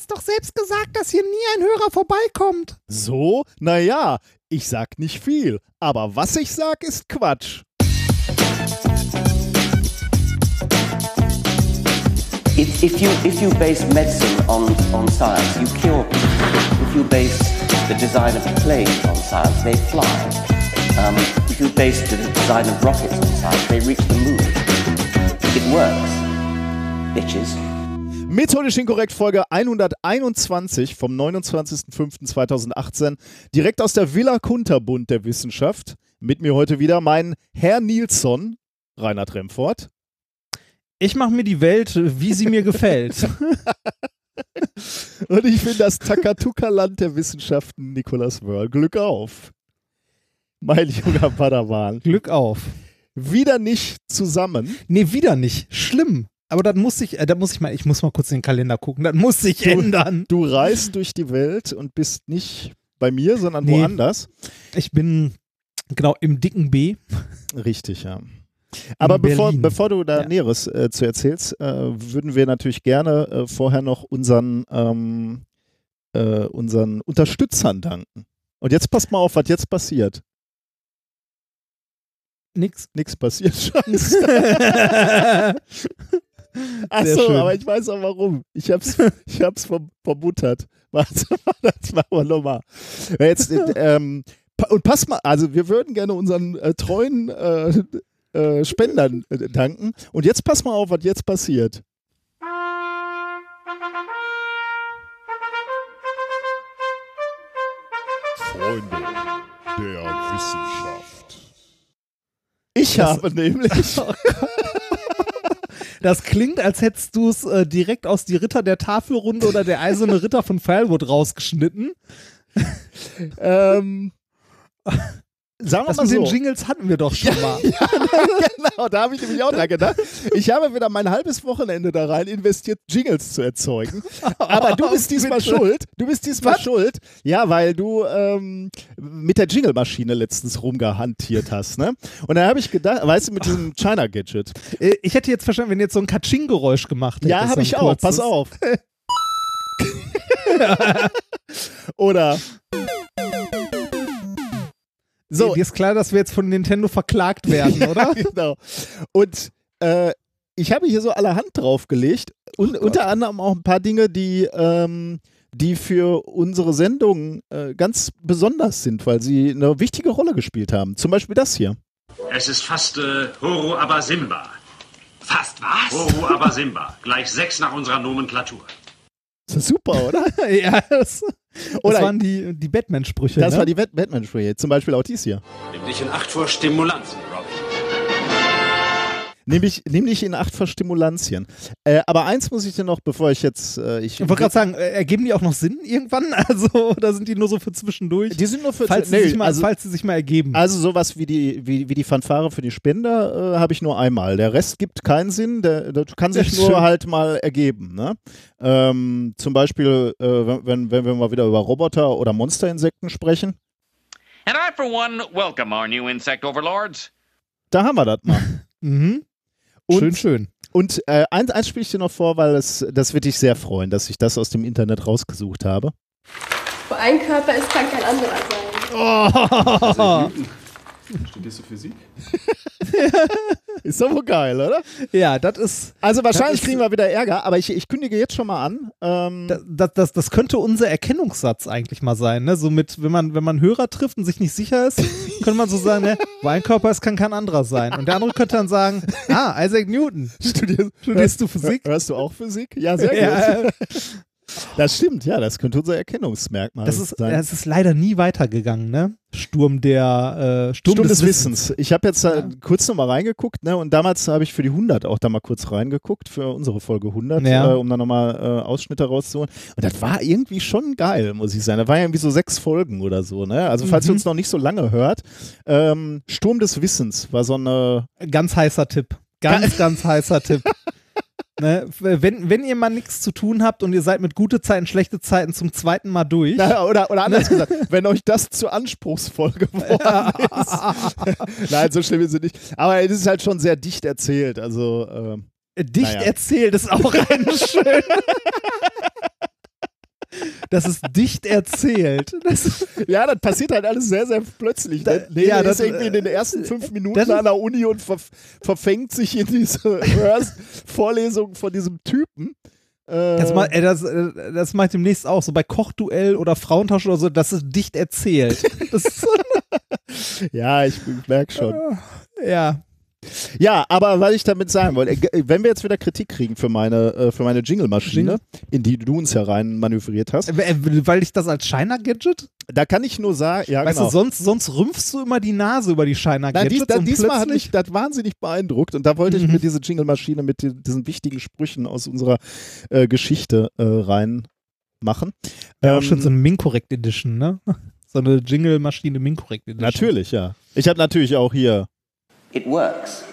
hast doch selbst gesagt, dass hier nie ein Hörer vorbeikommt. So? Naja, ich sag nicht viel, aber was ich sag, ist Quatsch. If, if, you, if you base medicine on, on science, you cure people. If you base the design of planes on science, they fly. Um, if you base the design of rockets on science, they reach the moon. It works, bitches. Methodisch inkorrekt Folge 121 vom 29.05.2018. Direkt aus der Villa Kunterbund der Wissenschaft. Mit mir heute wieder mein Herr Nilsson, Reinhard Remfort. Ich mache mir die Welt, wie sie mir gefällt. Und ich bin das Takatuka-Land der Wissenschaften, Nikolaus Wörl. Glück auf. Mein junger Padawan. Glück auf. Wieder nicht zusammen. Nee, wieder nicht. Schlimm. Aber dann muss ich, äh, dann muss ich mal, ich muss mal kurz in den Kalender gucken. Das muss sich Du- ändern. Du reist durch die Welt und bist nicht bei mir, sondern Nee. woanders. Ich bin genau im dicken B. Richtig, ja. Aber bevor, bevor du da Ja. Näheres äh, zu erzählst, äh, würden wir natürlich gerne äh, vorher noch unseren, ähm, äh, unseren Unterstützern danken. Und jetzt passt mal auf, was jetzt passiert. Nix. Nichts passiert, scheiße. Sehr Achso, schön. aber ich weiß auch warum. Ich hab's, ich hab's ver verbuttert. Warte mal, das machen wir nochmal. Jetzt, äh, ähm, und pass mal, also wir würden gerne unseren äh, treuen äh, äh, Spendern äh, danken. Und jetzt pass mal auf, was jetzt passiert. Freunde der Wissenschaft. Ich Das- habe nämlich. Das klingt, als hättest du es äh, direkt aus die Ritter der Tafelrunde oder der eiserne Ritter von Firewood rausgeschnitten. ähm, sagen wir Das mal mit so. den Jingles hatten wir doch schon mal. genau, da habe ich nämlich auch dran gedacht. Ich habe wieder mein halbes Wochenende da rein investiert, Jingles zu erzeugen. Aber du bist diesmal schuld. Du bist diesmal schuld. Ja, weil du ähm, mit der Jingle-Maschine letztens rumgehantiert hast. Ne? Und da habe ich gedacht, weißt du, mit diesem China-Gadget. Äh, Ich hätte jetzt verstanden, wenn du jetzt so ein Katsching-Geräusch gemacht hättest. Ja, habe ich auch. Pass auf. Oder. So, Dir ist klar, dass wir jetzt von Nintendo verklagt werden, oder? genau. Und äh, ich habe hier so allerhand draufgelegt und unter anderem auch ein paar Dinge, die, ähm, die für unsere Sendung äh, ganz besonders sind, weil sie eine wichtige Rolle gespielt haben. Zum Beispiel das hier. Es ist fast äh, Horo Abasimba. Fast was? Horo Abasimba. Gleich sechs nach unserer Nomenklatur. Das ist super, oder? ja, das, das Oder- waren die, die Batman-Sprüche. Das ne? war die Bat- Batman-Sprüche. Zum Beispiel auch dies hier. Nimm dich in Acht vor Stimulanzen. Nämlich, nämlich in acht Verstimulantien. Äh, aber eins muss ich dir noch, bevor ich jetzt. Äh, ich Ich wollte gerade sagen, äh, ergeben die auch noch Sinn irgendwann? Also, oder sind die nur so für zwischendurch? die sind nur für. falls, sie nee, sich mal, also, falls sie sich mal ergeben. Also sowas wie die, wie, wie die Fanfare für die Spender äh, habe ich nur einmal. Der Rest gibt keinen Sinn, der, der kann sich nur schön. halt mal ergeben. Ne? Ähm, zum Beispiel, äh, wenn, wenn, wenn wir mal wieder über Roboter oder Monsterinsekten sprechen, And I, for one, welcome our new insect overlords. da haben wir das mal. mhm. Und, Schön, schön. und äh, eins, eins spiele ich dir noch vor, weil es, das wird dich sehr freuen, dass ich das aus dem Internet rausgesucht habe. Wo ein Körper ist, kann kein anderer sein. Studierst du Physik? Ist doch wohl geil, oder? Ja, das ist. Also wahrscheinlich ist- kriegen wir wieder Ärger, aber ich, ich kündige jetzt schon mal an. Ähm, Das, das, das, könnte unser Erkennungssatz eigentlich mal sein, ne? So mit, wenn man, wenn man Hörer trifft und sich nicht sicher ist, könnte man so sagen, ne? Wo ein Körper ist, kann kein anderer sein. Und der andere könnte dann sagen, ah, Isaac Newton. studierst, Studierst du Physik? Hörst du auch Physik? Ja, sehr gut. Ja, Das stimmt, ja, das könnte unser Erkennungsmerkmal das ist, sein. das ist leider nie weitergegangen, ne? Sturm der, äh, Sturm, Sturm des Wissens. Ich habe jetzt Ja. kurz noch mal reingeguckt, ne, und damals habe ich für die 100 auch da mal kurz reingeguckt, für unsere Folge 100, Ja. äh, um dann nochmal äh, Ausschnitte rauszuholen. Und das war irgendwie schon geil, muss ich sagen. Da war ja irgendwie so sechs Folgen oder so, ne? Also, falls ihr Mhm. uns noch nicht so lange hört, ähm, Sturm des Wissens war so eine. Ganz heißer Tipp. Ganz, ganz heißer Tipp. Ne? Wenn, wenn ihr mal nichts zu tun habt und ihr seid mit gute Zeiten, schlechte Zeiten zum zweiten Mal durch. Na, oder, oder anders gesagt, wenn euch das zu anspruchsvoll geworden ist. Nein, so schlimm ist es nicht. Aber es ist halt schon sehr dicht erzählt. Also, ähm, Dicht Naja. erzählt ist auch ein schön. Das ist dicht erzählt. Das, Ja, das passiert halt alles sehr, sehr plötzlich. Da- Ne? Nee, ja, das- ist irgendwie in den ersten fünf Minuten das- an der Uni und ver verfängt sich in diese Vorlesung von diesem Typen. Äh, das, ma- äh, das, äh, das mache ich demnächst auch. So bei Kochduell oder Frauentausch oder so, das ist dicht erzählt. Das ist, ja, ich merke schon. ja. Ja, aber was ich damit sagen wollte, äh, wenn wir jetzt wieder Kritik kriegen für meine, äh, für meine Jingle-Maschine, in die du uns ja rein manövriert hast, Äh, Weil ich das als Shiner-Gadget? da kann ich nur sagen, ja Weißt genau. du, sonst, sonst rümpfst du immer die Nase über die Shiner-Gadgets. dies, und diesmal hat mich das wahnsinnig beeindruckt und da wollte ich Mhm. mir diese Jingle-Maschine mit die, diesen wichtigen Sprüchen aus unserer äh, Geschichte äh, reinmachen. Ja, auch Ähm, schon so eine Minkorrekt Edition, ne? So eine Jingle-Maschine Minkorrekt Edition. Natürlich, ja. Ich habe natürlich auch hier, It works.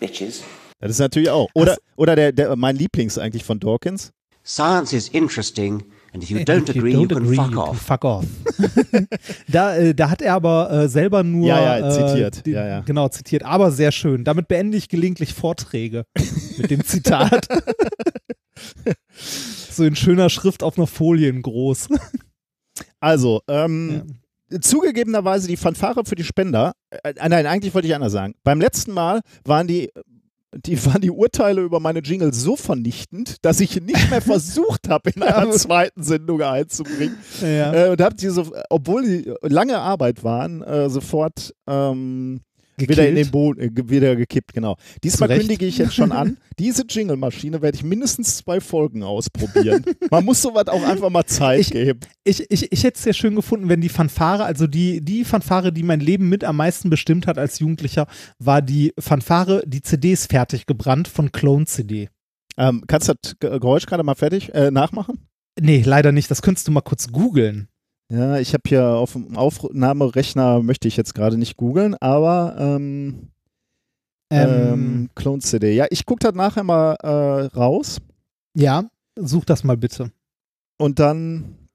Bitches. das ist natürlich auch. Oder, oder der, der, mein Lieblings eigentlich von Dawkins. Science is interesting, and if you If don't you agree, you don't can agree, fuck you can off. Fuck off. da, äh, da hat er aber äh, selber nur. Ja, ja, äh, zitiert. den- Ja, ja. Genau, zitiert. Aber sehr schön. Damit beende ich gelegentlich Vorträge mit dem Zitat. so in schöner Schrift auf einer Folie in groß. Also, ähm, zugegebenerweise die Fanfare für die Spender, äh, nein, eigentlich wollte ich anders sagen. Beim letzten Mal waren die, die, waren die Urteile über meine Jingles so vernichtend, dass ich nicht mehr versucht habe, in einer zweiten Sendung einzubringen. Ja. Äh, und habe die so, obwohl die lange Arbeit waren, äh, sofort ähm, wieder in den Boden, äh, wieder gekippt, genau. Diesmal kündige ich jetzt schon an, diese Jingle-Maschine werde ich mindestens zwei Folgen ausprobieren. Man muss sowas auch einfach mal Zeit Ich- geben. Ich, ich, ich hätte es sehr schön gefunden, wenn die Fanfare, also die, die Fanfare, die mein Leben mit am meisten bestimmt hat als Jugendlicher, war die Fanfare, die CDs fertig gebrannt von Clone CD. Ähm, kannst du das Ge- Geräusch gerade mal fertig äh, nachmachen? Nee, leider nicht. Das könntest du mal kurz googeln. Ja, ich habe hier auf dem Aufnahmerechner, möchte ich jetzt gerade nicht googeln, aber ähm, ähm, Ähm, Clone CD. Ja, ich gucke das nachher mal äh, raus ja, such das mal bitte. und dann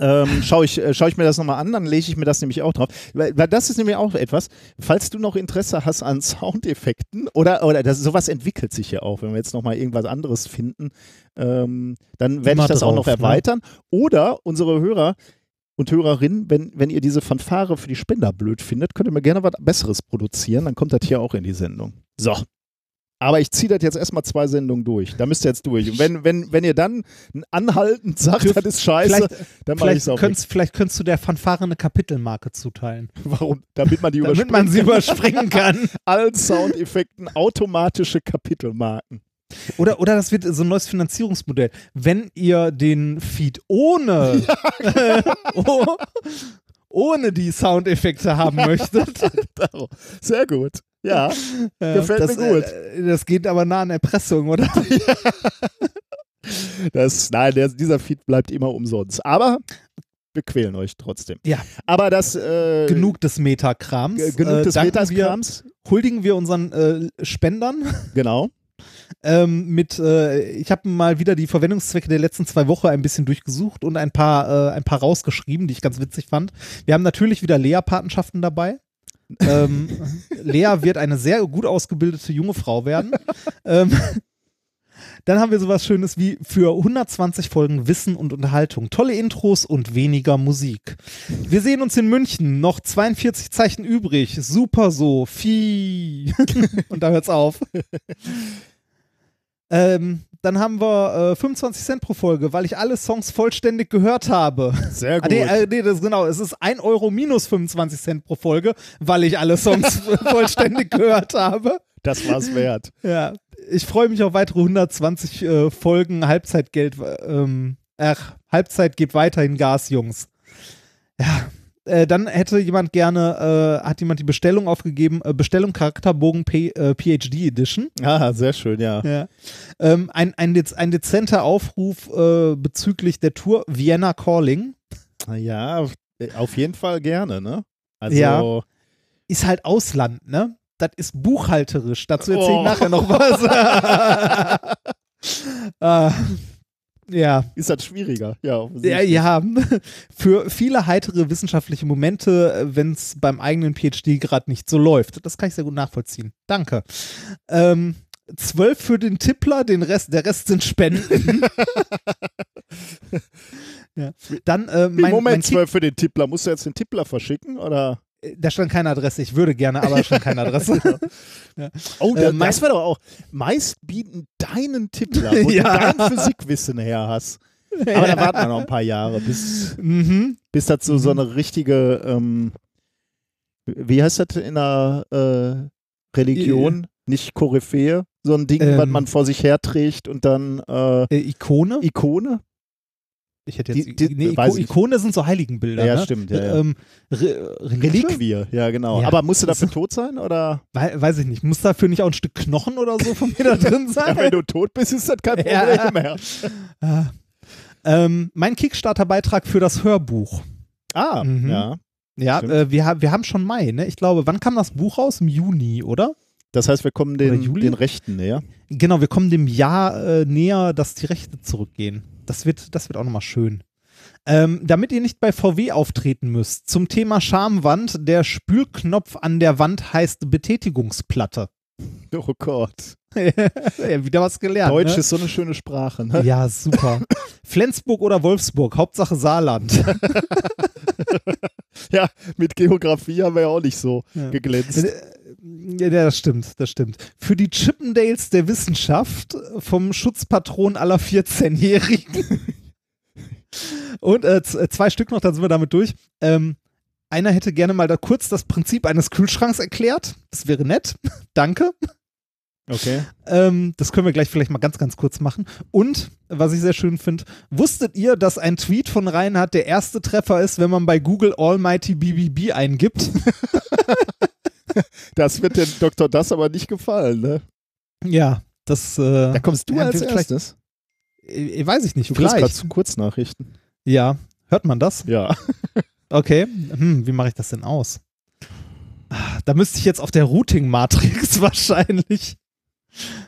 ähm, schaue ich, äh, schau ich mir das nochmal an, dann lege ich mir das nämlich auch drauf. Weil, weil das ist nämlich auch etwas, falls du noch Interesse hast an Soundeffekten oder, oder das, sowas entwickelt sich ja auch, wenn wir jetzt nochmal irgendwas anderes finden, ähm, dann werde ich das auch drauf, noch ne? erweitern. Oder unsere Hörer und Hörerinnen, wenn, wenn ihr diese Fanfare für die Spender blöd findet, könnt ihr mir gerne was Besseres produzieren, dann kommt das hier auch in die Sendung. So. Aber ich ziehe das jetzt erstmal zwei Sendungen durch. Da müsst ihr jetzt durch. Und wenn, wenn, wenn ihr dann anhaltend sagt, das ist scheiße, Vielleicht, dann mache ich es vielleicht, auch könntest, vielleicht könntest du der Fanfare eine Kapitelmarke zuteilen. nicht. Warum? Damit man die Damit man sie überspringen kann. Allen Soundeffekten automatische Kapitelmarken. Oder, oder das wird so ein neues Finanzierungsmodell. Wenn ihr den Feed ohne, oh, ohne die Soundeffekte haben möchtet, Sehr gut. Ja, äh, Gefällt das, mir gut. Äh, das geht aber nah an Erpressung, oder? das, nein, der, dieser Feed bleibt immer umsonst. Aber wir quälen euch trotzdem. Ja. Aber das äh, Genug des Metakrams. ge- genug Äh, des danken Metakrams. Wir, huldigen wir unseren äh, Spendern. Genau. Ähm, mit, äh, ich habe mal wieder die Verwendungszwecke der letzten zwei Wochen ein bisschen durchgesucht und ein paar, äh, ein paar rausgeschrieben, die ich ganz witzig fand. Wir haben natürlich wieder Lea-Patenschaften dabei. ähm, Lea wird eine sehr gut ausgebildete junge Frau werden. ähm, dann haben wir sowas Schönes wie für 120 Folgen Wissen und Unterhaltung. Tolle Intros und weniger Musik. Wir sehen uns in München. Noch 42 Zeichen übrig. Super so. Vieh. und da hört's auf. Ähm, dann haben wir äh, 25 Cent pro Folge, weil ich alle Songs vollständig gehört habe. Sehr Ah, gut. nee, äh, nee, das ist genau. Es ist 1 Euro minus 25 Cent pro Folge, weil ich alle Songs vollständig gehört habe. das war's wert. Ja, ich freue mich auf weitere 120 äh, Folgen Halbzeitgeld. Ähm, ach, Halbzeit geht weiterhin Gas, Jungs. Ja, äh, dann hätte jemand gerne, äh, hat jemand die Bestellung aufgegeben, äh, Bestellung Charakterbogen P äh, PhD Edition. Ah, sehr schön, ja. Ja. Ähm, ein, ein, dez ein dezenter Aufruf äh, bezüglich der Tour Vienna Calling. Ja, auf jeden Fall gerne, ne? Also, Ja. Ist halt Ausland, ne? Das ist buchhalterisch. Dazu erzähle ich Oh. nachher noch was. äh, ja. ist das schwieriger. Ja, Ja, ja, für viele heitere wissenschaftliche Momente, wenn es beim eigenen PhD gerade nicht so läuft. Das kann ich sehr gut nachvollziehen. Danke. Ähm, zwölf für den Tippler, den Rest, der Rest sind Spenden. Dann äh, mein, Moment, zwölf für den Tippler. Musst du jetzt den Tippler verschicken? Oder? Da stand keine Adresse. Ich würde gerne, aber stand keine Adresse. Oh, Äh, da, das wäre doch auch. Meist bieten deinen Tippler, wo Ja. du dein Physikwissen her hast. Aber da warten wir noch ein paar Jahre, bis, mhm. bis dazu so eine richtige, ähm, wie heißt das in der äh, Religion? Nicht Koryphäe, so ein Ding, was Ähm. man vor sich herträgt und dann äh, äh, Ikone? Ikone? Ich hätte jetzt, Die- die- nee, weiß Iko, nicht. Ikone sind so Heiligenbilder. Ja, ne? stimmt, ja, ja. Ähm, Re Reliquie? Ja genau. Ja. Aber musst du dafür tot sein oder? Wei- Weiß ich nicht. Muss dafür nicht auch ein Stück Knochen oder so von mir da drin Ja, sein? wenn du tot bist, ist das kein Problem Ja. mehr. Ah. ähm, mein Kickstarter-Beitrag für das Hörbuch. Ah, Mhm. ja. Ja, äh, wir, wir haben schon Mai, ne? Ich glaube, wann kam das Buch raus? Im Juni, oder? Das heißt, wir kommen den, den Rechten näher. Genau, wir kommen dem Jahr äh, näher, dass die Rechte zurückgehen. Das wird, das wird auch nochmal schön. Ähm, damit ihr nicht bei VW auftreten müsst, zum Thema Schamwand, der Spülknopf an der Wand heißt Betätigungsplatte. Oh Gott. ja, wieder was gelernt. Deutsch ne? ist so eine schöne Sprache. Ne? Ja, super. Flensburg oder Wolfsburg, Hauptsache Saarland. Ja, mit Geografie haben wir ja auch nicht so Ja. geglänzt. Ja, das stimmt, das stimmt. Für die Chippendales der Wissenschaft vom Schutzpatron aller 14-Jährigen. Und äh, zwei Stück noch, dann sind wir damit durch. Ähm, einer hätte gerne mal da kurz das Prinzip eines Kühlschranks erklärt. Das wäre nett. Danke. Okay. Ähm, das können wir gleich vielleicht mal ganz, ganz kurz machen. Und, was ich sehr schön finde, wusstet ihr, dass ein Tweet von Reinhard der erste Treffer ist, wenn man bei Google Almighty BBB eingibt? Das wird dem Dr. Das aber nicht gefallen, ne? ja, das. Äh, Da kommst du ja, als erstes. äh, weiß ich nicht, Du kriegst gerade zu Kurznachrichten. Ja, hört man das? Ja. Okay. Hm, wie mache ich das denn aus? Da müsste ich jetzt auf der Routing-Matrix wahrscheinlich.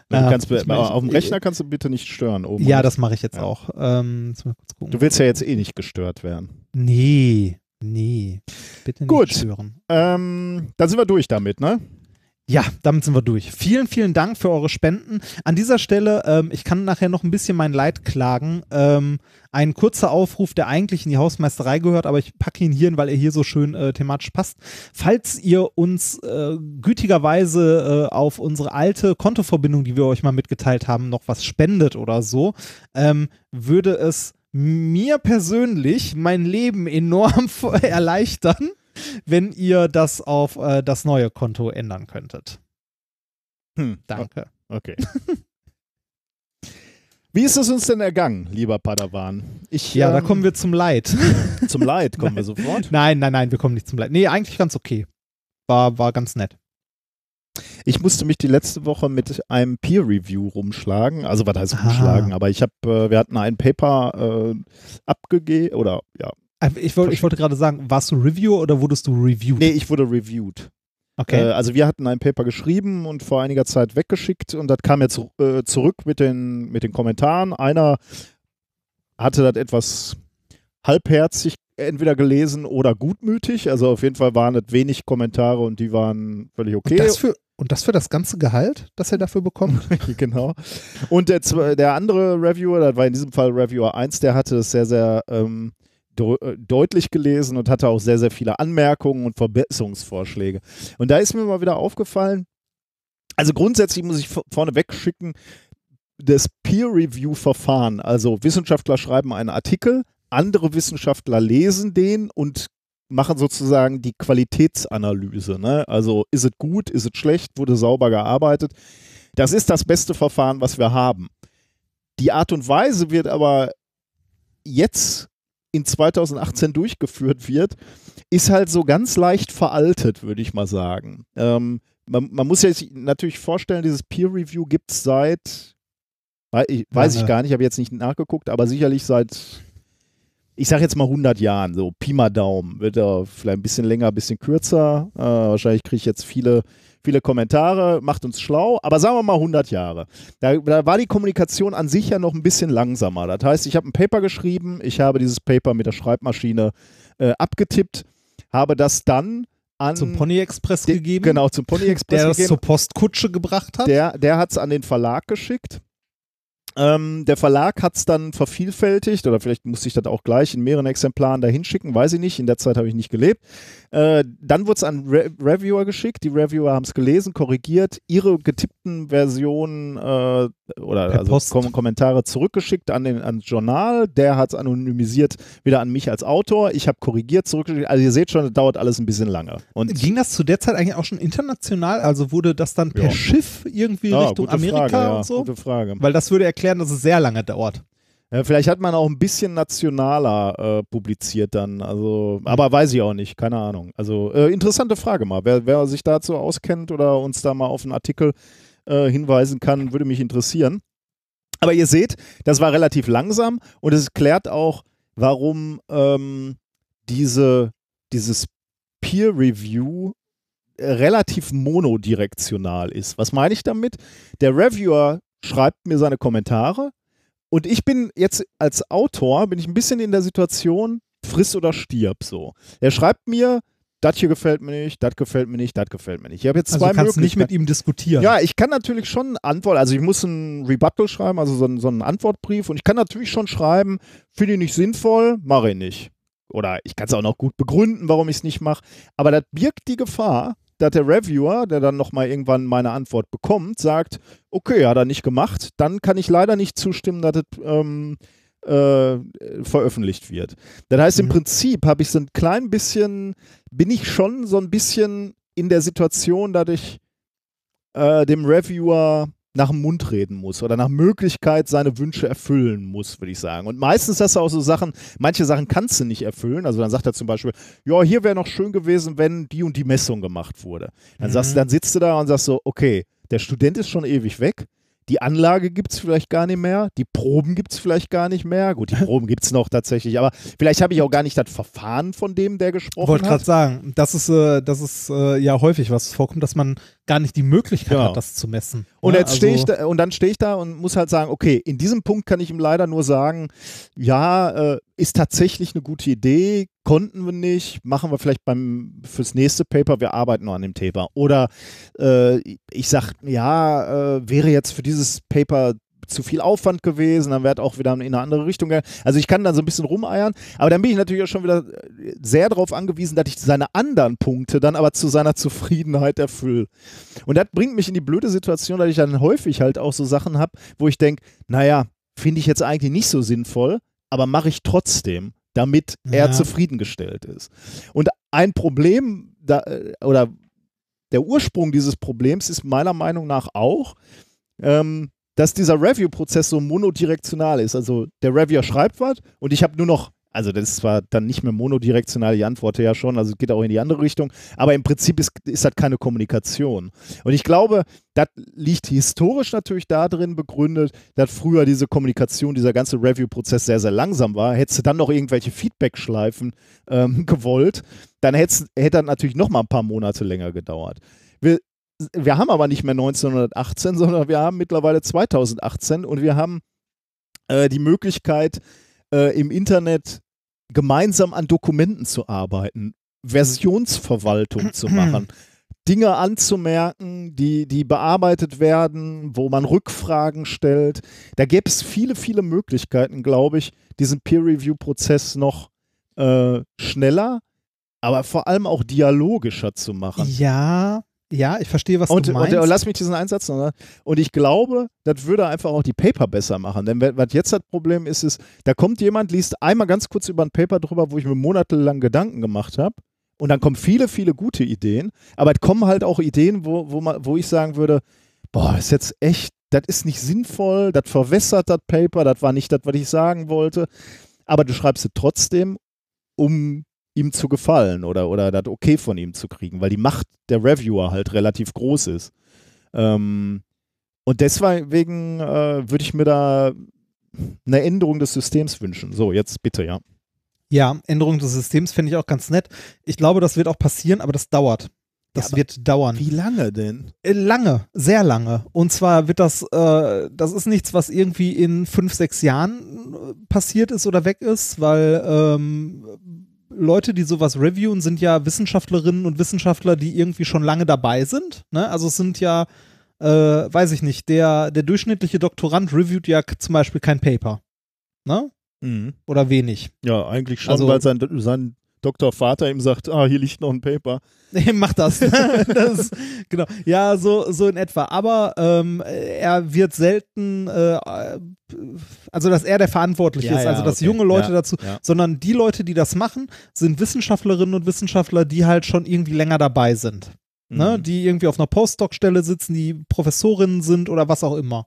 Du Ah, kannst, ich mein, auf dem ich- Rechner kannst du bitte nicht stören. Oben Ja, das mache ich jetzt Ja. auch. Ähm. Du willst ja jetzt eh nicht gestört werden. Nee, nee. Bitte nicht Gut. stören. Ähm, dann sind wir durch damit, ne? Ja, damit sind wir durch. Vielen, vielen Dank für eure Spenden. An dieser Stelle, ähm, ich kann nachher noch ein bisschen mein Leid klagen. Ähm, ein kurzer Aufruf, der eigentlich in die Hausmeisterei gehört, aber ich packe ihn hier hin, weil er hier so schön äh, thematisch passt. Falls ihr uns äh, gütigerweise äh, auf unsere alte Kontoverbindung, die wir euch mal mitgeteilt haben, noch was spendet oder so, ähm, würde es mir persönlich mein Leben enorm erleichtern wenn ihr das auf äh, das neue Konto ändern könntet. Hm. Danke. Okay. Wie ist es uns denn ergangen, lieber Padawan? Ich, Ja, da ähm, kommen wir zum Leid. zum Leid, kommen wir sofort. nein, nein, nein, wir kommen nicht zum Leid. Nee, eigentlich ganz okay. War, war ganz nett. Ich musste mich die letzte Woche mit einem Peer Review rumschlagen. Also was heißt Ah. rumschlagen? Aber ich habe, äh, wir hatten ein Paper äh, abgegeben oder ja. Äh, Ich, wollt, ich wollte gerade sagen, warst du Review oder wurdest du reviewed? Nee, ich wurde reviewed. Okay. Äh, also wir hatten ein Paper geschrieben und vor einiger Zeit weggeschickt und das kam jetzt äh, zurück mit den, mit den Kommentaren. Einer hatte das etwas halbherzig entweder gelesen oder gutmütig. Also auf jeden Fall waren es wenig Kommentare und die waren völlig okay. und, das für, und das für das ganze Gehalt, das er dafür bekommt? genau. Und der, der andere Reviewer, das war in diesem Fall Reviewer 1, der hatte es sehr, sehr ähm, äh, deutlich gelesen und hatte auch sehr, sehr viele Anmerkungen und Verbesserungsvorschläge. Und da ist mir mal wieder aufgefallen, also grundsätzlich muss ich v- vorneweg schicken, das Peer-Review-Verfahren, also Wissenschaftler schreiben einen Artikel, andere Wissenschaftler lesen den und machen sozusagen die Qualitätsanalyse. Ne? Also ist es gut, ist es schlecht, wurde sauber gearbeitet. Das ist das beste Verfahren, was wir haben. Die Art und Weise wird aber jetzt in 2018 durchgeführt wird, ist halt so ganz leicht veraltet, würde ich mal sagen. Ähm, man, man muss sich natürlich vorstellen, dieses Peer Review gibt es seit, wei- ich, weiß ich gar nicht, habe jetzt nicht nachgeguckt, aber sicherlich seit, ich sage jetzt mal 100 Jahren, so Pi mal Daumen. Wird er vielleicht ein bisschen länger, ein bisschen kürzer. Äh, wahrscheinlich kriege ich jetzt viele, viele Kommentare, macht uns schlau, aber sagen wir mal 100 Jahre. Da, da war die Kommunikation an sich ja noch ein bisschen langsamer. Das heißt, ich habe ein Paper geschrieben, ich habe dieses Paper mit der Schreibmaschine äh, abgetippt, habe das dann an Zum Pony Express gegeben? Genau, zum Pony Express Der das gegeben. zur Postkutsche gebracht hat? Der, der hat es an den Verlag geschickt. Ähm, der Verlag hat es dann vervielfältigt oder vielleicht musste ich das auch gleich in mehreren Exemplaren dahin schicken, weiß ich nicht. In der Zeit habe ich nicht gelebt. Äh, dann wurde es an Re Reviewer geschickt. Die Reviewer haben es gelesen, korrigiert, ihre getippten Versionen äh, oder Per also. Kom Kommentare zurückgeschickt an den ans Journal. Der hat es anonymisiert wieder an mich als Autor. Ich habe korrigiert, zurückgeschickt. Also ihr seht schon, das dauert alles ein bisschen lange. Und Ging das zu der Zeit eigentlich auch schon international? Also wurde das dann per Ja. Schiff irgendwie Ah, Richtung Amerika Frage, ja, und so? Gute Frage. Weil das würde erklären, dass es sehr lange dauert. Ja, vielleicht hat man auch ein bisschen nationaler äh, publiziert dann, also, aber weiß ich auch nicht, keine Ahnung. Also äh, interessante Frage mal. Wer, wer sich dazu auskennt oder uns da mal auf einen Artikel äh, hinweisen kann, würde mich interessieren. Aber ihr seht, das war relativ langsam und es klärt auch, warum ähm, diese, dieses Peer Review äh, relativ monodirektional ist. Was meine ich damit? Der Reviewer schreibt mir seine Kommentare und ich bin jetzt als Autor, bin ich ein bisschen in der Situation, friss oder stirb so. Er schreibt mir, das hier gefällt mir nicht, das gefällt mir nicht, das gefällt mir nicht. Ich habe jetzt Also zwei kannst nicht Möglichkeiten. mit ihm diskutieren. Ja, ich kann natürlich schon antworten, also ich muss einen Rebuttal schreiben, also so einen, so einen Antwortbrief und ich kann natürlich schon schreiben, finde ich nicht sinnvoll, mache ich nicht. Oder ich kann es auch noch gut begründen, warum ich es nicht mache. Aber das birgt die Gefahr, dass der Reviewer, der dann nochmal irgendwann meine Antwort bekommt, sagt, okay, hat er nicht gemacht, dann kann ich leider nicht zustimmen, dass es ähm, äh, veröffentlicht wird. Das heißt, im Mhm. Prinzip habe ich so ein klein bisschen, bin ich schon so ein bisschen in der Situation, dass ich äh, dem Reviewer nach dem Mund reden muss oder nach Möglichkeit seine Wünsche erfüllen muss, würde ich sagen. Und meistens hast du auch so Sachen, manche Sachen kannst du nicht erfüllen. Also dann sagt er zum Beispiel, ja, hier wäre noch schön gewesen, wenn die und die Messung gemacht wurde. Dann, Mhm. sagst, dann sitzt du da und sagst so, okay, der Student ist schon ewig weg. Die Anlage gibt es vielleicht gar nicht mehr. Die Proben gibt es vielleicht gar nicht mehr. Gut, die Proben gibt es noch tatsächlich, aber vielleicht habe ich auch gar nicht das Verfahren von dem, der Ich gesprochen wollte gerade hat. sagen, das ist, äh, das ist äh, ja häufig was vorkommt, dass man gar nicht die Möglichkeit Ja. hat, das zu messen. Und Ne? jetzt stehe ich Also- da, und dann stehe ich da und muss halt sagen, okay, in diesem Punkt kann ich ihm leider nur sagen, ja, äh, ist tatsächlich eine gute Idee, konnten wir nicht, machen wir vielleicht beim fürs nächste Paper, wir arbeiten noch an dem Paper. Oder äh, ich sag, ja, äh, wäre jetzt für dieses Paper zu viel Aufwand gewesen, dann wäre auch wieder in eine andere Richtung gegangen. Also ich kann dann so ein bisschen rumeiern, aber dann bin ich natürlich auch schon wieder äh, sehr darauf angewiesen, dass ich seine anderen Punkte dann aber zu seiner Zufriedenheit erfülle. Und das bringt mich in die blöde Situation, dass ich dann häufig halt auch so Sachen habe, wo ich denke, naja, finde ich jetzt eigentlich nicht so sinnvoll, aber mache ich trotzdem, damit er Ja. zufriedengestellt ist. Und ein Problem da, äh, oder der Ursprung dieses Problems ist meiner Meinung nach auch, ähm, dass dieser Review-Prozess so monodirektional ist. Also der Reviewer schreibt was und ich habe nur noch, also das ist zwar dann nicht mehr monodirektional, ich antworte ja schon, also geht auch in die andere Richtung, aber im Prinzip ist, ist das keine Kommunikation. Und ich glaube, das liegt historisch natürlich darin begründet, dass früher diese Kommunikation, dieser ganze Review-Prozess sehr, sehr langsam war. Hättest du dann noch irgendwelche Feedback-Schleifen ähm, gewollt, dann hätte das natürlich noch mal ein paar Monate länger gedauert. Wir, wir haben aber nicht mehr 1918, sondern wir haben mittlerweile 2018 und wir haben äh, die Möglichkeit, äh, im Internet gemeinsam an Dokumenten zu arbeiten, Versionsverwaltung zu machen. Dinge anzumerken, die, die bearbeitet werden, wo man Rückfragen stellt. Da gäbe es viele, viele Möglichkeiten, glaube ich, diesen Peer-Review-Prozess noch äh, schneller, aber vor allem auch dialogischer zu machen. Ja, ja, ich verstehe, was Und, du und, meinst. und lass mich diesen Einsatz noch. ne? Und ich glaube, das würde einfach auch die Paper besser machen. Denn wa- was jetzt das Problem ist, ist, da kommt jemand, liest einmal ganz kurz über ein Paper drüber, wo ich mir monatelang Gedanken gemacht habe. Und dann kommen viele, viele gute Ideen. Aber es kommen halt auch Ideen, wo, wo, man, wo ich sagen würde, boah, ist jetzt echt, das ist nicht sinnvoll, das verwässert das Paper, das war nicht das, was ich sagen wollte. Aber du schreibst es trotzdem, um ihm zu gefallen oder, oder das okay von ihm zu kriegen, weil die Macht der Reviewer halt relativ groß ist. Ähm, und deswegen äh, würde ich mir da eine Änderung des Systems wünschen. So, jetzt bitte, ja. Ja, Änderung des Systems finde ich auch ganz nett. Ich glaube, das wird auch passieren, aber das dauert. Das Ja, wird dauern. Wie lange denn? Äh, Lange, sehr lange. Und zwar wird das, äh, das ist nichts, was irgendwie in fünf, sechs Jahren äh, passiert ist oder weg ist, weil ähm, Leute, die sowas reviewen, sind ja Wissenschaftlerinnen und Wissenschaftler, die irgendwie schon lange dabei sind. Ne? Also es sind ja äh, weiß ich nicht, der, der durchschnittliche Doktorand reviewt ja zum Beispiel kein Paper. Ne? Mhm. Oder wenig. Ja, eigentlich schon, Also- weil sein, sein Doktorvater ihm sagt, ah, hier liegt noch ein Paper. Nee, mach das. das genau. Ja, so, so in etwa. Aber ähm, er wird selten, äh, also dass er der Verantwortliche Ja, ist, ja, also dass okay. junge Leute Ja, dazu, ja. sondern die Leute, die das machen, sind Wissenschaftlerinnen und Wissenschaftler, die halt schon irgendwie länger dabei sind. Ne? Mhm. Die irgendwie auf einer Postdoc-Stelle sitzen, die Professorinnen sind oder was auch immer.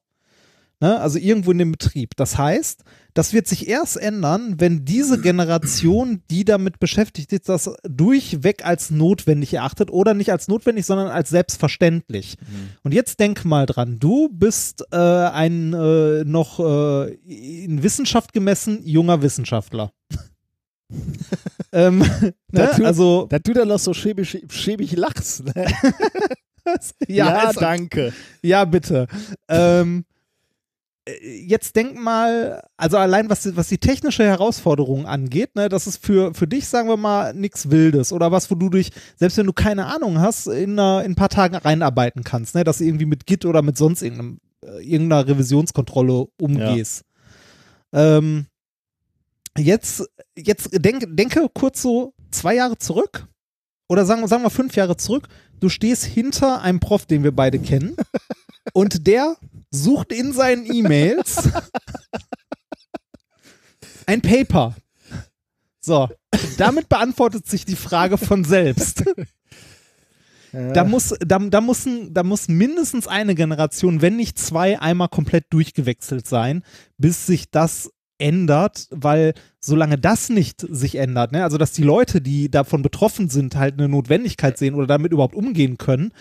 Ne? Also irgendwo in dem Betrieb. Das heißt, das wird sich erst ändern, wenn diese Generation, die damit beschäftigt ist, das durchweg als notwendig erachtet oder nicht als notwendig, sondern als selbstverständlich. Und jetzt denk mal dran, du bist äh, ein äh, noch äh, in Wissenschaft gemessen junger Wissenschaftler. ähm, ne? Da tut- Also Da tut er noch so schäbig, schäbig lachst. Ne? ja, ist danke. Ja, bitte. Ähm, äh, jetzt denk mal, also allein was, die- was die technische Herausforderung angeht, ne, das ist für, für dich, sagen wir mal, nichts Wildes oder was, wo du dich, selbst wenn du keine Ahnung hast, in, einer, in ein paar Tagen reinarbeiten kannst, ne, dass du irgendwie mit Git oder mit sonst irgendeinem, äh, irgendeiner Revisionskontrolle umgehst. Ähm, jetzt, jetzt denk, denke kurz so zwei Jahre zurück oder sagen, sagen wir fünf Jahre zurück. Du stehst hinter einem Prof, den wir beide kennen, und der sucht in seinen E-Mails ein Paper. So, damit beantwortet sich die Frage von selbst. Da muss, da, da, muss ein, da muss mindestens eine Generation, wenn nicht zwei, einmal komplett durchgewechselt sein, bis sich das ändert, weil solange das nicht sich ändert, ne, also dass die Leute, die davon betroffen sind, halt eine Notwendigkeit sehen oder damit überhaupt umgehen können,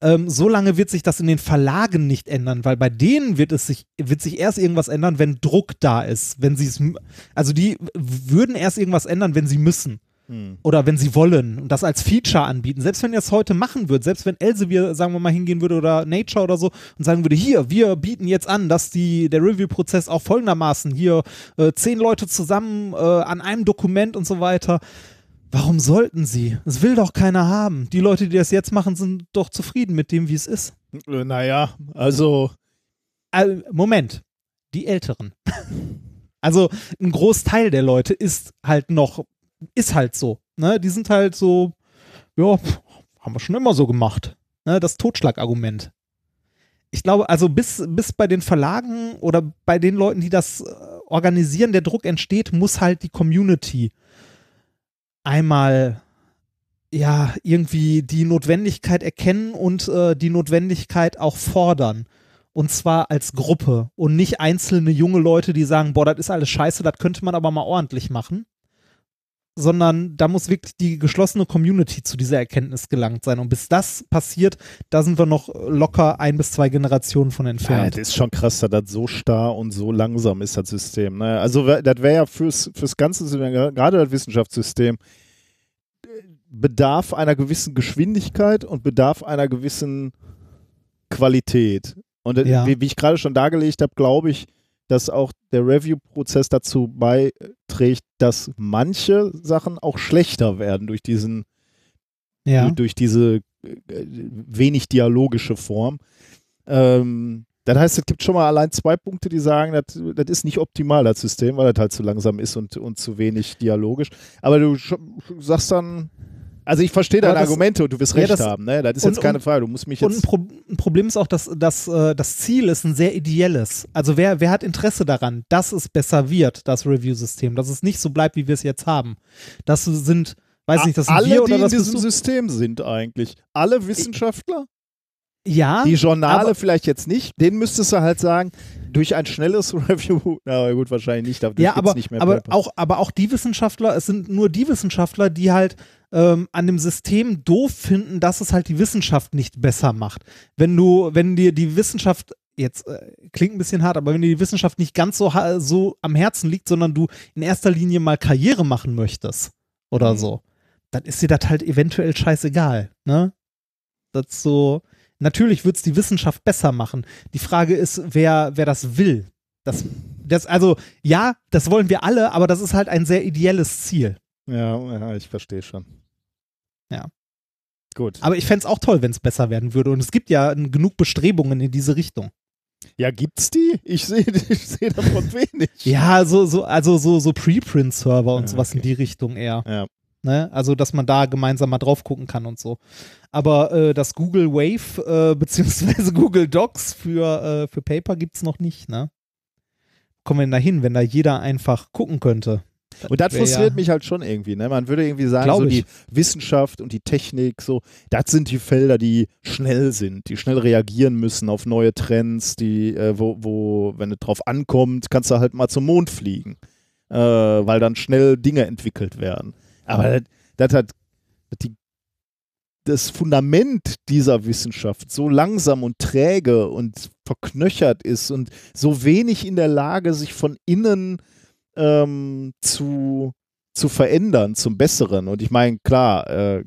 ähm, solange wird sich das in den Verlagen nicht ändern, weil bei denen wird es sich, wird sich erst irgendwas ändern, wenn Druck da ist, wenn sie es, also die würden erst irgendwas ändern, wenn sie müssen oder wenn sie wollen und das als Feature anbieten. Selbst wenn ihr es heute machen würdet, selbst wenn Elsevier, sagen wir mal, hingehen würde oder Nature oder so und sagen würde, hier, wir bieten jetzt an, dass die, der Review-Prozess auch folgendermaßen hier äh, zehn Leute zusammen äh, an einem Dokument und so weiter. Warum sollten sie? Es will doch keiner haben. Die Leute, die das jetzt machen, sind doch zufrieden mit dem, wie es ist. Äh, Naja, also Moment, die Älteren. also ein Großteil der Leute ist halt noch, ist halt so. Ne? Die sind halt so, ja, haben wir schon immer so gemacht. Ne? Das Totschlagargument. Ich glaube, also bis, bis bei den Verlagen oder bei den Leuten, die das äh, organisieren, der Druck entsteht, muss halt die Community einmal ja irgendwie die Notwendigkeit erkennen und äh, die Notwendigkeit auch fordern. Und zwar als Gruppe und nicht einzelne junge Leute, die sagen, boah, das ist alles scheiße, das könnte man aber mal ordentlich machen. Sondern da muss wirklich die geschlossene Community zu dieser Erkenntnis gelangt sein. Und bis das passiert, da sind wir noch locker ein bis zwei Generationen von Ja, entfernt. das ist schon krass, dass das so starr und so langsam ist, das System. Ne? Also das wäre ja fürs, fürs ganze System, gerade das Wissenschaftssystem, bedarf einer gewissen Geschwindigkeit und bedarf einer gewissen Qualität. Und äh, Ja. wie, wie ich gerade schon dargelegt habe, glaube ich, dass auch der Review-Prozess dazu beiträgt, dass manche Sachen auch schlechter werden durch diesen ja. durch, durch diese äh, wenig dialogische Form. Ähm, das heißt, es gibt schon mal allein zwei Punkte, die sagen, das, das ist nicht optimal, das System, weil das halt zu langsam ist und, und zu wenig dialogisch. Aber du sagst dann, also ich verstehe deine Argumente und du wirst Ja, recht haben, ne? Das ist und- jetzt keine Frage, du musst mich Und ein, jetzt. Pro ein Problem ist auch, dass, dass äh, das Ziel ist ein sehr ideelles. Also wer, wer hat Interesse daran, dass es besser wird, das Review-System, dass es nicht so bleibt, wie wir es jetzt haben. Das sind, weiß nicht, das sind alle, wir die oder in das diesem? System sind eigentlich. Alle Wissenschaftler? Ja, Die Journale vielleicht jetzt nicht. Den müsstest du halt sagen, durch ein schnelles Review, na gut, wahrscheinlich nicht, aber ja, aber, nicht mehr aber, auch, aber auch die Wissenschaftler, es sind nur die Wissenschaftler, die halt ähm, an dem System doof finden, dass es halt die Wissenschaft nicht besser macht. Wenn du, wenn dir die Wissenschaft jetzt äh, klingt ein bisschen hart, aber wenn dir die Wissenschaft nicht ganz so, so am Herzen liegt, sondern du in erster Linie mal Karriere machen möchtest oder Mhm. so, dann ist dir das halt eventuell scheißegal, ne? Das so, natürlich wird es die Wissenschaft besser machen. Die Frage ist, wer, wer das will. Das, das, also, ja, das wollen wir alle, aber das ist halt ein sehr ideelles Ziel. Ja, ja, ich verstehe schon. Gut. Aber ich fände es auch toll, wenn es besser werden würde. Und es gibt ja genug Bestrebungen in diese Richtung. Ja, gibt's die? Ich sehe ich seh davon wenig. Ja, so, so, also so, so Preprint-Server und Ja, sowas in okay. die Richtung eher. Ja. Ne? Also, dass man da gemeinsam mal drauf gucken kann und so. Aber äh, das Google Wave äh, beziehungsweise Google Docs für, äh, für Paper gibt es noch nicht, ne? Kommen wir denn da hin, wenn da jeder einfach gucken könnte? Und das frustriert ja- mich halt schon irgendwie. Ne? Man würde irgendwie sagen, Glaub so ich. die Wissenschaft und die Technik, so, das sind die Felder, die schnell sind, die schnell reagieren müssen auf neue Trends, die, äh, wo, wo, wenn es drauf ankommt, kannst du halt mal zum Mond fliegen. Äh, weil dann schnell Dinge entwickelt werden. Aber das, hat die, das Fundament dieser Wissenschaft so langsam und träge und verknöchert ist und so wenig in der Lage, sich von innen ähm, zu, zu verändern zum Besseren. Und ich meine, klar, äh,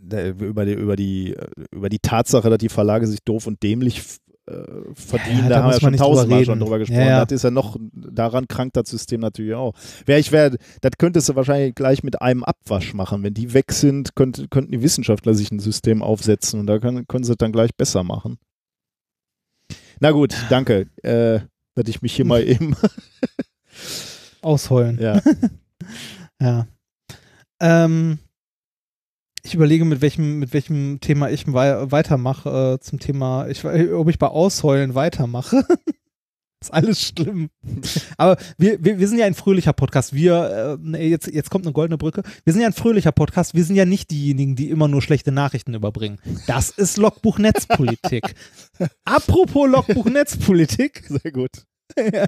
da- über, die, über, die, über die Tatsache, dass die Verlage sich doof und dämlich äh, verdienen, Ja, da, da haben wir schon tausendmal schon drüber gesprochen. Ja, ja. Das ist ja noch, daran krankt das System natürlich auch. Wär ich wär, das könntest du wahrscheinlich gleich mit einem Abwasch machen. Wenn die weg sind, könnt, könnten die Wissenschaftler sich ein System aufsetzen und da können, können sie es dann gleich besser machen. Na gut, danke, äh, dass ich mich hier mal eben, Ausheulen. ja. Ja. Ähm, ich überlege, mit welchem, mit welchem Thema ich wei weitermache äh, zum Thema, ich, ob ich bei Ausheulen weitermache. ist alles schlimm. Aber wir, wir, wir sind ja ein fröhlicher Podcast. Wir, äh, jetzt, jetzt kommt eine goldene Brücke. Wir sind ja ein fröhlicher Podcast. Wir sind ja nicht diejenigen, die immer nur schlechte Nachrichten überbringen. Das ist Logbuch Netzpolitik. Apropos Logbuch Netzpolitik. Sehr gut. ja.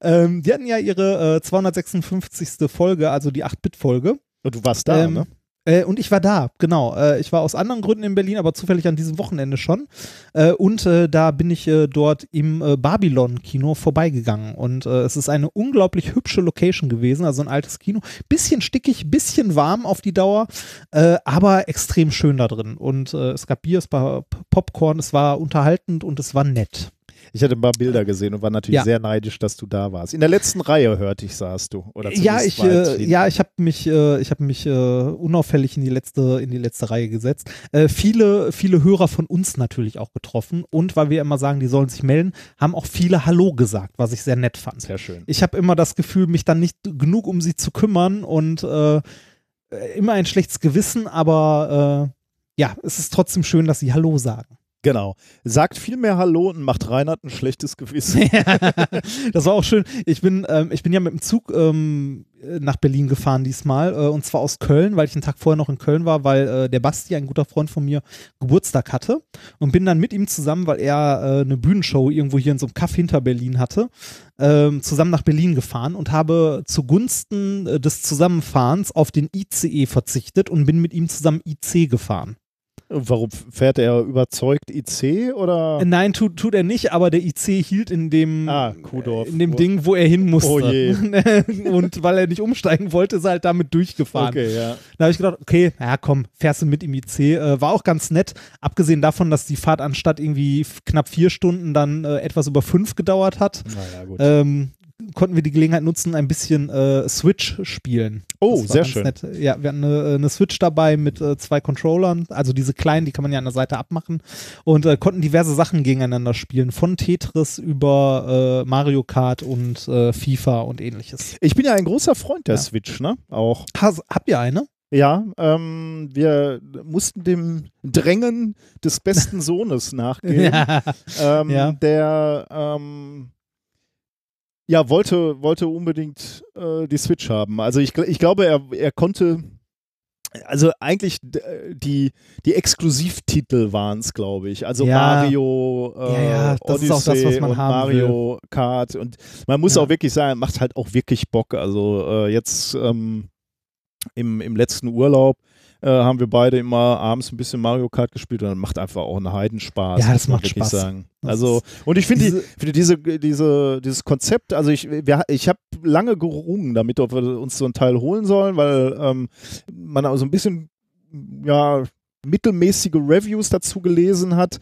ähm, die hatten ja ihre äh, 256. Folge, also die 8-Bit-Folge. Und du warst da, Ähm, ne? Äh, und ich war da, genau. Äh, ich war aus anderen Gründen in Berlin, aber zufällig an diesem Wochenende schon. Äh, und äh, da bin ich äh, dort im äh, Babylon-Kino vorbeigegangen. Und es ist eine unglaublich hübsche Location gewesen, also ein altes Kino. Bisschen stickig, bisschen warm auf die Dauer, aber extrem schön da drin. Und es gab Bier, es war Popcorn, es war unterhaltend und es war nett. Ich hatte ein paar Bilder gesehen und war natürlich Ja. sehr neidisch, dass du da warst. In der letzten Reihe hörte ich, saßt du. Oder Ja, zumindest ich, äh, ja, ich habe mich, äh, ich habe mich äh, unauffällig in die letzte, in die letzte Reihe gesetzt. Äh, viele, viele Hörer von uns natürlich auch getroffen und weil wir immer sagen, die sollen sich melden, haben auch viele Hallo gesagt, was ich sehr nett fand. Sehr schön. Ich habe immer das Gefühl, mich dann nicht genug um sie zu kümmern und äh, immer ein schlechtes Gewissen, aber äh, ja, es ist trotzdem schön, dass sie Hallo sagen. Genau. Sagt viel mehr Hallo und macht Reinhard ein schlechtes Gewissen. das war auch schön. Ich bin, ähm, ich bin ja mit dem Zug ähm, nach Berlin gefahren diesmal äh, und zwar aus Köln, weil ich einen Tag vorher noch in Köln war, weil äh, der Basti, ein guter Freund von mir, Geburtstag hatte und bin dann mit ihm zusammen, weil er äh, eine Bühnenshow irgendwo hier in so einem Kaff hinter Berlin hatte, ähm, zusammen nach Berlin gefahren und habe zugunsten äh, des Zusammenfahrens auf den ICE verzichtet und bin mit ihm zusammen IC gefahren. Warum fährt er überzeugt IC oder? Äh, Nein, tut, tut er nicht, aber der IC hielt in dem, Ah, Kuhdorf. in dem Ding, wo er hin musste. Oh je. und weil er nicht umsteigen wollte, ist er halt damit durchgefahren. Okay, ja. Da habe ich gedacht, okay, ja komm, fährst du mit im IC. Äh, war auch ganz nett, abgesehen davon, dass die Fahrt anstatt irgendwie knapp vier Stunden dann äh, etwas über fünf gedauert hat. Naja, gut. Ähm, konnten wir die Gelegenheit nutzen, ein bisschen äh, Switch spielen. oh, sehr schön. Nett. Ja, wir hatten eine, eine Switch dabei mit äh, zwei Controllern, also diese kleinen, die kann man ja an der Seite abmachen und äh, konnten diverse Sachen gegeneinander spielen, von Tetris über äh, Mario Kart und äh, FIFA und ähnliches. Ich bin ja ein großer Freund der Ja. Switch, ne? Auch. Has, habt ihr eine? Ja, ähm, wir mussten dem Drängen des besten Sohnes nachgehen. ähm, Ja. Der ähm, ja wollte, wollte unbedingt äh, die Switch haben. Also ich, ich glaube, er, er konnte. Also eigentlich d- die, die Exklusivtitel waren es, glaube ich. Also Ja. Mario, äh, Ja, ja, das Odyssey ist auch das, was man und haben Mario Kart. Und man muss Ja. auch wirklich sagen, macht halt auch wirklich Bock. Also äh, jetzt ähm, im, im letzten Urlaub äh, haben wir beide immer abends ein bisschen Mario Kart gespielt und dann macht einfach auch einen Heidenspaß. Ja, das macht Spaß. Sagen. Das Also, und ich finde die, diese- finde diese, diese, dieses Konzept, also ich, wir, ich habe lange gerungen damit, ob wir uns so ein Teil holen sollen, weil ähm, man auch so ein bisschen, ja, mittelmäßige Reviews dazu gelesen hat.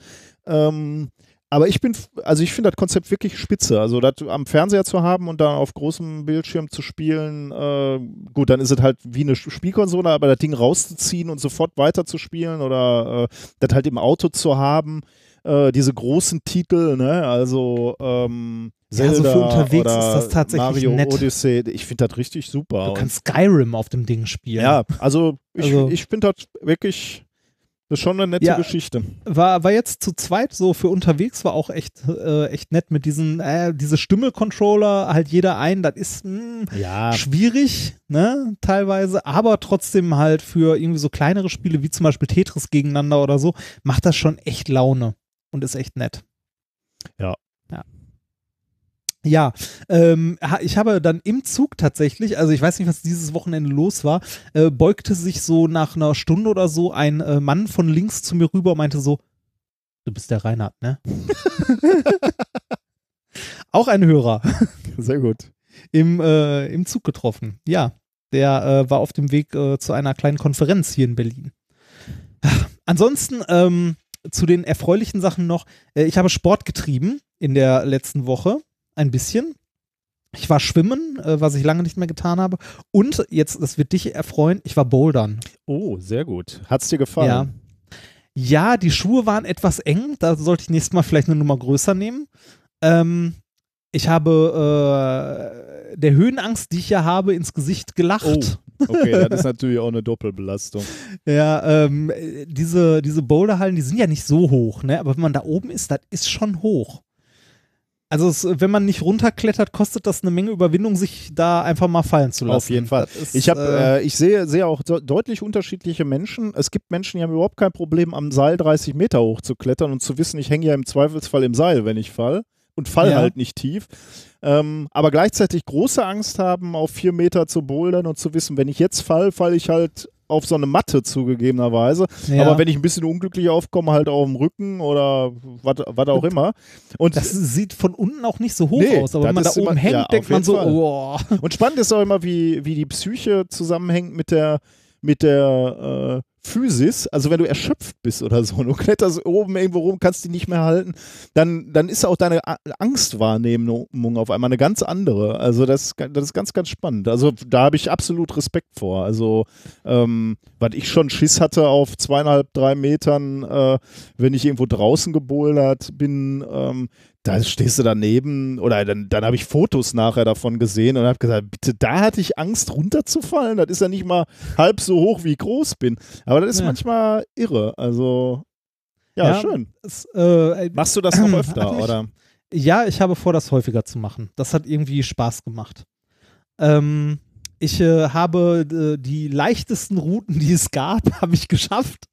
Ähm, aber ich bin, also ich finde das Konzept wirklich spitze. Also das am Fernseher zu haben und dann auf großem Bildschirm zu spielen, äh, gut, dann ist es halt wie eine Spielkonsole, aber das Ding rauszuziehen und sofort weiterzuspielen oder äh, das halt im Auto zu haben, äh, diese großen Titel, ne, also ähm, Ja, so Zelda für unterwegs oder ist das tatsächlich Mario nett. Odyssey, ich finde das richtig super. Du kannst Skyrim auf dem Ding spielen. ja, also ich, Also- ich finde das wirklich, das ist schon eine nette Ja. Geschichte. war, war jetzt zu zweit so für unterwegs, war auch echt, äh, echt nett mit diesen, äh, diese Stimme-Controller, halt jeder ein, das ist mh, Ja, schwierig, ne, teilweise, aber trotzdem halt für irgendwie so kleinere Spiele wie zum Beispiel Tetris gegeneinander oder so, macht das schon echt Laune und ist echt nett. Ja. Ja. Ähm, ich habe dann im Zug tatsächlich, also ich weiß nicht, was dieses Wochenende los war, äh, beugte sich so nach einer Stunde oder so ein äh, Mann von links zu mir rüber und meinte so, du bist der Reinhard, ne? Auch ein Hörer sehr gut. im, äh, im Zug getroffen. Ja, der äh, war auf dem Weg äh, zu einer kleinen Konferenz hier in Berlin. Ansonsten ähm, zu den erfreulichen Sachen noch. Äh, ich habe Sport getrieben in der letzten Woche. Ein bisschen. Ich war schwimmen, äh, was ich lange nicht mehr getan habe. Und jetzt, das wird dich erfreuen, ich war bouldern. Oh, sehr gut. Hat's dir gefallen? Ja. Ja, die Schuhe waren etwas eng. Da sollte ich nächstes Mal vielleicht eine Nummer größer nehmen. Ähm, ich habe äh, der Höhenangst, die ich ja habe, ins Gesicht gelacht. Oh, okay, das ist natürlich auch eine Doppelbelastung. Ja, ähm, äh, diese, diese Boulderhallen, die sind ja nicht so hoch, ne? Aber wenn man da oben ist, das ist schon hoch. Also es, wenn man nicht runterklettert, kostet das eine Menge Überwindung, sich da einfach mal fallen zu lassen. Auf jeden Fall. Ist, Ich, hab, äh, äh, ich sehe, sehe auch so, deutlich unterschiedliche Menschen. Es gibt Menschen, die haben überhaupt kein Problem, am Seil 30 Meter hoch zu klettern und zu wissen, ich hänge ja im Zweifelsfall im Seil, wenn ich fall. Und fall Ja. halt nicht tief. Ähm, aber gleichzeitig große Angst haben, auf vier Meter zu bouldern und zu wissen, wenn ich jetzt fall, falle ich halt auf so eine Matte zugegebenerweise. ja. Aber wenn ich ein bisschen unglücklich aufkomme, halt auf dem Rücken oder was auch immer. Und das sieht von unten auch nicht so hoch Nee, aus, aber wenn man da oben immer- hängt, ja, denkt man so, oh. Und spannend ist auch immer, wie, wie die Psyche zusammenhängt mit der, mit der äh, Physis. Also wenn du erschöpft bist oder so, du kletterst oben irgendwo rum, kannst die nicht mehr halten, dann, dann ist auch deine Angstwahrnehmung auf einmal eine ganz andere. Also das, das ist ganz, ganz spannend. Also da habe ich absolut Respekt vor. Also ähm, was ich schon Schiss hatte auf zweieinhalb, drei Metern, äh, wenn ich irgendwo draußen gebouldert bin, ähm, da stehst du daneben oder dann, dann habe ich Fotos nachher davon gesehen und habe gesagt, bitte, da hatte ich Angst runterzufallen. Das ist ja nicht mal halb so hoch, wie ich groß bin. Aber das ist Ja. manchmal irre. Also, ja, Ja. schön. Es, äh, Machst du das noch öfter, mich- oder? Ja, ich habe vor, das häufiger zu machen. Das hat irgendwie Spaß gemacht. Ähm, ich äh, habe äh, die leichtesten Routen, die es gab, habe ich geschafft.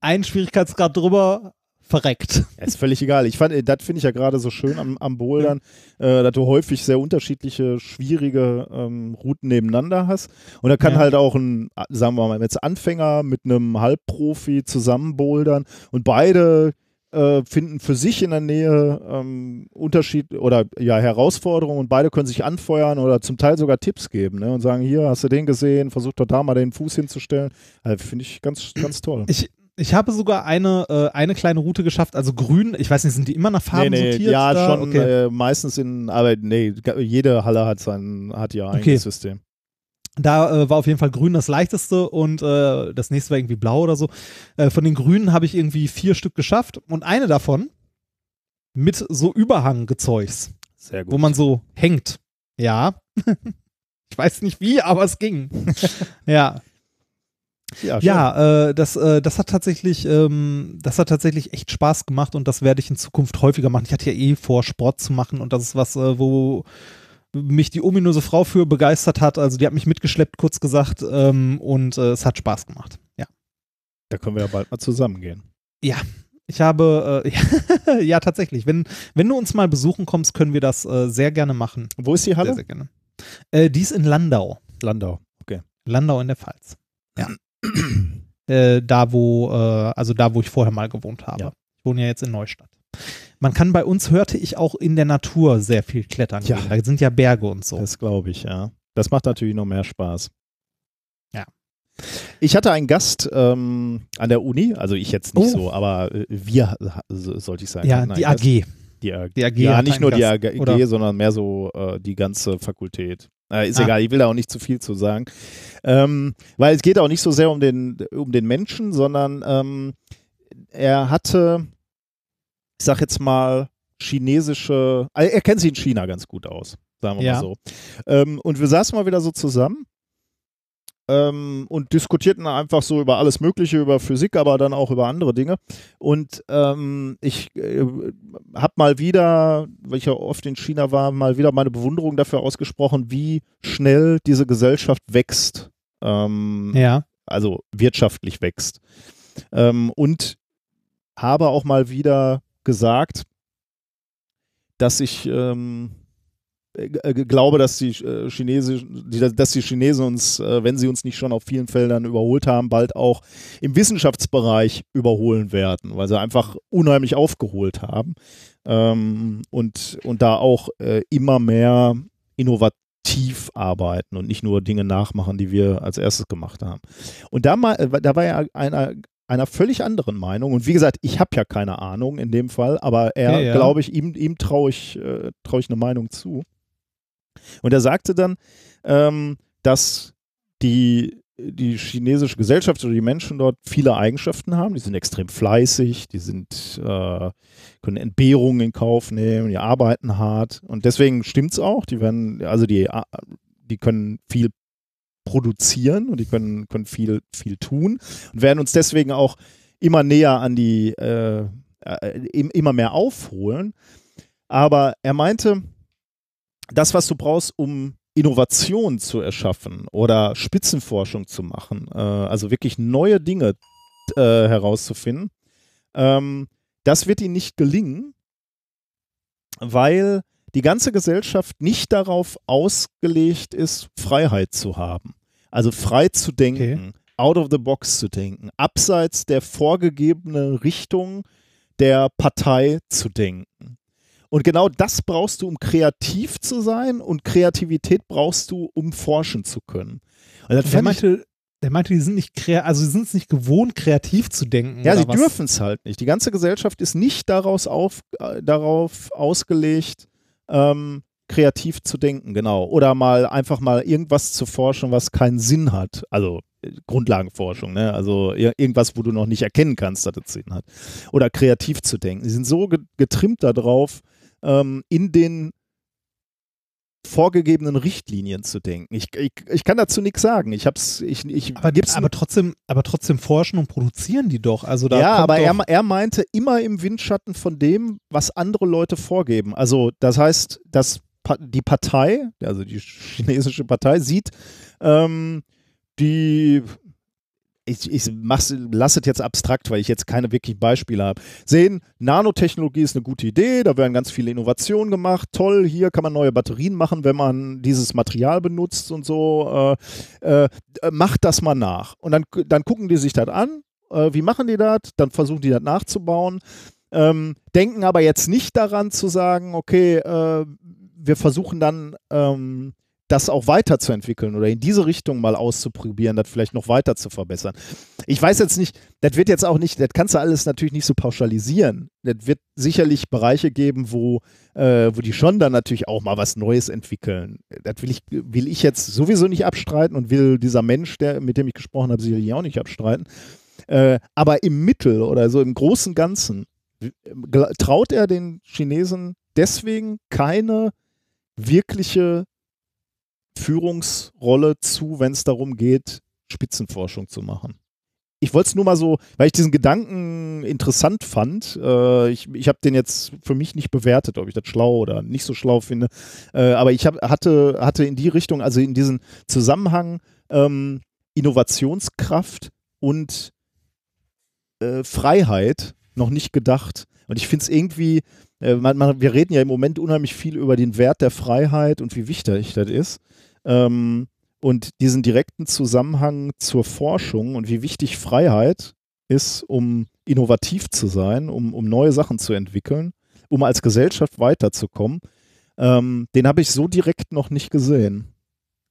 Ein Schwierigkeitsgrad drüber, verreckt. Ja, ist völlig egal. Ich fand, äh, das finde ich ja gerade so schön am, am Bouldern, äh, dass du häufig sehr unterschiedliche, schwierige ähm, Routen nebeneinander hast. Und da kann Ja. halt auch ein, äh, sagen wir mal, jetzt Anfänger mit einem Halbprofi zusammen bouldern und beide äh, finden für sich in der Nähe ähm, Unterschied oder ja Herausforderungen und beide können sich anfeuern oder zum Teil sogar Tipps geben ne? und sagen, hier hast du den gesehen, versuch doch da mal den Fuß hinzustellen. Also, Finde ich ganz, ganz toll. Ich, ich habe sogar eine, äh, eine kleine Route geschafft, also grün, ich weiß nicht, sind die immer nach Farben nee, nee, sortiert? Ja, da? schon Okay. äh, meistens in, aber nee, jede Halle hat sein, hat ihr eigenes Okay. System. Da äh, war auf jeden Fall grün das leichteste und äh, das nächste war irgendwie blau oder so. Äh, von den grünen habe ich irgendwie vier Stück geschafft und eine davon mit so Überhanggezeugs, Sehr gut. wo man so hängt. Ja. ich weiß nicht wie, aber es ging. ja. Ja. Ja, äh, das, äh, das hat tatsächlich, ähm, das hat tatsächlich echt Spaß gemacht und das werde ich in Zukunft häufiger machen. Ich hatte ja eh vor, Sport zu machen und das ist was, äh, wo mich die ominöse Frau für begeistert hat. Also die hat mich mitgeschleppt, kurz gesagt, ähm, und äh, es hat Spaß gemacht. Ja. da können wir ja bald mal zusammen gehen. Ich habe, äh, ja, tatsächlich, wenn, wenn du uns mal besuchen kommst, können wir das äh, sehr gerne machen. Wo ist die Halle? Sehr, sehr gerne. Die ist in Landau. Landau. Landau in der Pfalz. Ja. äh, da, wo, äh, also da, wo ich vorher mal gewohnt habe. Ja. Ich wohne ja jetzt in Neustadt. Man kann bei uns, hörte ich, auch in der Natur sehr viel klettern Ja. gehen. Da sind ja Berge und so. Das glaube ich, ja. Das macht natürlich noch mehr Spaß. Ja. Ich hatte einen Gast ähm, an der Uni, also ich jetzt nicht Oh. so, aber äh, wir, so- sollte ich sagen. Ja, die einen Gast. Die AG. Die AG ja, nicht nur die AG, oder? sondern mehr so äh, die ganze Fakultät. Äh, ist Ah. egal, ich will da auch nicht zu viel zu sagen. Ähm, weil es geht auch nicht so sehr um den, um den Menschen, sondern ähm, er hatte, ich sag jetzt mal, chinesische, also er kennt sich in China ganz gut aus, sagen wir Ja. mal so. Ähm, und wir saßen mal wieder so zusammen ähm, und diskutierten einfach so über alles Mögliche, über Physik, aber dann auch über andere Dinge. Und ähm, ich äh, habe mal wieder, weil ich ja oft in China war, mal wieder meine Bewunderung dafür ausgesprochen, wie schnell diese Gesellschaft wächst. Ähm, Ja. also wirtschaftlich wächst. Ähm, und habe auch mal wieder gesagt, dass ich ähm, äh, äh, glaube, dass die äh, Chinesen, dass die Chinesen uns, äh, wenn sie uns nicht schon auf vielen Feldern überholt haben, bald auch im Wissenschaftsbereich überholen werden, weil sie einfach unheimlich aufgeholt haben ähm, und, und da auch äh, immer mehr innovativ arbeiten und nicht nur Dinge nachmachen, die wir als erstes gemacht haben. Und da, mal, äh, da war er einer, einer völlig anderen Meinung. Und wie gesagt, ich habe ja keine Ahnung in dem Fall, aber er, Ja, ja. glaube ich, ihm, ihm traue ich, äh, trau ich eine Meinung zu. Und er sagte dann, ähm, dass die, die chinesische Gesellschaft oder die Menschen dort viele Eigenschaften haben. Die sind extrem fleißig, die sind, äh, können Entbehrungen in Kauf nehmen, die arbeiten hart. Und deswegen stimmt es auch. Die werden, also die, die können viel produzieren und die können, können viel, viel tun und werden uns deswegen auch immer näher an die, äh, äh, im- immer mehr aufholen. Aber er meinte, das, was du brauchst, um Innovation zu erschaffen oder Spitzenforschung zu machen, äh, also wirklich neue Dinge äh, herauszufinden, ähm, das wird ihnen nicht gelingen, weil die ganze Gesellschaft nicht darauf ausgelegt ist, Freiheit zu haben. Also frei zu denken, out of the box zu denken, abseits der vorgegebenen Richtung der Partei zu denken. Und genau das brauchst du, um kreativ zu sein und Kreativität brauchst du, um forschen zu können. Und das Der meinte, der meinte, die sind nicht krea also sie sind es nicht gewohnt, kreativ zu denken. Ja, sie dürfen es halt nicht. Die ganze Gesellschaft ist nicht daraus auf, äh, darauf ausgelegt, ähm, kreativ zu denken, genau. Oder mal einfach mal irgendwas zu forschen, was keinen Sinn hat. Also äh, Grundlagenforschung, ne? Also ir irgendwas, wo du noch nicht erkennen kannst, dass es Sinn hat. Oder kreativ zu denken. Sie sind so ge getrimmt darauf, ähm, in den vorgegebenen Richtlinien zu denken. Ich, ich, ich kann dazu nichts sagen. Ich hab's, ich, ich Aber, gib's aber, trotzdem, aber trotzdem forschen und produzieren die doch. Also da ja, aber er, er meinte immer im Windschatten von dem, was andere Leute vorgeben. Also das heißt, dass die Partei, also die chinesische Partei, sieht ähm, die ich, ich lasse es jetzt abstrakt, weil ich jetzt keine wirklichen Beispiele habe. Sehen, Nanotechnologie ist eine gute Idee, da werden ganz viele Innovationen gemacht. Toll, hier kann man neue Batterien machen, wenn man dieses Material benutzt und so. Äh, äh, macht das mal nach. Und dann, dann gucken die sich das an. Äh, wie machen die das? Dann versuchen die das nachzubauen. Ähm, denken aber jetzt nicht daran zu sagen, okay, äh, wir versuchen dann ähm, das auch weiterzuentwickeln oder in diese Richtung mal auszuprobieren, das vielleicht noch weiter zu verbessern. Ich weiß jetzt nicht, das wird jetzt auch nicht, das kannst du alles natürlich nicht so pauschalisieren. Das wird sicherlich Bereiche geben, wo, äh, wo die schon dann natürlich auch mal was Neues entwickeln. Das will ich, will ich jetzt sowieso nicht abstreiten und will dieser Mensch, der, mit dem ich gesprochen habe, sicherlich auch nicht abstreiten. Äh, aber im Mittel oder so im großen Ganzen traut er den Chinesen deswegen keine wirkliche Führungsrolle zu, wenn es darum geht, Spitzenforschung zu machen. Ich wollte es nur mal so, weil ich diesen Gedanken interessant fand. Äh, ich ich habe den jetzt für mich nicht bewertet, ob ich das schlau oder nicht so schlau finde. Äh, aber ich hab, hatte, hatte in die Richtung, also in diesen Zusammenhang ähm, Innovationskraft und äh, Freiheit noch nicht gedacht. Und ich finde es irgendwie, äh, man, man, wir reden ja im Moment unheimlich viel über den Wert der Freiheit und wie wichtig das ist. Ähm, und diesen direkten Zusammenhang zur Forschung und wie wichtig Freiheit ist, um innovativ zu sein, um, um neue Sachen zu entwickeln, um als Gesellschaft weiterzukommen, ähm, den habe ich so direkt noch nicht gesehen.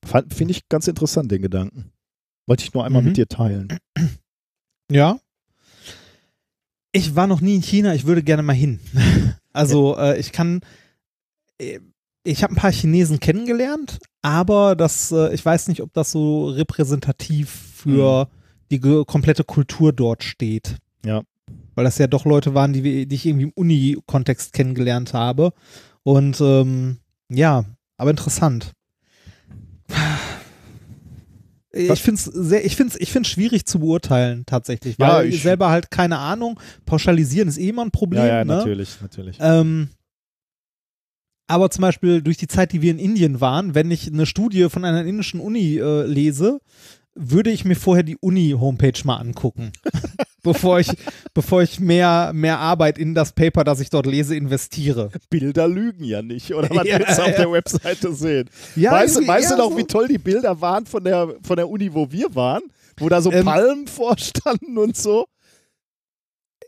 Finde ich ganz interessant, den Gedanken. Wollte ich nur einmal Mhm. mit dir teilen. Ja. Ich war noch nie in China, ich würde gerne mal hin. Also äh, ich kann, äh, ich habe ein paar Chinesen kennengelernt, aber das, äh, ich weiß nicht, ob das so repräsentativ für die ge- komplette Kultur dort steht. Ja. Weil das ja doch Leute waren, die, wir- die ich irgendwie im Uni-Kontext kennengelernt habe. Und ähm, ja, aber interessant. Ich finde es sehr, ich finde ich find's schwierig zu beurteilen, tatsächlich, Ja, weil ich- ich selber halt keine Ahnung. Pauschalisieren ist eh immer ein Problem. ja, ja, ne? natürlich, natürlich. Ähm, aber zum Beispiel durch die Zeit, die wir in Indien waren, wenn ich eine Studie von einer indischen Uni äh, lese, würde ich mir vorher die Uni-Homepage mal angucken, bevor ich, bevor ich mehr, mehr Arbeit in das Paper, das ich dort lese, investiere. Bilder lügen ja nicht, oder was Ja, willst du auf ja. der Webseite sehen? Ja, weißt weißt du noch, so. wie toll die Bilder waren von der, von der Uni, wo wir waren? Wo da so Ähm, Palmen vorstanden und so?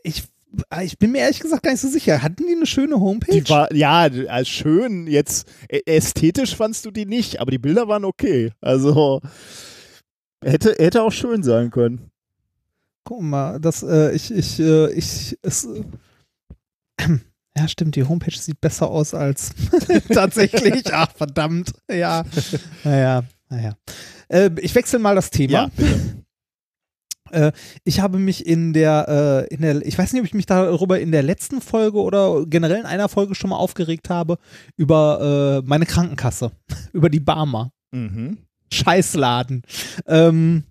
Ich, ich bin mir ehrlich gesagt gar nicht so sicher. Hatten die eine schöne Homepage? Die war, ja, als schön, jetzt ästhetisch fandst du die nicht, aber die Bilder waren okay. Also hätte, hätte auch schön sein können. Guck mal, das, äh, ich, ich, äh, ich, es, äh, ja, stimmt, die Homepage sieht besser aus als tatsächlich. Ach, verdammt. Ja, naja, naja. Äh, ich wechsle mal das Thema. bitte. Äh, ich habe mich in der, äh, in der, ich weiß nicht, ob ich mich darüber in der letzten Folge oder generell in einer Folge schon mal aufgeregt habe, über äh, meine Krankenkasse, über die Barmer. Mhm. Scheißladen. Ähm,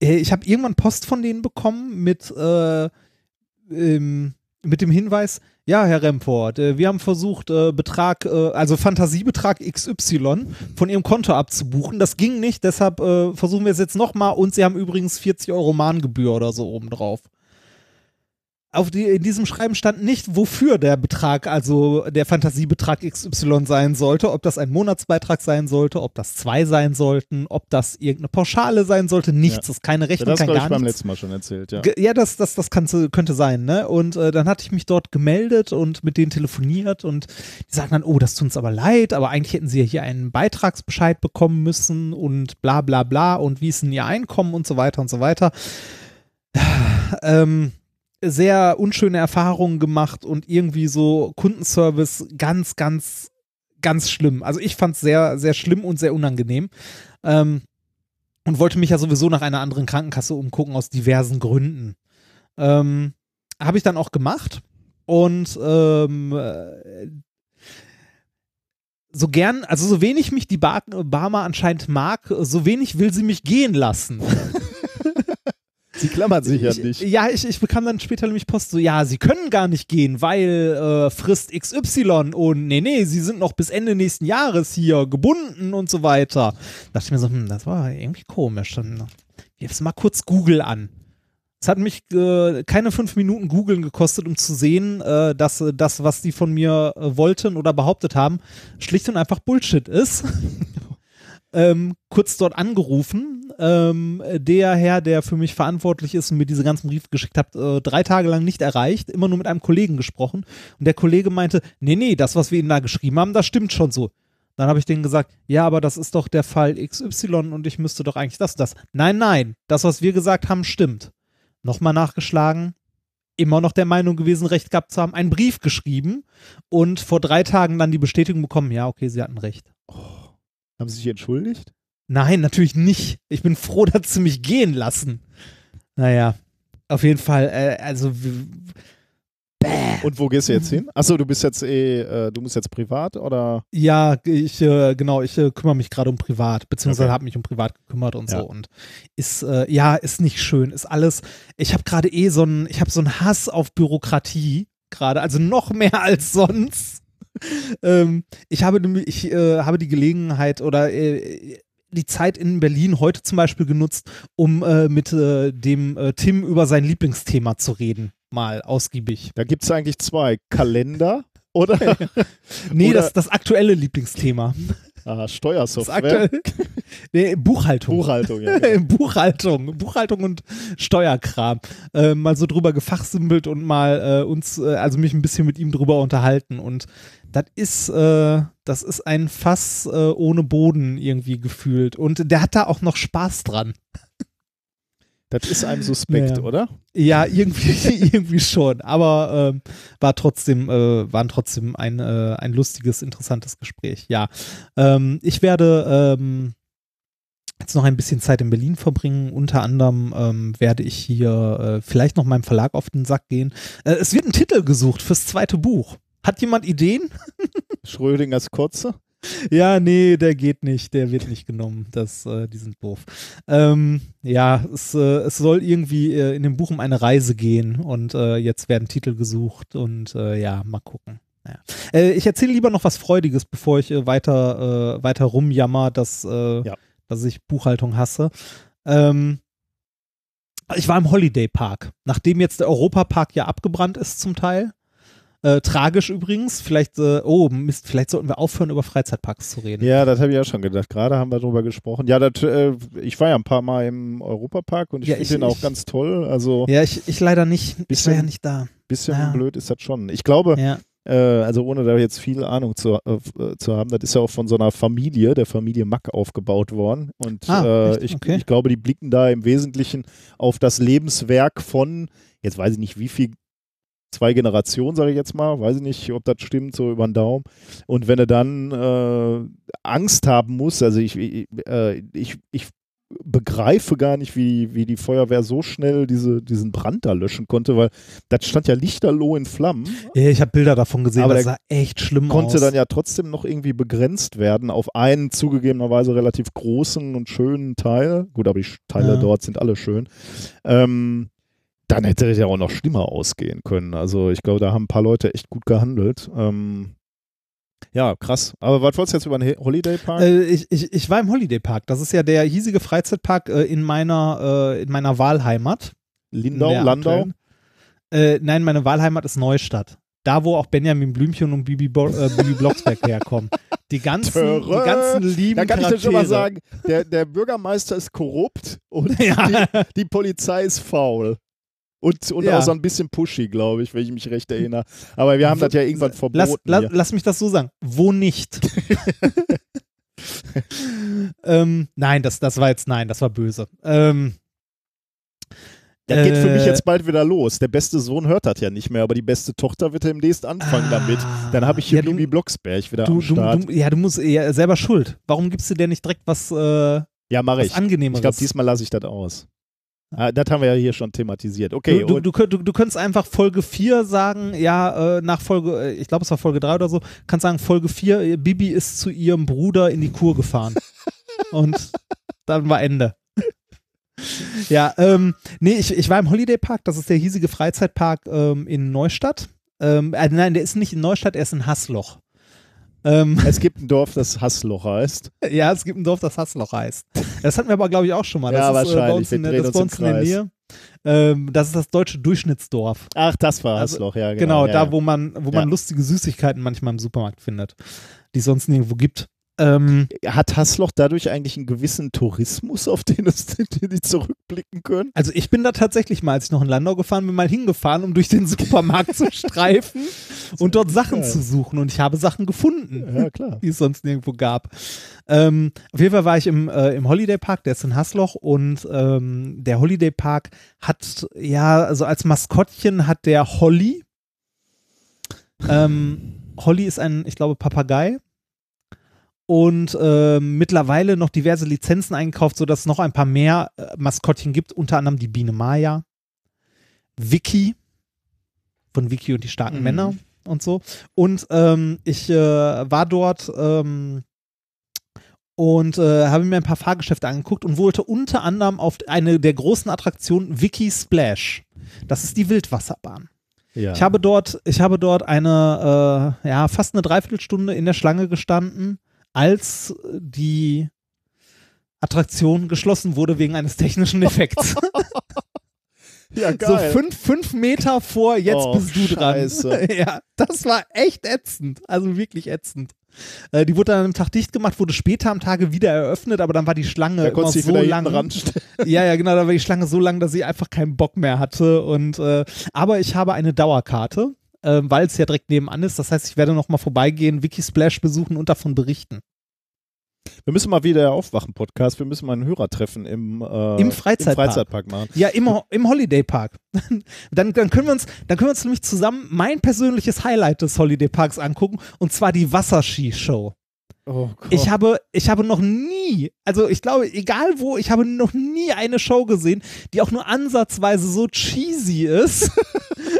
äh, ich habe irgendwann Post von denen bekommen mit, äh, ähm, mit dem Hinweis, ja, Herr Remport, äh, wir haben versucht, äh, Betrag, äh, also Fantasiebetrag XY von Ihrem Konto abzubuchen. Das ging nicht, deshalb versuchen wir es jetzt nochmal und Sie haben übrigens 40 Euro Mahngebühr oder so obendrauf. Auf die, in diesem Schreiben stand nicht, wofür der Betrag, also der Fantasiebetrag XY sein sollte, ob das ein Monatsbeitrag sein sollte, ob das zwei sein sollten, ob das irgendeine Pauschale sein sollte, nichts, Ja. das ist keine Ja, Rechnung, das kein glaube ich gar beim nichts. letzten Mal schon erzählt, ja. Ja, das, das, das kannte, könnte sein, ne? Und äh, dann hatte ich mich dort gemeldet und mit denen telefoniert und die sagten dann, oh, das tut uns aber leid, aber eigentlich hätten sie ja hier einen Beitragsbescheid bekommen müssen und bla bla bla und wie ist denn ihr Einkommen und so weiter und so weiter. Ähm, sehr unschöne Erfahrungen gemacht und irgendwie so Kundenservice ganz, ganz, ganz schlimm. Also ich fand es sehr, sehr schlimm und sehr unangenehm. Ähm, und wollte mich ja sowieso nach einer anderen Krankenkasse umgucken aus diversen Gründen. Ähm, Habe ich dann auch gemacht und ähm, äh, so gern, also so wenig mich die Bar Barmer anscheinend mag, so wenig will sie mich gehen lassen. Sie klammert sich ja ich, nicht. Ja, ich, ich bekam dann später nämlich Post so, ja, sie können gar nicht gehen, weil äh, Frist XY und nee, nee, sie sind noch bis Ende nächsten Jahres hier gebunden und so weiter. Da dachte ich mir so, hm, das war irgendwie komisch. Dann wirf's mal kurz Google an. Es hat mich äh, keine fünf Minuten googeln gekostet, um zu sehen, äh, dass äh, das, was die von mir äh, wollten oder behauptet haben, schlicht und einfach Bullshit ist. ähm, kurz dort angerufen. Ähm, der Herr, der für mich verantwortlich ist und mir diese ganzen Briefe geschickt hat, äh, drei Tage lang nicht erreicht, immer nur mit einem Kollegen gesprochen. Und der Kollege meinte, nee, nee, das, was wir Ihnen da geschrieben haben, das stimmt schon so. Dann habe ich denen gesagt, ja, aber das ist doch der Fall XY und ich müsste doch eigentlich das und das. Nein, nein, das, was wir gesagt haben, stimmt. Nochmal nachgeschlagen, immer noch der Meinung gewesen, recht gehabt zu haben, einen Brief geschrieben und vor drei Tagen dann die Bestätigung bekommen, ja, okay, sie hatten recht. Haben Sie sich entschuldigt? Nein, natürlich nicht. Ich bin froh, dass sie mich gehen lassen. Naja, auf jeden Fall, äh, also w- Und wo gehst du jetzt hin? Achso, du bist jetzt eh, äh, du musst jetzt privat oder? ja, ich, äh, genau, ich äh, kümmere mich gerade um privat, beziehungsweise Okay. habe mich um privat gekümmert und Ja. so und ist, äh, ja, ist nicht schön, ist alles, ich habe gerade eh so einen, ich habe so einen Hass auf Bürokratie gerade, also noch mehr als sonst. Ähm, ich habe, nämlich- ich äh, habe die Gelegenheit oder äh, die Zeit in Berlin heute zum Beispiel genutzt, um äh, mit äh, dem äh, Tim über sein Lieblingsthema zu reden, mal ausgiebig. Da gibt es eigentlich zwei. Kalender oder Nee, Oder- das das aktuelle Lieblingsthema. Ah, Steuersoftware. nee, Buchhaltung. Buchhaltung, ja. genau. Buchhaltung, Buchhaltung und Steuerkram. Äh, mal so drüber gefachsimpelt und mal äh, uns, äh, also mich ein bisschen mit ihm drüber unterhalten. Und das ist, äh, das ist ein Fass äh, ohne Boden irgendwie gefühlt. Und der hat da auch noch Spaß dran. Das ist einem suspekt, Ja. oder? Ja, irgendwie, irgendwie schon. Aber ähm, war trotzdem, äh, waren trotzdem ein, äh, ein lustiges, interessantes Gespräch. Ja. Ähm, ich werde ähm, jetzt noch ein bisschen Zeit in Berlin verbringen. Unter anderem ähm, werde ich hier äh, vielleicht noch meinem Verlag auf den Sack gehen. Äh, es wird ein Titel gesucht fürs zweite Buch. Hat jemand Ideen? Schrödingers Kotze? Ja, nee, der geht nicht, der wird nicht genommen. Das, äh, die sind doof. Ähm, ja, es, äh, es soll irgendwie äh, in dem Buch um eine Reise gehen und äh, jetzt werden Titel gesucht und äh, ja, mal gucken. Naja. Äh, ich erzähle lieber noch was Freudiges, bevor ich weiter, weiter rumjammer, dass, Ja. dass ich Buchhaltung hasse. Ähm, ich war im Holiday Park, nachdem jetzt der Europapark ja abgebrannt ist zum Teil. Äh, tragisch übrigens. Vielleicht, äh, oh Mist, vielleicht sollten wir aufhören, über Freizeitparks zu reden. Ja, das habe ich auch schon gedacht. Gerade haben wir drüber gesprochen. Ja, das, äh, ich war ja ein paar Mal im Europapark und ich Ja, finde den auch ich- ganz toll. Also Ja, ich, ich leider nicht. Ich war Bisschen- ja nicht da. bisschen ja. blöd ist das schon. Ich glaube, Ja. äh, also ohne da jetzt viel Ahnung zu, äh, zu haben, das ist ja auch von so einer Familie, der Familie Mack aufgebaut worden. Und Ah, äh, ich, Okay. ich glaube, die blicken da im Wesentlichen auf das Lebenswerk von, jetzt weiß ich nicht, wie viel zwei Generationen, sage ich jetzt mal, weiß ich nicht, ob das stimmt, so über den Daumen. Und wenn er dann äh, Angst haben muss, also ich, ich, äh, ich, ich begreife gar nicht, wie, wie die Feuerwehr so schnell diese, diesen Brand da löschen konnte, weil das stand ja lichterloh in Flammen, Ja, ich habe Bilder davon gesehen, Aber das sah echt schlimm konnte aus. dann ja trotzdem noch irgendwie begrenzt werden auf einen zugegebenerweise relativ großen und schönen Teil. Gut, aber die Teile Ja. dort sind alle schön. Ähm, dann hätte es ja auch noch schlimmer ausgehen können. Also ich glaube, da haben ein paar Leute echt gut gehandelt. Ähm, ja, krass. Aber was wolltest du jetzt über den Holiday Park? Äh, ich, ich, ich war im Holiday Park. Das ist ja der hiesige Freizeitpark äh, in meiner äh, in meiner Wahlheimat. Lindau, Landau? Äh, nein, meine Wahlheimat ist Neustadt. Da, wo auch Benjamin Blümchen und Bibi, Bo äh, Bibi Blocksberg herkommen. Die ganzen, die Töre. ganzen lieben Da kann ich dir schon mal Charaktere. sagen, der, der Bürgermeister ist korrupt und Ja. die, die Polizei ist faul. Und, und Ja. auch so ein bisschen pushy, glaube ich, wenn ich mich recht erinnere. Aber wir haben das ja irgendwann verboten. Lass, la, hier. lass mich das so sagen. Wo nicht? ähm, nein, das, das war jetzt, nein, das war böse. Ähm, Das geht für mich äh, jetzt bald wieder los. Der beste Sohn hört das ja nicht mehr, aber die beste Tochter wird demnächst anfangen damit. Dann habe ich hier Ah. Ja, Bibi Blocksberg wieder du, am Start. du, ja, du musst ja, selber schuld. Warum gibst du dir nicht direkt was, äh, ja, mache ich. Angenehmeres? Ich glaube, diesmal lasse ich das aus. Ah, das haben wir ja hier schon thematisiert. Okay, du, du, du, du könntest einfach Folge 4 sagen, ja, äh, nach Folge, äh, ich glaube, es war Folge 3 oder so, kannst sagen, Folge 4, äh, Bibi ist zu ihrem Bruder in die Kur gefahren. Und dann war Ende. ja, ähm, nee, ich, ich war im Holiday Park, das ist der hiesige Freizeitpark ähm, in Neustadt. Ähm, äh, nein, der ist nicht in Neustadt, er ist in Hassloch. Ähm, es gibt ein Dorf, das Hassloch heißt. ja, es gibt ein Dorf, das Hassloch heißt. Das hatten wir aber, glaube ich, auch schon mal. Das Ja, ist, äh, bei wahrscheinlich. uns in das bei uns in der Nähe. Ähm, das ist das deutsche Durchschnittsdorf. Ach, das war Also, Hassloch, ja, genau. Genau, ja, da, wo man, wo man lustige Süßigkeiten manchmal im Supermarkt findet, die es sonst nirgendwo gibt. Ähm, Hat Hassloch dadurch eigentlich einen gewissen Tourismus, auf den, es, den die zurückblicken können? also ich bin da tatsächlich mal, als ich noch in Landau gefahren bin, mal hingefahren, um durch den Supermarkt zu streifen und dort Sachen geil. zu suchen. Und ich habe Sachen gefunden. Ja, klar. die es sonst nirgendwo gab. Ähm, auf jeden Fall war ich im, äh, im Holiday Park, der ist in Hassloch und ähm, der Holiday Park hat, ja, also als Maskottchen hat der Holly. Ähm, Holly ist ein, ich glaube, Papagei. Und ähm, mittlerweile noch diverse Lizenzen eingekauft, sodass es noch ein paar mehr äh, Maskottchen gibt, unter anderem die Biene Maya, Vicky von Vicky und die starken Mhm. Männer und so. Und ähm, ich äh, war dort ähm, und äh, habe mir ein paar Fahrgeschäfte angeguckt und wollte unter anderem auf eine der großen Attraktionen Vicky Splash. Das ist die Wildwasserbahn. Ja. Ich habe dort, ich habe dort eine, äh, ja, fast eine Dreiviertelstunde in der Schlange gestanden, als die Attraktion geschlossen wurde wegen eines technischen Defekts. ja, so geil. fünf, fünf Meter vor, jetzt Oh, bist du dran. Scheiße. ja, das war echt ätzend. Also wirklich ätzend. Äh, die wurde dann am Tag dicht gemacht, wurde später am Tage wieder eröffnet, aber dann war die Schlange da immer so lang. Ja, ja, genau, da war die Schlange so lang, dass ich einfach keinen Bock mehr hatte. Und äh, aber ich habe eine Dauerkarte, äh, weil es ja direkt nebenan ist. Das heißt, ich werde noch mal vorbeigehen, Wikisplash besuchen und davon berichten. Wir müssen mal wieder Aufwachen-Podcast, wir müssen mal einen Hörertreffen im, äh, Im Freizeitpark. Freizeitpark machen. Ja, im, im Holiday Park. dann, dann, können wir uns, dann können wir uns nämlich zusammen mein persönliches Highlight des Holiday Parks angucken und zwar die Wasserski-Show. Oh. Ich habe, ich habe noch nie, also ich glaube, egal wo, ich habe noch nie eine Show gesehen, die auch nur ansatzweise so cheesy ist.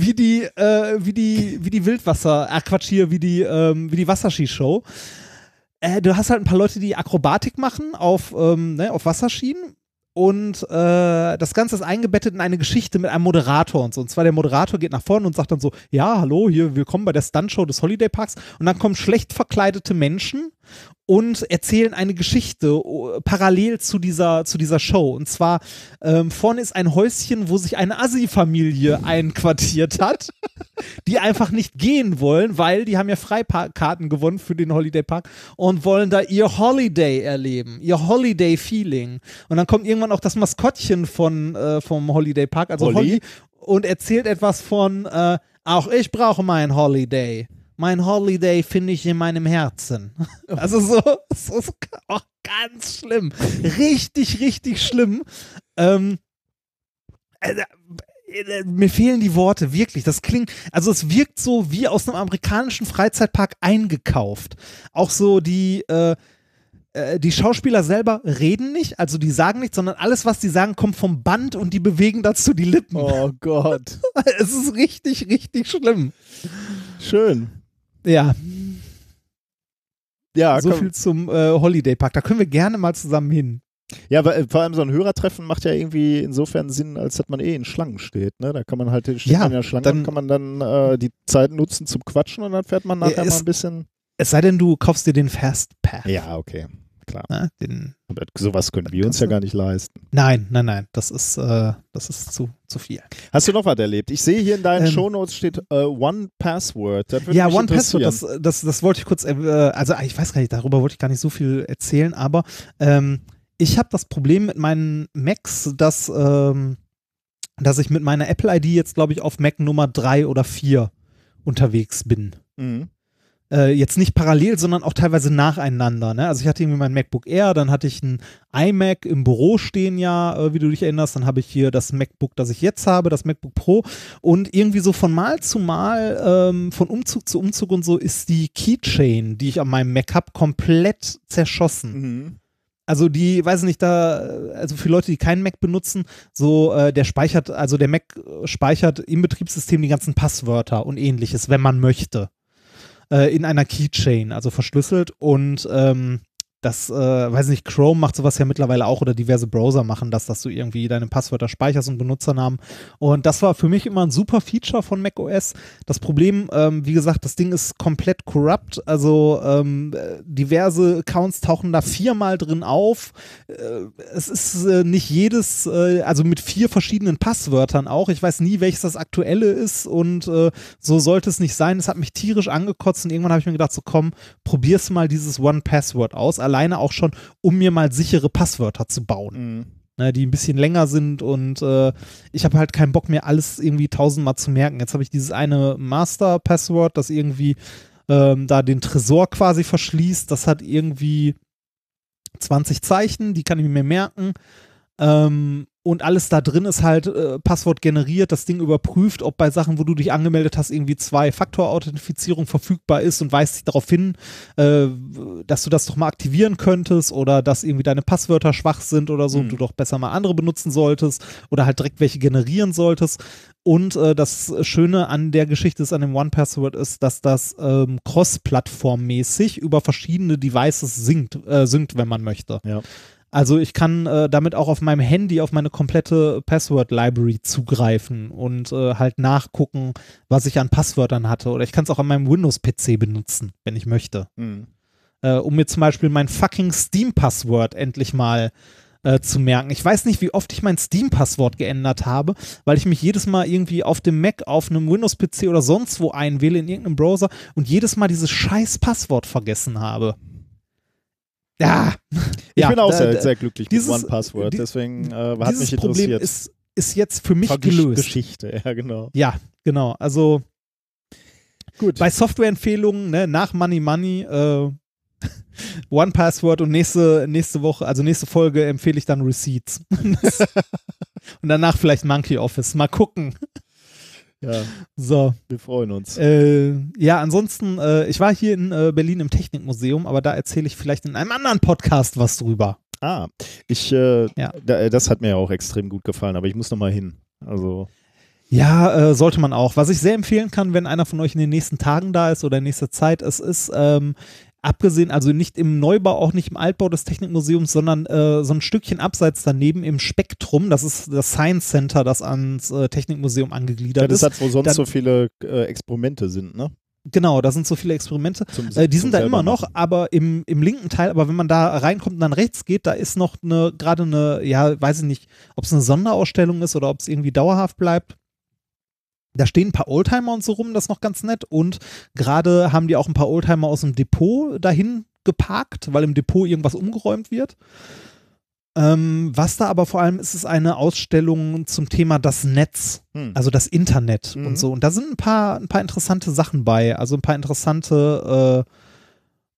wie die, äh, wie die, wie die Wildwasser, ach Quatsch hier, wie die, ähm, wie die Wasserskishow. Äh, du hast halt ein paar Leute, die Akrobatik machen auf, ähm, ne, auf Wasserschienen und äh, das Ganze ist eingebettet in eine Geschichte mit einem Moderator und so. Und zwar der Moderator geht nach vorne und sagt dann so, ja, hallo, hier, willkommen bei der Stuntshow des Holiday Parks. Und dann kommen schlecht verkleidete Menschen und erzählen eine Geschichte uh, parallel zu dieser, zu dieser Show. Und zwar ähm, vorne ist ein Häuschen, wo sich eine Assi-Familie einquartiert hat, die einfach nicht gehen wollen, weil die haben ja Freikarten gewonnen für den Holiday Park und wollen da ihr Holiday erleben, ihr Holiday-Feeling. Und dann kommt irgendwann auch das Maskottchen von, äh, vom Holiday Park, also Holly? Holly, und erzählt etwas von, äh, auch ich brauche mein Holiday mein Holiday finde ich in meinem Herzen. Also so, so, so oh, ganz schlimm. Richtig, richtig schlimm. Ähm, äh, äh, mir fehlen die Worte, wirklich. Das klingt, also es wirkt so wie aus einem amerikanischen Freizeitpark eingekauft. Auch so die, äh, äh, die Schauspieler selber reden nicht, also die sagen nichts, sondern alles, was die sagen, kommt vom Band und die bewegen dazu die Lippen. Oh Gott. es ist richtig, richtig schlimm. Schön. Ja. Ja, so komm. viel zum äh, Holiday Park. Da können wir gerne mal zusammen hin. Ja, aber äh, vor allem so ein Hörertreffen macht ja irgendwie insofern Sinn, als dass man eh in Schlangen steht. Ne? Da kann man halt steht Ja, in der Schlange dann- und kann man dann äh, die Zeit nutzen zum Quatschen und dann fährt man nachher es- mal ein bisschen. Es sei denn, du kaufst dir den Fast Pass. Ja, okay, klar. Ne? Den, Aber sowas können wir uns ja gar nicht leisten. nein, nein, nein. Das ist, äh, das ist zu, zu viel. Hast du noch was erlebt? Ich sehe hier in deinen Ähm, Shownotes steht äh, One Password. Ja, One Password, das, das, das wollte ich kurz, äh, also ich weiß gar nicht, darüber wollte ich gar nicht so viel erzählen, aber ähm, ich habe das Problem mit meinen Macs, dass, ähm, dass ich mit meiner Apple ID jetzt, glaube ich, auf Mac Nummer 3 oder 4 unterwegs bin. Mhm. Äh, jetzt nicht parallel, sondern auch teilweise nacheinander. Ne? Also ich hatte irgendwie mein MacBook Air, dann hatte ich ein iMac im Büro stehen ja, äh, wie du dich erinnerst, dann habe ich hier das MacBook, das ich jetzt habe, das MacBook Pro und irgendwie so von Mal zu Mal, ähm, von Umzug zu Umzug und so ist die Keychain, die ich an meinem Mac habe, komplett zerschossen. Mhm. Also die, weiß nicht, da, also für Leute, die keinen Mac benutzen, so äh, der speichert, also der Mac speichert im Betriebssystem die ganzen Passwörter und ähnliches, wenn man möchte. Äh, in einer Keychain, also verschlüsselt und ähm, das, äh, weiß nicht, Chrome macht sowas ja mittlerweile auch oder diverse Browser machen das, dass du irgendwie deine Passwörter speicherst und Benutzernamen. Und das war für mich immer ein super Feature von macOS. Das Problem, ähm, wie gesagt, das Ding ist komplett corrupt. Also ähm, äh, diverse Accounts tauchen da viermal drin auf. Äh, es ist äh, nicht jedes, äh, also mit vier verschiedenen Passwörtern auch. Ich weiß nie, welches das aktuelle ist und äh, so sollte es nicht sein. Es hat mich tierisch angekotzt und irgendwann habe ich mir gedacht, so komm, probier's mal dieses One-Password aus. Alleine auch schon, um mir mal sichere Passwörter zu bauen Mhm. ne, die ein bisschen länger sind und äh, ich habe halt keinen Bock mehr, alles irgendwie tausendmal zu merken. Jetzt habe ich dieses eine Master-Password, das irgendwie ähm, da den Tresor quasi verschließt. Das hat irgendwie 20 Zeichen, die kann ich mir merken. Ähm, und alles da drin ist halt äh, Passwort generiert. Das Ding überprüft, ob bei Sachen, wo du dich angemeldet hast, irgendwie Zwei-Faktor-Authentifizierung verfügbar ist und weist dich darauf hin, äh, dass du das doch mal aktivieren könntest oder dass irgendwie deine Passwörter schwach sind oder so und Mhm. du doch besser mal andere benutzen solltest oder halt direkt welche generieren solltest. Und äh, das Schöne an der Geschichte ist, an dem One-Password ist, dass das ähm, cross-plattformmäßig über verschiedene Devices synkt, äh, synkt, wenn man möchte. Ja. Also ich kann äh, damit auch auf meinem Handy auf meine komplette Password-Library zugreifen und äh, halt nachgucken, was ich an Passwörtern hatte. Oder ich kann es auch an meinem Windows-PC benutzen, wenn ich möchte. Mhm. Äh, um mir zum Beispiel mein fucking Steam-Passwort endlich mal äh, zu merken. Ich weiß nicht, wie oft ich mein Steam-Passwort geändert habe, weil ich mich jedes Mal irgendwie auf dem Mac, auf einem Windows-PC oder sonst wo einwähle in irgendeinem Browser und jedes Mal dieses scheiß Passwort vergessen habe. Ja. Ich ja, bin auch da- sehr, sehr glücklich dieses- mit One Password, deswegen äh, hat mich Problem interessiert. ist, ist jetzt für mich Vergesch- gelöst. Geschichte, ja genau. Ja, genau. Also Gut. bei Softwareempfehlungen, ne, nach Money Money, äh, One Password und nächste, nächste Woche, also nächste Folge empfehle ich dann Receipts. und danach vielleicht Monkey Office. Mal gucken. Ja, So. wir freuen uns. Äh, ja, ansonsten, äh, ich war hier in äh, Berlin im Technikmuseum, aber da erzähle ich vielleicht in einem anderen Podcast was drüber. Ah, ich, äh, Ja. da, das hat mir ja auch extrem gut gefallen, aber ich muss noch mal hin. Also, Ja, äh, sollte man auch. Was ich sehr empfehlen kann, wenn einer von euch in den nächsten Tagen da ist oder in nächster Zeit, es ist ähm, abgesehen, also nicht im Neubau, auch nicht im Altbau des Technikmuseums, sondern äh, so ein Stückchen abseits daneben im Spektrum. Das ist das Science Center, das ans äh, Technikmuseum angegliedert ja, das ist. hat, wo sonst dann- so viele äh, Experimente sind, ne? Genau, da sind so viele Experimente. Zum, Äh, die sind da immer noch, machen. aber im, im linken Teil, aber wenn man da reinkommt und dann rechts geht, da ist noch eine, gerade eine, ja, weiß ich nicht, ob es eine Sonderausstellung ist oder ob es irgendwie dauerhaft bleibt. Da stehen ein paar Oldtimer und so rum, das ist noch ganz nett. Und gerade haben die auch ein paar Oldtimer aus dem Depot dahin geparkt, weil im Depot irgendwas umgeräumt wird. Ähm, was da aber vor allem ist, ist eine Ausstellung zum Thema das Netz, Hm. also das Internet Mhm. und so. Und da sind ein paar, ein paar interessante Sachen bei, also ein paar interessante äh,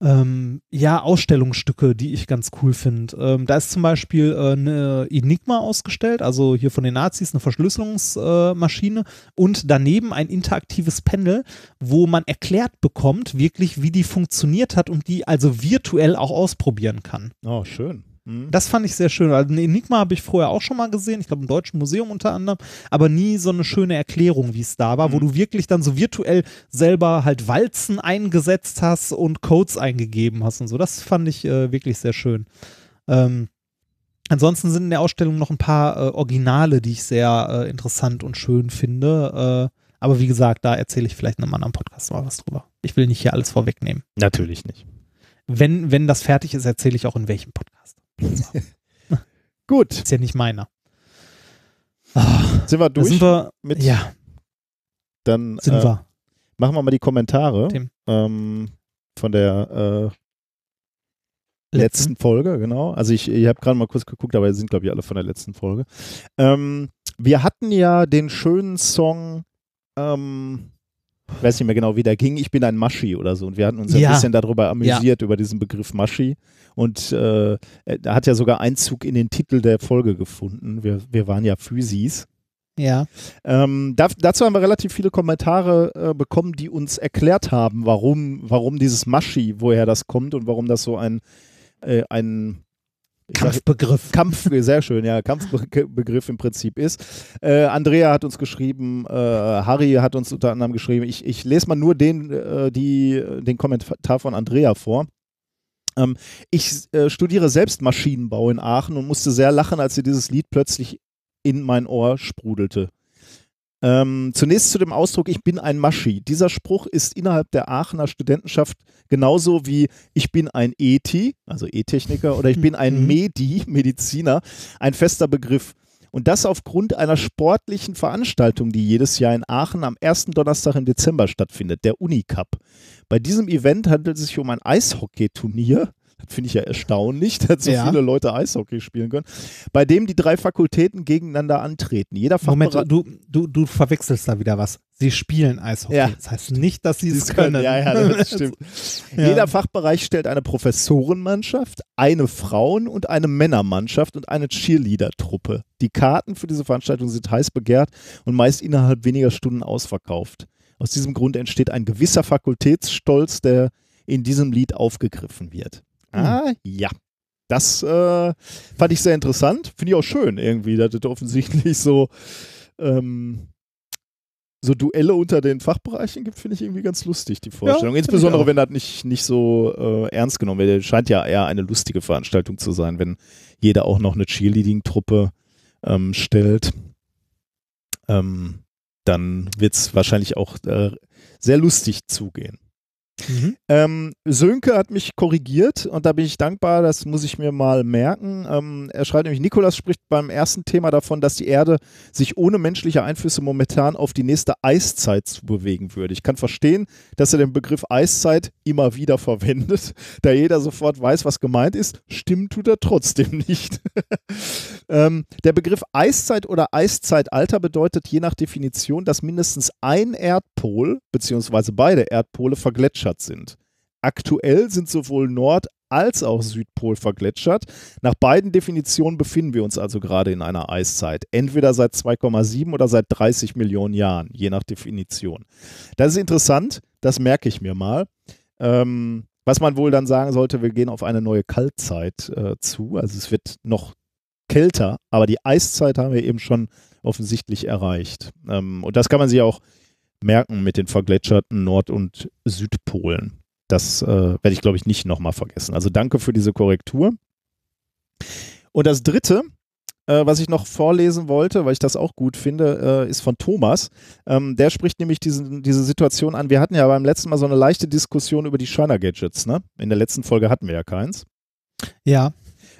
ähm, ja, Ausstellungsstücke, die ich ganz cool finde. Ähm, da ist zum Beispiel äh, eine Enigma ausgestellt, also hier von den Nazis eine Verschlüsselungsmaschine äh, und daneben ein interaktives Panel, wo man erklärt bekommt, wirklich, wie die funktioniert hat und die also virtuell auch ausprobieren kann. Oh, schön. Hm. Das fand ich sehr schön. Also eine Enigma habe ich vorher auch schon mal gesehen, ich glaube im Deutschen Museum unter anderem, aber nie so eine schöne Erklärung, wie es da war, wo Mhm. du wirklich dann so virtuell selber halt Walzen eingesetzt hast und Codes eingegeben hast und so. Das fand ich äh, wirklich sehr schön. Ähm, ansonsten sind in der Ausstellung noch ein paar äh, Originale, die ich sehr äh, interessant und schön finde. Äh, aber wie gesagt, da erzähle ich vielleicht in einem anderen Podcast mal was drüber. Ich will nicht hier alles vorwegnehmen. Natürlich nicht. Wenn, wenn das fertig ist, erzähle ich auch in welchem Podcast. Gut, Ist ja nicht meiner. sind wir durch sind wir, mit, ja, dann sind äh, wir. machen wir mal die Kommentare ähm, von der äh, letzten Folge, genau. Also ich, ich habe gerade mal kurz geguckt, aber sind, glaube ich, alle von der letzten Folge. Ähm, wir hatten ja den schönen Song, ähm, weiß nicht mehr genau, wie der ging, ich bin ein Maschi oder so. Und wir hatten uns ein Ja. bisschen darüber amüsiert, über diesen Begriff Maschi. Und äh, er hat ja sogar Einzug in den Titel der Folge gefunden. Wir, wir waren ja Physis. Ja. Ähm, da, dazu haben wir relativ viele Kommentare äh, bekommen, die uns erklärt haben, warum, warum dieses Maschi, woher das kommt und warum das so ein, äh, ein ich sag- Kampfbegriff. Kampf, sehr schön, ja, Kampfbegriff im Prinzip ist. Äh, Andrea hat uns geschrieben, äh, Harry hat uns unter anderem geschrieben, ich, ich lese mal nur den, äh, die, den Kommentar von Andrea vor. Ähm, ich äh, studiere selbst Maschinenbau in Aachen und musste sehr lachen, als sie dieses Lied plötzlich in mein Ohr sprudelte. Ähm, zunächst zu dem Ausdruck, ich bin ein Maschi. Dieser Spruch ist innerhalb der Aachener Studentenschaft genauso wie ich bin ein ET, also E-Techniker, oder ich bin ein Mhm. Medi, Mediziner, ein fester Begriff. Und das aufgrund einer sportlichen Veranstaltung, die jedes Jahr in Aachen am ersten Donnerstag im Dezember stattfindet, der Unicup. Bei diesem Event handelt es sich um ein Eishockeyturnier. Das finde ich ja erstaunlich, dass so Ja. viele Leute Eishockey spielen können, bei dem die drei Fakultäten gegeneinander antreten. Jeder Moment, du, du, du verwechselst da wieder was. Sie spielen Eishockey. Ja. Das heißt nicht, dass sie es Sie's können. Ja, ja, das stimmt. Ja. Jeder Fachbereich stellt eine Professorenmannschaft, eine Frauen- und eine Männermannschaft und eine Cheerleader-Truppe. Die Karten für diese Veranstaltung sind heiß begehrt und meist innerhalb weniger Stunden ausverkauft. Aus diesem Grund entsteht ein gewisser Fakultätsstolz, der in diesem Lied aufgegriffen wird. Ah, ja. Das äh, fand ich sehr interessant. Finde ich auch schön irgendwie, dass das offensichtlich so ähm, so Duelle unter den Fachbereichen gibt, finde ich irgendwie ganz lustig, die Vorstellung. ich Insbesondere, wenn das nicht, nicht so äh, ernst genommen wird. Es scheint ja eher eine lustige Veranstaltung zu sein, wenn jeder auch noch eine Cheerleading-Truppe ähm, stellt. Ähm, dann wird es wahrscheinlich auch äh, sehr lustig zugehen. Mhm. Ähm, Sönke hat mich korrigiert und da bin ich dankbar, das muss ich mir mal merken. Ähm, er schreibt nämlich, Nikolas spricht beim ersten Thema davon, dass die Erde sich ohne menschliche Einflüsse momentan auf die nächste Eiszeit zu bewegen würde. Ich kann verstehen, dass er den Begriff Eiszeit immer wieder verwendet, da jeder sofort weiß, was gemeint ist. Stimmt tut er trotzdem nicht. ähm, der Begriff Eiszeit oder Eiszeitalter bedeutet je nach Definition, dass mindestens ein Erdpol bzw. beide Erdpole vergletschert sind. Aktuell sind sowohl Nord- als auch Südpol vergletschert. Nach beiden Definitionen befinden wir uns also gerade in einer Eiszeit. Entweder seit 2,7 oder seit 30 Millionen Jahren, je nach Definition. Das ist interessant, das merke ich mir mal. Ähm, was man wohl dann sagen sollte, wir gehen auf eine neue Kaltzeit äh, zu. Also es wird noch kälter, aber die Eiszeit haben wir eben schon offensichtlich erreicht. Ähm, und das kann man sich auch merken mit den vergletscherten Nord- und Südpolen. Das äh, werde ich, glaube ich, nicht nochmal vergessen. Also danke für diese Korrektur. Und das Dritte, äh, was ich noch vorlesen wollte, weil ich das auch gut finde, äh, ist von Thomas. Ähm, der spricht nämlich diesen, diese Situation an. Wir hatten ja beim letzten Mal so eine leichte Diskussion über die Shiner-Gadgets. Ne? In der letzten Folge hatten wir ja keins. Ja,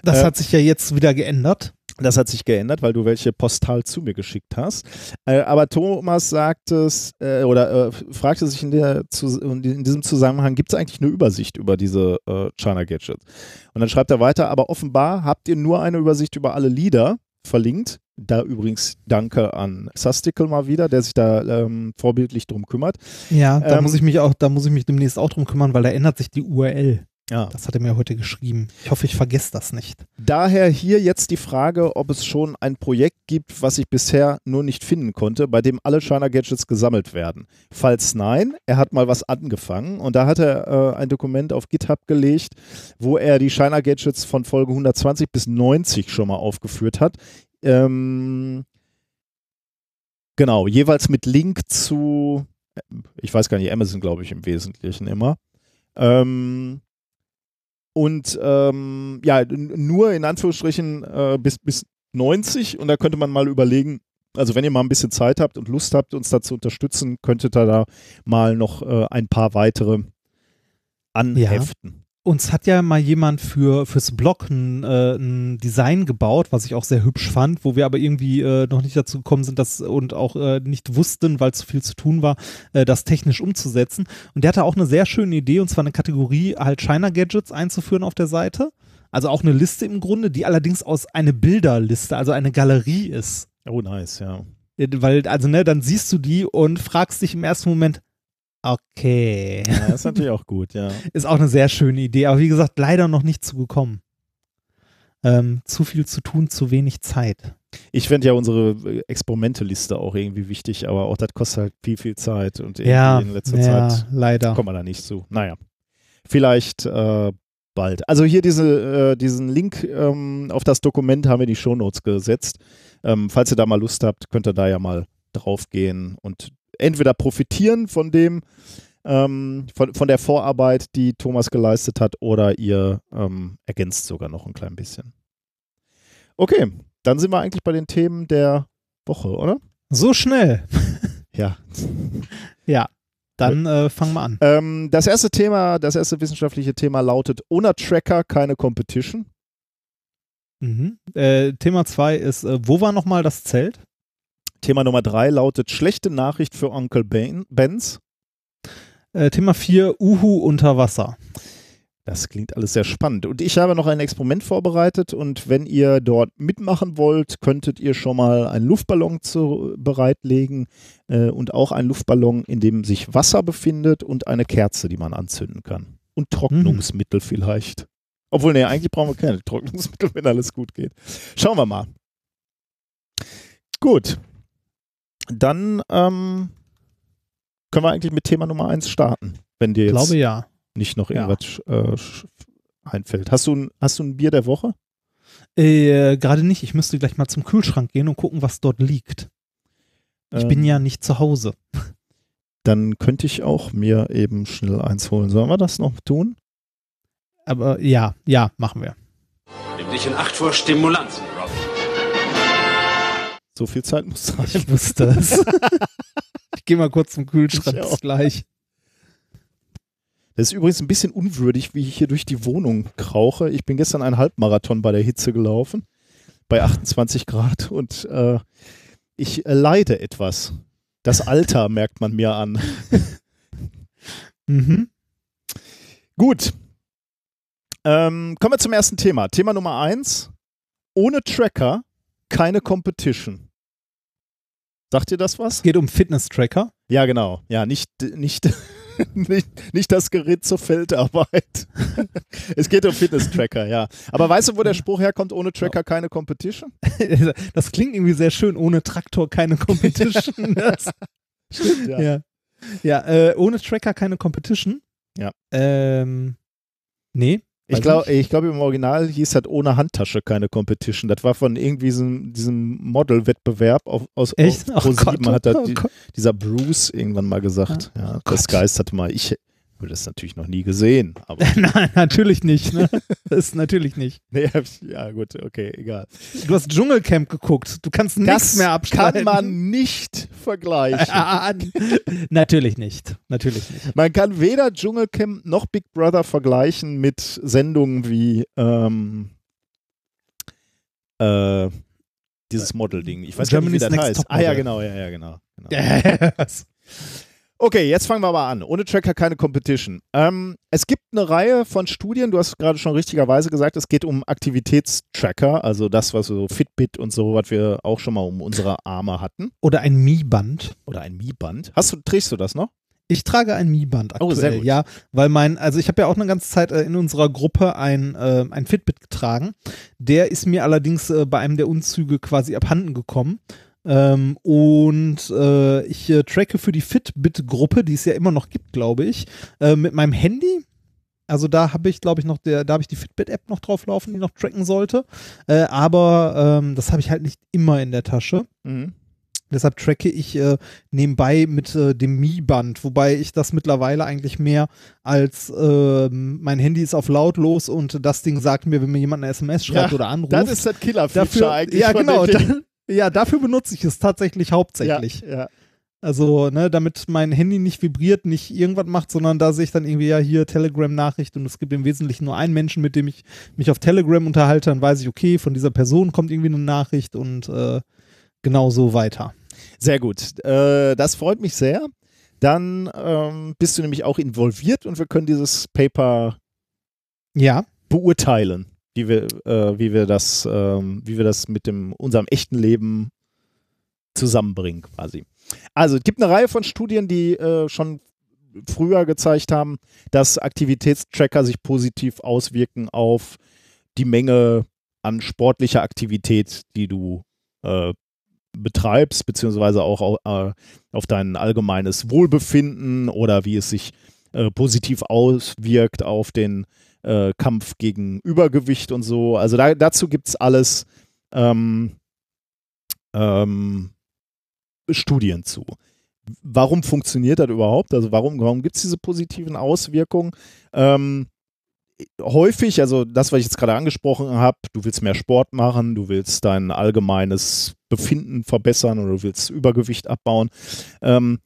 das Äh, hat sich ja jetzt wieder geändert. Das hat sich geändert, weil du welche postal zu mir geschickt hast. Äh, aber Thomas sagt es äh, oder äh, fragte sich in, der, in diesem Zusammenhang, gibt es eigentlich eine Übersicht über diese äh, China Gadgets? Und dann schreibt er weiter, aber offenbar habt ihr nur eine Übersicht über alle Lieder verlinkt. Da übrigens danke an Sastical mal wieder, der sich da ähm, vorbildlich drum kümmert. Ja, da Ähm, muss ich mich auch, da muss ich mich demnächst auch drum kümmern, weil da ändert sich die URL. Ja. Das hat er mir heute geschrieben. Ich hoffe, ich vergesse das nicht. Daher hier jetzt die Frage, ob es schon ein Projekt gibt, was ich bisher nur nicht finden konnte, bei dem alle China Gadgets gesammelt werden. Falls nein, er hat mal was angefangen und da hat er äh, ein Dokument auf GitHub gelegt, wo er die China Gadgets von Folge 120 bis 90 schon mal aufgeführt hat. Ähm, genau, jeweils mit Link zu, ich weiß gar nicht, Amazon glaube ich im Wesentlichen immer. Ähm, und ähm, ja, nur in Anführungsstrichen äh, bis, bis 90 und da könnte man mal überlegen, also wenn ihr mal ein bisschen Zeit habt und Lust habt, uns da zu unterstützen, könntet ihr da mal noch äh, ein paar weitere anheften. Uns hat ja mal jemand für fürs Blog ein, äh, ein Design gebaut, was ich auch sehr hübsch fand, wo wir aber irgendwie äh, noch nicht dazu gekommen sind, das und auch äh, nicht wussten, weil zu viel zu tun war, äh, das technisch umzusetzen. Und der hatte auch eine sehr schöne Idee, und zwar eine Kategorie halt China Gadgets einzuführen auf der Seite. Also auch eine Liste im Grunde, die allerdings aus eine Bilderliste, also eine Galerie ist. Oh, nice, ja. Äh, Weil, also, ne, dann siehst du die und fragst dich im ersten Moment, okay. ja. Das ist natürlich auch gut, ja. Ist auch eine sehr schöne Idee, aber wie gesagt, leider noch nicht zugekommen. Ähm, zu viel zu tun, zu wenig Zeit. Ich fände ja unsere äh, Experimente-Liste auch irgendwie wichtig, aber auch das kostet halt viel, viel Zeit und Ja, in letzter ja, Zeit leider. kommt man da nicht zu. Naja, vielleicht äh, bald. Also hier diese, äh, diesen Link ähm, auf das Dokument haben wir in die Shownotes gesetzt. Ähm, falls ihr da mal Lust habt, könnt ihr da ja mal drauf gehen und entweder profitieren von dem, ähm, von, von der Vorarbeit, die Thomas geleistet hat, oder ihr ähm, ergänzt sogar noch ein klein bisschen. Okay, dann sind wir eigentlich bei den Themen der Woche, oder? So schnell. Ja. Ja, dann äh, fangen wir an. Ähm, das erste Thema, das erste wissenschaftliche Thema lautet: Ohne Tracker keine Competition. Mhm. Äh, Thema 2 ist, äh, wo war nochmal das Zelt? Thema Nummer drei lautet: Schlechte Nachricht für Onkel ben, Benz. Äh, Thema 4, Uhu unter Wasser. Das klingt alles sehr spannend. Und ich habe noch ein Experiment vorbereitet und wenn ihr dort mitmachen wollt, könntet ihr schon mal einen Luftballon zu, bereitlegen äh, und auch einen Luftballon, in dem sich Wasser befindet und eine Kerze, die man anzünden kann. Und Trocknungsmittel vielleicht. Obwohl, nee, eigentlich brauchen wir keine Trocknungsmittel, wenn alles gut geht. Schauen wir mal. Gut. Dann ähm, können wir eigentlich mit Thema Nummer 1 starten, wenn dir Ich jetzt glaube ja. nicht noch Ja. irgendwas äh, sch- einfällt. Hast du, ein, hast du ein Bier der Woche? Äh, Gerade nicht. Ich müsste gleich mal zum Kühlschrank gehen und gucken, was dort liegt. Ich bin Ähm, ja nicht zu Hause. Dann könnte ich auch mir eben schnell eins holen. Sollen wir das noch tun? Aber ja, ja, machen wir. Nimm dich in Acht vor Stimulanzen. So viel Zeit muss sein. Ich wusste es. ich gehe mal kurz zum Kühlschrank. Bis gleich. Das ist übrigens ein bisschen unwürdig, wie ich hier durch die Wohnung krauche. Ich bin gestern einen Halbmarathon bei der Hitze gelaufen, bei 28 Grad und äh, ich äh, leide etwas. Das Alter merkt man mir an. Mhm. Gut. Ähm, kommen wir zum ersten Thema. Thema Nummer eins. Ohne Tracker keine Competition. Sagt ihr das was? Es geht um Fitness-Tracker. Ja, genau. Ja, nicht, nicht, nicht, nicht das Gerät zur Feldarbeit. es geht um Fitness-Tracker, ja. Aber weißt du, wo der Spruch herkommt, ohne Tracker keine Competition? Das klingt irgendwie sehr schön, ohne Traktor keine Competition. Stimmt, ja. ja, ja äh, ohne Tracker keine Competition. Ja. Ähm, nee. Ich glaube, ich glaub, im Original hieß das ohne Handtasche keine Competition. Das war von irgendwie diesem, diesem Model-Wettbewerb auf, aus Echt? Auf Oh Pro 7 Gott, hat oh die, dieser Bruce irgendwann mal gesagt. Ja, das Gott. Geist hatte mal, ich habe das natürlich noch nie gesehen. Aber Nein, natürlich nicht. Ne? Das ist natürlich nicht. nee, ja gut, okay, egal. Du hast Dschungelcamp geguckt. Du kannst nichts mehr abschneiden. kann man nicht vergleichen. Ah, natürlich nicht. Natürlich nicht. Man kann weder Dschungelcamp noch Big Brother vergleichen mit Sendungen wie ähm, äh, dieses Model-Ding. Ich weiß gar nicht, wie Germany's das heißt. Ah ja, genau, ja, ja, genau. genau. Okay, jetzt fangen wir mal an. Ohne Tracker keine Competition. Ähm, es gibt eine Reihe von Studien, du hast gerade schon richtigerweise gesagt, es geht um Aktivitätstracker, also das, was so Fitbit und so, was wir auch schon mal um unsere Arme hatten. Oder ein Mi-Band. Oder ein Mi-Band. Hast du, trägst du das noch? Ich trage ein Mi-Band aktuell, Oh, sehr gut. ja, weil mein, also ich habe ja auch eine ganze Zeit äh, in unserer Gruppe ein, äh, ein Fitbit getragen. Der ist mir allerdings äh, bei einem der Unzüge quasi abhanden gekommen. Ähm, und äh, ich äh, tracke für die Fitbit-Gruppe, die es ja immer noch gibt, glaube ich, äh, mit meinem Handy. Also da habe ich, glaube ich, noch der, da habe ich die Fitbit-App noch drauf laufen, die noch tracken sollte. Äh, aber ähm, das habe ich halt nicht immer in der Tasche. Mhm. Deshalb tracke ich äh, nebenbei mit äh, dem Mi-Band, wobei ich das mittlerweile eigentlich mehr als ähm, mein Handy ist auf lautlos und das Ding sagt mir, wenn mir jemand eine SMS schreibt Ja, oder anruft. Das ist das Killer-Feature dafür, eigentlich. ja, von genau. Da, ja, dafür benutze ich es tatsächlich hauptsächlich. Ja, ja. Also, ne, damit mein Handy nicht vibriert, nicht irgendwas macht, sondern da sehe ich dann irgendwie ja hier Telegram-Nachricht und es gibt im Wesentlichen nur einen Menschen, mit dem ich mich auf Telegram unterhalte, dann weiß ich, okay, von dieser Person kommt irgendwie eine Nachricht und äh, genau so weiter. Sehr gut. Äh, das freut mich sehr. Dann ähm, bist du nämlich auch involviert und wir können dieses Paper Ja. beurteilen, wie wir, äh, wie wir das, ähm, wie wir das mit dem unserem echten Leben zusammenbringen, quasi. Also es gibt eine Reihe von Studien, die äh, schon früher gezeigt haben, dass Aktivitätstracker sich positiv auswirken auf die Menge an sportlicher Aktivität, die du äh, betreibst, beziehungsweise auch au- äh, auf dein allgemeines Wohlbefinden oder wie es sich äh, positiv auswirkt auf den äh, Kampf gegen Übergewicht und so. Also da, dazu gibt es alles ähm, ähm, Studien zu. Warum funktioniert das überhaupt? Also warum, warum gibt es diese positiven Auswirkungen? Ähm, häufig, also das, was ich jetzt gerade angesprochen habe, du willst mehr Sport machen, du willst dein allgemeines Befinden verbessern oder du willst Übergewicht abbauen. Ähm,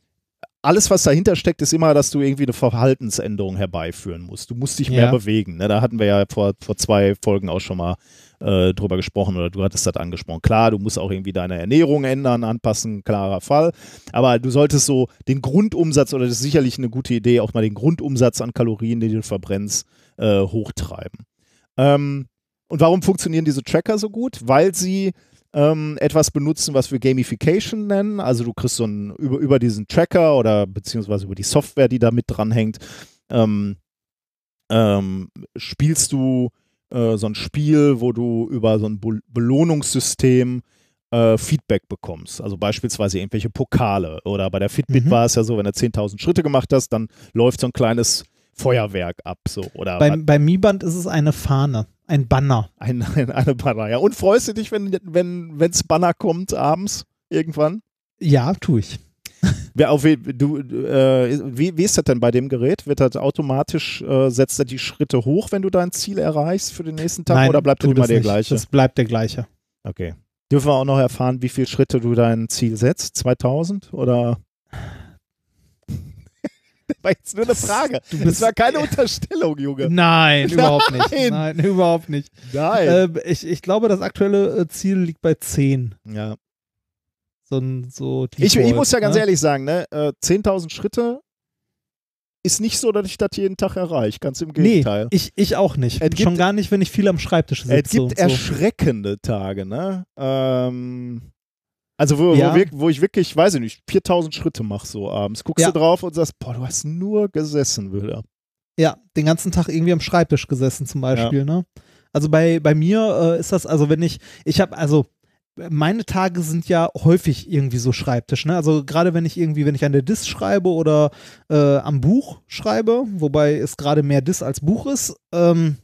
alles, was dahinter steckt, ist immer, dass du irgendwie eine Verhaltensänderung herbeiführen musst. Du musst dich mehr Ja. bewegen. Ne? Da hatten wir ja vor, vor zwei Folgen auch schon mal äh, drüber gesprochen oder du hattest das angesprochen. Klar, du musst auch irgendwie deine Ernährung ändern, anpassen, klarer Fall. Aber du solltest so den Grundumsatz, oder das ist sicherlich eine gute Idee, auch mal den Grundumsatz an Kalorien, die du verbrennst, äh, hochtreiben. Ähm, und warum funktionieren diese Tracker so gut? Weil sie ähm, etwas benutzen, was wir Gamification nennen. Also du kriegst so ein, über, über diesen Tracker oder beziehungsweise über die Software, die da mit dranhängt, ähm, ähm, spielst du äh, so ein Spiel, wo du über so ein Be Belohnungssystem äh, Feedback bekommst. Also beispielsweise irgendwelche Pokale. Oder bei der Fitbit Mhm. war es ja so, wenn du 10.000 Schritte gemacht hast, dann läuft so ein kleines Feuerwerk ab. So. Oder Beim, beim Mi-Band ist es eine Fahne, ein Banner. ein, ein, eine Banner. Ja. Und freust du dich, wenn es wenn, wenn's Banner kommt abends irgendwann? Ja, tue ich. Wer auf, du, äh, wie, wie ist das denn bei dem Gerät? Wird das automatisch, äh, setzt er die Schritte hoch, wenn du dein Ziel erreichst für den nächsten Tag Nein, oder bleibt das immer der nicht. gleiche? Das bleibt der gleiche. Okay. Dürfen wir auch noch erfahren, wie viele Schritte du dein Ziel setzt? 2000 oder? Das war jetzt nur eine Frage. Du Das bist- war keine Unterstellung, Junge. Nein, überhaupt nicht. Nein. Überhaupt nicht. Nein. Äh, ich, ich glaube, das aktuelle äh, Ziel liegt bei 10. ja. So, so Ich, ich muss ja ganz ne? ehrlich sagen, ne, äh, 10.000 Schritte ist nicht so, dass ich das jeden Tag erreiche. Ganz im Nee, Gegenteil. ich, ich auch nicht. Es gibt- Schon gar nicht, wenn ich viel am Schreibtisch sitze. es gibt so. erschreckende Tage, ne? Ähm, Also wo, Ja. wo, wir, wo ich wirklich, weiß ich nicht, 4000 Schritte mache so abends. Guckst Ja. du drauf und sagst, boah, du hast nur gesessen, Wilder. Ja, den ganzen Tag irgendwie am Schreibtisch gesessen zum Beispiel, ne? Also bei, bei mir äh, ist das, also wenn ich, ich habe, also meine Tage sind ja häufig irgendwie so Schreibtisch, ne? Also gerade wenn ich irgendwie, wenn ich an der Dis schreibe oder äh, am Buch schreibe, wobei es gerade mehr Dis als Buch ist, ähm,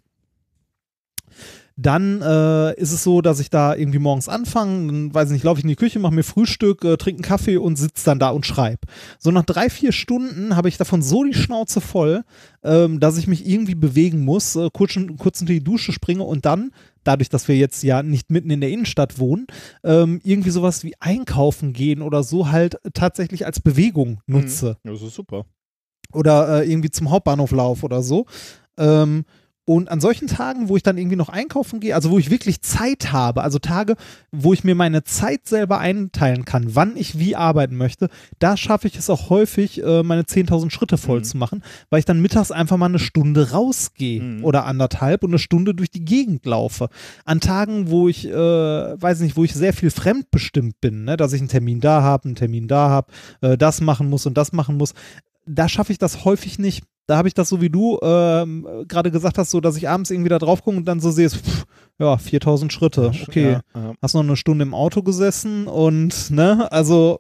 dann äh, ist es so, dass ich da irgendwie morgens anfange, dann weiß ich nicht, laufe ich in die Küche, mache mir Frühstück, äh, trinke einen Kaffee und sitze dann da und schreibe. So nach drei, vier Stunden habe ich davon so die Schnauze voll, ähm, dass ich mich irgendwie bewegen muss, äh, kurz, kurz unter die Dusche springe und dann, dadurch, dass wir jetzt ja nicht mitten in der Innenstadt wohnen, ähm, irgendwie sowas wie einkaufen gehen oder so halt tatsächlich als Bewegung nutze Ja, das ist super. oder äh, irgendwie zum Hauptbahnhof laufe oder so. Ähm, und an solchen Tagen, wo ich dann irgendwie noch einkaufen gehe, also wo ich wirklich Zeit habe, also Tage, wo ich mir meine Zeit selber einteilen kann, wann ich wie arbeiten möchte, da schaffe ich es auch häufig, äh, meine 10.000 Schritte voll Mhm. zu machen, weil ich dann mittags einfach mal eine Stunde rausgehe Mhm. oder anderthalb und eine Stunde durch die Gegend laufe. An Tagen, wo ich, äh, weiß nicht, wo ich sehr viel fremdbestimmt bin, ne? dass ich einen Termin da habe, einen Termin da habe, äh, das machen muss und das machen muss, da schaffe ich das häufig nicht. Da habe ich das so wie du ähm, gerade gesagt hast, so dass ich abends irgendwie da drauf gucke und dann so sehe, pff, ja, 4000 Schritte. Okay, Ja, ja. hast noch eine Stunde im Auto gesessen und, ne, also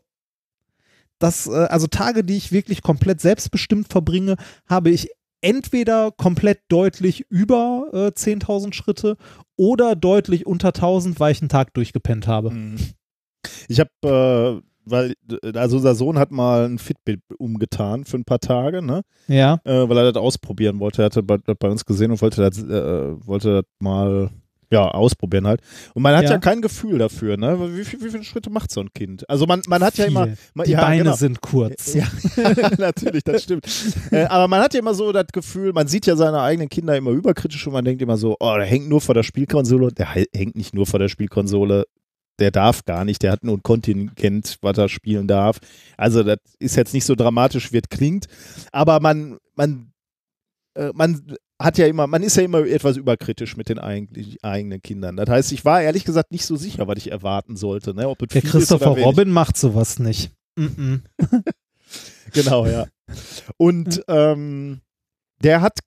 das, äh, also Tage, die ich wirklich komplett selbstbestimmt verbringe, habe ich entweder komplett deutlich über äh, 10.000 Schritte oder deutlich unter 1000, weil ich einen Tag durchgepennt habe. Mhm. Ich habe, äh, weil, also unser Sohn hat mal ein Fitbit umgetan für ein paar Tage, ne? Ja, Äh, weil er das ausprobieren wollte. Er hatte bei, das bei uns gesehen und wollte das, äh, wollte das mal ja, ausprobieren halt. Und man hat ja, Ja. kein Gefühl dafür, ne? Wie, viel, wie viele Schritte macht so ein Kind? Also man, man hat ja Viel. immer. Man, die ja, Beine genau. sind kurz. Ja, natürlich, das stimmt. äh, aber man hat ja immer so das Gefühl, man sieht ja seine eigenen Kinder immer überkritisch und man denkt immer so, oh, der hängt nur vor der Spielkonsole. Der hängt nicht nur vor der Spielkonsole. Der darf gar nicht, der hat nur ein Kontingent, was er spielen darf. Also, das ist jetzt nicht so dramatisch, wie es klingt. Aber man, man, äh, man hat ja immer, man ist ja immer etwas überkritisch mit den eigenen Kindern. Das heißt, ich war ehrlich gesagt nicht so sicher, was ich erwarten sollte. Ne? Ob Der Christopher. Robin macht sowas nicht. Mm -mm. Genau, ja. Und ähm, der hat,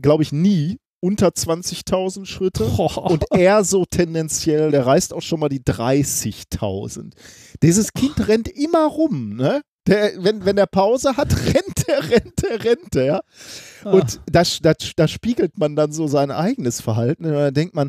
glaube ich, nie unter 20.000 Schritte. Und er so tendenziell, der reißt auch schon mal die 30.000. Dieses Kind rennt immer rum, ne? Der, wenn, wenn er Pause hat, rennt er, rennt er, rennt er. Und da, da, da spiegelt man dann so sein eigenes Verhalten. Und da denkt man,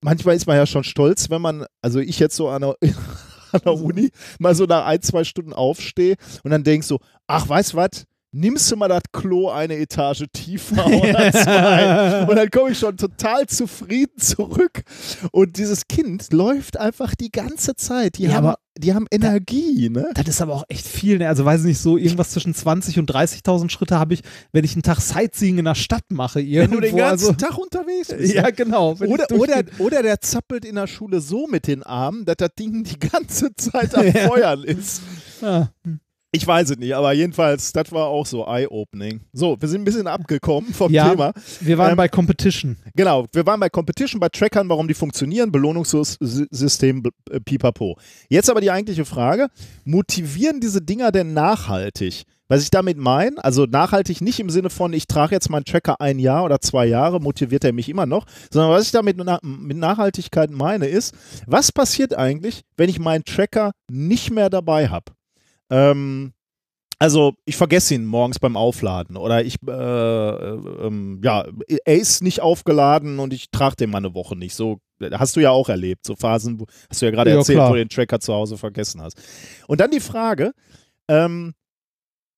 manchmal ist man ja schon stolz, wenn man, also ich jetzt so an der, an der Uni, mal so nach ein, zwei Stunden aufstehe und dann denkst so, ach, weißt du was? Nimmst du mal das Klo eine Etage tiefer oder zwei? Und dann komme ich schon total zufrieden zurück. Und dieses Kind läuft einfach die ganze Zeit. Die, Ja, haben, aber die haben Energie, ne? Das ist aber auch echt viel. Ne? Also weiß ich nicht, so irgendwas zwischen 20 und 30.000 Schritte habe ich, wenn ich einen Tag Sightseeing in der Stadt mache. Wenn Irgendwo, du den ganzen also, Tag unterwegs bist. Ja, genau. Wenn Oder, oder, oder der zappelt in der Schule so mit den Armen, dass das Ding die ganze Zeit am. Feuern ist. Ja. Ich weiß es nicht, aber jedenfalls, das war auch so eye-opening. So, wir sind ein bisschen abgekommen vom Ja, Thema. Wir waren Ähm, bei Competition. Genau, wir waren bei Competition, bei Trackern, warum die funktionieren, Belohnungssystem, äh, pipapo. Jetzt aber die eigentliche Frage, motivieren diese Dinger denn nachhaltig? Was ich damit meine, also nachhaltig nicht im Sinne von, ich trage jetzt meinen Tracker ein Jahr oder zwei Jahre, motiviert er mich immer noch, sondern was ich damit mit Nachhaltigkeit meine, ist, was passiert eigentlich, wenn ich meinen Tracker nicht mehr dabei habe? Ähm, also ich vergesse ihn morgens beim Aufladen oder ich, äh, äh, ähm, ja, er ist nicht aufgeladen und ich trage den mal eine Woche nicht. So hast du ja auch erlebt, so Phasen, wo, hast du ja gerade Ja, erzählt, klar. wo du den Tracker zu Hause vergessen hast. Und dann die Frage, ähm,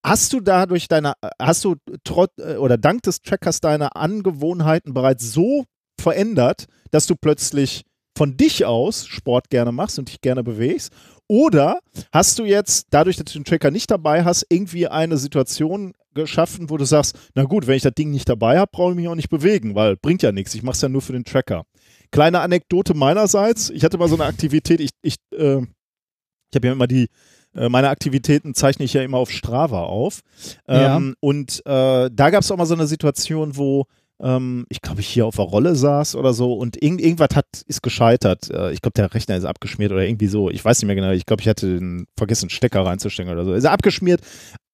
hast du dadurch deine, hast du trotz äh, oder dank des Trackers deine Angewohnheiten bereits so verändert, dass du plötzlich von dich aus Sport gerne machst und dich gerne bewegst? Oder hast du jetzt, dadurch, dass du den Tracker nicht dabei hast, irgendwie eine Situation geschaffen, wo du sagst, na gut, wenn ich das Ding nicht dabei habe, brauche ich mich auch nicht bewegen, weil bringt ja nichts, ich mache es ja nur für den Tracker. Kleine Anekdote meinerseits, ich hatte mal so eine Aktivität, ich, ich, äh, ich habe ja immer die, äh, meine Aktivitäten zeichne ich ja immer auf Strava auf. Ähm, Ja. Und äh, da gab es auch mal so eine Situation, wo ähm, ich glaube, ich hier auf der Rolle saß oder so und irgend, irgendwas hat, ist gescheitert. Äh, ich glaube, der Rechner ist abgeschmiert oder irgendwie so. Ich weiß nicht mehr genau. Ich glaube, ich hatte den vergessen, Stecker reinzustecken oder so. Ist abgeschmiert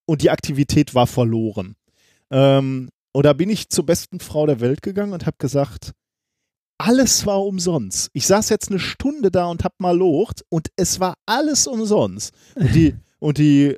und die Aktivität war verloren. Ähm, und da bin ich zur besten Frau der Welt gegangen und habe gesagt, alles war umsonst. Ich saß jetzt eine Stunde da und hab mal locht und es war alles umsonst. Und die, und die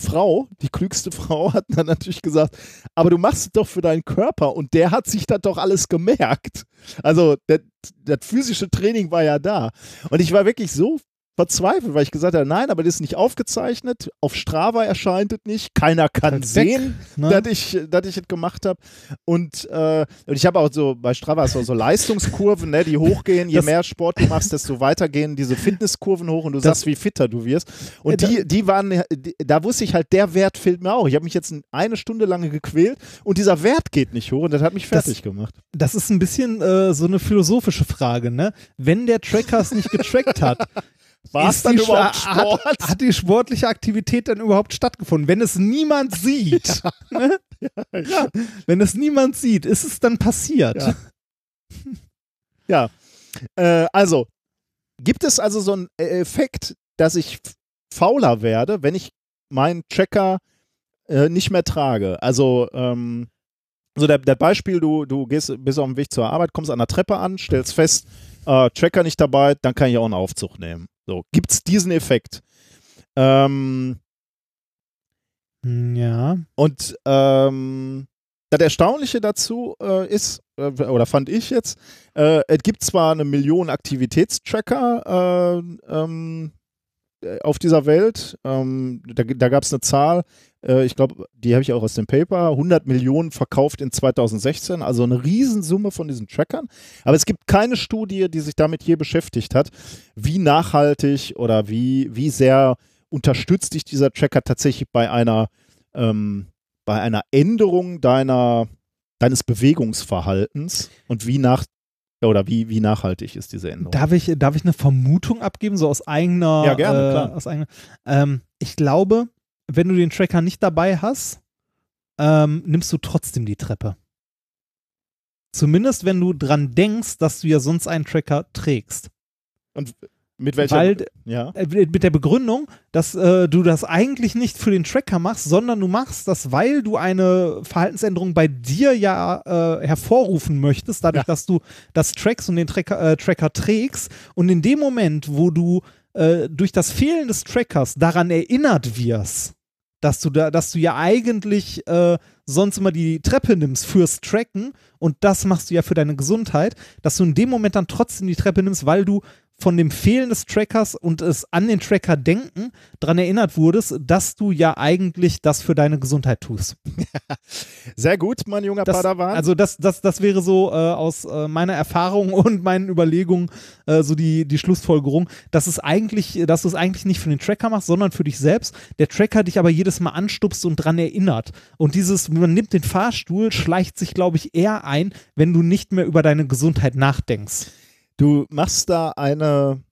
Frau, die klügste Frau, hat dann natürlich gesagt, aber du machst es doch für deinen Körper und der hat sich das doch alles gemerkt. Also das, das physische Training war ja da. Und ich war wirklich so verzweifelt, weil ich gesagt habe, nein, aber das ist nicht aufgezeichnet, auf Strava erscheint es nicht, keiner kann Halt sehen, ne? dass ich, dass ich es gemacht habe. Und, äh, und ich habe auch so, bei Strava auch so Leistungskurven, ne, die hochgehen, je Das- mehr Sport du machst, desto weiter gehen diese Fitnesskurven hoch und du Das- sagst, wie fitter du wirst. Und Äh, die, die waren, die, da wusste ich halt, der Wert fehlt mir auch. Ich habe mich jetzt eine Stunde lang gequält und dieser Wert geht nicht hoch und das hat mich Das- fertig gemacht. Das ist ein bisschen äh, so eine philosophische Frage, ne? Wenn der Tracker es nicht getrackt hat, War es dann überhaupt Sport? Hat, hat die sportliche Aktivität dann überhaupt stattgefunden? Wenn es niemand sieht, ne? wenn es niemand sieht, ist es dann passiert? Ja. Ja, äh, also gibt es also so einen äh, Effekt, dass ich fauler werde, wenn ich meinen Tracker äh, nicht mehr trage. Also ähm, so der, der Beispiel, du, du gehst, bist auf dem Weg zur Arbeit, kommst an der Treppe an, stellst fest, äh, Tracker nicht dabei, dann kann ich auch einen Aufzug nehmen. So, gibt es diesen Effekt? Ähm, Hm, Ja. und ähm, das Erstaunliche dazu äh, ist, äh, oder fand ich jetzt, äh, es gibt zwar eine Million Aktivitätstracker äh, ähm, äh, auf dieser Welt, ähm, da, da gab es eine Zahl, äh, ich glaube, die habe ich auch aus dem Paper, 100 Millionen verkauft in 2016, also eine Riesensumme von diesen Trackern, aber es gibt keine Studie, die sich damit je beschäftigt hat, wie nachhaltig oder wie, wie sehr unterstützt dich dieser Tracker tatsächlich bei einer ähm, bei einer Änderung deiner, deines Bewegungsverhaltens und wie nach oder wie, wie nachhaltig ist diese Änderung? Darf ich, darf ich eine Vermutung abgeben, so aus eigener. Ja, gerne, äh, klar. Aus eigener ähm, ich glaube, wenn du den Tracker nicht dabei hast, ähm, nimmst du trotzdem die Treppe. Zumindest, wenn du dran denkst, dass du ja sonst einen Tracker trägst. und mit welcher? Weil ja. äh, mit der Begründung, dass äh, du das eigentlich nicht für den Tracker machst, sondern du machst das, weil du eine Verhaltensänderung bei dir ja äh, hervorrufen möchtest, dadurch, Ja. dass du das trackst und den Tracker, äh, Tracker trägst. Und in dem Moment, wo du äh, durch das Fehlen des Trackers daran erinnert wirst, dass du da, dass du ja eigentlich äh, sonst immer die Treppe nimmst fürs Tracken und das machst du ja für deine Gesundheit, dass du in dem Moment dann trotzdem die Treppe nimmst, weil du von dem Fehlen des Trackers und es an den Tracker denken daran erinnert wurdest, dass du ja eigentlich das für deine Gesundheit tust. Sehr gut, mein junger Das, Padawan. also das, das, das wäre so äh, aus äh, meiner Erfahrung und meinen Überlegungen äh, so die, die Schlussfolgerung, dass es eigentlich, dass du es eigentlich nicht für den Tracker machst, sondern für dich selbst. Der Tracker dich aber jedes Mal anstupst und dran erinnert. Und dieses, man nimmt den Fahrstuhl, schleicht sich, glaube ich, eher ein, wenn du nicht mehr über deine Gesundheit nachdenkst. Du machst da eine,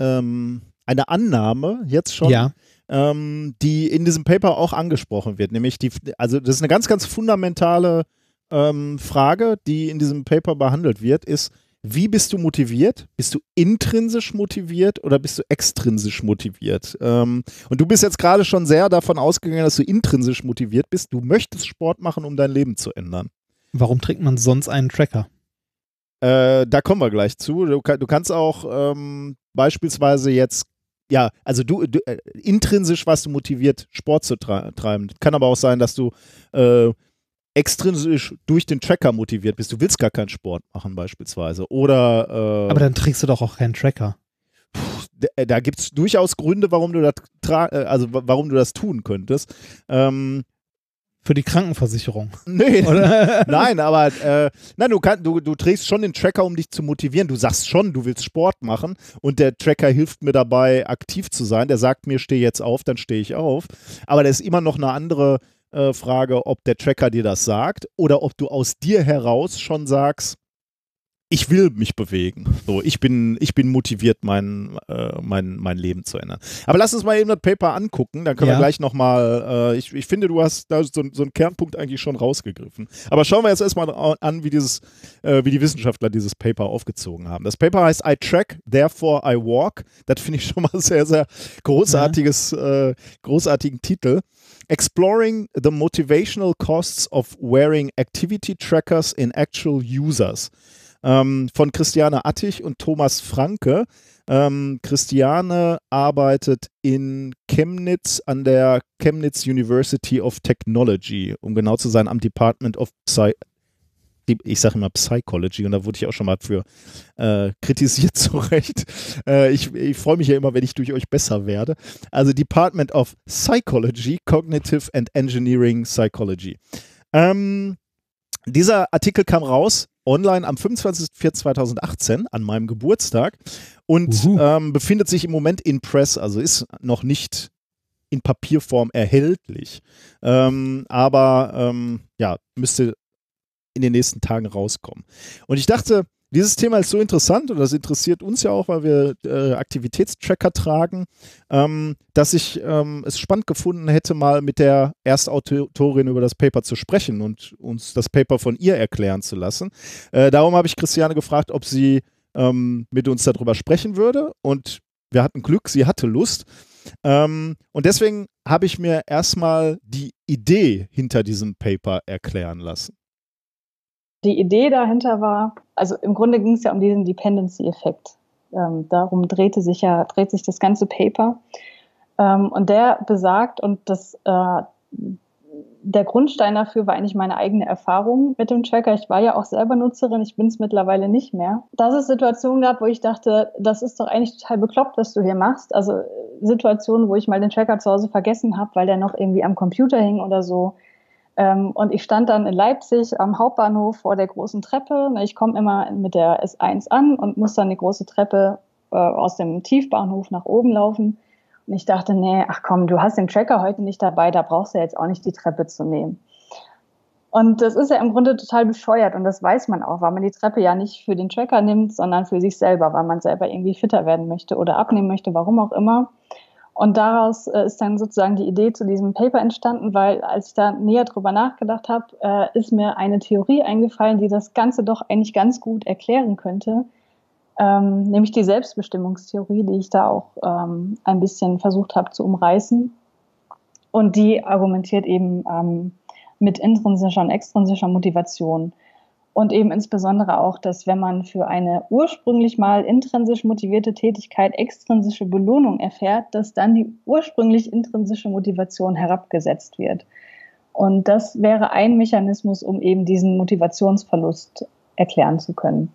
ähm, eine Annahme jetzt schon, Ja. ähm, die in diesem Paper auch angesprochen wird. Nämlich die, also das ist eine ganz, ganz fundamentale ähm, Frage, die in diesem Paper behandelt wird, ist, wie bist du motiviert? Bist du intrinsisch motiviert oder bist du extrinsisch motiviert? Ähm, und du bist jetzt gerade schon sehr davon ausgegangen, dass du intrinsisch motiviert bist. Du möchtest Sport machen, um dein Leben zu ändern. Warum trägt man sonst einen Tracker? Äh, da kommen wir gleich zu. Du, du kannst auch ähm, beispielsweise jetzt, ja, also du, du äh, intrinsisch warst du motiviert, Sport zu treiben. Kann aber auch sein, dass du äh, extrinsisch durch den Tracker motiviert bist. Du willst gar keinen Sport machen beispielsweise. Oder äh, Aber dann trägst du doch auch keinen Tracker. d- da gibt es durchaus Gründe, warum du das äh, also wa- warum du das tun könntest. Ähm, Für die Krankenversicherung. nee? Nein, aber äh, nein, du, kann, du, du trägst schon den Tracker, um dich zu motivieren. Du sagst schon, du willst Sport machen und der Tracker hilft mir dabei, aktiv zu sein. Der sagt mir, steh jetzt auf, dann stehe ich auf. Aber da ist immer noch eine andere äh, Frage, ob der Tracker dir das sagt oder ob du aus dir heraus schon sagst, ich will mich bewegen. So, ich bin, ich bin motiviert, mein, äh, mein, mein Leben zu ändern. Aber lass uns mal eben das Paper angucken, dann können Ja. wir gleich nochmal, äh, ich, ich finde, du hast da so, so einen Kernpunkt eigentlich schon rausgegriffen. Aber schauen wir jetzt erstmal an, wie dieses, äh, wie die Wissenschaftler dieses Paper aufgezogen haben. Das Paper heißt I track, therefore I walk. Das finde ich schon mal sehr, sehr großartiges, äh, großartigen Titel. Exploring the motivational costs of wearing activity trackers in actual users ähm, von Christiane Attich und Thomas Franke. Ähm, Christiane arbeitet in Chemnitz an der Chemnitz University of Technology, um genau zu sein, am Department of Psy ich sage immer Psychology und da wurde ich auch schon mal für äh, kritisiert zu Recht. Äh, ich ich freue mich ja immer, wenn ich durch euch besser werde. Also Department of Psychology, Cognitive and Engineering Psychology. Ähm, dieser Artikel kam raus online am 25.04.2018 an meinem Geburtstag und ähm, befindet sich im Moment in Press, also ist noch nicht in Papierform erhältlich. Ähm, aber ähm, ja, müsste in den nächsten Tagen rauskommen. Und ich dachte, dieses Thema ist so interessant und das interessiert uns ja auch, weil wir äh, Aktivitätstracker tragen, ähm, dass ich ähm, es spannend gefunden hätte, mal mit der Erstautorin über das Paper zu sprechen und uns das Paper von ihr erklären zu lassen. Äh, darum habe ich Christiane gefragt, ob sie ähm, mit uns darüber sprechen würde und wir hatten Glück, sie hatte Lust. Ähm, und deswegen habe ich mir erstmal die Idee hinter diesem Paper erklären lassen. Die Idee dahinter war, also im Grunde ging es ja um diesen Dependency-Effekt. Ähm, darum drehte sich ja, dreht sich das ganze Paper. Ähm, und der besagt, und das, äh, der Grundstein dafür war eigentlich meine eigene Erfahrung mit dem Tracker. Ich war ja auch selber Nutzerin, ich bin es mittlerweile nicht mehr. Dass es Situationen gab, wo ich dachte, das ist doch eigentlich total bekloppt, was du hier machst. Also äh, Situationen, wo ich mal den Tracker zu Hause vergessen habe, weil der noch irgendwie am Computer hing oder so. Ähm, und ich stand dann in Leipzig am Hauptbahnhof vor der großen Treppe. Ich komme immer mit der S1 an und muss dann die große Treppe äh, aus dem Tiefbahnhof nach oben laufen. Und ich dachte, nee, ach komm, du hast den Tracker heute nicht dabei, da brauchst du jetzt auch nicht die Treppe zu nehmen. Und das ist ja im Grunde total bescheuert und das weiß man auch, weil man die Treppe ja nicht für den Tracker nimmt, sondern für sich selber, weil man selber irgendwie fitter werden möchte oder abnehmen möchte, warum auch immer. Und daraus äh, ist dann sozusagen die Idee zu diesem Paper entstanden, weil als ich da näher drüber nachgedacht habe, äh, ist mir eine Theorie eingefallen, die das Ganze doch eigentlich ganz gut erklären könnte, ähm, nämlich die Selbstbestimmungstheorie, die ich da auch ähm, ein bisschen versucht habe zu umreißen. Und die argumentiert eben ähm, mit intrinsischer und extrinsischer Motivation. Und eben insbesondere auch, dass wenn man für eine ursprünglich mal intrinsisch motivierte Tätigkeit extrinsische Belohnung erfährt, dass dann die ursprünglich intrinsische Motivation herabgesetzt wird. Und das wäre ein Mechanismus, um eben diesen Motivationsverlust erklären zu können.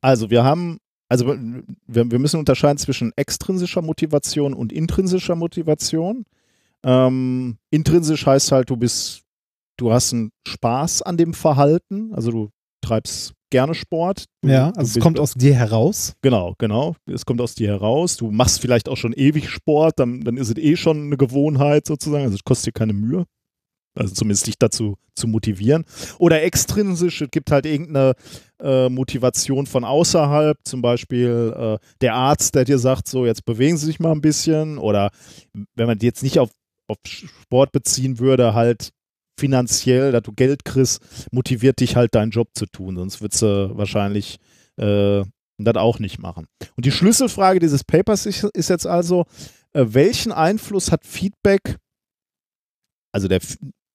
Also wir haben, also wir, wir müssen unterscheiden zwischen extrinsischer Motivation und intrinsischer Motivation. Ähm, intrinsisch heißt halt, du bist, du hast einen Spaß an dem Verhalten, also du treibst gerne Sport. Du, Ja, also es bist- kommt aus dir heraus. Genau, genau. Es kommt aus dir heraus. Du machst vielleicht auch schon ewig Sport, dann, dann ist es eh schon eine Gewohnheit sozusagen. Also es kostet dir keine Mühe. Also zumindest dich dazu zu motivieren. Oder extrinsisch, es gibt halt irgendeine äh, Motivation von außerhalb, zum Beispiel äh, der Arzt, der dir sagt, so jetzt bewegen Sie sich mal ein bisschen. Oder wenn man jetzt nicht auf, auf Sport beziehen würde, halt finanziell, dass du Geld kriegst, motiviert dich halt deinen Job zu tun. Sonst würdest du wahrscheinlich äh, das auch nicht machen. Und die Schlüsselfrage dieses Papers ist, ist jetzt also, äh, welchen Einfluss hat Feedback, also der,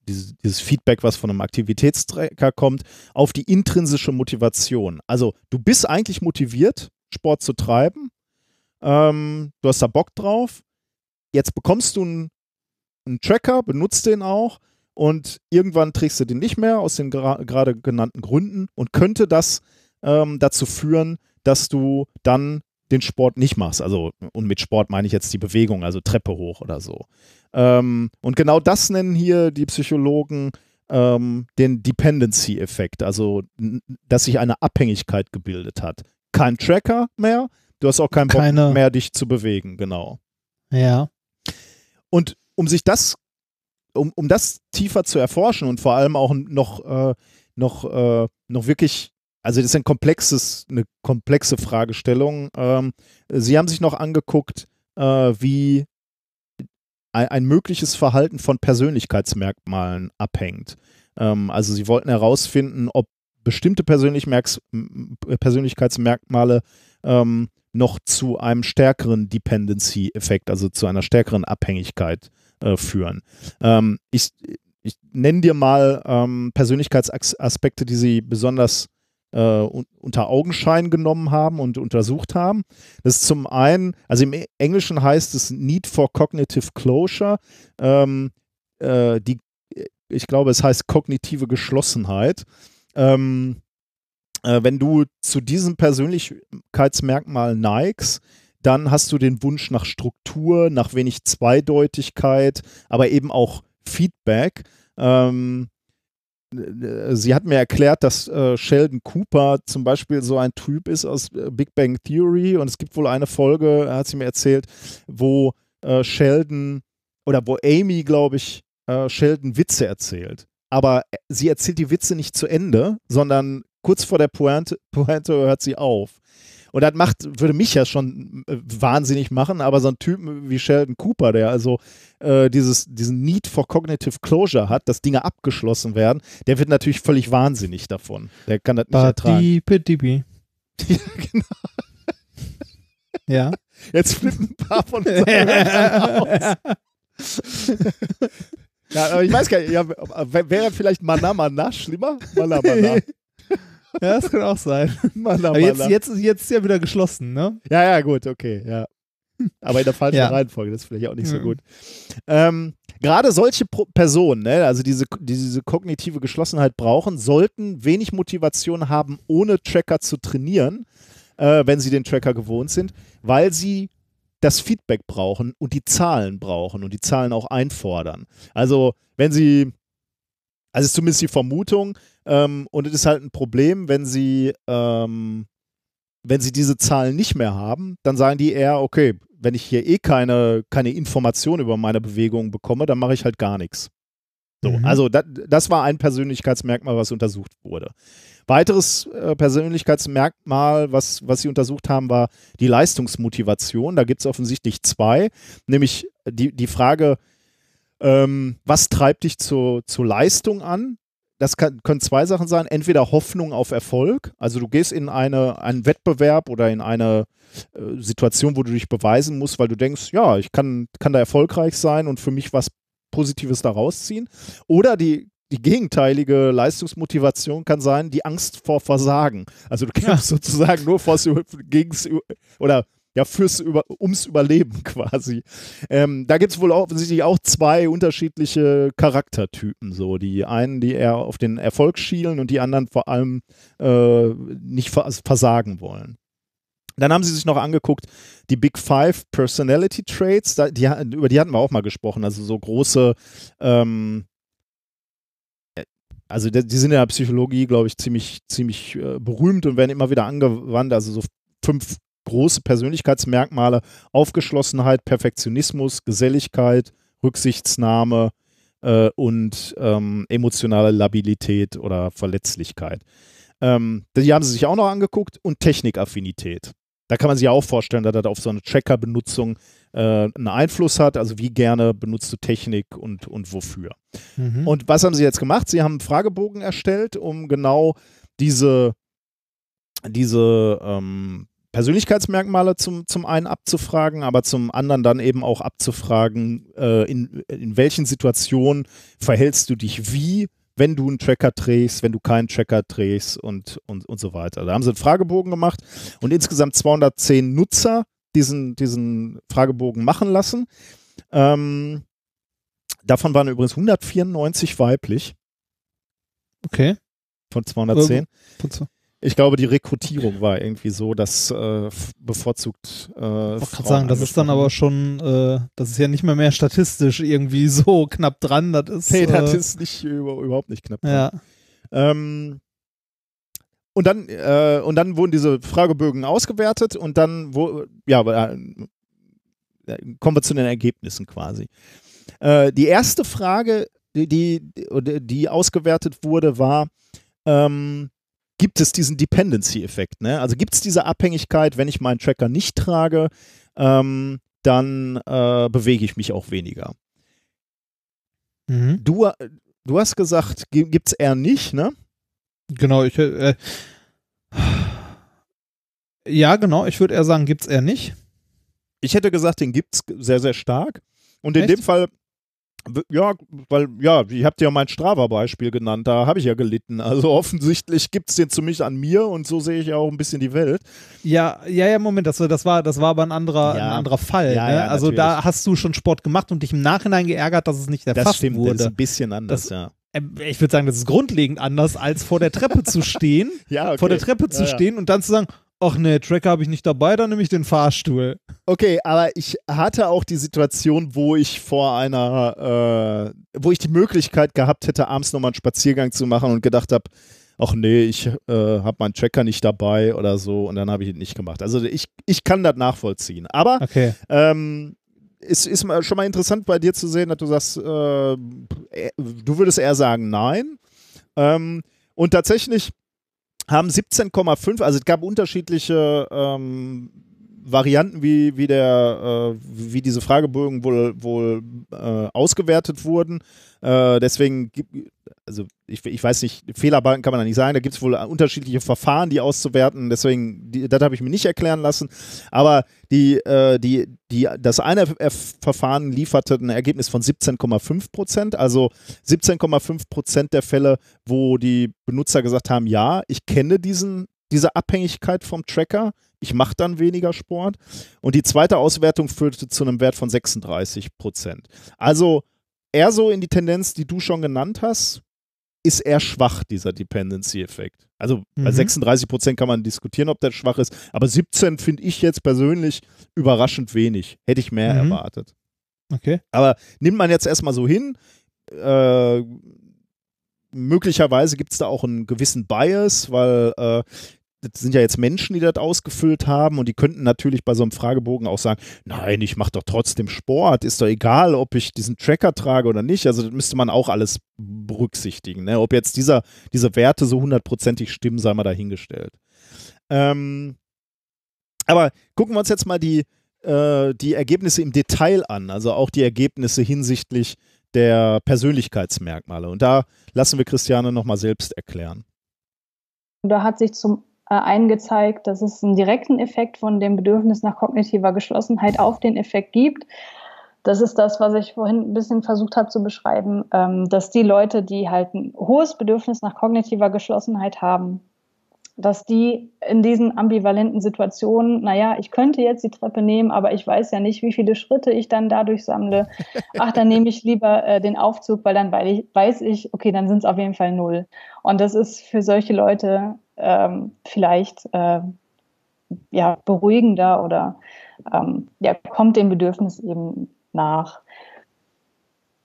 dieses, dieses Feedback, was von einem Aktivitätstracker kommt, auf die intrinsische Motivation? Also du bist eigentlich motiviert, Sport zu treiben, ähm, du hast da Bock drauf, jetzt bekommst du einen, einen Tracker, benutzt den auch und irgendwann trägst du den nicht mehr aus den gerade genannten Gründen und könnte das ähm, dazu führen, dass du dann den Sport nicht machst. Also, und mit Sport meine ich jetzt die Bewegung, also Treppe hoch oder so. Ähm, und genau das nennen hier die Psychologen ähm, den Dependency-Effekt, also dass sich eine Abhängigkeit gebildet hat. Kein Tracker mehr, du hast auch keinen Bock Keine- mehr, dich zu bewegen, genau. Ja. Und um sich das, um, um das tiefer zu erforschen und vor allem auch noch, äh, noch, äh, noch wirklich also das ist ein komplexes, eine komplexe Fragestellung. Ähm, Sie haben sich noch angeguckt, äh, wie ein, ein, mögliches Verhalten von Persönlichkeitsmerkmalen abhängt. Ähm, also Sie wollten herausfinden, ob bestimmte Persönlichkeitsmerkmale ähm, noch zu einem stärkeren Dependency-Effekt, also zu einer stärkeren Abhängigkeit äh, führen. Ähm, ich, ich nenne dir mal ähm, Persönlichkeitsaspekte, die sie besonders äh, un unter Augenschein genommen haben und untersucht haben. Das ist zum einen, also im Englischen heißt es Need for Cognitive Closure. Ähm, äh, die, ich glaube, es heißt kognitive Geschlossenheit. Ähm, äh, wenn du zu diesem Persönlichkeitsmerkmal neigst, dann hast du den Wunsch nach Struktur, nach wenig Zweideutigkeit, aber eben auch Feedback. Ähm, sie hat mir erklärt, dass äh, Sheldon Cooper zum Beispiel so ein Typ ist aus äh, Big Bang Theory und es gibt wohl eine Folge, hat sie mir erzählt, wo äh, Sheldon oder wo Amy, glaube ich, äh, Sheldon Witze erzählt. Aber äh, sie erzählt die Witze nicht zu Ende, sondern kurz vor der Pointe, Pointe hört sie auf. Und das macht, würde mich ja schon äh, wahnsinnig machen, aber so ein Typ wie Sheldon Cooper, der also äh, dieses, diesen Need for Cognitive Closure hat, dass Dinge abgeschlossen werden, der wird natürlich völlig wahnsinnig davon. Der kann das nicht ertragen. Ja, genau. Ja. Jetzt flippen ein paar von uns aus. ja, aber ich weiß gar nicht, ja, wäre vielleicht Mana Mana schlimmer? Mana Mana. Ja, das kann auch sein. Mana, Aber jetzt, jetzt, jetzt ist ja wieder geschlossen, ne? Ja, ja, gut, okay, ja. Aber in der falschen ja. Reihenfolge, das ist vielleicht auch nicht so gut. Ähm, Gerade solche Pro Personen, ne, also diese, diese kognitive Geschlossenheit brauchen, sollten wenig Motivation haben, ohne Tracker zu trainieren, äh, wenn sie den Tracker gewohnt sind, weil sie das Feedback brauchen und die Zahlen brauchen und die Zahlen auch einfordern. Also, wenn sie, also ist zumindest die Vermutung, ähm, und es ist halt ein Problem, wenn sie, ähm, wenn sie diese Zahlen nicht mehr haben, dann sagen die eher, okay, wenn ich hier eh keine, keine Information über meine Bewegungen bekomme, dann mache ich halt gar nichts. So, mhm. also das, das war ein Persönlichkeitsmerkmal, was untersucht wurde. Weiteres äh, Persönlichkeitsmerkmal, was, was sie untersucht haben, war die Leistungsmotivation. Da gibt es offensichtlich zwei, nämlich die, die Frage, ähm, was treibt dich zu, zur Leistung an? Das kann, können zwei Sachen sein. Entweder Hoffnung auf Erfolg, also du gehst in eine, einen Wettbewerb oder in eine äh, Situation, wo du dich beweisen musst, weil du denkst, ja, ich kann, kann da erfolgreich sein und für mich was Positives daraus ziehen. Oder die, die gegenteilige Leistungsmotivation kann sein, die Angst vor Versagen. Also du kämpfst ja. sozusagen nur vor gegens oder ja, fürs Über, ums Überleben quasi. Ähm, da gibt es wohl offensichtlich auch zwei unterschiedliche Charaktertypen. So. Die einen, die eher auf den Erfolg schielen und die anderen vor allem äh, nicht versagen wollen. Dann haben sie sich noch angeguckt, die Big Five Personality Traits, da, die, über die hatten wir auch mal gesprochen, also so große, ähm, äh, also die, die sind in der Psychologie, glaube ich, ziemlich, ziemlich äh, berühmt und werden immer wieder angewandt, also so fünf große Persönlichkeitsmerkmale, Aufgeschlossenheit, Perfektionismus, Geselligkeit, Rücksichtsnahme äh, und ähm, emotionale Labilität oder Verletzlichkeit. Ähm, die haben sie sich auch noch angeguckt und Technikaffinität. Da kann man sich auch vorstellen, dass das auf so eine Tracker-Benutzung äh, einen Einfluss hat. Also wie gerne benutzt du Technik und, und wofür. Mhm. Und was haben sie jetzt gemacht? Sie haben einen Fragebogen erstellt, um genau diese, diese ähm, Persönlichkeitsmerkmale zum, zum einen abzufragen, aber zum anderen dann eben auch abzufragen, äh, in, in welchen Situationen verhältst du dich wie, wenn du einen Tracker trägst, wenn du keinen Tracker trägst und, und, und so weiter. Da haben sie einen Fragebogen gemacht und insgesamt 210 Nutzer diesen, diesen Fragebogen machen lassen. Ähm, davon waren übrigens 194 weiblich. Okay. Von 210. Von ich glaube, die Rekrutierung war irgendwie so, dass äh, bevorzugt. Äh, ich kann sagen, das ist dann aber schon, äh, das ist ja nicht mehr mehr statistisch irgendwie so knapp dran. Das ist, nee, das äh, ist nicht überhaupt nicht knapp dran. Ja. Ähm, und dann, äh, und dann wurden diese Fragebögen ausgewertet und dann, wo, ja, äh, kommen wir zu den Ergebnissen quasi. Äh, die erste Frage, die, die, die ausgewertet wurde, war, ähm, gibt es diesen Dependency-Effekt. Ne? Also gibt es diese Abhängigkeit, wenn ich meinen Tracker nicht trage, ähm, dann äh, bewege ich mich auch weniger. Mhm. Du, du hast gesagt, gibt es eher nicht, ne? Genau, ich äh, ja, genau, ich würde eher sagen, gibt es eher nicht. Ich hätte gesagt, den gibt es sehr, sehr stark. Und in Echt? dem Fall, ja, weil, ja, ihr habt ja mein Strava-Beispiel genannt, da habe ich ja gelitten. Also offensichtlich gibt es den zumindest an mir und so sehe ich ja auch ein bisschen die Welt. Ja, ja, ja, Moment, das, das, war, das war aber ein anderer, Ja. ein anderer Fall. Ja, ne? ja, also da natürlich. hast du schon Sport gemacht und dich im Nachhinein geärgert, dass es nicht erfasst Das stimmt, wurde. das ist ein bisschen anders, Das- ja. Ähm, Ich würde sagen, das ist grundlegend anders, als vor der Treppe zu stehen, Ja, okay. vor der Treppe zu Ja, ja. stehen und dann zu sagen, ach nee, Tracker habe ich nicht dabei, dann nehme ich den Fahrstuhl. Okay, aber ich hatte auch die Situation, wo ich vor einer, äh, wo ich die Möglichkeit gehabt hätte, abends nochmal einen Spaziergang zu machen und gedacht habe, ach nee, ich äh, habe meinen Tracker nicht dabei oder so und dann habe ich ihn nicht gemacht. Also ich, ich kann das nachvollziehen. Aber Okay. ähm, es ist mal, schon mal interessant bei dir zu sehen, dass du sagst, äh, du würdest eher sagen nein. Ähm, und tatsächlich haben 17,5, also es gab unterschiedliche ähm, Varianten, wie, wie, der, äh, wie diese Fragebögen wohl, wohl äh, ausgewertet wurden. Äh, deswegen, also ich, ich weiß nicht, Fehlerbalken kann man da nicht sagen, da gibt es wohl unterschiedliche Verfahren, die auszuwerten. Deswegen, die, das habe ich mir nicht erklären lassen. Aber die, äh, die, die, das eine Verfahren lieferte ein Ergebnis von 17,5 Prozent. Also 17,5 Prozent der Fälle, wo die Benutzer gesagt haben, ja, ich kenne diesen, diese Abhängigkeit vom Tracker, ich mache dann weniger Sport. Und die zweite Auswertung führte zu einem Wert von 36 Prozent. Also eher so in die Tendenz, die du schon genannt hast, ist eher schwach, dieser Dependency-Effekt. Also bei Mhm. 36 Prozent kann man diskutieren, ob das schwach ist, aber 17 finde ich jetzt persönlich überraschend wenig. Hätte ich mehr Mhm. erwartet. Okay. Aber nimmt man jetzt erstmal so hin, äh, möglicherweise gibt es da auch einen gewissen Bias, weil äh, das sind ja jetzt Menschen, die das ausgefüllt haben und die könnten natürlich bei so einem Fragebogen auch sagen, nein, ich mache doch trotzdem Sport, ist doch egal, ob ich diesen Tracker trage oder nicht. Also das müsste man auch alles berücksichtigen. Ne? Ob jetzt dieser, diese Werte so hundertprozentig stimmen, sei mal dahingestellt. Ähm, aber gucken wir uns jetzt mal die, äh, die Ergebnisse im Detail an, also auch die Ergebnisse hinsichtlich der Persönlichkeitsmerkmale. Und da lassen wir Christiane nochmal selbst erklären. Da hat sich zum äh, einen gezeigt, dass es einen direkten Effekt von dem Bedürfnis nach kognitiver Geschlossenheit auf den Effekt gibt. Das ist das, was ich vorhin ein bisschen versucht habe zu beschreiben, ähm, dass die Leute, die halt ein hohes Bedürfnis nach kognitiver Geschlossenheit haben, dass die in diesen ambivalenten Situationen, naja, ich könnte jetzt die Treppe nehmen, aber ich weiß ja nicht, wie viele Schritte ich dann dadurch sammle. Ach, dann nehme ich lieber äh, den Aufzug, weil dann weiß ich okay, dann sind es auf jeden Fall null. Und das ist für solche Leute ähm, vielleicht äh, ja, beruhigender oder ähm, ja, kommt dem Bedürfnis eben nach.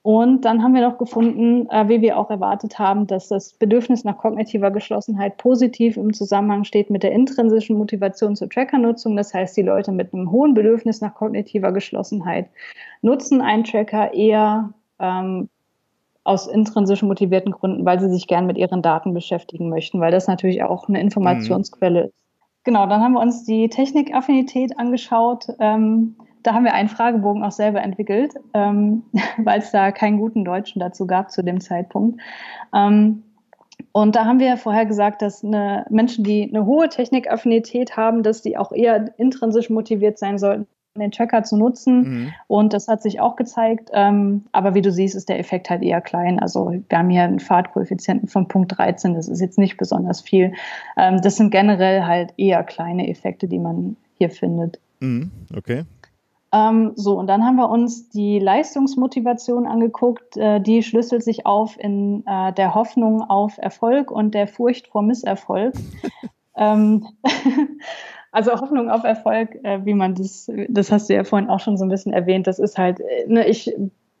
Und dann haben wir noch gefunden, äh, wie wir auch erwartet haben, dass das Bedürfnis nach kognitiver Geschlossenheit positiv im Zusammenhang steht mit der intrinsischen Motivation zur Trackernutzung. Das heißt, die Leute mit einem hohen Bedürfnis nach kognitiver Geschlossenheit nutzen einen Tracker eher ähm, aus intrinsisch motivierten Gründen, weil sie sich gern mit ihren Daten beschäftigen möchten, weil das natürlich auch eine Informationsquelle ist. Genau, dann haben wir uns die Technikaffinität angeschaut. Ähm, da haben wir einen Fragebogen auch selber entwickelt, ähm, weil es da keinen guten Deutschen dazu gab zu dem Zeitpunkt. Ähm, und da haben wir vorher gesagt, dass eine, Menschen, die eine hohe Technikaffinität haben, dass die auch eher intrinsisch motiviert sein sollten, den Tracker zu nutzen. Mhm. Und das hat sich auch gezeigt. Ähm, aber wie du siehst, ist der Effekt halt eher klein. Also wir haben hier einen Fahrtkoeffizienten von Punkt 13. Das ist jetzt nicht besonders viel. Ähm, das sind generell halt eher kleine Effekte, die man hier findet. Mhm. Okay. Ähm, so, und dann haben wir uns die Leistungsmotivation angeguckt. Äh, die schlüsselt sich auf in äh, der Hoffnung auf Erfolg und der Furcht vor Misserfolg. ähm, also Hoffnung auf Erfolg, äh, wie man das, das hast du ja vorhin auch schon so ein bisschen erwähnt, das ist halt, äh, ne, ich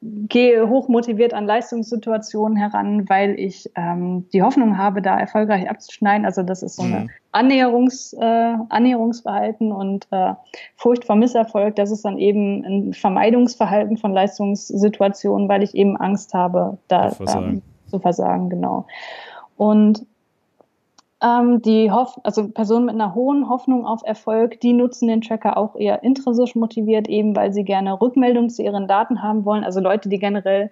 gehe hochmotiviert an Leistungssituationen heran, weil ich ähm, die Hoffnung habe, da erfolgreich abzuschneiden. Also das ist so Mhm. Annäherungs, äh, Annäherungsverhalten und äh, Furcht vor Misserfolg. Das ist dann eben ein Vermeidungsverhalten von Leistungssituationen, weil ich eben Angst habe, da Zu versagen. ähm, zu versagen. Genau. Und ähm, die Hoff also Personen mit einer hohen Hoffnung auf Erfolg, die nutzen den Tracker auch eher intrinsisch motiviert, eben weil sie gerne Rückmeldung zu ihren Daten haben wollen. Also Leute, die generell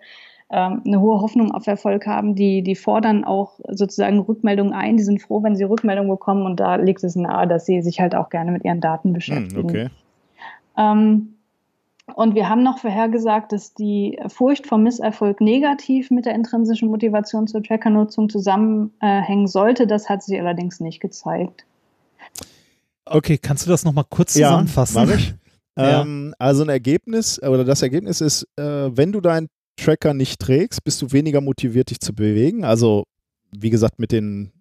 ähm, eine hohe Hoffnung auf Erfolg haben, die, die fordern auch sozusagen Rückmeldungen ein, die sind froh, wenn sie Rückmeldung bekommen und da liegt es nahe, dass sie sich halt auch gerne mit ihren Daten beschäftigen. Hm, okay. Ähm, und wir haben noch vorhergesagt, dass die Furcht vor Misserfolg negativ mit der intrinsischen Motivation zur Trackernutzung zusammenhängen sollte. Das hat sich allerdings nicht gezeigt. Okay, kannst du das nochmal kurz Ja, zusammenfassen? mach ich. Ja. Ähm, also ein Ergebnis oder das Ergebnis ist, äh, wenn du deinen Tracker nicht trägst, bist du weniger motiviert, dich zu bewegen. Also wie gesagt, mit den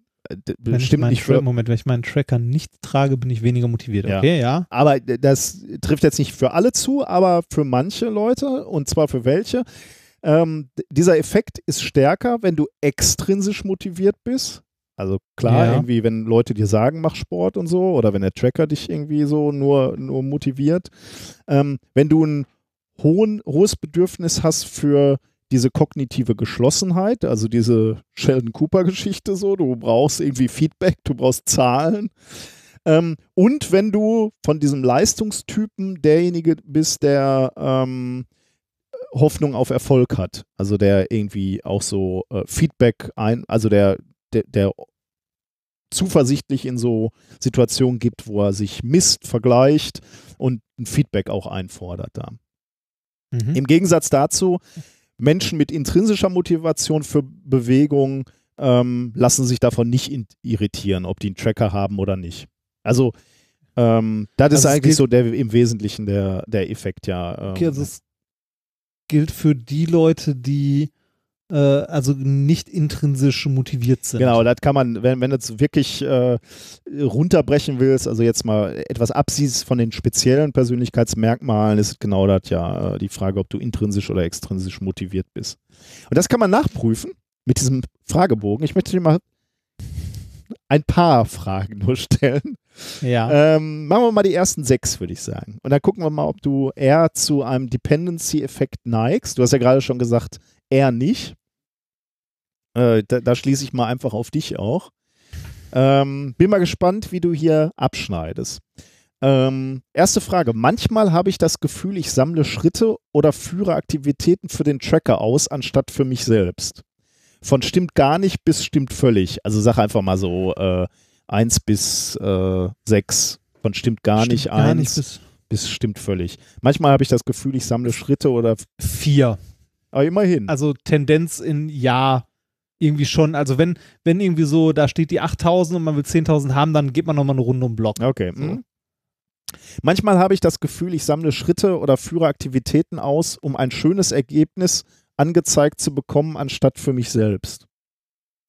bestimmt nicht für, Moment, wenn ich meinen Tracker nicht trage, bin ich weniger motiviert. Ja. Okay, ja. aber das trifft jetzt nicht für alle zu, aber für manche Leute und zwar für welche. Ähm, dieser Effekt ist stärker, wenn du extrinsisch motiviert bist. Also klar, Ja. irgendwie, wenn Leute dir sagen, mach Sport und so, oder wenn der Tracker dich irgendwie so nur, nur motiviert. Ähm, wenn du ein hohen, hohes Bedürfnis hast für diese kognitive Geschlossenheit, also diese Sheldon Cooper-Geschichte so, du brauchst irgendwie Feedback, du brauchst Zahlen. Ähm, und wenn du von diesem Leistungstypen derjenige bist, der ähm, Hoffnung auf Erfolg hat, also der irgendwie auch so äh, Feedback ein, also der, der, der zuversichtlich in so Situationen gibt, wo er sich misst, vergleicht und ein Feedback auch einfordert da. Mhm. Im Gegensatz dazu, Menschen mit intrinsischer Motivation für Bewegung ähm, lassen sich davon nicht irritieren, ob die einen Tracker haben oder nicht. Also ähm, das Also ist eigentlich so der im Wesentlichen der, der Effekt, ja. Ähm, Okay, also es gilt für die Leute, die äh, also nicht intrinsisch motiviert sind. Genau, das kann man, wenn, wenn du es wirklich äh, runterbrechen willst, also jetzt mal etwas absiehst von den speziellen Persönlichkeitsmerkmalen, ist genau das ja äh, die Frage, ob du intrinsisch oder extrinsisch motiviert bist. Und das kann man nachprüfen mit diesem Fragebogen. Ich möchte dir mal ein paar Fragen nur stellen. Ja. Ähm, machen wir mal die ersten sechs, würde ich sagen. Und dann gucken wir mal, ob du eher zu einem Dependency-Effekt neigst. Du hast ja gerade schon gesagt, eher nicht. Äh, da, da schließe ich mal einfach auf dich auch. Ähm, bin mal gespannt, wie du hier abschneidest. Ähm, erste Frage. Manchmal habe ich das Gefühl, ich sammle Schritte oder führe Aktivitäten für den Tracker aus, anstatt für mich selbst. Von stimmt gar nicht bis stimmt völlig. Also sag einfach mal so äh, 1 bis äh, 6. Von stimmt gar Stimmt nicht gar 1 nicht bis bis stimmt völlig. Manchmal habe ich das Gefühl, ich sammle Schritte oder vier. aber immerhin. Also Tendenz in Ja irgendwie schon. Also wenn, wenn irgendwie so, da steht die 8000 und man will 10.000 haben, dann geht man nochmal eine Runde um den Block. Okay. mhm. Manchmal habe ich das Gefühl, ich sammle Schritte oder führe Aktivitäten aus, um ein schönes Ergebnis angezeigt zu bekommen, anstatt für mich selbst.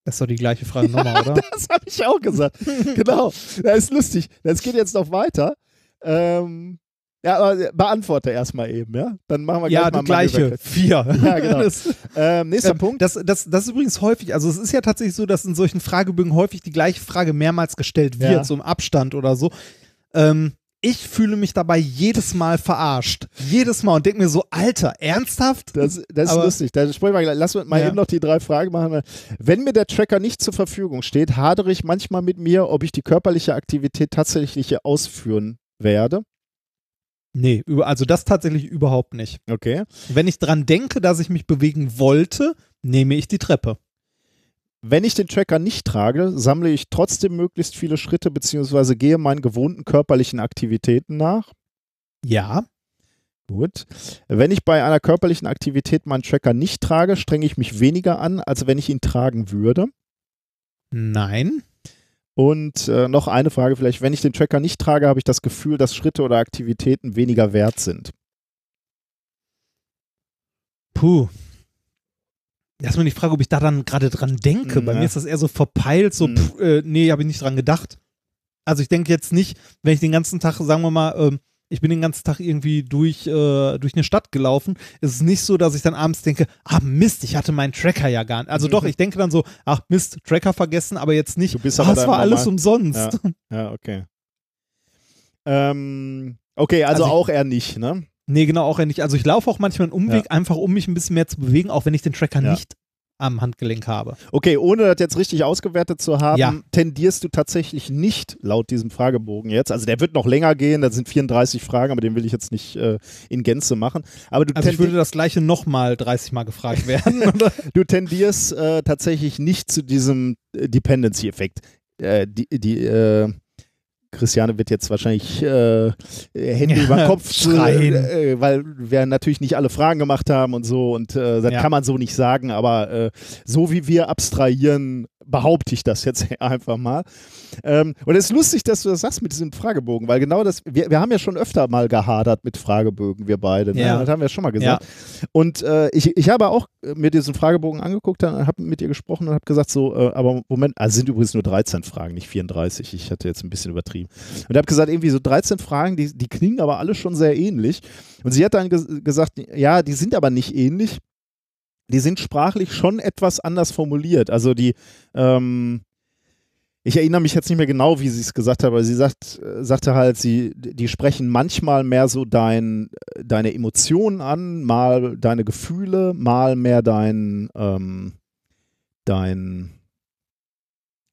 Das ist doch die gleiche Frage nochmal, oder? Das habe ich auch gesagt. genau. Das ist lustig. Das geht jetzt noch weiter. Ähm, ja, aber beantworte erstmal eben, ja? Dann machen wir gleich Ja, mal die gleiche. Vier. Ja, genau. Das, Ähm, nächster ähm, Punkt. Das, das, das ist übrigens häufig, also es ist ja tatsächlich so, dass in solchen Fragebögen häufig die gleiche Frage mehrmals gestellt wird, Ja. so im Abstand oder so. Ähm, ich fühle mich dabei jedes Mal verarscht. Jedes Mal und denke mir so, Alter, ernsthaft? Das, das ist lustig. Da sprechen wir gleich. Lass uns mal Ja. eben noch die drei Fragen machen. Wenn mir der Tracker nicht zur Verfügung steht, hadere ich manchmal mit mir, ob ich die körperliche Aktivität tatsächlich hier ausführen werde. Nee, also das tatsächlich überhaupt nicht. Okay. Wenn ich dran denke, dass ich mich bewegen wollte, nehme ich die Treppe. Wenn ich den Tracker nicht trage, sammle ich trotzdem möglichst viele Schritte beziehungsweise gehe meinen gewohnten körperlichen Aktivitäten nach. Ja. Gut. Wenn ich bei einer körperlichen Aktivität meinen Tracker nicht trage, strenge ich mich weniger an, als wenn ich ihn tragen würde. Nein. Und äh, noch eine Frage vielleicht. Wenn ich den Tracker nicht trage, habe ich das Gefühl, dass Schritte oder Aktivitäten weniger wert sind. Puh. Erstmal die Frage, ob ich da dann gerade dran denke. Bei Ja. mir ist das eher so verpeilt, so, Mhm. pff, äh, nee, habe ich nicht dran gedacht. Also ich denke jetzt nicht, wenn ich den ganzen Tag, sagen wir mal, ähm, ich bin den ganzen Tag irgendwie durch, äh, durch eine Stadt gelaufen, ist es nicht so, dass ich dann abends denke, ah Mist, ich hatte meinen Tracker ja gar nicht. Also doch, ich denke dann so, ach Mist, Tracker vergessen, aber jetzt nicht, Du bist ah, aber es deinem war alles umsonst. Ja, okay. Ähm, okay, also, Also ich- auch eher nicht, ne? Nee, genau, auch ja nicht. Also ich laufe auch manchmal einen Umweg, einfach um mich ein bisschen mehr zu bewegen, auch wenn ich den Tracker Ja. nicht am Handgelenk habe. Okay, ohne das jetzt richtig ausgewertet zu haben, Ja. tendierst du tatsächlich nicht laut diesem Fragebogen jetzt. Also der wird noch länger gehen, da sind 34 Fragen, aber den will ich jetzt nicht äh, in Gänze machen. Aber du, Also ich würde das gleiche nochmal 30 Mal gefragt werden. du tendierst äh, tatsächlich nicht zu diesem äh, Dependency-Effekt. Äh, die, die äh, Christiane wird jetzt wahrscheinlich äh, Hände Ja, über den Kopf schreien. Äh, weil wir natürlich nicht alle Fragen gemacht haben und so und äh, das Ja. kann man so nicht sagen, aber äh, so wie wir abstrahieren, behaupte ich das jetzt einfach mal. Ähm, und es ist lustig, dass du das sagst mit diesem Fragebogen, weil genau das, wir, wir haben ja schon öfter mal gehadert mit Fragebögen, wir beide. Ne? Ja. Das haben wir schon mal gesagt. Und äh, ich, ich habe auch mir diesen Fragebogen angeguckt, dann habe mit ihr gesprochen und habe gesagt, so, äh, aber Moment, also sind übrigens nur 13 Fragen, nicht 34. Ich hatte jetzt ein bisschen übertrieben. Und habe gesagt, irgendwie so 13 Fragen, die, die klingen aber alle schon sehr ähnlich. Und sie hat dann ges gesagt, ja, die sind aber nicht ähnlich. Die sind sprachlich schon etwas anders formuliert. Also die, ähm, ich erinnere mich jetzt nicht mehr genau, wie sie es gesagt hat, aber sie sagt, äh, sagte halt, sie, die sprechen manchmal mehr so dein, deine Emotionen an, mal deine Gefühle, mal mehr dein, ähm, dein,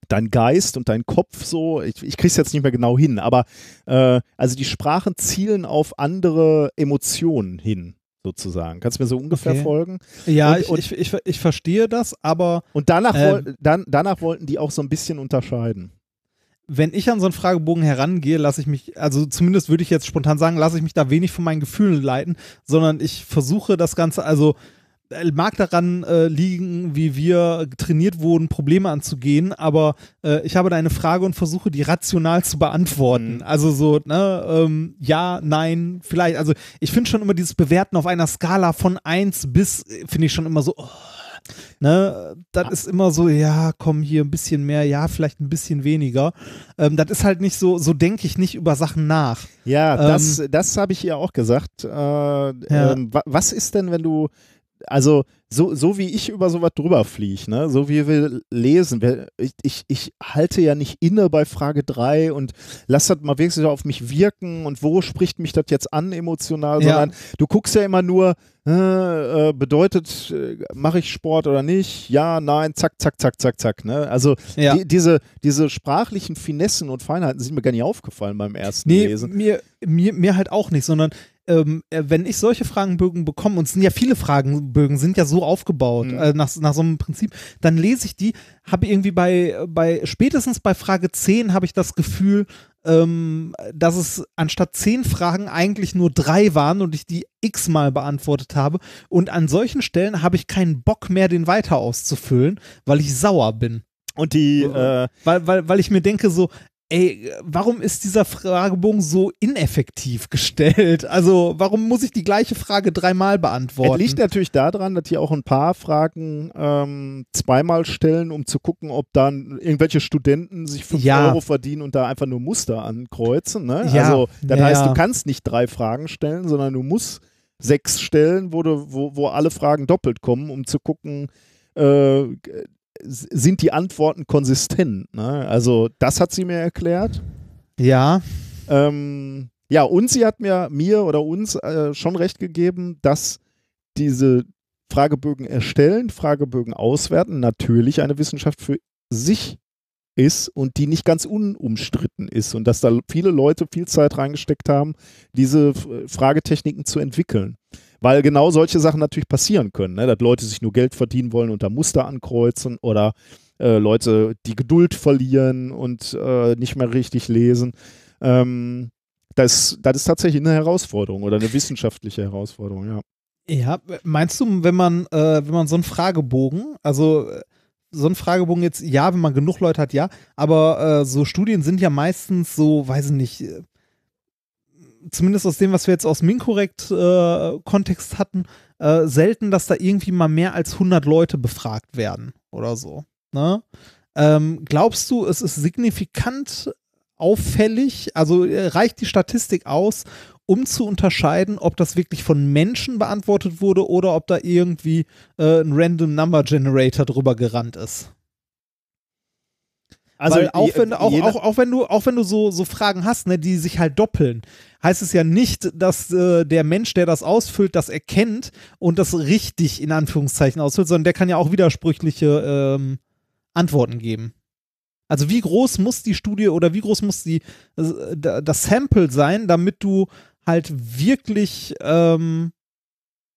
dein Geist und dein Kopf so. Ich, ich krieg's jetzt nicht mehr genau hin, aber äh, also die Sprachen zielen auf andere Emotionen hin, sozusagen. Kannst du mir so ungefähr Okay. folgen? ja, Und- ich, und- ich, ich, ich verstehe das, aber Und danach, Ähm. dann, danach wollten die auch so ein bisschen unterscheiden. wenn ich an so einen Fragebogen herangehe, lasse ich mich, also zumindest würde ich jetzt spontan sagen, lasse ich mich da wenig von meinen Gefühlen leiten, sondern ich versuche das Ganze, also mag daran äh, liegen, wie wir trainiert wurden, Probleme anzugehen, aber äh, ich habe da eine Frage und versuche die rational zu beantworten. Mhm. Also so, ne, ähm, ja, nein, vielleicht. Also ich finde schon immer dieses Bewerten auf einer Skala von 1 bis, äh, finde ich schon immer so, oh, Ne, das ist immer so, ja, komm hier ein bisschen mehr, ja, vielleicht ein bisschen weniger. Ähm, das ist halt nicht so, so denke ich nicht über Sachen nach. Ja, Ähm, das, das habe ich ihr auch gesagt. Äh, ähm, wa- was ist denn, wenn du, also so, so wie ich über sowas drüber fliege, ne? so wie wir lesen, wir, ich, ich, ich halte ja nicht inne bei Frage 3 und lass das mal wirklich auf mich wirken und wo spricht mich das jetzt an emotional, Ja. sondern du guckst ja immer nur, äh, äh, bedeutet, äh, mache ich Sport oder nicht? Ja, nein, zack, zack, zack, zack, zack. Ne? Also Ja. die, diese, diese sprachlichen Finessen und Feinheiten sind mir gar nicht aufgefallen beim ersten Nee, Lesen. mir, mir, mir halt auch nicht, sondern ähm, äh, wenn ich solche Fragenbögen bekomme, und es sind ja viele Fragenbögen, sind ja so aufgebaut, Mhm. äh, nach, nach so einem Prinzip, dann lese ich die, habe irgendwie bei, bei, spätestens bei Frage 10 habe ich das Gefühl, ähm, dass es anstatt zehn Fragen eigentlich nur drei waren und ich die x-mal beantwortet habe. Und an solchen Stellen habe ich keinen Bock mehr, den weiter auszufüllen, weil ich sauer bin. Und die, äh, Weil, weil, weil ich mir denke so, ey, warum ist dieser Fragebogen so ineffektiv gestellt? Also, warum muss ich die gleiche Frage dreimal Es beantworten? liegt natürlich daran, dass die auch ein paar Fragen ähm, zweimal stellen, um zu gucken, ob dann irgendwelche Studenten sich 5 Ja. Euro verdienen und da einfach nur Muster ankreuzen. Ne? Ja. Also, das Ja, heißt, du kannst nicht drei Fragen stellen, sondern du musst sechs stellen, wo, du, wo, wo alle Fragen doppelt kommen, um zu gucken, äh, sind die Antworten konsistent. Ne? Also, das hat sie mir erklärt. ja, Ähm, ja, und sie hat mir, mir oder uns äh, schon recht gegeben, dass diese Fragebögen erstellen, Fragebögen auswerten, natürlich eine Wissenschaft für sich ist und die nicht ganz unumstritten ist und dass da viele Leute viel Zeit reingesteckt haben, diese Fragetechniken zu entwickeln. Weil genau solche Sachen natürlich passieren können, ne? dass Leute sich nur Geld verdienen wollen und da Muster ankreuzen oder äh, Leute die Geduld verlieren und äh, nicht mehr richtig lesen. Ähm, das, das ist tatsächlich eine Herausforderung oder eine wissenschaftliche Herausforderung, ja. ja. Meinst du, wenn man, äh, wenn man so einen Fragebogen, also so einen Fragebogen jetzt, ja, wenn man genug Leute hat, ja, aber äh, so Studien sind ja meistens so, weiß ich nicht, äh, zumindest aus dem, was wir jetzt aus dem Inkorrekt-Kontext hatten, äh, selten, dass da irgendwie mal mehr als 100 Leute befragt werden oder so. Ne? Ähm, glaubst du, es ist signifikant auffällig, also äh, reicht die Statistik aus, um zu unterscheiden, ob das wirklich von Menschen beantwortet wurde oder ob da irgendwie äh, ein Random Number Generator drüber gerannt ist? Also Weil auch wenn, auch, auch, auch wenn du, auch wenn du so, so Fragen hast, ne, die sich halt doppeln, heißt es ja nicht, dass äh, der Mensch, der das ausfüllt, das erkennt und das richtig in Anführungszeichen ausfüllt, sondern der kann ja auch widersprüchliche ähm, Antworten geben. Also wie groß muss die Studie oder wie groß muss die, äh, da- das Sample sein, damit du halt wirklich ähm,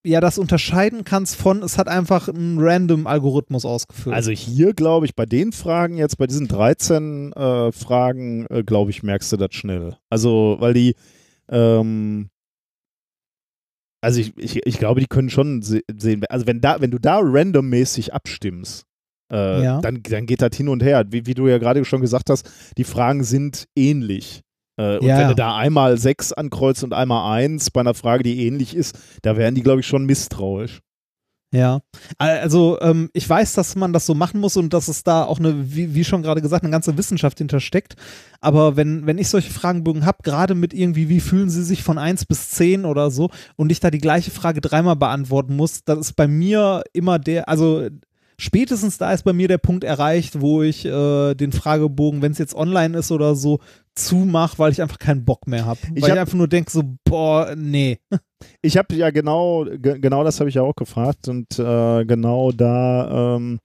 ja das unterscheiden kannst von, es hat einfach einen random Algorithmus ausgefüllt. Also hier glaube ich, bei den Fragen jetzt, bei diesen 13 äh, Fragen, äh, glaube ich, merkst du das schnell. Also, weil die, ähm, also ich, ich, ich glaube, die können schon se sehen, also wenn da, wenn du da randommäßig abstimmst, äh, Ja. dann, dann geht das hin und her. Wie, wie du ja gerade schon gesagt hast, die Fragen sind ähnlich. Äh, und Ja, wenn du da einmal sechs ankreuzt und einmal eins bei einer Frage, die ähnlich ist, da wären die, glaube ich, schon misstrauisch. Ja, also ähm, ich weiß, dass man das so machen muss und dass es da auch eine, wie, wie schon gerade gesagt, eine ganze Wissenschaft hintersteckt. Aber wenn, wenn ich solche Fragenbögen habe, gerade mit irgendwie, wie fühlen Sie sich von 1 bis 10 oder so, und ich da die gleiche Frage dreimal beantworten muss, das ist bei mir immer der, also spätestens da ist bei mir der Punkt erreicht, wo ich äh, den Fragebogen, wenn es jetzt online ist oder so, zumach, weil ich einfach keinen Bock mehr habe. Ich Weil hab- ich einfach nur denke, so, boah, nee. Ich habe ja genau, ge genau das habe ich ja auch gefragt und äh, genau da ähm,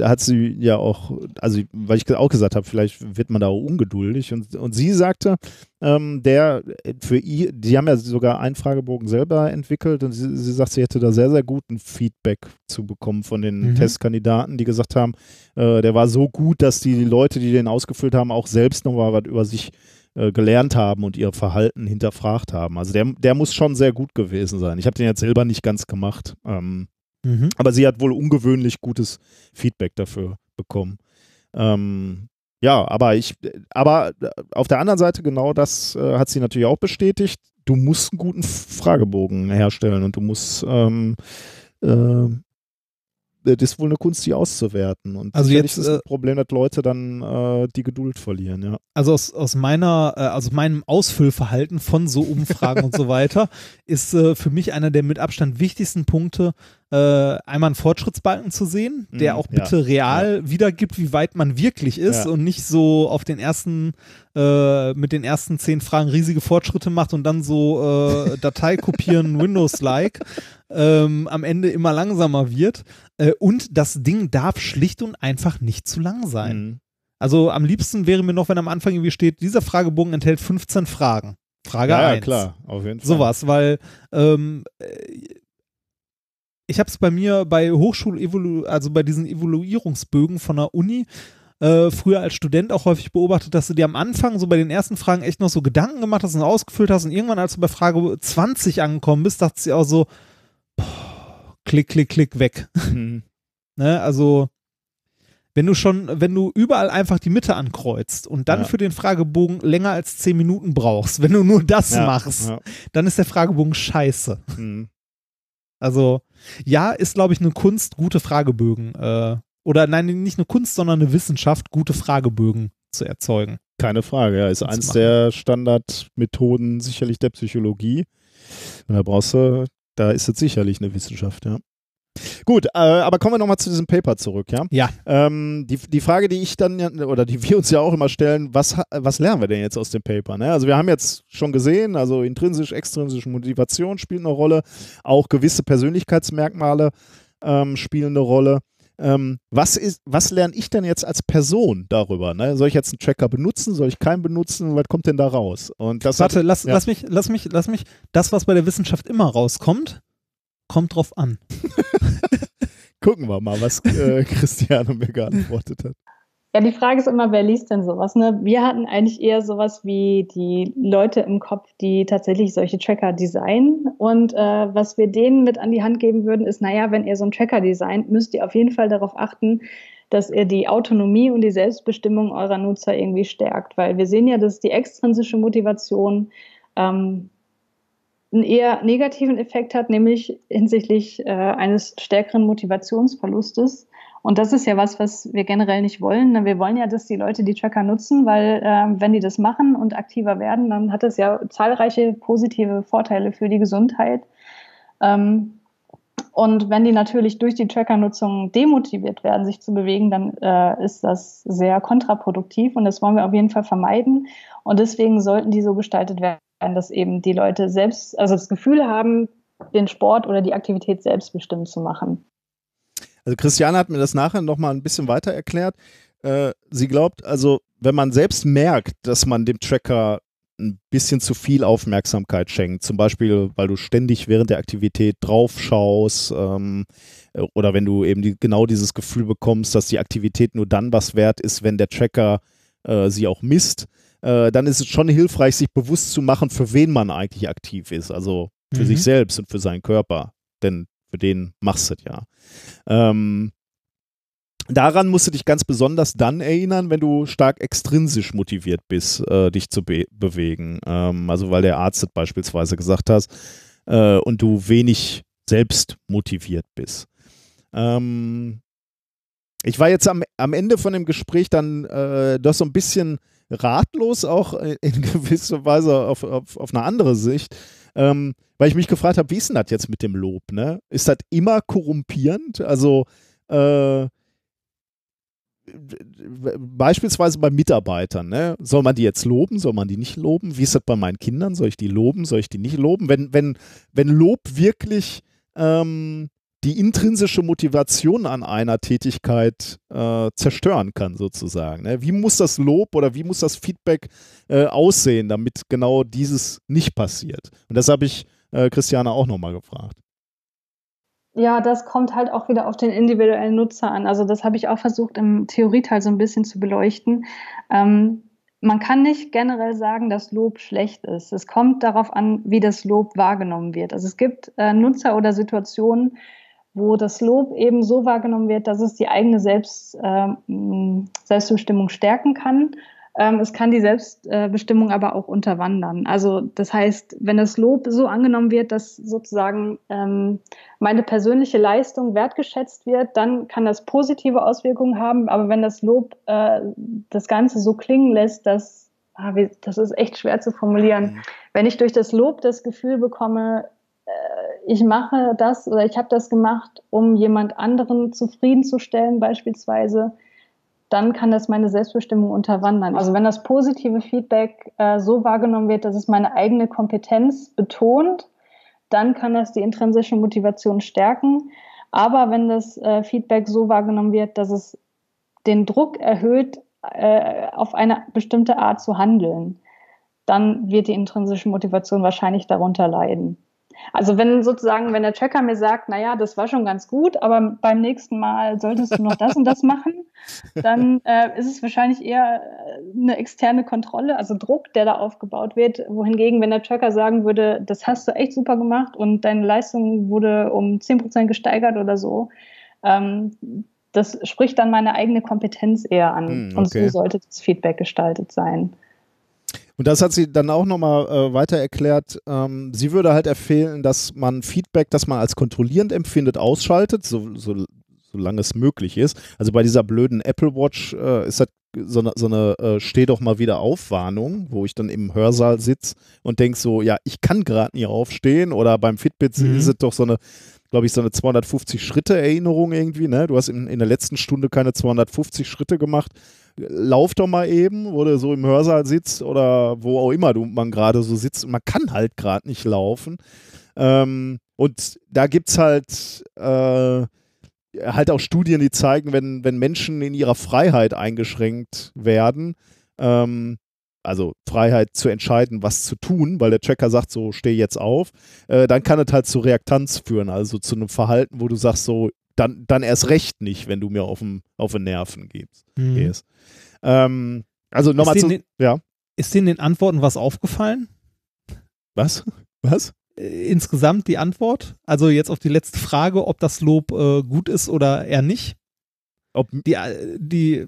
hat sie ja auch, also weil ich auch gesagt habe, vielleicht wird man da auch ungeduldig und, und sie sagte, ähm, der für ihr, die haben ja sogar einen Fragebogen selber entwickelt und sie, sie sagt, sie hätte da sehr, sehr guten Feedback zu bekommen von den Mhm. Testkandidaten, die gesagt haben, äh, der war so gut, dass die Leute, die den ausgefüllt haben, auch selbst noch mal was über sich äh, gelernt haben und ihr Verhalten hinterfragt haben. Also der, der muss schon sehr gut gewesen sein. Ich habe den jetzt selber nicht ganz gemacht, ähm, Mhm. aber sie hat wohl ungewöhnlich gutes Feedback dafür bekommen. Ähm, ja, aber ich, aber auf der anderen Seite genau das äh, hat sie natürlich auch bestätigt. Du musst einen guten Fragebogen herstellen und du musst ähm, äh, das ist wohl eine Kunst, die auszuwerten. Und Also jetzt, ist äh, Problem, dass Leute dann äh, die Geduld verlieren, ja. Also aus, aus meiner, äh, also meinem Ausfüllverhalten von so Umfragen und so weiter, ist äh, für mich einer der mit Abstand wichtigsten Punkte, äh, einmal einen Fortschrittsbalken zu sehen, der Mhm, auch ja, bitte real wiedergibt, wie weit man wirklich ist Ja. und nicht so auf den ersten, äh, mit den ersten zehn Fragen riesige Fortschritte macht und dann so äh, Datei kopieren, Windows-like, ähm, am Ende immer langsamer wird. Äh, und das Ding darf schlicht und einfach nicht zu lang sein. Mhm. Also am liebsten wäre mir noch, wenn am Anfang irgendwie steht, dieser Fragebogen enthält 15 Fragen. Frage Ja, 1. ja, klar, auf jeden Fall. Sowas, weil ähm, äh, ich habe es bei mir bei Hochschul also bei diesen Evaluierungsbögen von der Uni äh, früher als Student auch häufig beobachtet, dass du dir am Anfang so bei den ersten Fragen echt noch so Gedanken gemacht hast und ausgefüllt hast und irgendwann, als du bei Frage 20 angekommen bist, dachtest du dir auch so, boah, klick, klick, klick, weg. Mhm. Ne? Also, wenn du schon, wenn du überall einfach die Mitte ankreuzt und dann Ja. für den Fragebogen länger als 10 Minuten brauchst, wenn du nur das Ja, machst, ja. dann ist der Fragebogen scheiße. Mhm. Also, ja, ist, glaube ich, eine Kunst, gute Fragebögen, äh, oder nein, nicht eine Kunst, sondern eine Wissenschaft, gute Fragebögen zu erzeugen. Keine Frage, ja. Ist eins machen. der Standardmethoden sicherlich der Psychologie. Und da brauchst du, da ist es sicherlich eine Wissenschaft, ja. Gut, äh, aber kommen wir nochmal zu diesem Paper zurück, ja? Ja. Ähm, die, die Frage, die ich dann, oder die wir uns ja auch immer stellen, was, was lernen wir denn jetzt aus dem Paper? Ne? Also wir haben jetzt schon gesehen, also intrinsisch, extrinsische Motivation spielt eine Rolle, auch gewisse Persönlichkeitsmerkmale ähm, spielen eine Rolle. Ähm, was, ist, was lerne ich denn jetzt als Person darüber? Ne? Soll ich jetzt einen Tracker benutzen? Soll ich keinen benutzen? Was kommt denn da raus? Und das Warte, hat, lass, ja. lass mich, lass mich, lass mich, das, was bei der Wissenschaft immer rauskommt, kommt drauf an. Gucken wir mal, was äh, Christiane mir geantwortet hat. Ja, die Frage ist immer, wer liest denn sowas? Ne? Wir hatten eigentlich eher sowas wie die Leute im Kopf, die tatsächlich solche Tracker designen. Und äh, was wir denen mit an die Hand geben würden, ist, naja, wenn ihr so einen Tracker designt, müsst ihr auf jeden Fall darauf achten, dass ihr die Autonomie und die Selbstbestimmung eurer Nutzer irgendwie stärkt. Weil wir sehen ja, dass die extrinsische Motivation ähm, einen eher negativen Effekt hat, nämlich hinsichtlich äh, eines stärkeren Motivationsverlustes. Und das ist ja was, was wir generell nicht wollen. Ne? Wir wollen ja, dass die Leute die Tracker nutzen, weil äh, wenn die das machen und aktiver werden, dann hat das ja zahlreiche positive Vorteile für die Gesundheit. Ähm, Und wenn die natürlich durch die Tracker-Nutzung demotiviert werden, sich zu bewegen, dann äh, ist das sehr kontraproduktiv und das wollen wir auf jeden Fall vermeiden. Und deswegen sollten die so gestaltet werden, dass eben die Leute selbst, also das Gefühl haben, den Sport oder die Aktivität selbstbestimmt zu machen. Also Christiane hat mir das nachher nochmal ein bisschen weiter erklärt. Äh, sie glaubt, also wenn man selbst merkt, dass man dem Tracker ein bisschen zu viel Aufmerksamkeit schenkt. Zum Beispiel, weil du ständig während der Aktivität drauf schaust ähm, oder wenn du eben die, genau dieses Gefühl bekommst, dass die Aktivität nur dann was wert ist, wenn der Tracker äh, sie auch misst, äh, dann ist es schon hilfreich, sich bewusst zu machen, für wen man eigentlich aktiv ist. Also für mhm. sich selbst und für seinen Körper. Denn für den machst du es ja. Ähm, Daran musst du dich ganz besonders dann erinnern, wenn du stark extrinsisch motiviert bist, äh, dich zu be bewegen. Ähm, also weil der Arzt das beispielsweise gesagt hat äh, und du wenig selbst motiviert bist. Ähm, ich war jetzt am, am Ende von dem Gespräch dann äh, doch so ein bisschen ratlos, auch in gewisser Weise auf, auf, auf eine andere Sicht, ähm, weil ich mich gefragt habe, wie ist denn das jetzt mit dem Lob? Ne? Ist das immer korrumpierend? Also äh, beispielsweise bei Mitarbeitern, ne? soll man die jetzt loben, soll man die nicht loben? Wie ist das bei meinen Kindern? Soll ich die loben, soll ich die nicht loben? Wenn, wenn, wenn Lob wirklich ähm, die intrinsische Motivation an einer Tätigkeit äh, zerstören kann, sozusagen. Ne? Wie muss das Lob oder wie muss das Feedback äh, aussehen, damit genau dieses nicht passiert? Und das habe ich äh, Christiane auch nochmal gefragt. Ja, das kommt halt auch wieder auf den individuellen Nutzer an. Also das habe ich auch versucht im Theorieteil so ein bisschen zu beleuchten. Ähm, man kann nicht generell sagen, dass Lob schlecht ist. Es kommt darauf an, wie das Lob wahrgenommen wird. Also es gibt äh, Nutzer oder Situationen, wo das Lob eben so wahrgenommen wird, dass es die eigene Selbst, äh, Selbstbestimmung stärken kann ähm, es kann die Selbstbestimmung aber auch unterwandern. Also das heißt, wenn das Lob so angenommen wird, dass sozusagen ähm, meine persönliche Leistung wertgeschätzt wird, dann kann das positive Auswirkungen haben. Aber wenn das Lob äh, das Ganze so klingen lässt, dass ah, das ist echt schwer zu formulieren. Mhm. Wenn ich durch das Lob das Gefühl bekomme, äh, ich mache das oder ich habe das gemacht, um jemand anderen zufriedenzustellen beispielsweise, dann kann das meine Selbstbestimmung unterwandern. Also wenn das positive Feedback äh, so wahrgenommen wird, dass es meine eigene Kompetenz betont, dann kann das die intrinsische Motivation stärken. Aber wenn das äh, Feedback so wahrgenommen wird, dass es den Druck erhöht, äh, auf eine bestimmte Art zu handeln, dann wird die intrinsische Motivation wahrscheinlich darunter leiden. Also wenn sozusagen, wenn der Tracker mir sagt, naja, das war schon ganz gut, aber beim nächsten Mal solltest du noch das und das machen, dann äh, ist es wahrscheinlich eher äh, eine externe Kontrolle, also Druck, der da aufgebaut wird. Wohingegen, wenn der Tracker sagen würde, das hast du echt super gemacht und deine Leistung wurde um 10% gesteigert oder so, ähm, das spricht dann meine eigene Kompetenz eher an. Hm, okay. Und so sollte das Feedback gestaltet sein. Und das hat sie dann auch nochmal äh, weiter erklärt. Ähm, sie würde halt empfehlen, dass man Feedback, das man als kontrollierend empfindet, ausschaltet, so, so, solange es möglich ist. Also bei dieser blöden Apple Watch äh, ist das so eine, so eine äh, Steh doch mal wieder Aufwarnung, wo ich dann im Hörsaal sitze und denke so, ja, ich kann gerade nie aufstehen. Oder beim Fitbit mhm. ist es doch so eine, glaube ich, so eine 250 Schritte Erinnerung irgendwie. Ne? Du hast in, in der letzten Stunde keine 250 Schritte gemacht lauf doch mal eben, wo du so im Hörsaal sitzt oder wo auch immer du man gerade so sitzt. man kann halt gerade nicht laufen. Ähm, und da gibt es halt, äh, halt auch Studien, die zeigen, wenn, wenn Menschen in ihrer Freiheit eingeschränkt werden, ähm, also Freiheit zu entscheiden, was zu tun, weil der Tracker sagt, so steh jetzt auf, äh, dann kann es halt zu Reaktanz führen, also zu einem Verhalten, wo du sagst, so dann, dann erst recht nicht, wenn du mir auf, den, auf den Nerven gehst. Mhm. Ähm, also nochmal zu. Den, ja. Ist denen den Antworten was aufgefallen? Was? Was? Äh, insgesamt die Antwort? Also jetzt auf die letzte Frage, ob das Lob äh, gut ist oder eher nicht? Ob die, äh, die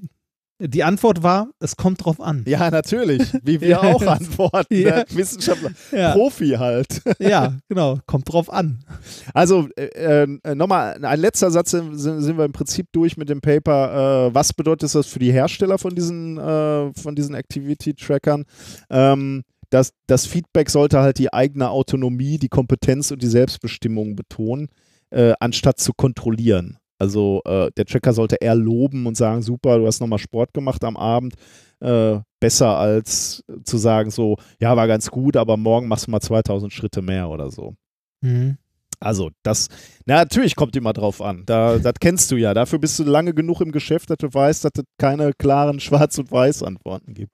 die Antwort war, es kommt drauf an. Ja, natürlich. Wie wir auch antworten. Ja. Ne? Wissenschaftler. Ja. Profi halt. ja, genau. Kommt drauf an. Also, äh, äh, nochmal ein letzter Satz, sind, sind, wir im Prinzip durch mit dem Paper. Äh, was bedeutet das für die Hersteller von diesen, von diesen Activity-Trackern? Ähm, das, das Feedback sollte halt die eigene Autonomie, die Kompetenz und die Selbstbestimmung betonen. äh, anstatt zu kontrollieren. Also äh, der Tracker sollte eher loben und sagen, super, du hast nochmal Sport gemacht am Abend. Äh, besser als zu sagen so, ja, war ganz gut, aber morgen machst du mal 2000 Schritte mehr oder so. Mhm. Also das, na, natürlich kommt immer drauf an. Da, das kennst du ja. Dafür bist du lange genug im Geschäft, dass du weißt, dass es keine klaren Schwarz- und Weiß-Antworten gibt.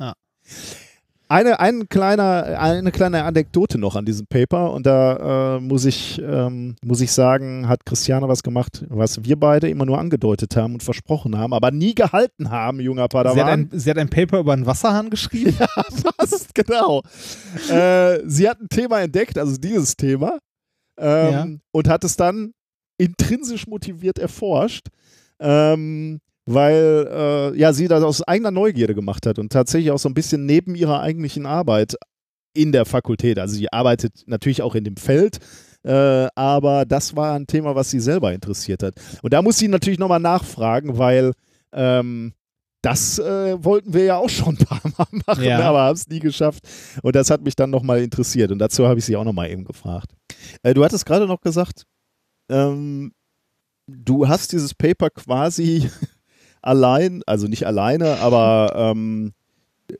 Ja. Eine, ein kleiner, eine kleine Anekdote noch an diesem Paper und da äh, muss, ich, ähm, muss ich sagen, hat Christiane was gemacht, was wir beide immer nur angedeutet haben und versprochen haben, aber nie gehalten haben, junger Padawan. Sie hat, ein, sie hat ein Paper über einen Wasserhahn geschrieben. ja, fast, genau. äh, sie hat ein Thema entdeckt, also dieses Thema, ähm, Ja. und hat es dann intrinsisch motiviert erforscht, ähm, weil äh, ja, sie das aus eigener Neugierde gemacht hat und tatsächlich auch so ein bisschen neben ihrer eigentlichen Arbeit in der Fakultät. Also sie arbeitet natürlich auch in dem Feld, äh, aber das war ein Thema, was sie selber interessiert hat. Und da muss sie natürlich nochmal nachfragen, weil ähm, das äh, wollten wir ja auch schon ein paar Mal machen, Ja. aber haben es nie geschafft. Und das hat mich dann nochmal interessiert. Und dazu habe ich sie auch nochmal eben gefragt. Äh, du hattest gerade noch gesagt, ähm, du hast dieses Paper quasi allein, also nicht alleine, aber ähm,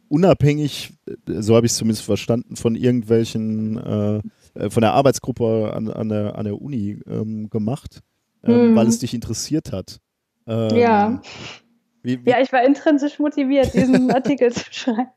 unabhängig, äh, so habe ich es zumindest verstanden, von irgendwelchen, äh, äh, von der Arbeitsgruppe an, an, der, an der Uni ähm, gemacht, ähm, Mhm. weil es dich interessiert hat. Ähm, Ja. Wie, wie, Ja, ich war intrinsisch motiviert, diesen Artikel zu schreiben.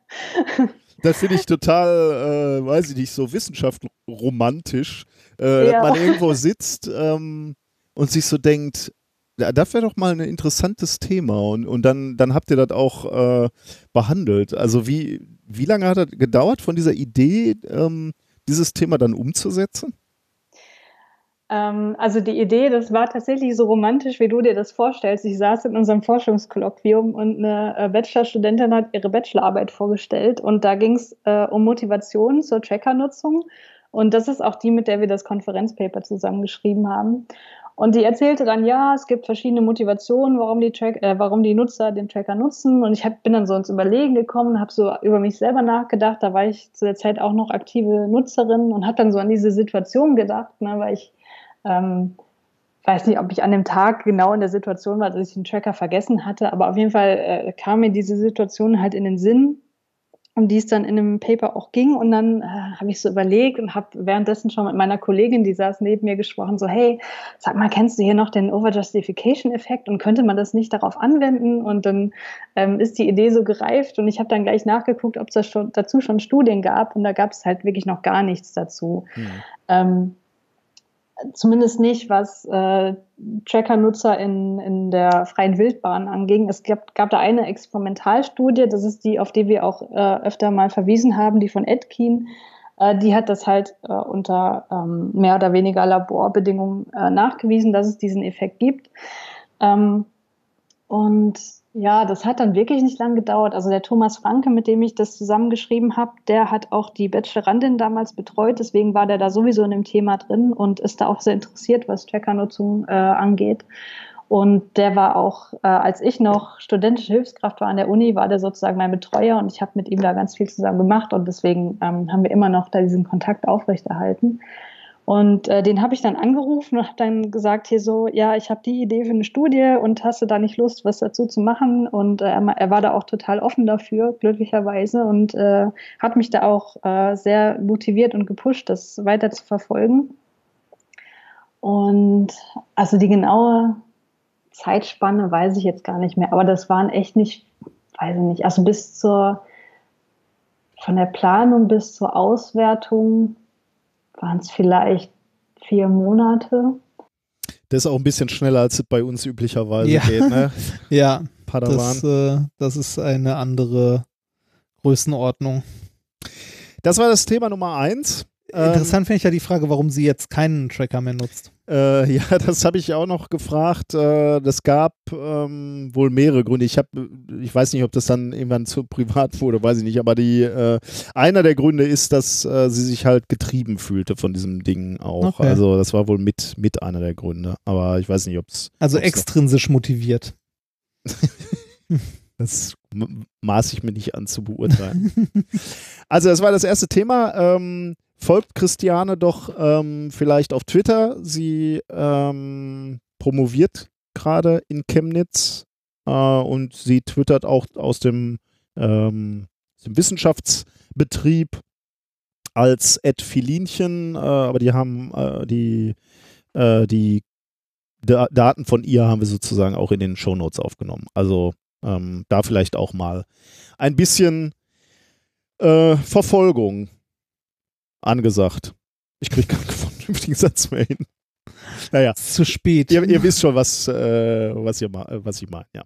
Das finde ich total, äh, weiß ich nicht, so wissenschaftsromantisch, äh, Ja. dass man irgendwo sitzt ähm, und sich so denkt, das wäre doch mal ein interessantes Thema und, und dann, dann habt ihr das auch äh, behandelt. Also wie, wie lange hat das gedauert von dieser Idee, ähm, dieses Thema dann umzusetzen? Ähm, also die Idee, das war tatsächlich so romantisch, wie du dir das vorstellst. Ich saß in unserem Forschungskolloquium und eine äh, Bachelorstudentin hat ihre Bachelorarbeit vorgestellt und da ging es äh, um Motivation zur Trackernutzung und das ist auch die, mit der wir das Konferenzpaper zusammengeschrieben haben. Und die erzählte dann, ja, es gibt verschiedene Motivationen, warum die, Track, äh, warum die Nutzer den Tracker nutzen. Und ich hab, bin dann so ins Überlegen gekommen, habe so über mich selber nachgedacht. Da war ich zu der Zeit auch noch aktive Nutzerin und habe dann so an diese Situation gedacht, ne, weil ich ähm, weiß nicht, ob ich an dem Tag genau in der Situation war, dass ich den Tracker vergessen hatte, aber auf jeden Fall äh, kam mir diese Situation halt in den Sinn, um die es dann in einem Paper auch ging. Und dann äh, habe ich so überlegt und habe währenddessen schon mit meiner Kollegin, die saß neben mir, gesprochen, so, hey, sag mal, kennst du hier noch den Overjustification-Effekt und könnte man das nicht darauf anwenden? Und dann ähm, ist die Idee so gereift und ich habe dann gleich nachgeguckt, ob es da schon, dazu schon Studien gab und da gab es halt wirklich noch gar nichts dazu. Ähm, zumindest nicht, was äh, Tracker-Nutzer in, in der freien Wildbahn anging. Es gab, gab da eine Experimentalstudie, das ist die, auf die wir auch äh, öfter mal verwiesen haben, die von Edkin. Äh, die hat das halt äh, unter ähm, mehr oder weniger Laborbedingungen äh, nachgewiesen, dass es diesen Effekt gibt. Ähm, und ja, das hat dann wirklich nicht lang gedauert. Also der Thomas Franke, mit dem ich das zusammengeschrieben habe, der hat auch die Bachelorandin damals betreut. Deswegen war der da sowieso in dem Thema drin und ist da auch sehr interessiert, was Trackernutzung äh, angeht. Und der war auch, äh, als ich noch studentische Hilfskraft war an der Uni, war der sozusagen mein Betreuer und ich habe mit ihm da ganz viel zusammen gemacht und deswegen ähm, haben wir immer noch da diesen Kontakt aufrechterhalten. Und äh, den habe ich dann angerufen und habe dann gesagt, hier so, ja, ich habe die Idee für eine Studie und hast du da nicht Lust, was dazu zu machen? Und äh, er war da auch total offen dafür, glücklicherweise, und äh, hat mich da auch äh, sehr motiviert und gepusht, das weiter zu verfolgen. Und also die genaue Zeitspanne weiß ich jetzt gar nicht mehr, aber das waren echt nicht, weiß ich nicht, also bis zur, von der Planung bis zur Auswertung waren es vielleicht vier Monate. Das ist auch ein bisschen schneller, als es bei uns üblicherweise Ja. geht, ne? Ja, Padawan. das, äh, das ist eine andere Größenordnung. Das war das Thema Nummer eins. Ähm, Interessant finde ich ja die Frage, warum sie jetzt keinen Tracker mehr nutzt. Äh, ja, das habe ich auch noch gefragt. Äh, das gab ähm, wohl mehrere Gründe. Ich habe, ich weiß nicht, ob das dann irgendwann zu privat wurde, weiß ich nicht. Aber die äh, einer der Gründe ist, dass äh, sie sich halt getrieben fühlte von diesem Ding auch. Okay. Also das war wohl mit mit einer der Gründe. Aber ich weiß nicht, ob es Also ob's extrinsisch motiviert. Das m- maß ich mir nicht an zu beurteilen. also, das war das erste Thema. Ähm, folgt Christiane doch ähm, vielleicht auf Twitter. Sie ähm, promoviert gerade in Chemnitz äh, und sie twittert auch aus dem, ähm, dem Wissenschaftsbetrieb als Ed Filinchen, äh, aber die haben äh, die, äh, die Da- Daten von ihr haben wir sozusagen auch in den Shownotes aufgenommen. Also ähm, da vielleicht auch mal ein bisschen äh, Verfolgung angesagt. Ich kriege keinen vernünftigen Satz mehr hin. Naja, Zu spät. ihr, ihr wisst schon, was, äh, was, ihr, äh, was ich meine, ja.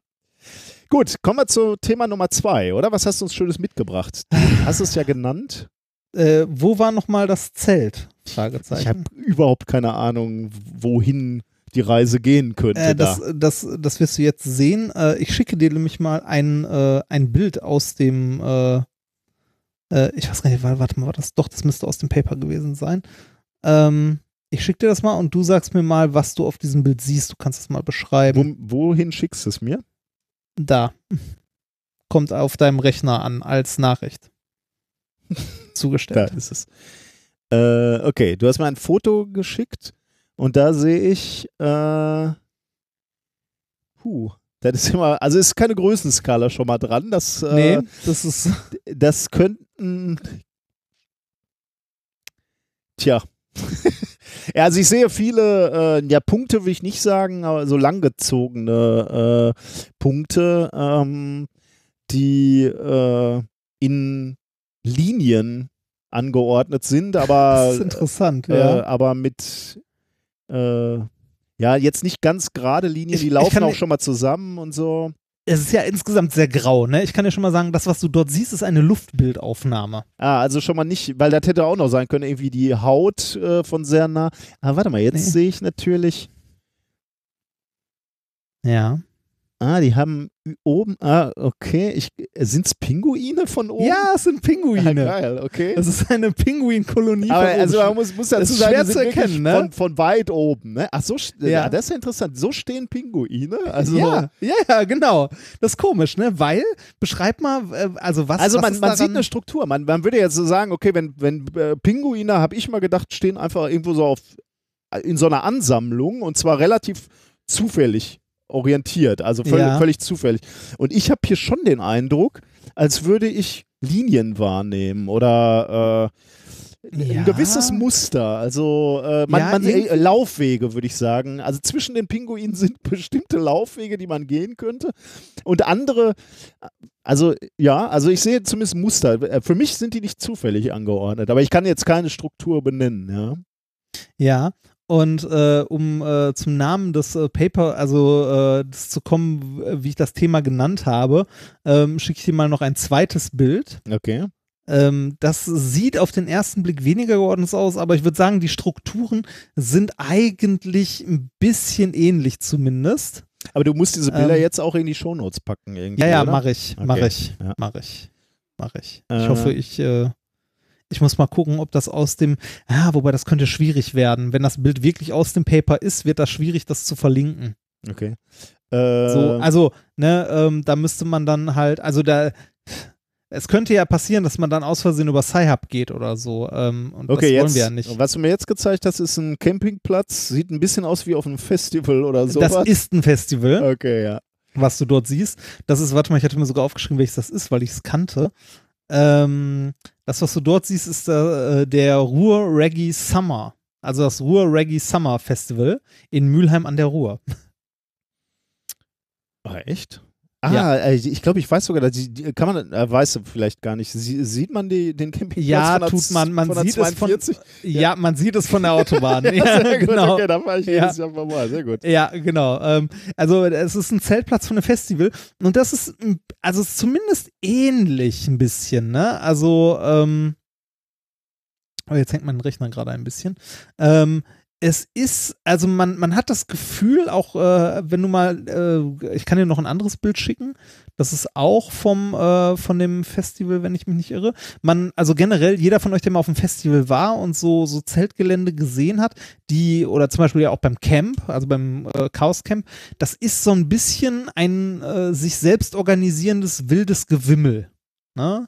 Gut, kommen wir zu Thema Nummer zwei, oder? Was hast du uns Schönes mitgebracht? Du hast es ja genannt. äh, wo war nochmal das Zelt? Fragezeichen. Ich habe überhaupt keine Ahnung, wohin die Reise gehen könnte. Äh, das, da. das, das wirst du jetzt sehen. Äh, ich schicke dir nämlich mal ein, äh, ein Bild aus dem, äh, ich weiß gar nicht, wa- warte mal, war das doch, das müsste aus dem Paper gewesen sein. Ähm, ich schicke dir das mal und du sagst mir mal, was du auf diesem Bild siehst. Du kannst es mal beschreiben. Wo, wohin schickst du es mir? Da. Kommt auf deinem Rechner an als Nachricht. Da Zugestellt. ist es. Äh, okay, du hast mir ein Foto geschickt und da sehe ich, äh, puh, das ist immer, also ist keine Größenskala schon mal dran. Das, äh, nee, das ist. das könnten, tja. ja, also ich sehe viele, äh, ja, Punkte will ich nicht sagen, aber so langgezogene äh, Punkte, ähm, die äh, in Linien angeordnet sind, aber Das ist interessant, äh, ja. aber mit äh, ja, jetzt nicht ganz gerade Linien, Ich- die ich laufen kann auch schon mal zusammen und so. Es ist ja insgesamt sehr grau, ne? Ich kann dir schon mal sagen, das, was du dort siehst, ist eine Luftbildaufnahme. Ah, also schon mal nicht, weil das hätte auch noch sein können, irgendwie die Haut äh, von sehr nah. Ah, warte mal, jetzt Nee. sehe ich natürlich, Ja. Ah, die haben oben, ah, okay, sind es Pinguine von oben? Ja, es sind Ah, Pinguine. geil, okay. Das ist eine Pinguinkolonie. Aber von also man muss, muss dazu sagen, schwer zu erkennen, ne? von, von weit oben. Ne? Ach so, st- ja. Ja. das ist ja interessant. So stehen Pinguine. Also, ja, ja, ja, genau. Das ist komisch, ne? Weil, beschreib mal, äh, also was Also was man, man sieht eine Struktur. Man, man würde jetzt so sagen, okay, wenn, wenn äh, Pinguine, habe ich mal gedacht, stehen einfach irgendwo so auf in so einer Ansammlung und zwar relativ zufällig orientiert, also völlig, Ja. völlig zufällig. Und ich habe hier schon den Eindruck, als würde ich Linien wahrnehmen oder äh, Ja. ein gewisses Muster. Also äh, man, Ja, man, äh, Laufwege, würde ich sagen. Also zwischen den Pinguinen sind bestimmte Laufwege, die man gehen könnte. Und andere, also ja, also ich sehe zumindest Muster. Äh, Für mich sind die nicht zufällig angeordnet, aber ich kann jetzt keine Struktur benennen, ja. Ja, und äh, um äh, zum Namen des äh, Paper, also äh, das zu kommen, wie ich das Thema genannt habe, ähm, schicke ich dir mal noch ein zweites Bild. Okay. Ähm, das sieht auf den ersten Blick weniger geordnet aus, aber ich würde sagen, die Strukturen sind eigentlich ein bisschen ähnlich zumindest. Aber du musst diese Bilder Ähm, jetzt auch in die Shownotes packen irgendwie, Ja, ja, mache ich, mache Okay, ich, ja. mache ich, mache ich. Äh. Ich hoffe, ich, äh, ich muss mal gucken, ob das aus dem, ah, wobei das könnte schwierig werden. Wenn das Bild wirklich aus dem Paper ist, wird das schwierig, das zu verlinken. Okay. Äh, So, also, ne, ähm, da müsste man dann halt, also da, es könnte ja passieren, dass man dann aus Versehen über Sci-Hub geht oder so. Ähm, und Okay, das wollen jetzt, wir ja nicht. was du mir jetzt gezeigt hast, ist ein Campingplatz. Sieht ein bisschen aus wie auf einem Festival oder sowas. Das ist ein Festival, Okay, ja. was du dort siehst. Das ist, warte mal, ich hatte mir sogar aufgeschrieben, welches das ist, weil ich es kannte. Ähm, das, was du dort siehst, ist der, äh, der Ruhr Reggae Summer. Also das Ruhr Reggae Summer Festival in Mülheim an der Ruhr. Ah, echt? Ah, Ja. äh, ich glaube, ich weiß sogar, dass die, die, kann man, äh, weiß vielleicht gar nicht. Sie, sieht man die, den Campingplatz Ja, von der, tut man. Man sieht es von, 42? ja. man sieht es von der Autobahn. ja, Ja, sehr gut, genau. okay, da war ich Ja. jedes Jahr mal. Sehr gut. Ja, genau. Ähm, also es ist ein Zeltplatz von einem Festival und das ist, also ist zumindest ähnlich ein bisschen, ne? Also, ähm, oh, jetzt hängt mein Rechner gerade ein bisschen. Ähm, es ist, also man, man hat das Gefühl, auch äh, wenn du mal, äh, ich kann dir noch ein anderes Bild schicken, das ist auch vom, äh, von dem Festival, wenn ich mich nicht irre. Man, also generell, jeder von euch, der mal auf dem Festival war und so, so Zeltgelände gesehen hat, die, oder zum Beispiel ja auch beim Camp, also beim äh, Chaos Camp, das ist so ein bisschen ein äh, sich selbst organisierendes wildes Gewimmel. Ne?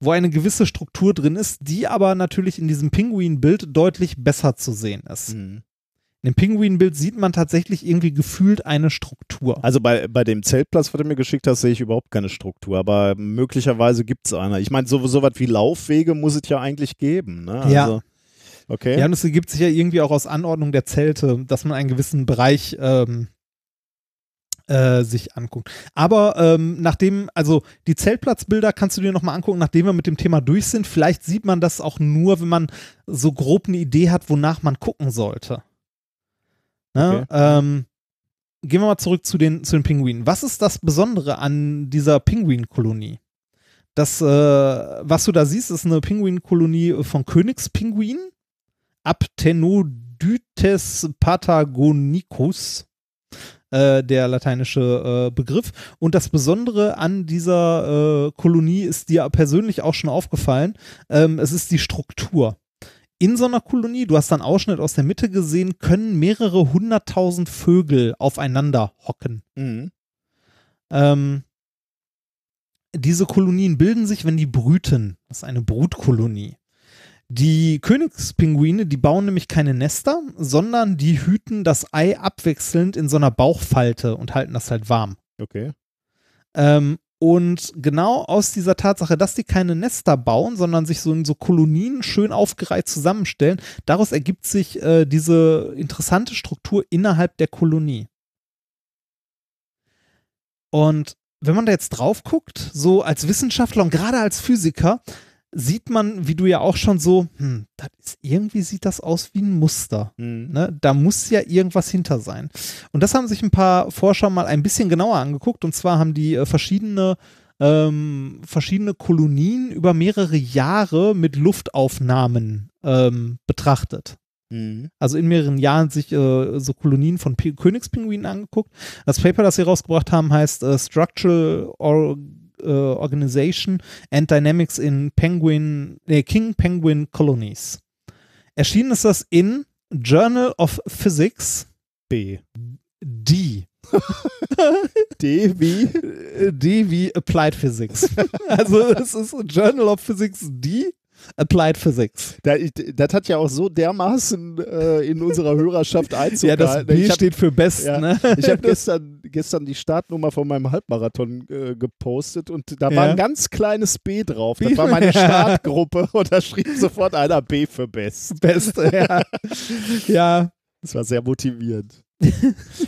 Wo eine gewisse Struktur drin ist, die aber natürlich in diesem Pinguin-Bild deutlich besser zu sehen ist. Mhm. In dem Pinguin-Bild sieht man tatsächlich irgendwie gefühlt eine Struktur. Also bei, bei dem Zeltplatz, was du mir geschickt hast, sehe ich überhaupt keine Struktur, aber möglicherweise gibt es eine. Ich meine, so, so was wie Laufwege muss es ja eigentlich geben. Ne? Ja. Also, okay. Ja, und es ergibt sich ja irgendwie auch aus Anordnung der Zelte, dass man einen gewissen Bereich ähm, äh, sich anguckt. Aber ähm, nachdem, also die Zeltplatzbilder kannst du dir nochmal angucken, nachdem wir mit dem Thema durch sind. Vielleicht sieht man das auch nur, wenn man so grob eine Idee hat, wonach man gucken sollte. Ne? Okay. Ähm, gehen wir mal zurück zu den, zu den Pinguinen. Was ist das Besondere an dieser Pinguinkolonie? Das, äh, was du da siehst, ist eine Pinguinkolonie von Königspinguinen. Aptenodytes patagonicus, äh, der lateinische äh, Begriff. Und das Besondere an dieser äh, Kolonie ist dir persönlich auch schon aufgefallen. Ähm, es ist die Struktur. In so einer Kolonie, du hast einen Ausschnitt aus der Mitte gesehen, können mehrere hunderttausend Vögel aufeinander hocken. Mhm. Ähm, diese Kolonien bilden sich, wenn die brüten. Das ist eine Brutkolonie. Die Königspinguine, die bauen nämlich keine Nester, sondern die hüten das Ei abwechselnd in so einer Bauchfalte und halten das halt warm. Okay. Ähm, und genau aus dieser Tatsache, dass die keine Nester bauen, sondern sich so in so Kolonien schön aufgereiht zusammenstellen, daraus ergibt sich äh, diese interessante Struktur innerhalb der Kolonie. Und wenn man da jetzt drauf guckt, so als Wissenschaftler und gerade als Physiker, sieht man, wie du ja auch schon so, hm, ist, irgendwie sieht das aus wie ein Muster. Mhm. Ne? Da muss ja irgendwas hinter sein. Und das haben sich ein paar Forscher mal ein bisschen genauer angeguckt. Und zwar haben die äh, verschiedene, ähm, verschiedene Kolonien über mehrere Jahre mit Luftaufnahmen ähm, betrachtet. Mhm. Also in mehreren Jahren sich äh, so Kolonien von P Königspinguinen angeguckt. Das Paper, das sie rausgebracht haben, heißt äh, Structural or äh, Organization and Dynamics in Penguin, äh, King Penguin Colonies. Erschienen ist das in Journal of Physics B. D. D wie? D wie Applied Physics. also es ist Journal of Physics D, Applied Physics. Da, das hat ja auch so dermaßen äh, in unserer Hörerschaft Einzug Ja, das. B hab- steht für Best, Ja, ne? Ich habe gestern, gestern die Startnummer von meinem Halbmarathon äh, gepostet und da war Ja. ein ganz kleines B drauf. Das war meine Startgruppe und da schrieb sofort einer B für Best. Best, ja. ja. Das war sehr motivierend.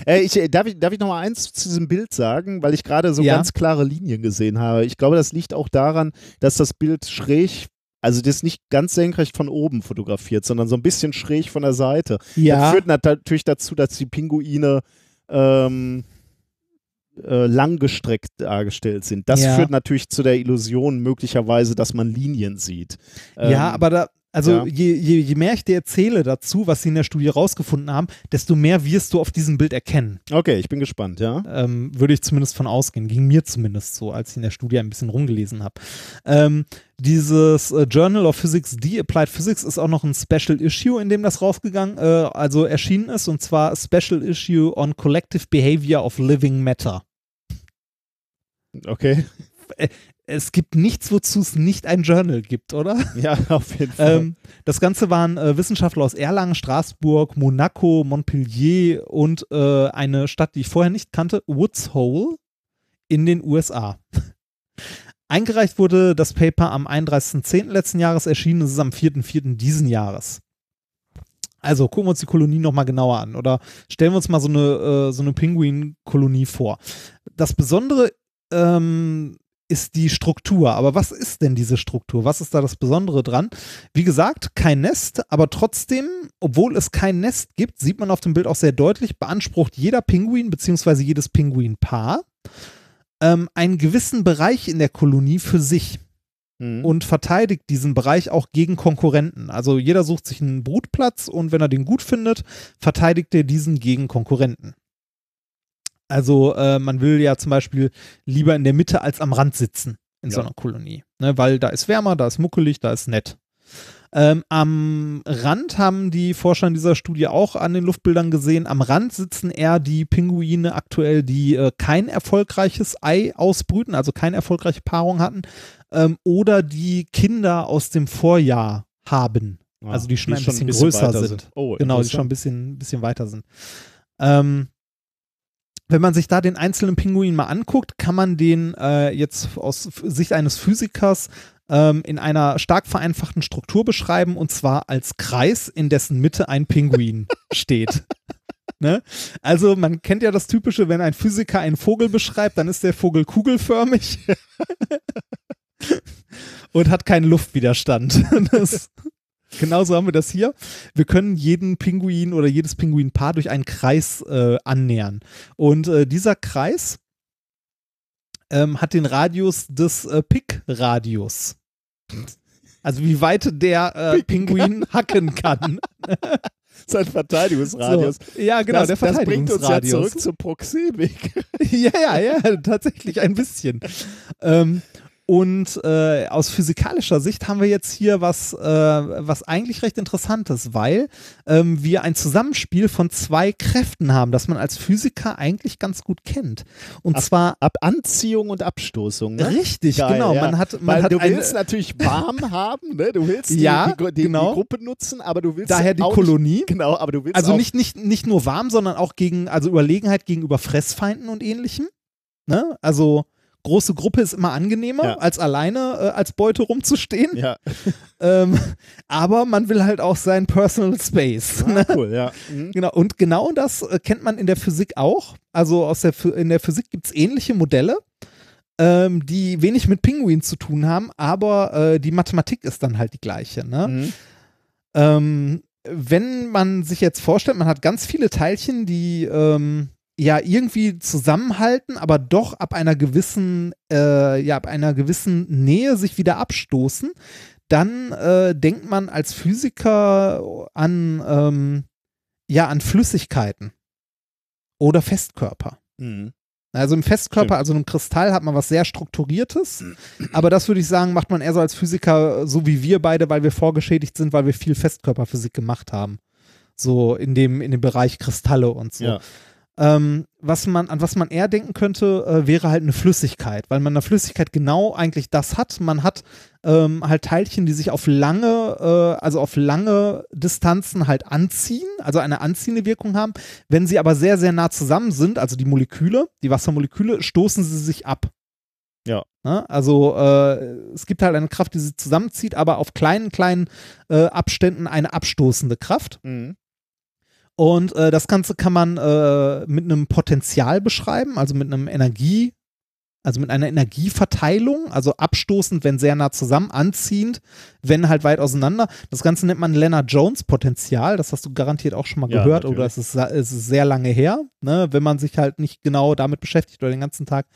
äh, ich, äh, darf ich, darf ich noch mal eins zu diesem Bild sagen, weil ich gerade so Ja. ganz klare Linien gesehen habe. Ich glaube, das liegt auch daran, dass das Bild schräg, also das nicht ganz senkrecht von oben fotografiert, sondern so ein bisschen schräg von der Seite. Ja. Das führt nat- natürlich dazu, dass die Pinguine ähm, äh, langgestreckt dargestellt sind. Das Ja. führt natürlich zu der Illusion möglicherweise, dass man Linien sieht. ja, Ähm, aber da, also ja. je, je, je mehr ich dir erzähle dazu, was sie in der Studie rausgefunden haben, desto mehr wirst du auf diesem Bild erkennen. Okay, ich bin gespannt, ja. Ähm, würde ich zumindest von ausgehen. Ging mir zumindest so, als ich in der Studie ein bisschen rumgelesen habe. Ähm, dieses äh, Journal of Physics D Applied Physics ist auch noch ein Special Issue, in dem das rausgegangen, äh, also erschienen ist, und zwar Special Issue on Collective Behavior of Living Matter. Okay. Es gibt nichts, wozu es nicht ein Journal gibt, oder? Ja, auf jeden Fall. Ähm, das Ganze waren äh, Wissenschaftler aus Erlangen, Straßburg, Monaco, Montpellier und äh, eine Stadt, die ich vorher nicht kannte, Woods Hole in den USA. Eingereicht wurde das Paper am 31.10. letzten Jahres, erschienen ist es am 4.4. diesen Jahres. Also gucken wir uns die Kolonie nochmal genauer an oder stellen wir uns mal so eine, äh, so eine Pinguin-Kolonie vor. Das Besondere ähm, ist die Struktur. Aber was ist denn diese Struktur? Was ist da das Besondere dran? Wie gesagt, kein Nest, aber trotzdem, obwohl es kein Nest gibt, sieht man auf dem Bild auch sehr deutlich, beansprucht jeder Pinguin bzw. jedes Pinguinpaar ähm, einen gewissen Bereich in der Kolonie für sich Mhm. und verteidigt diesen Bereich auch gegen Konkurrenten. Also jeder sucht sich einen Brutplatz und wenn er den gut findet, verteidigt er diesen gegen Konkurrenten. Also äh, man will ja zum Beispiel lieber in der Mitte als am Rand sitzen in so Ja. einer Kolonie, ne? weil da ist wärmer, da ist muckelig, da ist nett. Ähm, am Rand haben die Forscher in dieser Studie auch an den Luftbildern gesehen, am Rand sitzen eher die Pinguine aktuell, die äh, kein erfolgreiches Ei ausbrüten, also keine erfolgreiche Paarung hatten, ähm, oder die Kinder aus dem Vorjahr haben. Ah, also die schon die ein schon bisschen ein bisschen größer sind. sind. Oh, genau, die schon ein bisschen, bisschen weiter sind. Ähm, wenn man sich da den einzelnen Pinguin mal anguckt, kann man den äh, jetzt aus Sicht eines Physikers ähm, in einer stark vereinfachten Struktur beschreiben und zwar als Kreis, in dessen Mitte ein Pinguin steht. Ne? Also man kennt ja das Typische, wenn ein Physiker einen Vogel beschreibt, dann ist der Vogel kugelförmig und hat keinen Luftwiderstand. Das, genauso haben wir das hier. Wir können jeden Pinguin oder jedes Pinguinpaar durch einen Kreis äh, annähern. Und äh, dieser Kreis ähm, hat den Radius des äh, Pick-Radius. Also wie weit der äh, Pinguin hacken kann. Sein Verteidigungsradius. So. Ja, genau, das, der das bringt uns ja Verteidigungsradius. zurück zur Proxemik. ja, ja, ja, tatsächlich ein bisschen. Ähm, und äh, aus physikalischer Sicht haben wir jetzt hier was, äh, was eigentlich recht Interessantes, weil ähm, wir ein Zusammenspiel von zwei Kräften haben, das man als Physiker eigentlich ganz gut kennt. Und Ab- zwar Ab Anziehung und Abstoßung. Ne? richtig, Geil, genau. ja. Man hat, man Weil hat du willst natürlich warm haben, ne? Du willst die, Ja, die, die, genau. die Gruppe nutzen, aber du willst daher die Kolonie. Nicht, genau, aber du willst Also nicht, nicht, nicht nur warm, sondern auch gegen, also Überlegenheit gegenüber Fressfeinden und ähnlichem. Ne? Also große Gruppe ist immer angenehmer, Ja. als alleine äh, als Beute rumzustehen. Ja, Ähm, aber man will halt auch seinen Personal Space. Ne? ah, cool, ja. Mhm. Genau, und genau das äh, kennt man in der Physik auch. Also aus der, in der Physik gibt es ähnliche Modelle, ähm, die wenig mit Pinguinen zu tun haben, aber äh, die Mathematik ist dann halt die gleiche. Ne? Mhm. Ähm, wenn man sich jetzt vorstellt, man hat ganz viele Teilchen, die ähm, ja irgendwie zusammenhalten, aber doch ab einer gewissen, äh, ja, ab einer gewissen Nähe sich wieder abstoßen, dann äh, denkt man als Physiker an, ähm, ja, an Flüssigkeiten oder Festkörper. Mhm. Also im Festkörper, Stimmt. also im Kristall hat man was sehr Strukturiertes, aber das würde ich sagen, macht man eher so als Physiker, so wie wir beide, weil wir vorgeschädigt sind, weil wir viel Festkörperphysik gemacht haben. So in dem, in dem Bereich Kristalle und so. Ja. Ähm, was man, an was man eher denken könnte, äh, wäre halt eine Flüssigkeit, weil man in der Flüssigkeit genau eigentlich das hat. Man hat ähm, halt Teilchen, die sich auf lange, äh, also auf lange Distanzen halt anziehen, also eine anziehende Wirkung haben. Wenn sie aber sehr, sehr nah zusammen sind, also die Moleküle, die Wassermoleküle, stoßen sie sich ab. Ja. Ne? Also äh, es gibt halt eine Kraft, die sie zusammenzieht, aber auf kleinen, kleinen äh, Abständen eine abstoßende Kraft. Mhm. Und äh, das Ganze kann man äh, mit einem Potenzial beschreiben, also mit einem Energie, also mit einer Energieverteilung, also abstoßend, wenn sehr nah zusammen, anziehend, wenn halt weit auseinander. Das Ganze nennt man Leonard-Jones-Potenzial, das hast du garantiert auch schon mal Ja, gehört, natürlich. oder es ist, es ist sehr lange her, ne? wenn man sich halt nicht genau damit beschäftigt oder den ganzen Tag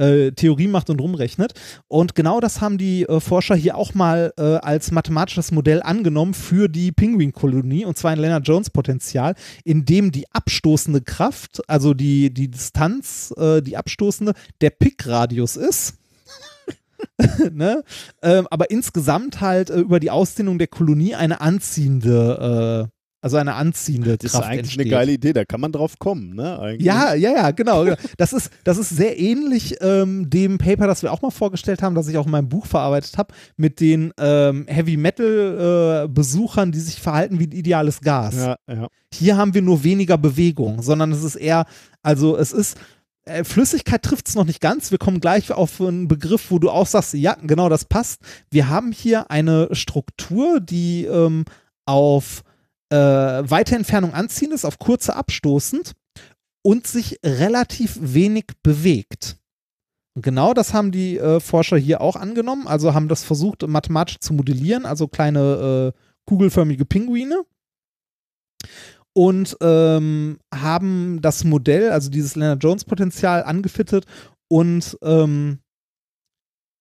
äh, Theorie macht und rumrechnet. Und genau das haben die äh, Forscher hier auch mal äh, als mathematisches Modell angenommen für die Pinguinkolonie, und zwar ein Leonard-Jones-Potenzial, in dem die abstoßende Kraft, also die, die Distanz, äh, die abstoßende, der Pickradius ist. ne? ähm, aber insgesamt halt äh, über die Ausdehnung der Kolonie eine anziehende, also eine anziehende Das ist Kraft eigentlich entsteht. eine geile Idee, da kann man drauf kommen, ne? Eigentlich. Ja, ja, ja, genau. genau. Das ist, das ist sehr ähnlich ähm, dem Paper, das wir auch mal vorgestellt haben, das ich auch in meinem Buch verarbeitet habe, mit den ähm, Heavy Metal äh, Besuchern, die sich verhalten wie ein ideales Gas. Ja, ja. Hier haben wir nur weniger Bewegung, sondern es ist eher, also es ist, äh, Flüssigkeit trifft es noch nicht ganz. Wir kommen gleich auf einen Begriff, wo du auch sagst, ja, genau, das passt. Wir haben hier eine Struktur, die ähm, auf äh, weite Entfernung anziehend ist, auf kurze abstoßend und sich relativ wenig bewegt. Und genau das haben die äh, Forscher hier auch angenommen, also haben das versucht mathematisch zu modellieren, also kleine äh, kugelförmige Pinguine und ähm, haben das Modell, also dieses Leonard Jones Potenzial angefittet und ähm,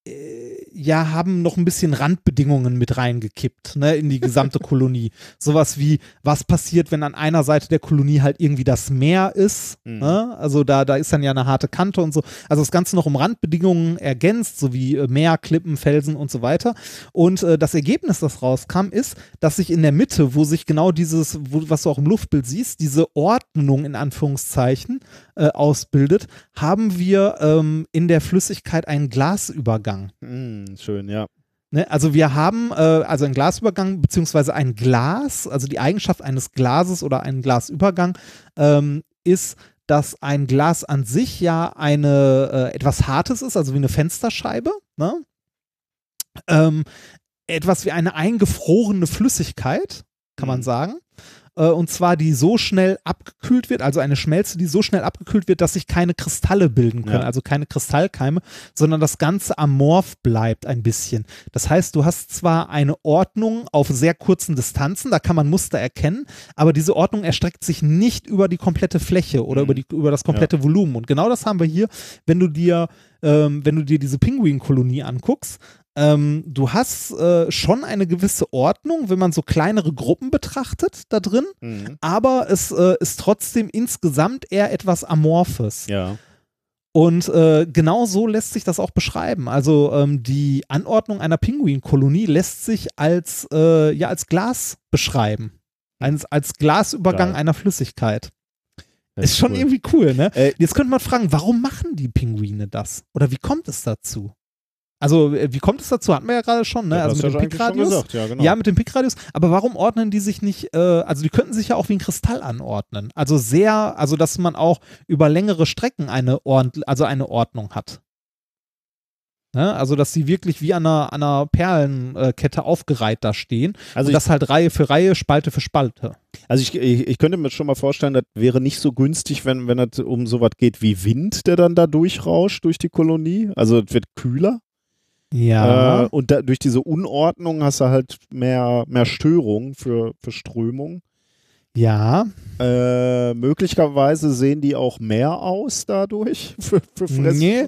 äh, ja, haben noch ein bisschen Randbedingungen mit reingekippt, ne, in die gesamte Kolonie. Sowas wie, was passiert, wenn an einer Seite der Kolonie halt irgendwie das Meer ist, Mhm. ne? Also da, da ist dann ja eine harte Kante und so. Also das Ganze noch um Randbedingungen ergänzt, so wie äh, Meer, Klippen, Felsen und so weiter. Und äh, das Ergebnis, das rauskam, ist, dass sich in der Mitte, wo sich genau dieses, wo, was du auch im Luftbild siehst, diese Ordnung in Anführungszeichen äh, ausbildet, haben wir ähm, in der Flüssigkeit einen Glasübergang. Hm, schön, ja. Ne? Also wir haben äh, also einen Glasübergang beziehungsweise ein Glas, also die Eigenschaft eines Glases oder einen Glasübergang ähm, ist, dass ein Glas an sich ja eine äh, etwas Hartes ist, also wie eine Fensterscheibe, ne? ähm, etwas wie eine eingefrorene Flüssigkeit, kann man Mhm. sagen. Äh, und zwar die so schnell abgekühlt wird, also eine Schmelze, die so schnell abgekühlt wird, dass sich keine Kristalle bilden können, Ja. also keine Kristallkeime, sondern das Ganze amorph bleibt ein bisschen. Das heißt, du hast zwar eine Ordnung auf sehr kurzen Distanzen, da kann man Muster erkennen, aber diese Ordnung erstreckt sich nicht über die komplette Fläche oder Mhm. über, die, über das komplette Volumen. Und genau das haben wir hier, wenn du dir, ähm, wenn du dir diese Pinguinkolonie anguckst. Ähm, du hast äh, schon eine gewisse Ordnung, wenn man so kleinere Gruppen betrachtet da drin, Mhm. aber es äh, ist trotzdem insgesamt eher etwas Amorphes. Ja. Und äh, genau so lässt sich das auch beschreiben. Also ähm, die Anordnung einer Pinguinkolonie lässt sich als, äh, ja, als Glas beschreiben. Als, als Glasübergang Geil. einer Flüssigkeit. Das Ist schon cool. irgendwie cool, ne? Äh, Jetzt könnte man fragen, warum machen die Pinguine das? Oder wie kommt es dazu? Also, äh, wie kommt es dazu? Hatten wir ja gerade schon, ne? Ja, also mit dem Pickradius. ja, genau. Ja, mit dem Pickradius. Aber warum ordnen die sich nicht, äh, also die könnten sich ja auch wie ein Kristall anordnen. Also sehr, also dass man auch über längere Strecken eine, Ordn also eine Ordnung hat. Ne? Also, dass sie wirklich wie an einer, einer Perlenkette aufgereiht da stehen. Also und das halt Reihe für Reihe, Spalte für Spalte. also ich, ich, ich könnte mir schon mal vorstellen, das wäre nicht so günstig, wenn, wenn es um sowas geht wie Wind, der dann da durchrauscht durch die Kolonie. Also es wird kühler. Ja. Äh, und da, durch diese Unordnung hast du halt mehr, mehr Störung für, für Strömung. ja. Äh, möglicherweise sehen die auch mehr aus dadurch für, für Fress. Nee.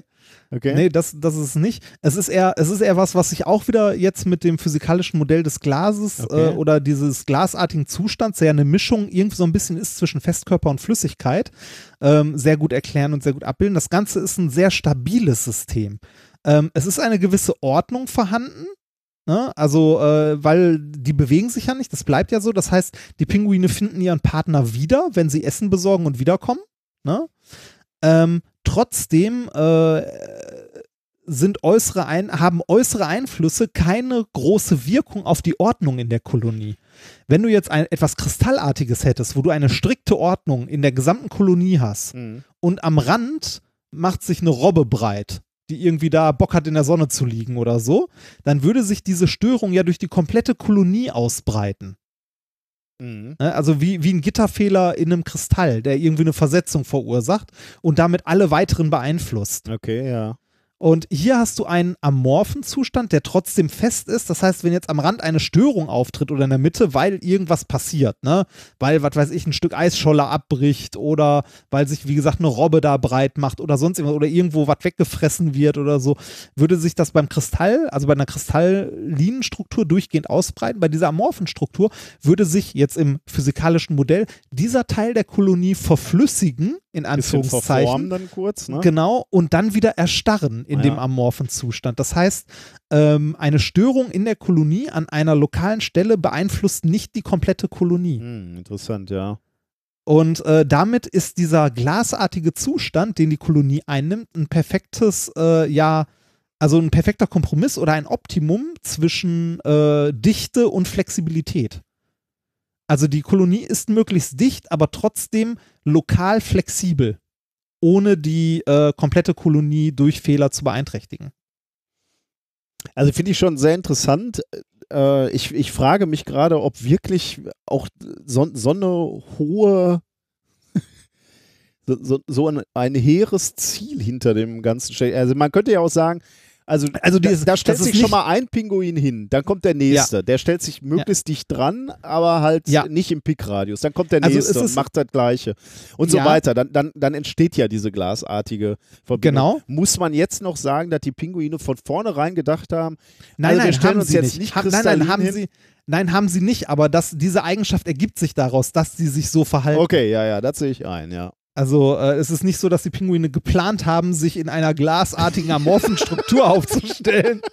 Okay. Nee, das, das ist es nicht. Es ist eher, es ist eher was, was sich auch wieder jetzt mit dem physikalischen Modell des Glases Okay. äh, oder dieses glasartigen Zustands, der ja eine Mischung irgendwie so ein bisschen ist zwischen Festkörper und Flüssigkeit, ähm, sehr gut erklären und sehr gut abbilden. Das Ganze ist ein sehr stabiles System. Ähm, es ist eine gewisse Ordnung vorhanden. Ne? Also, äh, weil die bewegen sich ja nicht, das bleibt ja so. Das heißt, die Pinguine finden ihren Partner wieder, wenn sie Essen besorgen und wiederkommen. Ne? Ähm, trotzdem äh, sind äußere Ein haben äußere Einflüsse keine große Wirkung auf die Ordnung in der Kolonie. Wenn du jetzt ein, etwas Kristallartiges hättest, wo du eine strikte Ordnung in der gesamten Kolonie hast Mhm. und am Rand macht sich eine Robbe breit, die irgendwie da Bock hat, in der Sonne zu liegen oder so, dann würde sich diese Störung ja durch die komplette Kolonie ausbreiten. Mhm. Ne? Also wie, wie ein Gitterfehler in einem Kristall, der irgendwie eine Versetzung verursacht und damit alle weiteren beeinflusst. Okay, ja. Und hier hast du einen amorphen Zustand, der trotzdem fest ist. Das heißt, wenn jetzt am Rand eine Störung auftritt oder in der Mitte, weil irgendwas passiert, ne? Weil, was weiß ich, ein Stück Eisscholle abbricht oder weil sich, wie gesagt, eine Robbe da breit macht oder sonst irgendwas oder irgendwo was weggefressen wird oder so, würde sich das beim Kristall, also bei einer Kristalllinenstruktur durchgehend ausbreiten. Bei dieser amorphen Struktur würde sich jetzt im physikalischen Modell dieser Teil der Kolonie verflüssigen, in Anführungszeichen. verformen dann kurz, ne? Genau, und dann wieder erstarren in Ja. dem amorphen Zustand. Das heißt, ähm, eine Störung in der Kolonie an einer lokalen Stelle beeinflusst nicht die komplette Kolonie. Hm, interessant, ja. Und äh, damit ist dieser glasartige Zustand, den die Kolonie einnimmt, ein perfektes, äh, ja, also ein perfekter Kompromiss oder ein Optimum zwischen äh, Dichte und Flexibilität. Also die Kolonie ist möglichst dicht, aber trotzdem lokal flexibel, ohne die äh, komplette Kolonie durch Fehler zu beeinträchtigen. Also finde ich schon sehr interessant. Äh, ich, ich frage mich gerade, ob wirklich auch so, so eine hohe, so, so, ein, ein hehres Ziel hinter dem Ganzen steckt. Also man könnte ja auch sagen, Also, Also da, dieses- da stellt das ist sich schon mal ein Pinguin hin, dann kommt der nächste. Der stellt sich möglichst dicht dran, aber halt Ja. nicht im Pickradius. Dann kommt der Also nächste es und macht das Gleiche. Und so Ja. weiter. Dann, dann, dann entsteht ja diese glasartige Verbindung. Genau. Muss man jetzt noch sagen, dass die Pinguine von vornherein gedacht haben, Nein, also nein, wir stellen haben uns sie jetzt nicht. nicht Ha- nein, nein, haben hin. sie, nein, haben sie nicht, aber das, diese Eigenschaft ergibt sich daraus, dass sie sich so verhalten. okay, ja, ja, das sehe ich ein, ja. Also äh, es ist nicht so, dass die Pinguine geplant haben, sich in einer glasartigen amorphen Struktur aufzustellen.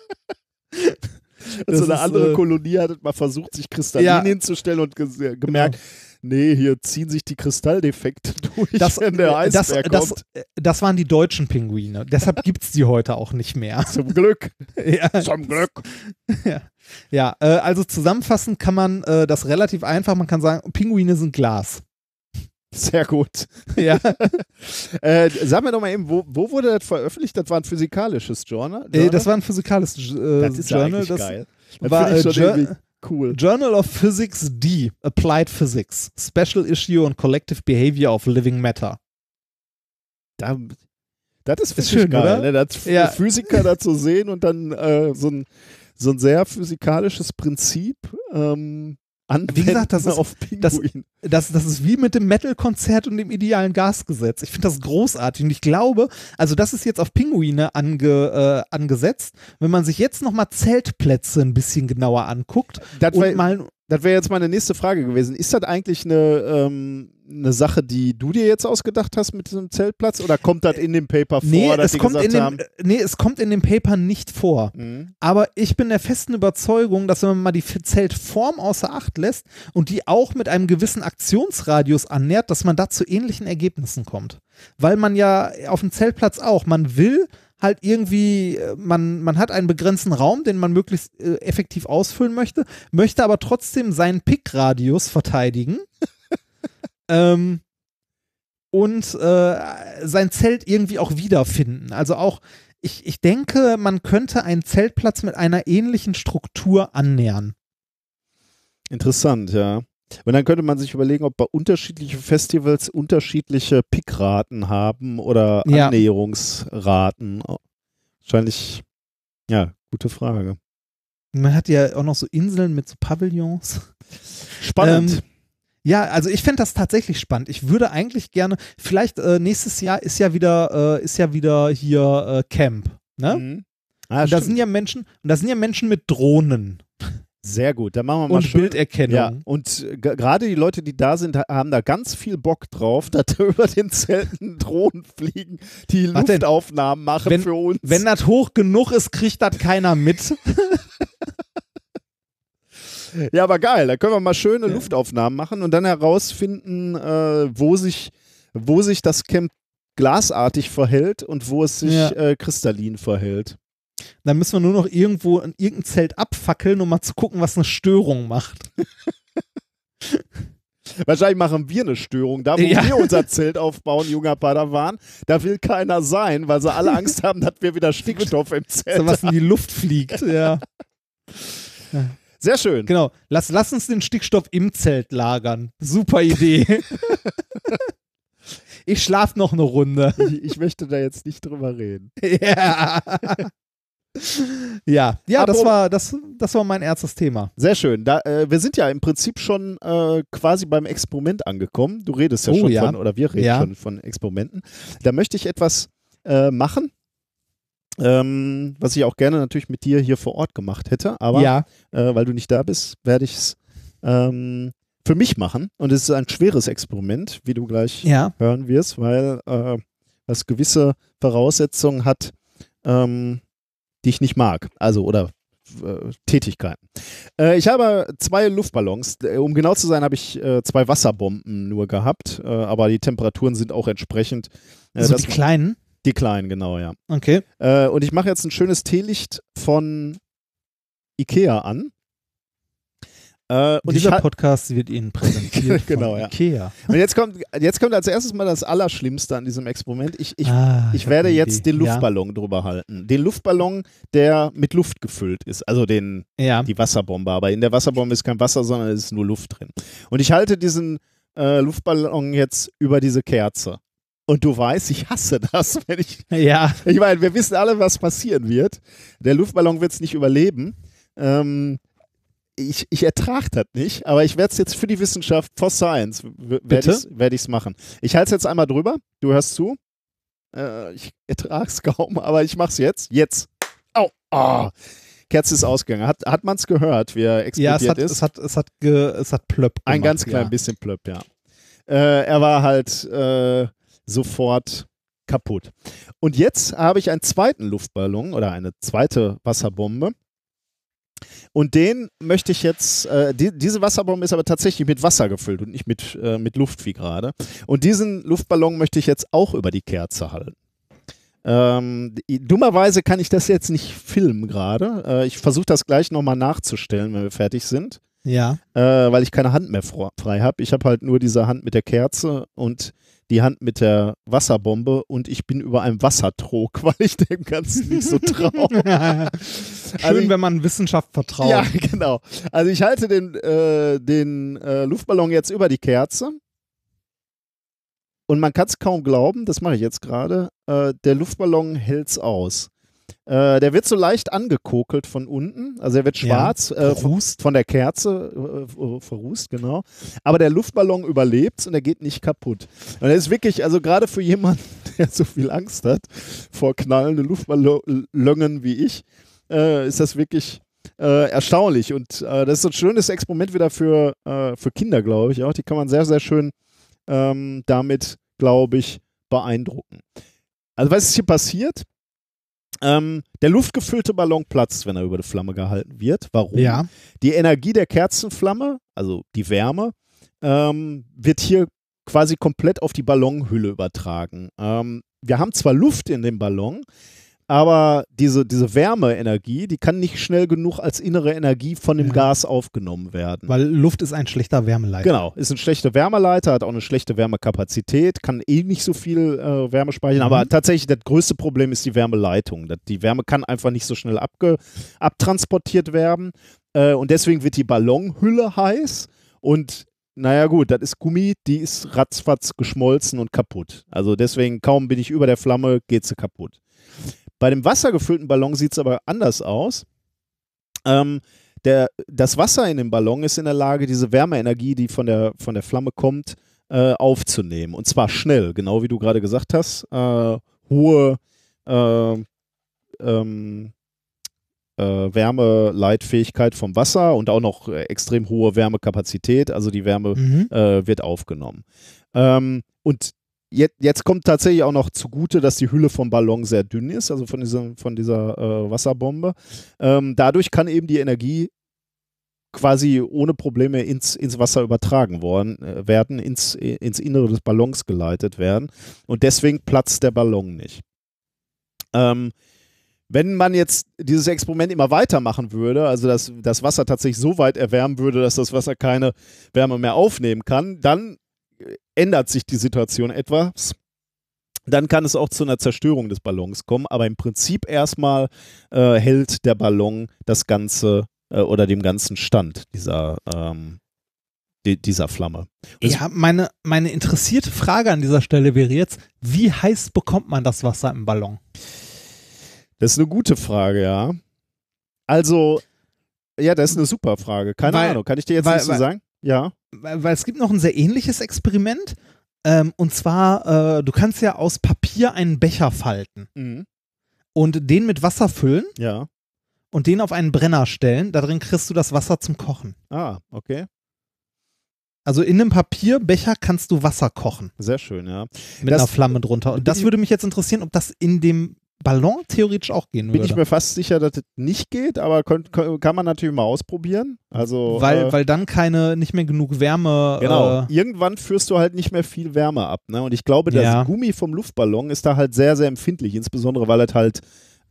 Also Das eine ist, andere äh, Kolonie hat mal versucht, sich kristallin Ja. Genau. hinzustellen und ges- gemerkt, nee, hier ziehen sich die Kristalldefekte durch, Das, wenn der äh, das, Eisberg das, kommt. äh, das waren die deutschen Pinguine. Deshalb gibt es die heute auch nicht mehr. Zum Glück. ja, Zum Glück. ja äh, also zusammenfassend kann man äh, das relativ einfach. Man kann sagen, Pinguine sind Glas. Sehr gut. Ja, Äh, sag mir doch mal eben, wo, wo wurde das veröffentlicht? Das war ein physikalisches Journal? äh, das war ein physikalisches äh, das ist Journal. das geil. Das war, ich äh, schon cool. Journal of Physics D, Applied Physics, Special Issue on Collective Behavior of Living Matter. Da, das ist, Ist schön, geil, oder? Ne? Das Ja. Physiker da zu sehen und dann äh, so, ein, so ein sehr physikalisches Prinzip ähm, anwenden Wie gesagt, das ist- auf das- Pinguin. Das, das ist wie mit dem Metal-Konzert und dem idealen Gasgesetz. Ich finde das großartig und ich glaube, also das ist jetzt auf Pinguine ange, äh, angesetzt. Wenn man sich jetzt nochmal Zeltplätze ein bisschen genauer anguckt Das und wär- mal Das wäre jetzt meine nächste Frage gewesen. Ist das eigentlich eine, ähm, eine Sache, die du dir jetzt ausgedacht hast mit diesem Zeltplatz oder kommt das in dem Paper vor, Nee, es kommt, in haben? dem, äh, nee, es kommt in dem Paper nicht vor. Mhm. Aber ich bin der festen Überzeugung, dass wenn man mal die Zeltform außer Acht lässt und die auch mit einem gewissen Aktionsradius annähert, dass man da zu ähnlichen Ergebnissen kommt. Weil man ja auf dem Zeltplatz auch, man will halt irgendwie, äh, man, man hat einen begrenzten Raum, den man möglichst äh, effektiv ausfüllen möchte, möchte aber trotzdem seinen Pickradius verteidigen. Ähm, und äh, sein Zelt irgendwie auch wiederfinden. Also auch, ich, ich denke, man könnte einen Zeltplatz mit einer ähnlichen Struktur annähern. Interessant, ja. Und dann könnte man sich überlegen, ob bei unterschiedlichen Festivals unterschiedliche Pickraten haben oder Ja. Annäherungsraten. Wahrscheinlich, ja, gute Frage. Man hat ja auch noch so Inseln mit so Pavillons. Spannend. Ähm, ja, also ich fände das tatsächlich spannend. Ich würde eigentlich gerne, vielleicht äh, nächstes Jahr ist ja wieder, äh, ist ja wieder hier äh, Camp. Ne? Mhm. Ah, und da sind ja Menschen, und da sind ja Menschen mit Drohnen Sehr gut. Dann machen wir mal und schön. Bilderkennung. Ja, und äh, gerade die Leute, die da sind, ha- haben da ganz viel Bock drauf, dass da über den Zelten Drohnen fliegen, die denn? Luftaufnahmen machen Wenn- für uns. Wenn das hoch genug ist, kriegt das keiner mit. ja, aber geil, da können wir mal schöne Luftaufnahmen machen und dann herausfinden, äh, wo, sich, wo sich das Camp glasartig verhält und wo es sich Ja. äh, kristallin verhält. Dann müssen wir nur noch irgendwo in irgendein Zelt abfackeln, um mal zu gucken, was eine Störung macht. Wahrscheinlich machen wir eine Störung. Da, wo Ja. wir unser Zelt aufbauen, junger Padawan, da will keiner sein, weil sie alle Angst haben, dass wir wieder Stickstoff im Zelt So was in die Luft fliegt. Ja. Sehr schön. Genau. Lass, lass uns den Stickstoff im Zelt lagern. Super Idee. ich schlaf noch eine Runde. Ich, ich möchte da jetzt nicht drüber reden. ja. Ja, ja das, war, das, das war mein erstes Thema. Sehr schön. Da, äh, wir sind ja im Prinzip schon äh, quasi beim Experiment angekommen. Du redest ja Oh, schon ja. von, oder wir reden Ja. schon von Experimenten. Da möchte ich etwas äh, machen, ähm, was ich auch gerne natürlich mit dir hier vor Ort gemacht hätte. Aber ja, äh, weil du nicht da bist, werde ich es ähm, für mich machen. Und es ist ein schweres Experiment, wie du gleich ja. hören wirst, weil äh, es gewisse Voraussetzungen hat, ähm, die ich nicht mag. Also oder äh, Tätigkeiten. Äh, ich habe zwei Luftballons. Äh, Um genau zu sein, habe ich äh, zwei Wasserbomben nur gehabt, aber die Temperaturen sind auch entsprechend. So das- die kleinen. Die kleinen, genau, ja. Okay. Äh, und ich mache jetzt ein schönes Teelicht von Ikea an. Äh, und, ich Dieser Podcast wird Ihnen präsentiert Genau, von ja. Ikea. und jetzt kommt, jetzt kommt als erstes mal das Allerschlimmste an diesem Experiment. Ich, ich, Ah, ich hab werde jetzt Idee. den Luftballon drüber halten. Den Luftballon, der mit Luft gefüllt ist. Also den, Ja. ja. die Wasserbombe. Aber in der Wasserbombe ist kein Wasser, sondern es ist nur Luft drin. Und ich halte diesen äh, Luftballon jetzt über diese Kerze. Und du weißt, ich hasse das, wenn ich. Ja. Ich meine, wir wissen alle, was passieren wird. Der Luftballon wird es nicht überleben. Ähm, ich, ich ertrage das nicht, aber ich werde es jetzt für die Wissenschaft, for Science, werde ich ich's machen. Ich halte es jetzt einmal drüber. Du hörst zu. Äh, ich ertrage es kaum, aber ich mache es jetzt. Jetzt. Au. Oh. Kerze ist ausgegangen. Hat, hat man es gehört, wie er Ja, explodiert es hat, ist? es hat, es hat, ge, es hat plöpp gemacht, Ein ganz klein ja. bisschen plöpp, ja. Äh, er war halt äh, sofort kaputt. Und jetzt habe ich einen zweiten Luftballon oder eine zweite Wasserbombe. Und den möchte ich jetzt, äh, die, diese Wasserbombe ist aber tatsächlich mit Wasser gefüllt und nicht mit, äh, mit Luft wie gerade. Und diesen Luftballon möchte ich jetzt auch über die Kerze halten. Ähm, dummerweise kann ich das jetzt nicht filmen gerade. Äh, ich versuche das gleich nochmal nachzustellen, wenn wir fertig sind Ja. äh, weil ich keine Hand mehr frei habe. Ich habe halt nur diese Hand mit der Kerze und die Hand mit der Wasserbombe und ich bin über einem Wassertrog, weil ich dem Ganzen nicht so traue. Schön, Also ich- wenn man Wissenschaft vertraut. ja, genau. Also ich halte den, äh, den äh, Luftballon jetzt über die Kerze und man kann es kaum glauben, das mache ich jetzt gerade, äh, der Luftballon hält es aus. Äh, der wird so leicht angekokelt von unten, also er wird Ja, schwarz, äh, von, von der Kerze äh, verrußt, genau. Aber der Luftballon überlebt und er geht nicht kaputt. Und er ist wirklich, also gerade für jemanden, der so viel Angst hat vor knallenden Luftballongen wie ich, äh, ist das wirklich äh, erstaunlich. Und äh, das ist so ein schönes Experiment wieder für, äh, für Kinder, glaube ich auch. Die kann man sehr, sehr schön ähm, damit, glaube ich, beeindrucken. Also was ist hier passiert? Ähm, der luftgefüllte Ballon platzt, wenn er über die Flamme gehalten wird. Warum? Ja. Die Energie der Kerzenflamme, also die Wärme, ähm, wird hier quasi komplett auf die Ballonhülle übertragen. Ähm, wir haben zwar Luft in dem Ballon, aber diese, diese Wärmeenergie, die kann nicht schnell genug als innere Energie von dem Ja. Gas aufgenommen werden. Weil Luft ist ein schlechter Wärmeleiter. Genau, ist ein schlechter Wärmeleiter, hat auch eine schlechte Wärmekapazität, kann eh nicht so viel äh, Wärme speichern, aber Mhm. tatsächlich das größte Problem ist die Wärmeleitung. Die Wärme kann einfach nicht so schnell abge abtransportiert werden äh, und deswegen wird die Ballonhülle heiß und naja gut, das ist Gummi, die ist ratzfatz geschmolzen und kaputt. Also deswegen kaum bin ich über der Flamme, geht sie kaputt. Bei dem wassergefüllten Ballon sieht es aber anders aus. Ähm, der, das Wasser in dem Ballon ist in der Lage, diese Wärmeenergie, die von der, von der Flamme kommt, äh, aufzunehmen. Und zwar schnell, genau wie du gerade gesagt hast. Äh, hohe äh, ähm, äh, Wärmeleitfähigkeit vom Wasser und auch noch äh, extrem hohe Wärmekapazität. Also die Wärme Mhm. äh, wird aufgenommen. Ähm, und jetzt, jetzt kommt tatsächlich auch noch zugute, dass die Hülle vom Ballon sehr dünn ist, also von dieser, von dieser äh, Wasserbombe. Ähm, dadurch kann eben die Energie quasi ohne Probleme ins, ins Wasser übertragen worden, äh, werden, ins, ins Innere des Ballons geleitet werden. Und deswegen platzt der Ballon nicht. Ähm, wenn man jetzt dieses Experiment immer weitermachen würde, also dass das Wasser tatsächlich so weit erwärmen würde, dass das Wasser keine Wärme mehr aufnehmen kann, dann ändert sich die Situation etwas. Dann kann es auch zu einer Zerstörung des Ballons kommen, aber im Prinzip erstmal äh, hält der Ballon das Ganze äh, oder dem ganzen Stand dieser, ähm, di dieser Flamme. Und Ja, meine, meine interessierte Frage an dieser Stelle wäre jetzt, wie heiß bekommt man das Wasser im Ballon? Das ist eine gute Frage, ja. Also, ja, das ist eine super Frage. Keine Weil- Ahnung, kann ich dir jetzt weil- nicht so weil- sagen? Ja. Weil, weil es gibt noch ein sehr ähnliches Experiment. Ähm, und zwar, äh, du kannst ja aus Papier einen Becher falten Mhm. und den mit Wasser füllen Ja. und den auf einen Brenner stellen. Da drin kriegst du das Wasser zum Kochen. Ah, okay. Also in einem Papierbecher kannst du Wasser kochen Sehr schön, ja. mit Das- einer Flamme drunter. Und das würde mich jetzt interessieren, ob das in dem Ballon theoretisch auch gehen Bin würde. ich mir fast sicher, dass das nicht geht, aber könnt, kann man natürlich mal ausprobieren. Also, weil, äh, weil dann keine, nicht mehr genug Wärme. Genau. Äh, Irgendwann führst du halt nicht mehr viel Wärme ab. Ne? Und ich glaube, das Ja. Gummi vom Luftballon ist da halt sehr, sehr empfindlich, insbesondere weil es halt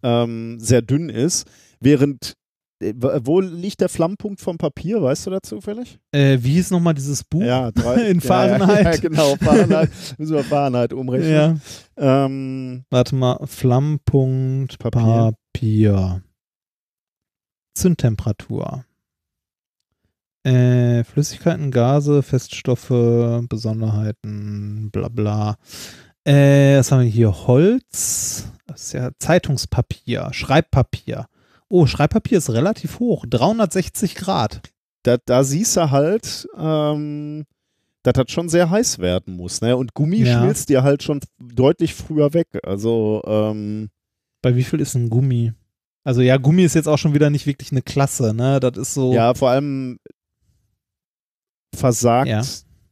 ähm, sehr dünn ist. Während, äh, wo liegt der Flammpunkt vom Papier? Weißt du dazu zufällig? äh, wie hieß nochmal dieses Buch? Ja, drei, In Fahrenheit. Ja, ja, genau, Fahrenheit. Müssen wir Fahrenheit umrechnen. Ja. Ähm, Warte mal, Flammpunkt Papier. Papier. Zündtemperatur. Äh, Flüssigkeiten, Gase, Feststoffe, Besonderheiten, bla bla. Äh, was haben wir hier? Holz, das ist ja Zeitungspapier, Schreibpapier. Oh, Schreibpapier ist relativ hoch, 360 Grad. Da, da siehst du halt, ähm, dass das schon sehr heiß werden muss. Ne? Und Gummi Ja. schmilzt dir halt schon deutlich früher weg. Also, ähm, Bei wie viel ist ein Gummi? Also ja, Gummi ist jetzt auch schon wieder nicht wirklich eine Klasse, ne? Das ist so. ja, vor allem versagt. Ja.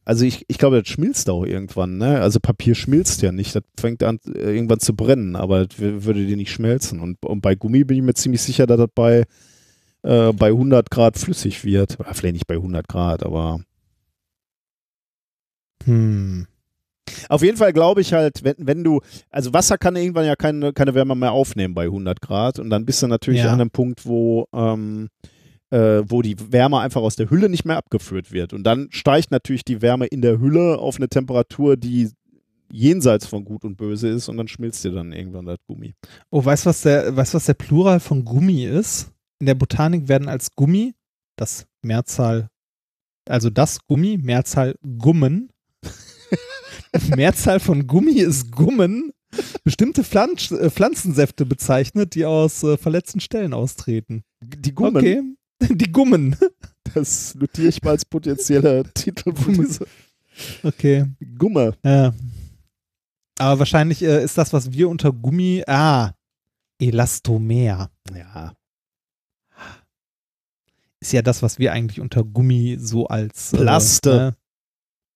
Also ich, ich glaube, das schmilzt auch irgendwann, ne? Also Papier schmilzt ja nicht, das fängt an äh, irgendwann zu brennen, aber das würde dir nicht schmelzen. Und, und bei Gummi bin ich mir ziemlich sicher, dass das bei, äh, bei 100 Grad flüssig wird. Oder vielleicht nicht bei 100 Grad, aber Hm. Auf jeden Fall glaube ich halt, wenn, wenn du, also Wasser kann irgendwann ja keine, keine Wärme mehr aufnehmen bei 100 Grad und dann bist du natürlich Ja. an einem Punkt, wo, ähm, äh, wo die Wärme einfach aus der Hülle nicht mehr abgeführt wird. Und dann steigt natürlich die Wärme in der Hülle auf eine Temperatur, die jenseits von Gut und Böse ist und dann schmilzt dir dann irgendwann das Gummi. Oh, weißt du, was der, weißt, was der Plural von Gummi ist? In der Botanik werden als Gummi, das Mehrzahl, also das Gummi, Mehrzahl Gummen. Mehrzahl von Gummi ist Gummen. Bestimmte Pflanz, äh, Pflanzensäfte bezeichnet, die aus äh, verletzten Stellen austreten. Die Gummen, Okay. Die Gummen. das notiere ich mal als potenzieller Titel Okay. Gumme. Ja. Aber wahrscheinlich äh, ist das, was wir unter Gummi. Ah, Elastomer. Ja. Ist ja das, was wir eigentlich unter Gummi so als. Äh, Plaste.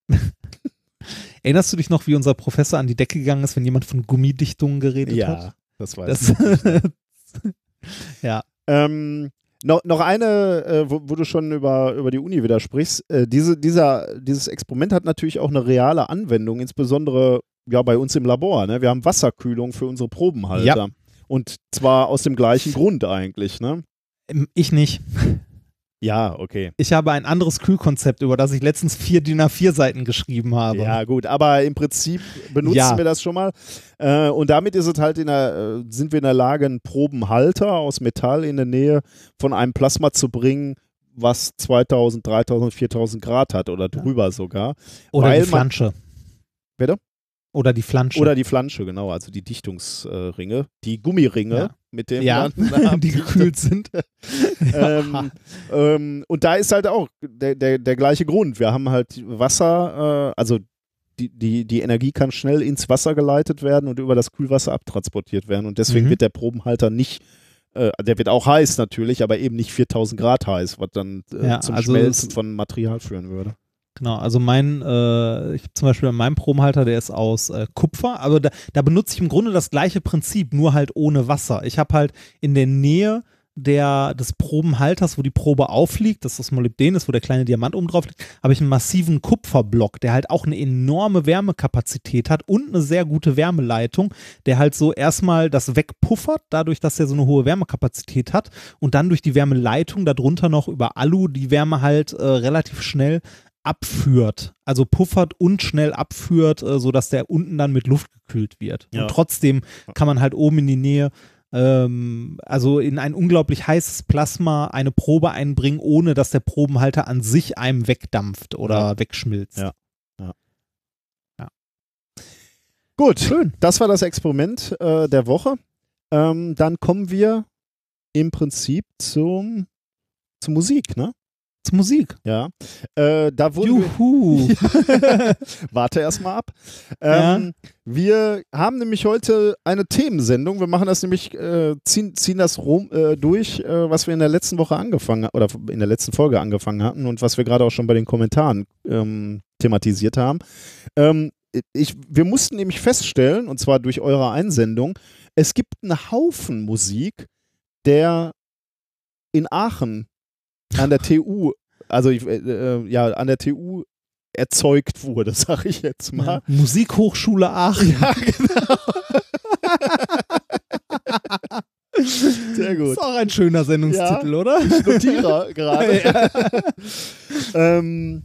äh, Erinnerst du dich noch, wie unser Professor an die Decke gegangen ist, wenn jemand von Gummidichtungen geredet Ja, hat? das weiß ich. Das, ja. Ähm, noch, noch eine, äh, wo, wo du schon über, über die Uni wieder sprichst. Äh, diese, dieser, dieses Experiment hat natürlich auch eine reale Anwendung, insbesondere ja, bei uns im Labor. Ne? Wir haben Wasserkühlung für unsere Probenhalter. Ja. Und zwar aus dem gleichen Grund eigentlich. Ne? Ähm, Ich nicht. Ja, okay. Ich habe ein anderes Kühlkonzept, über das ich letztens vier DIN A4 Seiten geschrieben habe. Ja, gut, aber im Prinzip benutzen Ja. wir das schon mal. Äh, und damit ist es halt in der, äh, sind wir in der Lage, einen Probenhalter aus Metall in der Nähe von einem Plasma zu bringen, was 2000, 3000, 4000 Grad hat oder drüber sogar. Oder Weil man- Flansche. Bitte? Oder die Flansche. Oder die Flansche, genau, also die Dichtungsringe, die Gummiringe, Ja. mit denen ja, die gekühlt sind. ähm, ähm, und da ist halt auch der, der, der gleiche Grund. Wir haben halt Wasser, äh, also die, die, die Energie kann schnell ins Wasser geleitet werden und über das Kühlwasser abtransportiert werden. Und deswegen Mhm. wird der Probenhalter nicht, äh, der wird auch heiß natürlich, aber eben nicht 4000 Grad heiß, was dann äh, Ja, zum also Schmelzen von Material führen würde. Genau, also mein, äh, ich habe zum Beispiel meinen Probenhalter, der ist aus äh, Kupfer, aber da, da benutze ich im Grunde das gleiche Prinzip, nur halt ohne Wasser. Ich habe halt in der Nähe der, des Probenhalters, wo die Probe aufliegt, das das Molybden ist, wo der kleine Diamant oben drauf liegt, habe ich einen massiven Kupferblock, der halt auch eine enorme Wärmekapazität hat und eine sehr gute Wärmeleitung, der halt so erstmal das wegpuffert, dadurch, dass er so eine hohe Wärmekapazität hat und dann durch die Wärmeleitung darunter noch über Alu die Wärme halt äh, relativ schnell abführt, also puffert und schnell abführt, äh, sodass der unten dann mit Luft gekühlt wird. Ja. Und trotzdem kann man halt oben in die Nähe, ähm, also in ein unglaublich heißes Plasma eine Probe einbringen, ohne dass der Probenhalter an sich einem wegdampft oder Ja. wegschmilzt. Ja. Gut, Schön. das war das Experiment äh, der Woche. Ähm, dann kommen wir im Prinzip zum, zur Musik, ne? Zur Musik. Ja. Äh, da wurden wir, Juhu. Warte erstmal ab. Ähm, Wir haben nämlich heute eine Themensendung. Wir machen das nämlich, äh, ziehen, ziehen das rum, äh, durch, äh, was wir in der letzten Woche angefangen oder in der letzten Folge angefangen hatten und was wir gerade auch schon bei den Kommentaren ähm, thematisiert haben. Ähm, ich, wir mussten nämlich feststellen, und zwar durch eure Einsendung, es gibt einen Haufen Musik, der in Aachen an der TU, also ich, äh, äh, ja, an der TU erzeugt wurde, sag ich jetzt mal. Ja. Musikhochschule Aachen. Ja, genau. Sehr gut. Ist auch ein schöner Sendungstitel, oder? Ich notiere gerade. ähm,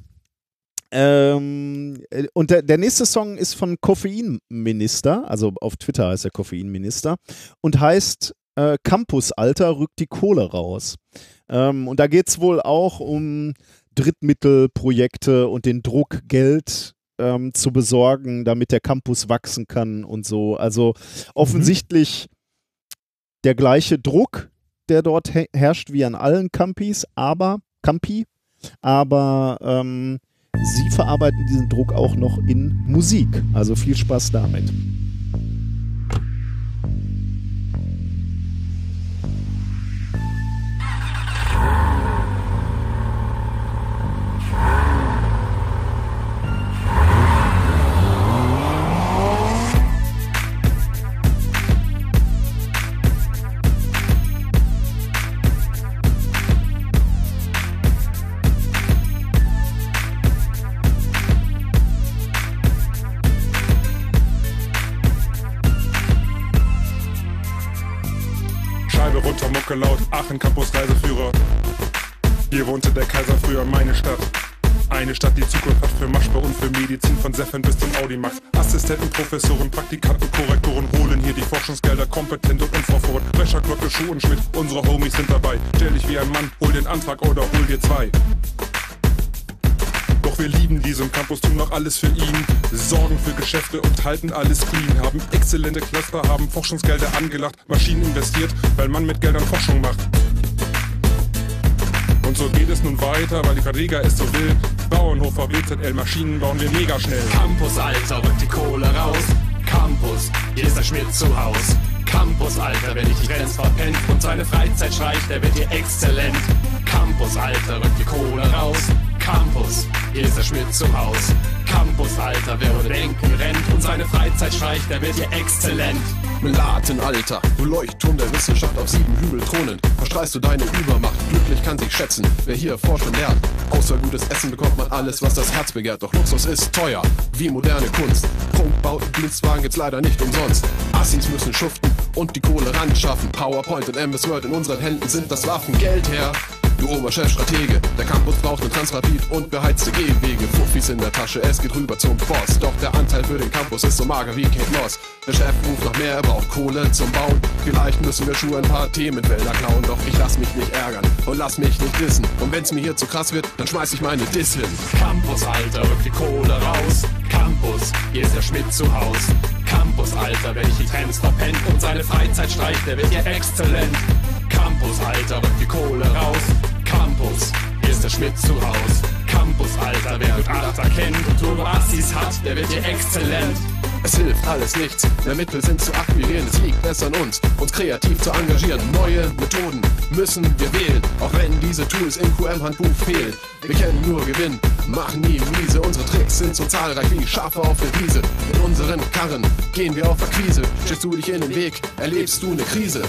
ähm, äh, und der, der nächste Song ist von Koffeinminister, also auf Twitter heißt er Koffeinminister, und heißt äh, Campusalter rückt die Kohle raus. Ähm, und da geht es wohl auch um Drittmittelprojekte und den Druck, Geld ähm, zu besorgen, damit der Campus wachsen kann und so. Also offensichtlich der gleiche Druck, der dort he- herrscht wie an allen Campis, aber Campi, aber ähm, sie verarbeiten diesen Druck auch noch in Musik. Also viel Spaß damit. Scheibe runter, Mucke laut, Aachen Campus Reiseführer. Hier wohnte der Kaiser früher, meine Stadt. Eine Stadt, die Zukunft hat für Maschbau und für Medizin, von Seffen bis zum Audimax. Assistenten, Professoren, Praktikanten, Korrektoren holen hier die Forschungsgelder kompetent und unverfroren. Brecher, Glocke, Schuh und Schmidt, unsere Homies sind dabei. Stell dich wie ein Mann, hol den Antrag oder hol dir zwei. Doch wir lieben diesen Campus, tun noch alles für ihn. Sorgen für Geschäfte und halten alles clean. Haben exzellente Cluster, haben Forschungsgelder angelacht, Maschinen investiert, weil man mit Geldern Forschung macht. Und so geht es nun weiter, weil die Quadriga es so will. Bauernhofer WZL Maschinen bauen wir mega schnell. Campus, Alter, rückt die Kohle raus. Campus, hier ist der Schmidt zu Haus. Campus, Alter, wenn ich die Grenz verpennt und seine Freizeit streicht, der wird hier exzellent. Campus, Alter, rückt die Kohle raus. Campus, hier ist der Schmidt zu Haus. Campus, Alter, wer ohne Denken rennt und seine Freizeit streicht, der wird hier exzellent. Melaten, Alter, du Leuchtturm der Wissenschaft auf sieben Hügel thronend. Verstreust du deine Übermacht, glücklich kann sich schätzen, wer hier forscht und lernt. Außer gutes Essen bekommt man alles, was das Herz begehrt. Doch Luxus ist teuer, wie moderne Kunst. Prunkbauten, Dienstwagen gibt's leider nicht umsonst. Assis müssen schuften und die Kohle ran schaffen. PowerPoint und MS Word in unseren Händen sind das Waffen. Geld her, du Oberchef Stratege. Der Campus braucht einen Transrapid und beheizte Gehwege. Fuffis in der Tasche, es geht rüber zum Boss. Doch der Anteil für den Campus ist so mager wie Kate Moss. Der Chef ruft noch mehr, er braucht Kohle zum Bauen. Vielleicht müssen wir Schuhe ein paar Themenwälder klauen. Doch ich lass mich nicht ärgern und lass mich nicht dissen. Und wenn's mir hier zu krass wird, dann schmeiß ich meine Diss hin. Campus, Alter, rückt die Kohle raus. Campus, hier ist der Schmidt zu Haus. Campus, Alter, die Trends verpennt und seine Freizeit streicht, der wird hier exzellent. Campus, Alter, rückt die Kohle raus. Campus, ist der Schmidt zu Haus. Campus, Alter, wer mit Alter kennt und Turbo Assis hat, der wird hier exzellent. Es hilft alles nichts, mehr Mittel sind zu akquirieren. Es liegt besser an uns, uns kreativ zu engagieren. Neue Methoden müssen wir wählen, auch wenn diese Tools im QM-Handbuch fehlen. Wir kennen nur Gewinn, machen nie miese. Unsere Tricks sind so zahlreich wie Schafe auf der Wiese. Mit unseren Karren gehen wir auf Akquise. Stellst du dich in den Weg, erlebst du eine Krise.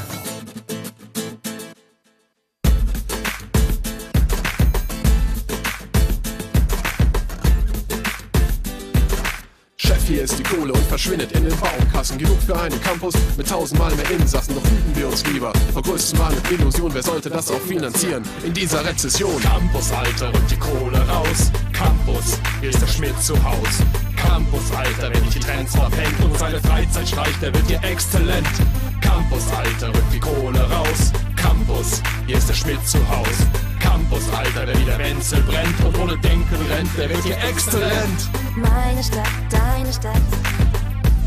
Hier ist die Kohle und verschwindet in den Baukassen. Genug für einen Campus mit tausendmal mehr Insassen. Doch hüten wir uns lieber vor größtem Mal mit Illusion. Wer sollte das auch finanzieren in dieser Rezession? Campus, Alter, rückt die Kohle raus. Campus, hier ist der Schmidt zu Haus. Campus, Alter, wenn ich die Trends verpennt und seine Freizeit streicht, der wird hier exzellent. Campus, Alter, rückt die Kohle raus. Campus, hier ist der Schmidt zu Haus. Campus, Alter, der wie der Wenzel brennt und ohne Denken rennt, der wird hier exzellent. Meine Stadt, deine Stadt.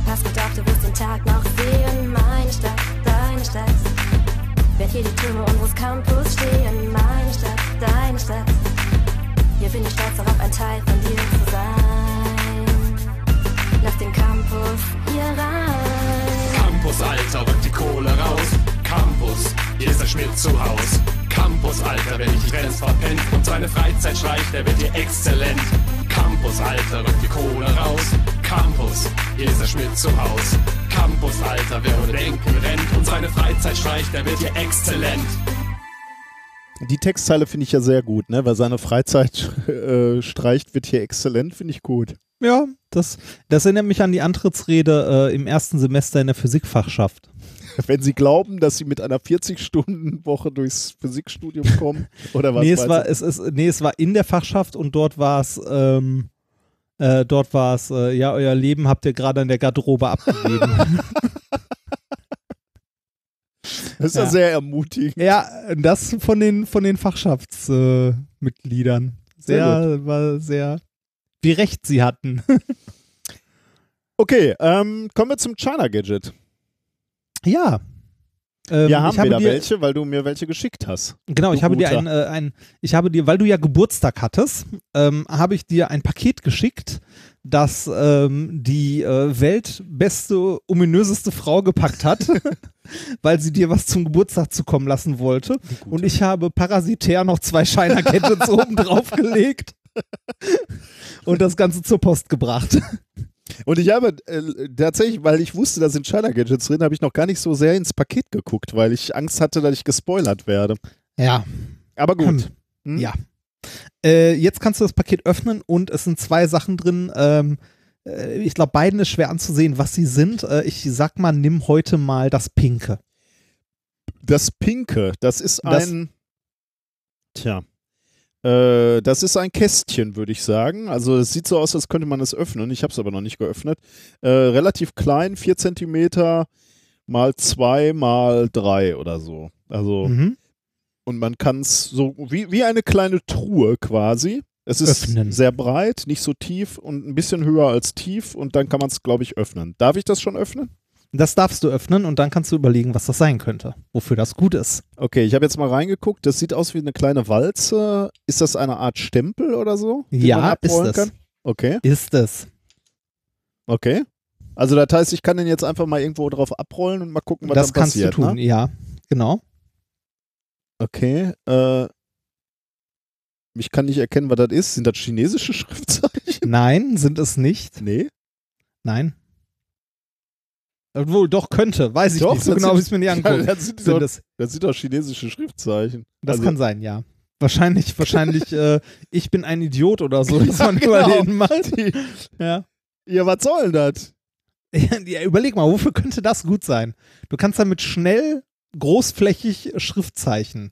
Gut auf, du wirst den Tag noch sehen. Meine Stadt, deine Stadt. Werd hier die Türme unseres Campus stehen. Meine Stadt, deine Stadt. Hier bin ich stolz darauf, ein Teil von dir zu sein. Lass den Campus hier rein. Campus, Alter, rückt die Kohle raus. Campus, hier ist der Schmidt zu Haus. Campus, Alter, wenn ich die Trends verpennt und seine Freizeit streicht, der wird hier exzellent. Campus, Alter, rückt die Kohle raus. Campus, hier ist der Schmidt zu Haus. Campus, Alter, wer ohne Denken rennt und seine Freizeit streicht, der wird hier exzellent. Die Textzeile finde ich ja sehr gut, ne? Weil seine Freizeit äh, streicht, wird hier exzellent, finde ich gut. Ja, das, das erinnert mich an die Antrittsrede äh, im ersten Semester in der Physikfachschaft. Wenn Sie glauben, dass Sie mit einer 40-Stunden-Woche durchs Physikstudium kommen, oder was? nee, es war, es ist, nee, es war in der Fachschaft und dort war es, ähm, äh, dort war es, äh, ja, euer Leben habt ihr gerade an der Garderobe abgegeben. Das ist ja, sehr ermutigend. Ja, das von den, von den Fachschaftsmitgliedern. Äh. Sehr sehr, war sehr. wie recht sie hatten. Okay, ähm, kommen wir zum China Gadget. Ja. Ähm, wir haben ich habe wieder dir, welche, weil du mir welche geschickt hast. Genau, ich habe dir Guter. ein, äh, ein, ich habe dir, weil du ja Geburtstag hattest, ähm, habe ich dir ein Paket geschickt, das ähm, die äh, weltbeste, ominöseste Frau gepackt hat, weil sie dir was zum Geburtstag zukommen lassen wollte. Und ich habe parasitär noch zwei Gadgets oben drauf gelegt und das Ganze zur Post gebracht. Und ich habe äh, tatsächlich, weil ich wusste, da sind China Gadgets drin, habe ich noch gar nicht so sehr ins Paket geguckt, weil ich Angst hatte, dass ich gespoilert werde. Ja. Aber gut. Hm? Ja. Äh, jetzt kannst du das Paket öffnen und es sind zwei Sachen drin. Ähm, äh, ich glaube, beiden ist schwer anzusehen, was sie sind. Äh, ich sag mal, nimm heute mal das Pinke. Das Pinke, das ist Das- ein. Tja. Äh, das ist ein Kästchen, würde ich sagen. Also es sieht so aus, als könnte man es öffnen. Ich habe es aber noch nicht geöffnet. Äh, relativ klein, 4 cm mal 2 mal 3 oder so. Also Mhm. und man kann es so wie, wie eine kleine Truhe quasi. Es ist Öffnen. sehr breit, nicht so tief und ein bisschen höher als tief und dann kann man es, glaube ich, öffnen. Darf ich das schon öffnen? Das darfst du öffnen und dann kannst du überlegen, was das sein könnte, wofür das gut ist. Okay, ich habe jetzt mal reingeguckt. Das sieht aus wie eine kleine Walze. Ist das eine Art Stempel oder so? Ja, ist es. Kann? Okay, Ist es. okay. Also das heißt, ich kann den jetzt einfach mal irgendwo drauf abrollen und mal gucken, was das dann kannst passiert. du tun, Ne? ja. Genau. Okay. Äh, ich kann nicht erkennen, was das ist. Sind das chinesische Schriftzeichen? Nein, sind es nicht. Nee. Nein. Obwohl, doch könnte, weiß ich Doch, nicht. So das genau habe ich es mir nicht angeguckt. Ja, das sind doch- es. Das sind doch chinesische Schriftzeichen. Das Also- kann sein, ja. Wahrscheinlich, wahrscheinlich, äh, ich bin ein Idiot oder so, dass man genau. über den macht. Die- Ja. Ja, was soll denn das? ja. Überleg mal, wofür könnte das gut sein? Du kannst damit schnell großflächig Schriftzeichen.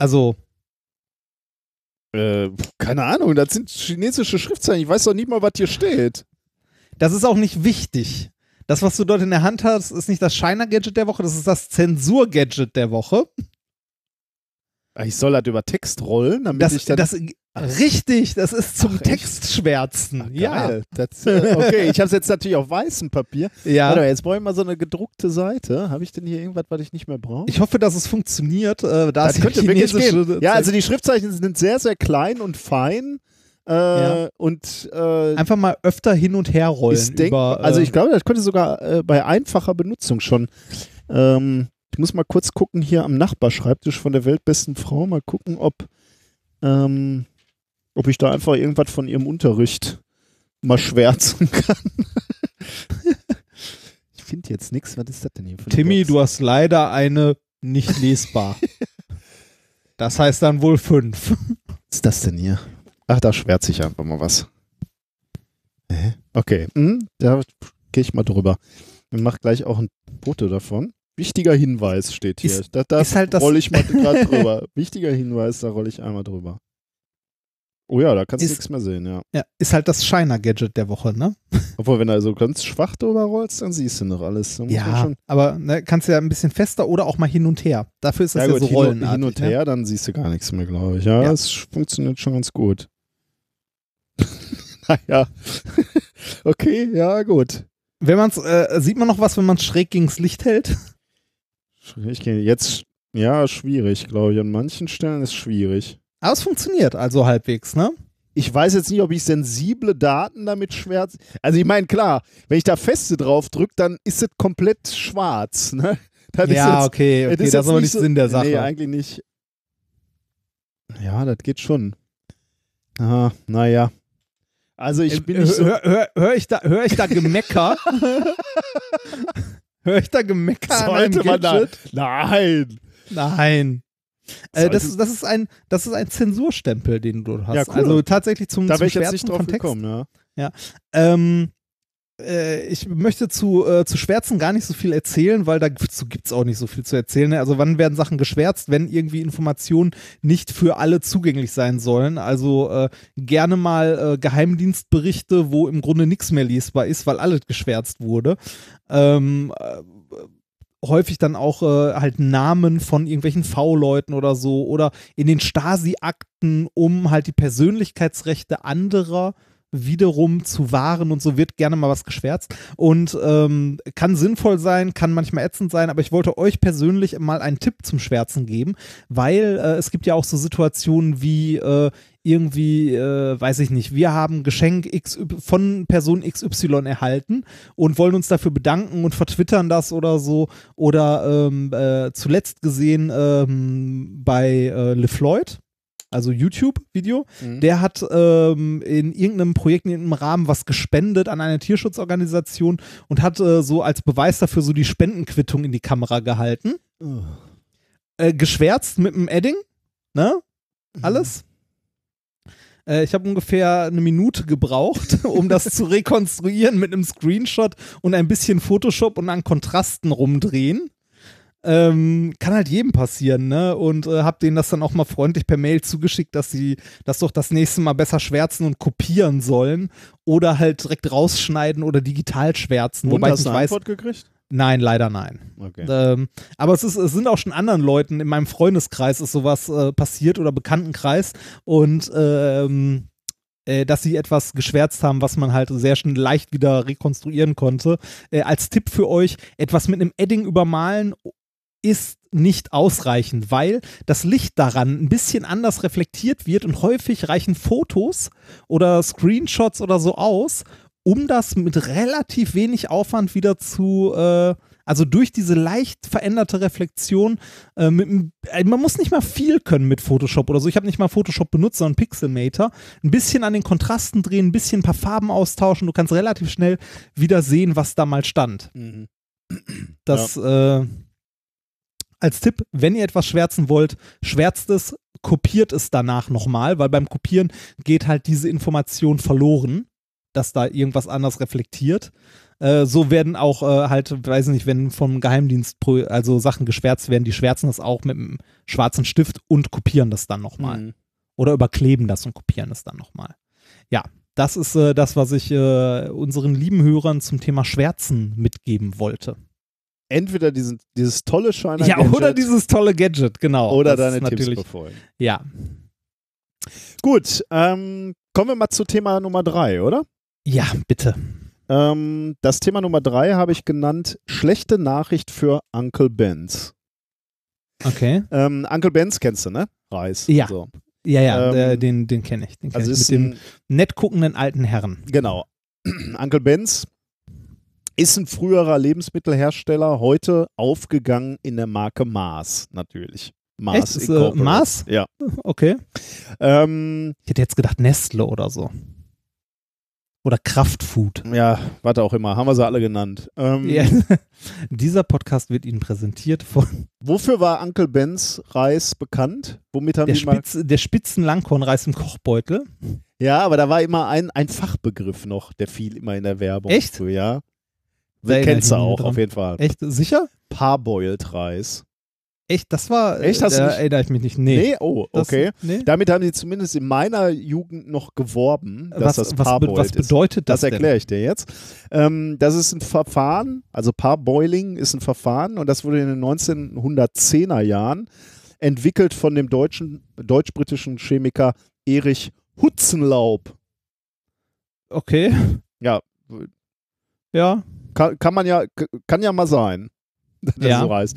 Also, Äh, keine Ahnung, das sind chinesische Schriftzeichen. Ich weiß doch nicht mal, was hier steht. das ist auch nicht wichtig. Das, was du dort in der Hand hast, ist nicht das Shiner-Gadget der Woche, das ist das Zensur-Gadget der Woche. Ich soll das über Text rollen, damit Das, ich dann. das, richtig, das ist zum Ach? Textschwärzen. ja. Geil. Das, äh, okay, ich habe es jetzt natürlich auf weißem Papier. Ja. Warte, jetzt brauche ich mal so eine gedruckte Seite. Habe ich denn hier irgendwas, was ich nicht mehr brauche? Ich hoffe, dass es funktioniert. Äh, da Das könnte wirklich gehen. Ja, also die Schriftzeichen sind sehr, sehr klein und fein. Äh, Ja. Und äh, einfach mal öfter hin und her rollen. denk, über, äh, also ich glaube, das könnte sogar äh, bei einfacher Benutzung schon. Ähm, ich muss mal kurz gucken hier am Nachbarschreibtisch von der weltbesten Frau, mal gucken, ob, ähm, ob ich da einfach irgendwas von ihrem Unterricht mal schwärzen kann. ich finde jetzt nichts. Was ist das denn hier Timmy, Box? du hast leider eine nicht lesbar. das heißt dann wohl fünf. Was ist das denn hier? Ach, da schwärze ich einfach mal was. Hä? Okay, hm, da gehe ich mal drüber. Ich mache gleich auch ein Foto davon. Wichtiger Hinweis steht hier. Ist- da da ist halt das- rolle ich mal gerade drüber. Wichtiger Hinweis, da rolle ich einmal drüber. Oh ja, da kannst du Ist- nichts mehr sehen, ja. Ja, ist halt das Shiner-Gadget der Woche, ne? Obwohl, wenn du also ganz schwach drüber rollst, dann siehst du noch alles. Ja, schon, aber ne, kannst ja ein bisschen fester oder auch mal hin und her. Dafür ist das ja, ja, gut, so rollenartig. hin und ne? her, dann siehst du gar nichts mehr, glaube ich. Ja, Ja. es funktioniert schon ganz gut. naja. okay, ja, gut. Wenn man's, äh, sieht man noch was, wenn man es schräg gegens Licht hält? Ich gehe jetzt, ja, schwierig, glaube ich. An manchen Stellen ist schwierig. Aber es funktioniert also halbwegs, ne? Ich weiß jetzt nicht, ob ich sensible Daten damit schwärze. Also ich meine, klar, wenn ich da feste drauf drücke, dann ist es komplett schwarz. Ne? Das Ja, jetzt- okay, das okay, ist das ist aber nicht Sinn der Sache. Nee, eigentlich nicht. Ja, das geht schon. Ah, naja. Also ich bin Äh, nicht so... hör, hör, hör ich da, hör ich da Gemecker? hör ich da Gemecker Sollte man da... Nein! Nein. Äh, das, ist, das, ist ein, das ist ein Zensurstempel, den du hast. Ja, cool. Also tatsächlich zum, Da zum ich jetzt nicht drauf von Text. gekommen, ja. Ähm, äh, ich möchte zu, äh, zu Schwärzen gar nicht so viel erzählen, weil dazu gibt es auch nicht so viel zu erzählen. ne? Also wann werden Sachen geschwärzt, wenn irgendwie Informationen nicht für alle zugänglich sein sollen. Also äh, gerne mal äh, Geheimdienstberichte, wo im Grunde nichts mehr lesbar ist, weil alles geschwärzt wurde. Ähm, äh, häufig dann auch äh, halt Namen von irgendwelchen V-Leuten oder so oder in den Stasi-Akten, um halt die Persönlichkeitsrechte anderer wiederum zu wahren und so wird gerne mal was geschwärzt und ähm, kann sinnvoll sein, kann manchmal ätzend sein, aber ich wollte euch persönlich mal einen Tipp zum Schwärzen geben, weil äh, es gibt ja auch so Situationen wie äh, irgendwie, äh, weiß ich nicht, wir haben Geschenk X, von Person XY erhalten und wollen uns dafür bedanken und vertwittern das oder so. Oder ähm, äh, zuletzt gesehen ähm, bei äh, LeFloid, also YouTube-Video, Mhm. der hat ähm, in irgendeinem Projekt, in irgendeinem Rahmen was gespendet an eine Tierschutzorganisation und hat äh, so als Beweis dafür so die Spendenquittung in die Kamera gehalten. Äh, geschwärzt mit einem Edding, ne? Alles. Äh, ich habe ungefähr eine Minute gebraucht, um das zu rekonstruieren mit einem Screenshot und ein bisschen Photoshop und an Kontrasten rumdrehen. Ähm, kann halt jedem passieren, ne? Und äh, hab denen das dann auch mal freundlich per Mail zugeschickt, dass sie das doch das nächste Mal besser schwärzen und kopieren sollen oder halt direkt rausschneiden oder digital schwärzen. Und wobei ich hast nicht du eine weiß. Antwort gekriegt? Nein, leider nein. Okay. Ähm, aber es, ist, es sind auch schon anderen Leuten in meinem Freundeskreis ist sowas äh, passiert oder Bekanntenkreis und ähm, äh, dass sie etwas geschwärzt haben, was man halt sehr schnell leicht wieder rekonstruieren konnte. Äh, als Tipp für euch, etwas mit einem Edding übermalen ist nicht ausreichend, weil das Licht daran ein bisschen anders reflektiert wird und häufig reichen Fotos oder Screenshots oder so aus, um das mit relativ wenig Aufwand wieder zu, äh, also durch diese leicht veränderte Reflexion, äh, mit, äh, man muss nicht mal viel können mit Photoshop oder so. Ich habe nicht mal Photoshop benutzt, sondern Pixelmator. Ein bisschen an den Kontrasten drehen, ein bisschen ein paar Farben austauschen. Du kannst relativ schnell wieder sehen, was da mal stand. Das äh, als Tipp, wenn ihr etwas schwärzen wollt, schwärzt es, kopiert es danach nochmal, weil beim Kopieren geht halt diese Information verloren, dass da irgendwas anders reflektiert. Äh, so werden auch äh, halt, weiß nicht, wenn vom Geheimdienst also Sachen geschwärzt werden, die schwärzen das auch mit einem schwarzen Stift und kopieren das dann nochmal. Mhm. Oder überkleben das und kopieren es dann nochmal. Ja, das ist äh, das, was ich äh, unseren lieben Hörern zum Thema Schwärzen mitgeben wollte. Entweder diesen, dieses tolle Shiner Ja, Gadget oder dieses tolle Gadget, genau. oder deine Tipps befolgen. Ja. Gut, ähm, kommen wir mal zu Thema Nummer drei, oder? Ja, bitte. Ähm, das Thema Nummer drei habe ich genannt: schlechte Nachricht für Uncle Benz. Okay. Ähm, Uncle Benz kennst du, ne? Reis. Ja. So. Ja, ja, Ähm, äh, den, den kenne ich. Den kenn also ich ist mit dem nett guckenden alten Herren. Genau. Uncle Benz ist ein früherer Lebensmittelhersteller, heute aufgegangen in der Marke Mars, natürlich. Mars Echt? Ist, äh. Mars? Ja. Okay. Ähm, Ich hätte jetzt gedacht Nestle oder so. Oder Kraftfood. ja, was auch immer, haben wir sie alle genannt. Ähm, Ja. Dieser Podcast wird Ihnen präsentiert von Wofür war Uncle Benz Reis bekannt? Womit haben der, die mal. Spitz, der spitzen Langkornreis im Kochbeutel. Ja, aber da war immer ein, ein Fachbegriff noch, der fiel immer in der Werbung. Echt? So, ja. Erinnere kennst du auch, dran. auf jeden Fall. Echt? Sicher? Parboiled Reis. Echt? Das war. Echt? Hast du da nicht- erinnere ich mich nicht. Nee. oh, Das- okay. nee. Damit haben sie zumindest in meiner Jugend noch geworben, dass Was- das was Parboiled was bedeutet das Das erkläre ich dir jetzt. Ähm, das ist ein Verfahren, also Parboiling ist ein Verfahren und das wurde in den 1910er Jahren entwickelt von dem deutschen, deutsch-britischen Chemiker Erich Hutzenlaub. Okay. Ja, Ja. Kann, kann man ja, kann ja mal sein, dass Ja. so. Erich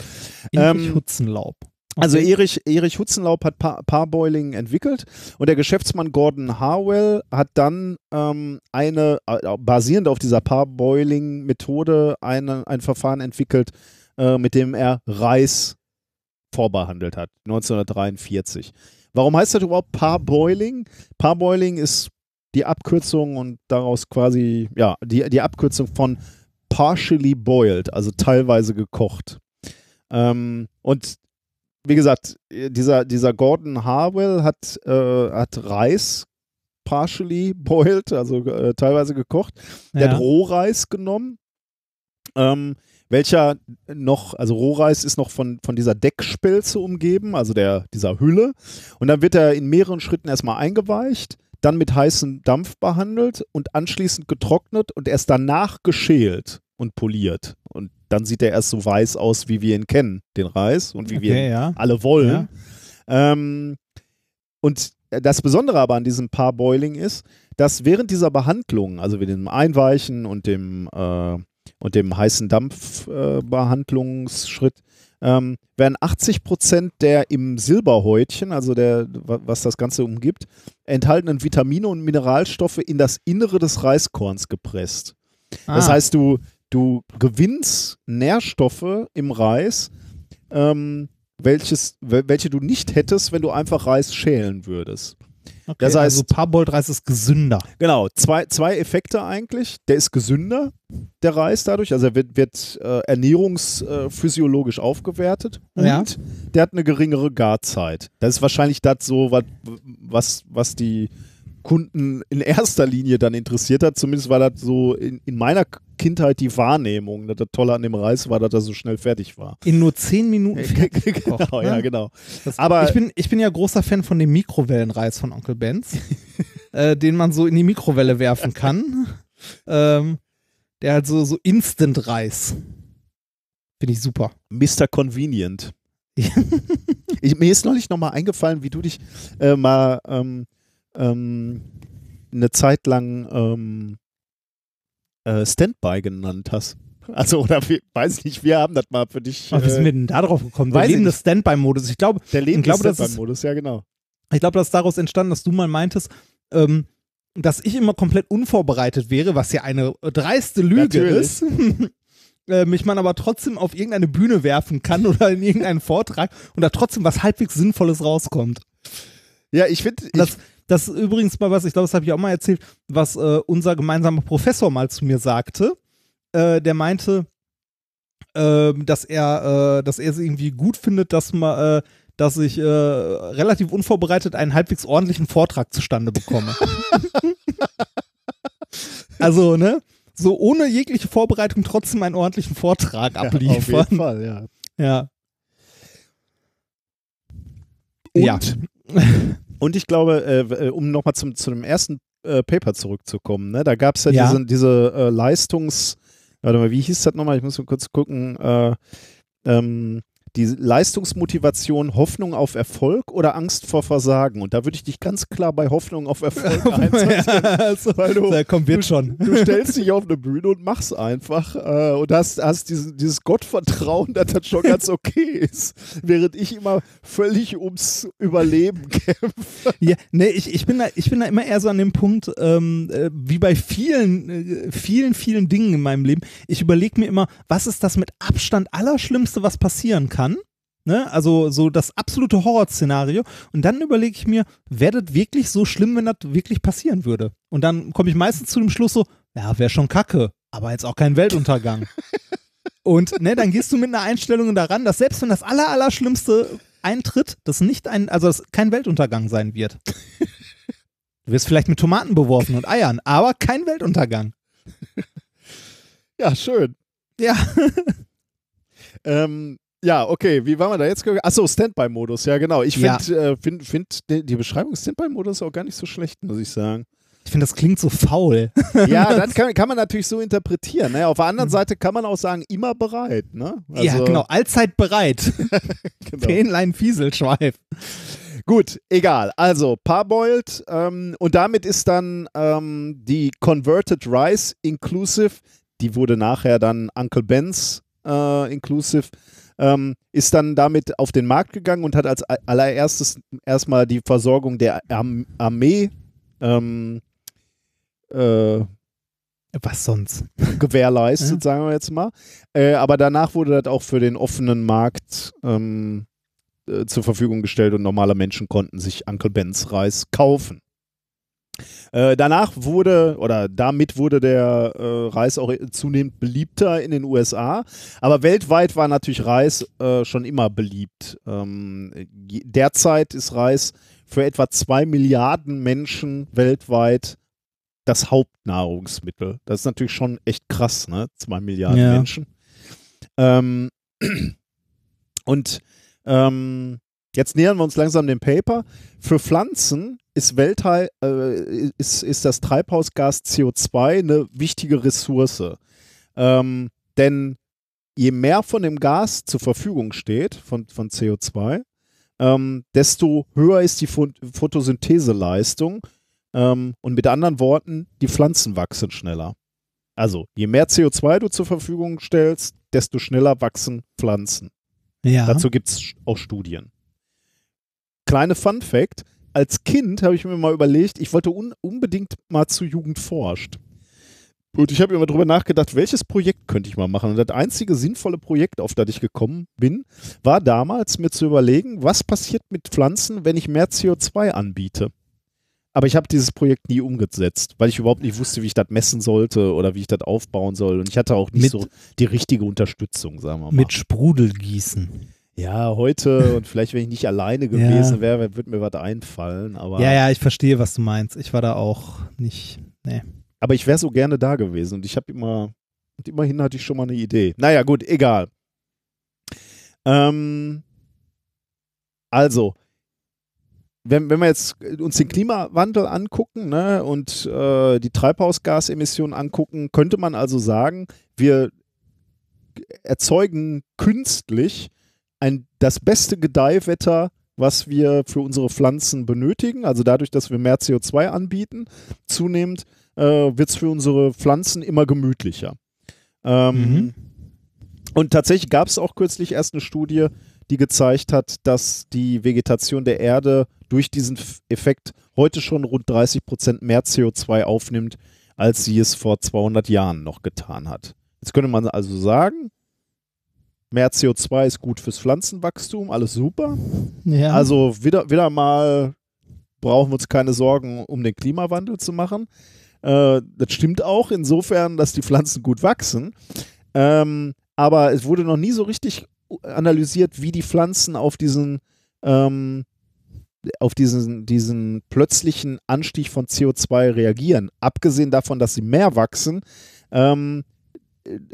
Ähm, Hutzenlaub. Also Okay. Erich, Erich Hutzenlaub hat pa Parboiling entwickelt und der Geschäftsmann Gordon Harwell hat dann ähm, eine, äh, basierend auf dieser Parboiling-Methode, eine, ein Verfahren entwickelt, äh, mit dem er Reis vorbehandelt hat, 1943. Warum heißt das überhaupt Parboiling? Parboiling ist die Abkürzung und daraus quasi, ja, die, die Abkürzung von partially boiled, also teilweise gekocht. Ähm, und wie gesagt, dieser, dieser Gordon Harwell hat, äh, hat Reis partially boiled, also äh, teilweise gekocht. Der Ja. hat Rohreis genommen, ähm, welcher noch, also Rohreis ist noch von, von dieser Deckspelze umgeben, also der, dieser Hülle. Und dann wird er in mehreren Schritten erstmal eingeweicht, dann mit heißem Dampf behandelt und anschließend getrocknet und erst danach geschält und poliert. Und dann sieht er erst so weiß aus, wie wir ihn kennen, den Reis, und wie wir Okay, ihn ja. alle wollen. Ähm, und das Besondere aber an diesem Parboiling ist, dass während dieser Behandlung, also mit dem Einweichen und dem, äh, und dem heißen Dampfbehandlungsschritt, äh, ähm, werden 80 Prozent der im Silberhäutchen, also der, wa- was das Ganze umgibt, enthaltenen Vitamine und Mineralstoffe in das Innere des Reiskorns gepresst. Das Ah. heißt, du, du gewinnst Nährstoffe im Reis, ähm, welches, wel- welche du nicht hättest, wenn du einfach Reis schälen würdest. Okay, Das heißt- also Parboiled-Reis ist gesünder. Genau, zwei, zwei Effekte eigentlich. Der ist gesünder, der Reis dadurch. Also er wird, wird äh, ernährungsphysiologisch aufgewertet und Ja. der hat eine geringere Garzeit. Das ist wahrscheinlich das so, was, was, was die Kunden in erster Linie dann interessiert hat. Zumindest war das so in, in meiner Kindheit die Wahrnehmung. dass Das Tolle an dem Reis war, dass er so schnell fertig war. In nur 10 Minuten fertig gekocht, genau, ne? ja, genau. Das, Aber- ich, bin, ich bin ja großer Fan von dem Mikrowellenreis von Onkel Benz, äh, den man so in die Mikrowelle werfen kann. ähm, der hat so, so Instant-Reis. Finde ich super. Mr. Convenient. ich, mir ist neulich nochmal eingefallen, wie du dich äh, mal ähm, ähm, eine Zeit lang ähm, äh, Standby genannt hast. Also, oder wir, weiß nicht, wir haben das mal für dich. Aber wie sind äh, wir denn da drauf gekommen? Der lebende. Standby-Modus. Ich glaube, der lebende glaube, das ist, Standby-Modus, ja genau. ich glaube, das ist daraus entstanden, dass du mal meintest, ähm, dass ich immer komplett unvorbereitet wäre, was ja eine dreiste Lüge Natürlich. ist. äh, mich man aber trotzdem auf irgendeine Bühne werfen kann oder in irgendeinen Vortrag und da trotzdem was halbwegs Sinnvolles rauskommt. Ja, ich finde. Das, das ist übrigens mal was, ich glaube, das habe ich auch mal erzählt, was äh, unser gemeinsamer Professor mal zu mir sagte. Äh, der meinte, ähm, dass er, äh, dass er es irgendwie gut findet, dass man, äh, dass ich äh, relativ unvorbereitet einen halbwegs ordentlichen Vortrag zustande bekomme. also, ne? So ohne jegliche Vorbereitung trotzdem einen ordentlichen Vortrag Ja, abliefern. auf jeden Fall, ja. Ja. Und, Ja. Und ich glaube, äh, um nochmal zum, zu dem ersten äh, Paper zurückzukommen, ne, da gab es ja, Ja. diese, diese äh, Leistungs... Warte mal, wie hieß das nochmal? Ich muss mal kurz gucken. Äh, ähm, die Leistungsmotivation, Hoffnung auf Erfolg oder Angst vor Versagen? Und da würde ich dich ganz klar bei Hoffnung auf Erfolg einsortieren. also, weil du, da kommt wird schon. du stellst dich auf eine Bühne und machst einfach äh, und hast, hast dieses, dieses Gottvertrauen, dass das schon ganz okay ist. Während ich immer völlig ums Überleben kämpfe. Ja, nee, ich, ich, bin da, ich bin da immer eher so an dem Punkt, ähm, äh, wie bei vielen, äh, vielen, vielen Dingen in meinem Leben. Ich überlege mir immer, was ist das mit Abstand Allerschlimmste, was passieren kann? Ne? Also so das absolute Horrorszenario. Und dann überlege ich mir, wäre das wirklich so schlimm, wenn das wirklich passieren würde? Und dann komme ich meistens zu dem Schluss so, ja, wäre schon kacke, aber jetzt auch kein Weltuntergang. Und ne, dann gehst du mit einer Einstellung daran, dass selbst wenn das Aller, Allerschlimmste eintritt, das nicht ein, also das kein Weltuntergang sein wird. Du wirst vielleicht mit Tomaten beworfen und Eiern, aber kein Weltuntergang. Ja, schön. Ja. Ähm, ja, okay, wie waren wir da jetzt? Achso, Standby-Modus, ja genau. Ich Ja. finde äh, find, find die, Beschreibung Standby-Modus auch gar nicht so schlecht, muss ich sagen. Ich finde, das klingt so faul. Ja, das kann, kann man natürlich so interpretieren. Ne? Auf der anderen Seite kann man auch sagen, immer bereit. Ne? ja, Also- genau, allzeit bereit. Genau. Fähnlein Fieselschweif. Gut, egal. Also Parboiled ähm, und damit ist dann ähm, die Converted Rice Inclusive, die wurde nachher dann Uncle Ben's äh, Inclusive, ähm, ist dann damit auf den Markt gegangen und hat als allererstes erstmal die Versorgung der Arm Armee ähm, äh, Was sonst? gewährleistet, Ja. sagen wir jetzt mal. Äh, aber danach wurde das auch für den offenen Markt ähm, äh, zur Verfügung gestellt und normale Menschen konnten sich Uncle Ben's Reis kaufen. Äh, danach wurde, oder damit wurde der äh, Reis auch zunehmend beliebter in den USA. Aber weltweit war natürlich Reis äh, schon immer beliebt. Ähm, derzeit ist Reis für etwa zwei Milliarden Menschen weltweit das Hauptnahrungsmittel. Das ist natürlich schon echt krass, ne? Zwei Milliarden Ja. Menschen. Ähm, und ähm, jetzt nähern wir uns langsam dem Paper. Für Pflanzen ist, Weltteil, äh, ist, ist das Treibhausgas CO2 eine wichtige Ressource. Ähm, denn je mehr von dem Gas zur Verfügung steht, von, von CO2, ähm, desto höher ist die Pho- Photosyntheseleistung. Ähm, und mit anderen Worten, die Pflanzen wachsen schneller. Also, je mehr CO2 du zur Verfügung stellst, desto schneller wachsen Pflanzen. Ja. Dazu gibt es auch Studien. Kleine Fun Fact: Als Kind habe ich mir mal überlegt, ich wollte un unbedingt mal zu Jugend forscht. Und ich habe mir mal drüber nachgedacht, welches Projekt könnte ich mal machen. Und das einzige sinnvolle Projekt, auf das ich gekommen bin, war damals mir zu überlegen, was passiert mit Pflanzen, wenn ich mehr CO2 anbiete. Aber ich habe dieses Projekt nie umgesetzt, weil ich überhaupt nicht wusste, wie ich das messen sollte oder wie ich das aufbauen soll. Und ich hatte auch nicht Mit- so die richtige Unterstützung, sagen wir mal. Mit Sprudelgießen. Ja, heute und vielleicht, wenn ich nicht alleine gewesen wäre, würde mir was einfallen. Aber, Ja, ja, ich verstehe, was du meinst. Ich war da auch nicht. Nee. aber ich wäre so gerne da gewesen und ich habe immer, und immerhin hatte ich schon mal eine Idee. Naja, gut, egal. Ähm, also, wenn, wenn wir jetzt uns den Klimawandel angucken ne, und äh, die Treibhausgasemissionen angucken, könnte man also sagen, wir erzeugen künstlich ein, das beste Gedeihwetter, was wir für unsere Pflanzen benötigen. Also dadurch, dass wir mehr CO2 anbieten, zunehmend äh, wird es für unsere Pflanzen immer gemütlicher. Ähm, Und tatsächlich gab es auch kürzlich erst eine Studie, die gezeigt hat, dass die Vegetation der Erde durch diesen Effekt heute schon rund 30 Prozent mehr CO2 aufnimmt, als sie es vor 200 Jahren noch getan hat. Jetzt könnte man also sagen, mehr CO2 ist gut fürs Pflanzenwachstum, alles super. Ja. Also wieder, wieder mal brauchen wir uns keine Sorgen um den Klimawandel zu machen. Äh, das stimmt auch insofern, dass die Pflanzen gut wachsen. Ähm, aber es wurde noch nie so richtig analysiert, wie die Pflanzen auf diesen, ähm, auf diesen, diesen plötzlichen Anstieg von CO2 reagieren. Abgesehen davon, dass sie mehr wachsen, ähm,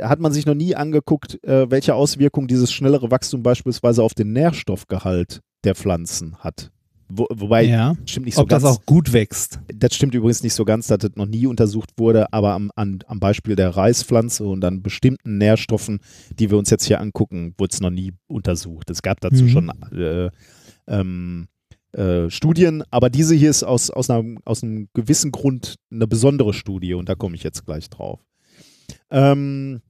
hat man sich noch nie angeguckt, äh, welche Auswirkungen dieses schnellere Wachstum beispielsweise auf den Nährstoffgehalt der Pflanzen hat. Wo, wobei, ja. stimmt nicht so Ob ganz. das auch gut wächst. Das stimmt übrigens nicht so ganz, dass das noch nie untersucht wurde, aber am, an, am Beispiel der Reispflanze und an bestimmten Nährstoffen, die wir uns jetzt hier angucken, wurde es noch nie untersucht. Es gab dazu Mhm. schon äh, ähm, äh, Studien, aber diese hier ist aus, aus, einem, aus einem gewissen Grund eine besondere Studie und da komme ich jetzt gleich drauf. Ähm,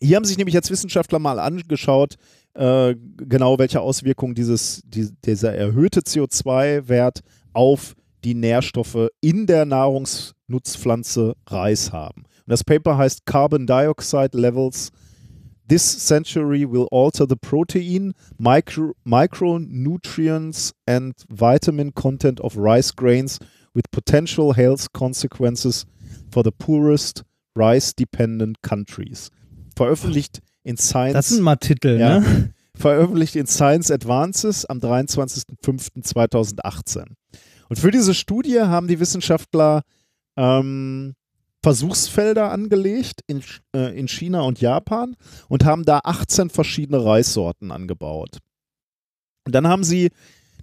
hier haben sich nämlich jetzt Wissenschaftler mal angeschaut, äh, genau welche Auswirkungen dieses, die, dieser erhöhte CO2-Wert auf die Nährstoffe in der Nahrungsnutzpflanze Reis haben. Und das Paper heißt Carbon Dioxide Levels This century will alter the protein, micro, micronutrients and vitamin content of rice grains with potential health consequences for the poorest rice-dependent countries. Veröffentlicht in Science. Das sind mal Titel, Ja. ne? Veröffentlicht in Science Advances am 23.05.2018. Und für diese Studie haben die Wissenschaftler ähm, Versuchsfelder angelegt in, äh, in China und Japan und haben da 18 verschiedene Reissorten angebaut. Und dann haben sie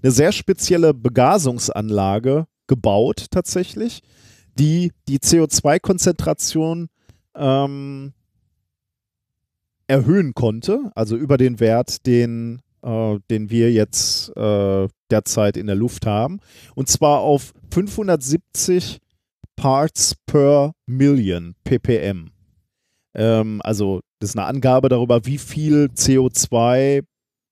eine sehr spezielle Begasungsanlage gebaut tatsächlich, die die CO2-Konzentration ähm, erhöhen konnte, also über den Wert, den, äh, den wir jetzt äh, derzeit in der Luft haben. Und zwar auf 570 Parts per Million, ppm. Ähm, also das ist eine Angabe darüber, wie viel CO2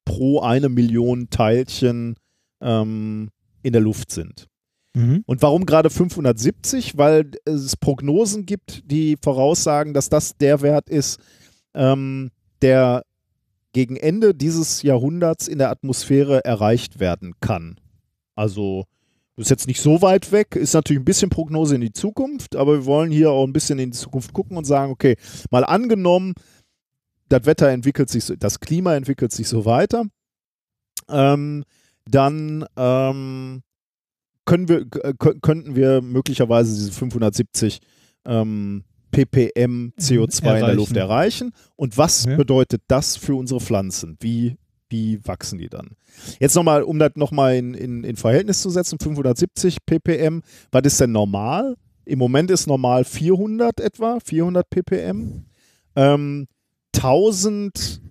pro eine Million Teilchen ähm, in der Luft sind. Mhm. Und warum gerade 570? Weil es Prognosen gibt, die voraussagen, dass das der Wert ist, ähm, der gegen Ende dieses Jahrhunderts in der Atmosphäre erreicht werden kann. Also ist jetzt nicht so weit weg, ist natürlich ein bisschen Prognose in die Zukunft, aber wir wollen hier auch ein bisschen in die Zukunft gucken und sagen, okay, mal angenommen, das Wetter entwickelt sich, das Klima entwickelt sich so weiter, ähm, dann ähm, können wir, äh, kö- könnten wir möglicherweise diese 570 ähm, ppm CO2 in der Erreichen. Luft erreichen. Und was Ja. bedeutet das für unsere Pflanzen? Wie, wie wachsen die dann? Jetzt nochmal, um das nochmal in, in, in Verhältnis zu setzen, 570 ppm, was ist denn normal? Im Moment ist normal 400 etwa, 400 ppm. Ähm, 1000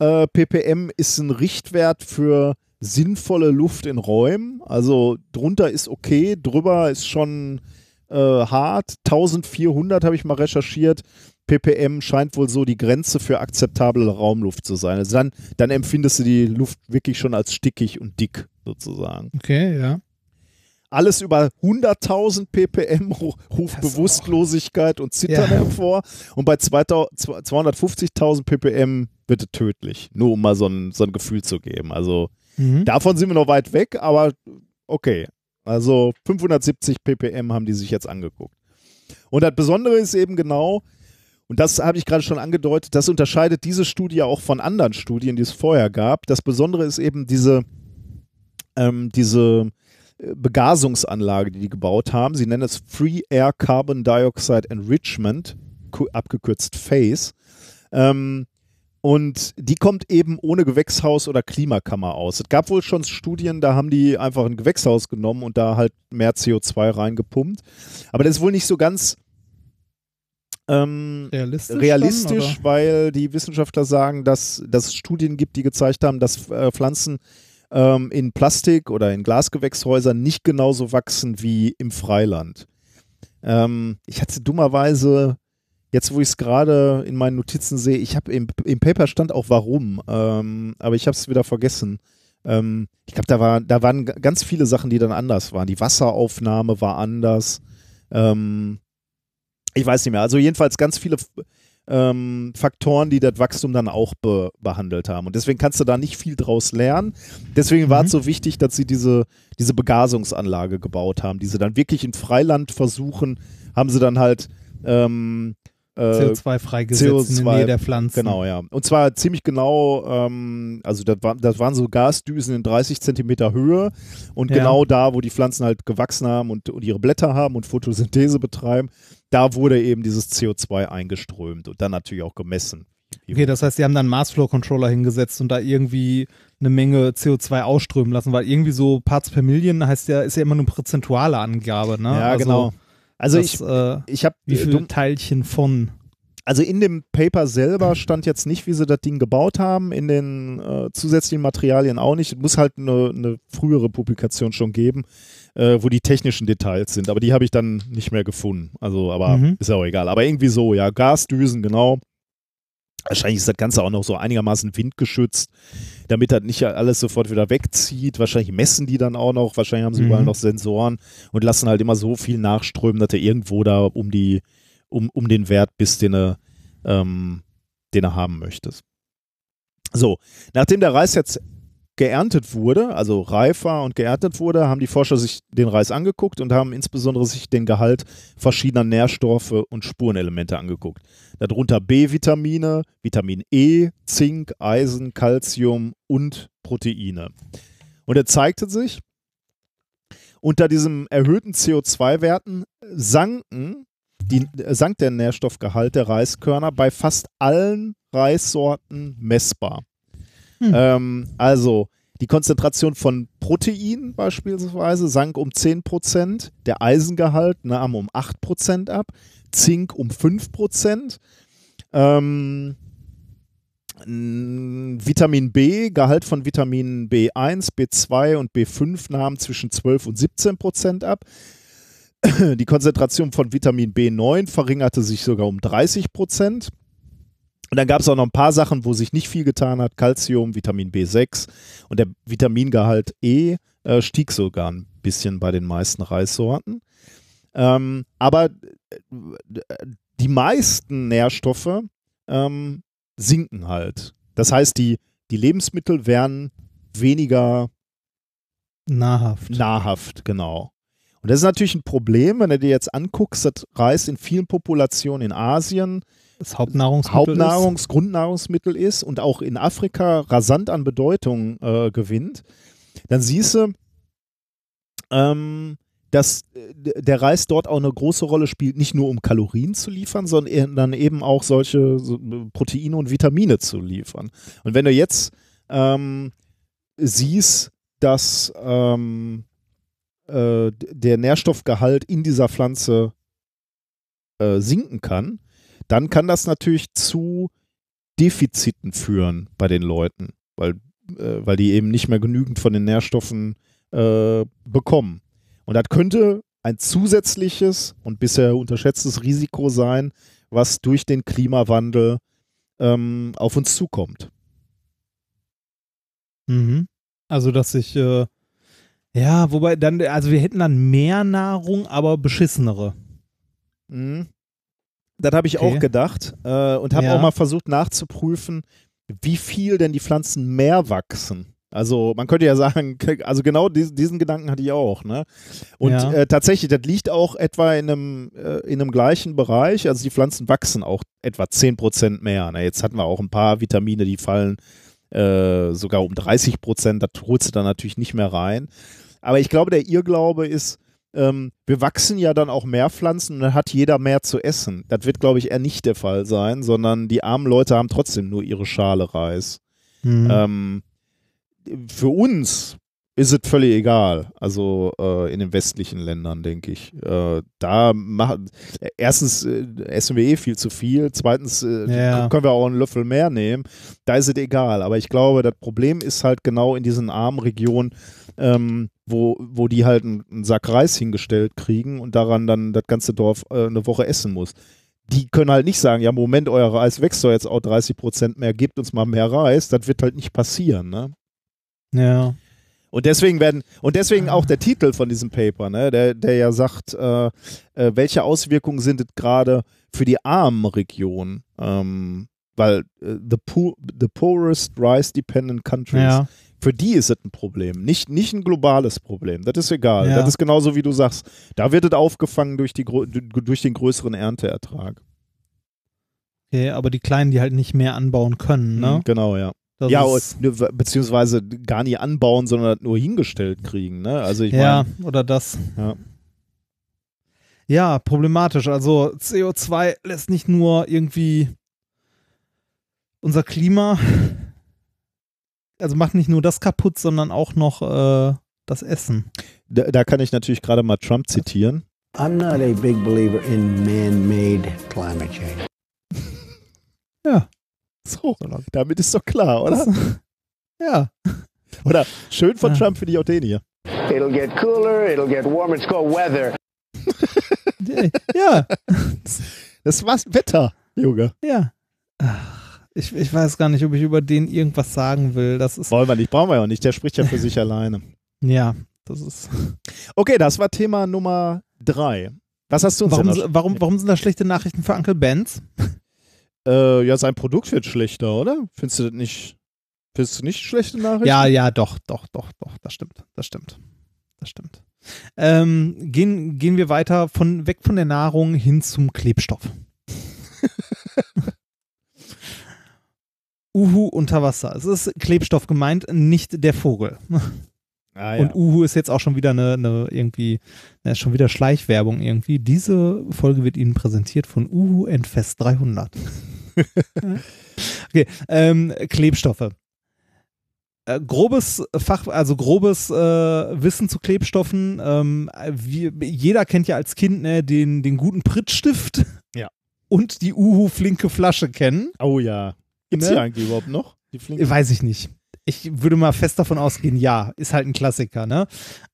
äh, ppm ist ein Richtwert für sinnvolle Luft in Räumen. Also drunter ist okay, drüber ist schon äh, hart. 1400 habe ich mal recherchiert. ppm scheint wohl so die Grenze für akzeptable Raumluft zu sein. Also dann, dann empfindest du die Luft wirklich schon als stickig und dick sozusagen. Okay, ja. Alles über 100.000 ppm ru- ruft Bewusstlosigkeit und Zittern Ja. hervor. Und bei 2000 250.000 ppm wird es tödlich. Nur um mal so ein, so ein Gefühl zu geben. Also Mhm. davon sind wir noch weit weg, aber okay. Also 570 ppm haben die sich jetzt angeguckt. Und das Besondere ist eben genau, und das habe ich gerade schon angedeutet, das unterscheidet diese Studie auch von anderen Studien, die es vorher gab. Das Besondere ist eben diese, ähm, diese äh, Begasungsanlage, die die gebaut haben. Sie nennen es Free Air Carbon Dioxide Enrichment, abgekürzt FACE. Ähm, und die kommt eben ohne Gewächshaus oder Klimakammer aus. Es gab wohl schon Studien, da haben die einfach ein Gewächshaus genommen und da halt mehr CO2 reingepumpt. Aber das ist wohl nicht so ganz ähm, Realistisch realistisch, dann, weil die Wissenschaftler sagen, dass, dass es Studien gibt, die gezeigt haben, dass äh, Pflanzen ähm, in Plastik oder in Glasgewächshäusern nicht genauso wachsen wie im Freiland. Ähm, ich hatte dummerweise, jetzt wo ich es gerade in meinen Notizen sehe, ich habe im, im Paper stand auch warum, ähm, aber ich habe es wieder vergessen. Ähm, ich glaube, da, war, da waren ganz viele Sachen, die dann anders waren. Die Wasseraufnahme war anders. Ähm, ich weiß nicht mehr. Also jedenfalls ganz viele ähm, Faktoren, die das Wachstum dann auch be behandelt haben. Und deswegen kannst du da nicht viel draus lernen. Deswegen war es so wichtig, dass sie diese, diese Begasungsanlage gebaut haben, die sie dann wirklich in Freiland versuchen, haben sie dann halt ähm, äh, CO2 freigesetzt in der Nähe der Pflanzen. Genau, ja. Und zwar ziemlich genau, ähm, also das, war, das waren so Gasdüsen in 30 Zentimeter Höhe und Ja. genau da, wo die Pflanzen halt gewachsen haben und, und ihre Blätter haben und Photosynthese betreiben, da wurde eben dieses CO2 eingeströmt und dann natürlich auch gemessen. Okay, das heißt, sie haben dann einen Mass-Flow-Controller hingesetzt und da irgendwie eine Menge CO2 ausströmen lassen, weil irgendwie so Parts per Million heißt ja, ist ja immer eine prozentuale Angabe, ne? Ja, genau. Also das, ich, äh, ich habe wie viele Teilchen von. Also in dem Paper selber stand jetzt nicht, wie sie das Ding gebaut haben, in den äh, zusätzlichen Materialien auch nicht. Es muss halt eine, eine frühere Publikation schon geben, äh, wo die technischen Details sind. Aber die habe ich dann nicht mehr gefunden. Also, aber Mhm. ist ja auch egal. Aber irgendwie so, ja, Gasdüsen, genau. Wahrscheinlich ist das Ganze auch noch so einigermaßen windgeschützt, damit das nicht alles sofort wieder wegzieht. Wahrscheinlich messen die dann auch noch. Wahrscheinlich haben sie Mhm. überall noch Sensoren und lassen halt immer so viel nachströmen, dass er irgendwo da um die, um, um den Wert bist, den er, ähm, den er haben möchtest. So, nachdem der Reis jetzt geerntet wurde, also reifer und geerntet wurde, haben die Forscher sich den Reis angeguckt und haben insbesondere sich den Gehalt verschiedener Nährstoffe und Spurenelemente angeguckt. Darunter B-Vitamine, Vitamin E, Zink, Eisen, Calcium und Proteine. Und er zeigte sich, unter diesem erhöhten CO2-Werten sanken die, äh, sank der Nährstoffgehalt der Reiskörner bei fast allen Reissorten messbar. Ähm, also die Konzentration von Protein beispielsweise sank um 10%, der Eisengehalt nahm um 8% ab, Zink um 5%, ähm, Vitamin B, Gehalt von Vitaminen B1, B2 und B5 nahm zwischen 12 und 17% ab. Die Konzentration von Vitamin B9 verringerte sich sogar um 30 Prozent. Und dann gab es auch noch ein paar Sachen, wo sich nicht viel getan hat. Calcium, Vitamin B6 und der Vitamingehalt E äh, stieg sogar ein bisschen bei den meisten Reissorten. Ähm, aber äh, die meisten Nährstoffe ähm, sinken halt. Das heißt, die, die Lebensmittel werden weniger Nahrhaft. nahrhaft, genau. Und das ist natürlich ein Problem, wenn du dir jetzt anguckst, dass Reis in vielen Populationen in Asien Das Hauptnahrungsmittel Hauptnahrungs-, Grundnahrungsmittel ist und auch in Afrika rasant an Bedeutung äh, gewinnt, dann siehst du, ähm, dass äh, der Reis dort auch eine große Rolle spielt, nicht nur um Kalorien zu liefern, sondern dann eben auch solche so, Proteine und Vitamine zu liefern. Und wenn du jetzt ähm, siehst, dass ähm, äh, der Nährstoffgehalt in dieser Pflanze äh, sinken kann, dann kann das natürlich zu Defiziten führen bei den Leuten, weil, äh, weil die eben nicht mehr genügend von den Nährstoffen äh, bekommen. Und das könnte ein zusätzliches und bisher unterschätztes Risiko sein, was durch den Klimawandel ähm, auf uns zukommt. Mhm. Also, dass ich, äh, ja, wobei dann, also wir hätten dann mehr Nahrung, aber beschissenere. Mhm. Das habe ich Okay. auch gedacht äh, und habe Ja. auch mal versucht nachzuprüfen, wie viel denn die Pflanzen mehr wachsen. Also man könnte ja sagen, also genau diesen, diesen Gedanken hatte ich auch. Ne? Und Ja. äh, tatsächlich, das liegt auch etwa in einem, äh, in einem gleichen Bereich. Also die Pflanzen wachsen auch etwa 10% mehr. Ne? Jetzt hatten wir auch ein paar Vitamine, die fallen äh, sogar um 30%. Das holst du dann natürlich nicht mehr rein. Aber ich glaube, der Irrglaube ist, ähm, wir wachsen ja dann auch mehr Pflanzen und dann hat jeder mehr zu essen. Das wird, glaube ich, eher nicht der Fall sein, sondern die armen Leute haben trotzdem nur ihre Schale Reis. Mhm. Ähm, für uns ist es völlig egal. Also äh, in den westlichen Ländern, denke ich. Äh, da machen erstens äh, essen wir eh viel zu viel. Zweitens äh, Ja. können wir auch einen Löffel mehr nehmen. Da ist es egal. Aber ich glaube, das Problem ist halt genau in diesen armen Regionen, ähm, wo, wo die halt einen, einen Sack Reis hingestellt kriegen und daran dann das ganze Dorf äh, eine Woche essen muss. Die können halt nicht sagen, ja, Moment, euer Reis wächst doch jetzt auch 30 Prozent mehr, gebt uns mal mehr Reis. Das wird halt nicht passieren, ne? Ja. Und deswegen werden, und deswegen auch der Titel von diesem Paper, ne, der, der ja sagt, äh, äh, welche Auswirkungen sind es gerade für die armen Regionen? Ähm, weil äh, the, poor, the poorest rice-dependent countries, Ja. Für die ist es ein Problem, nicht, nicht ein globales Problem. Das ist egal. Ja. Das ist genauso wie du sagst. Da wird es aufgefangen durch, die, durch den größeren Ernteertrag. Okay, aber die Kleinen, die halt nicht mehr anbauen können, ne? Mhm, Genau, ja. Das ja, ne, beziehungsweise gar nie anbauen, sondern nur hingestellt kriegen. Ne? Also ich ja, meine, oder das. Ja. Ja, problematisch. Also CO2 lässt nicht nur irgendwie unser Klima, also macht nicht nur das kaputt, sondern auch noch äh, das Essen. Da, da kann ich natürlich gerade mal Trump zitieren. I'm not a big believer in man-made climate change. Ja. So, damit ist doch klar, oder? ja. Oder schön von Trump finde ich auch den hier. It'll get cooler, it'll get warmer, it's called weather. Ja. Das war's Wetter, Junge. Ja. Ach, ich, ich weiß gar nicht, ob ich über den irgendwas sagen will. Das ist. Wollen wir nicht, brauchen wir ja auch nicht. Der spricht ja für sich alleine. Ja, das ist. Okay, das war Thema Nummer drei. Was hast du uns Warum, warum, warum sind da schlechte Nachrichten für Uncle Benz? Äh, ja, sein Produkt wird schlechter, oder? Findest du das nicht? Findest du nicht schlechte Nachrichten? Ja, ja, doch, doch, doch, doch, das stimmt, das stimmt, das stimmt. Ähm, gehen, gehen wir weiter von weg von der Nahrung hin zum Klebstoff. Uhu unter Wasser. Es ist Klebstoff gemeint, nicht der Vogel. Ah, ja. Und Uhu ist jetzt auch schon wieder eine, eine irgendwie, na, ist schon wieder Schleichwerbung irgendwie. Diese Folge wird Ihnen präsentiert von Uhu Endfest 300. okay, ähm, Klebstoffe. Äh, grobes Fach, also grobes äh, Wissen zu Klebstoffen. Ähm, wie, jeder kennt ja als Kind ne, den, den guten Prittstift Ja. und die Uhu flinke Flasche kennen. Oh ja. Gibt's Ne? die eigentlich überhaupt noch? Die flinken? Weiß ich nicht. Ich würde mal fest davon ausgehen, ja, ist halt ein Klassiker, ne?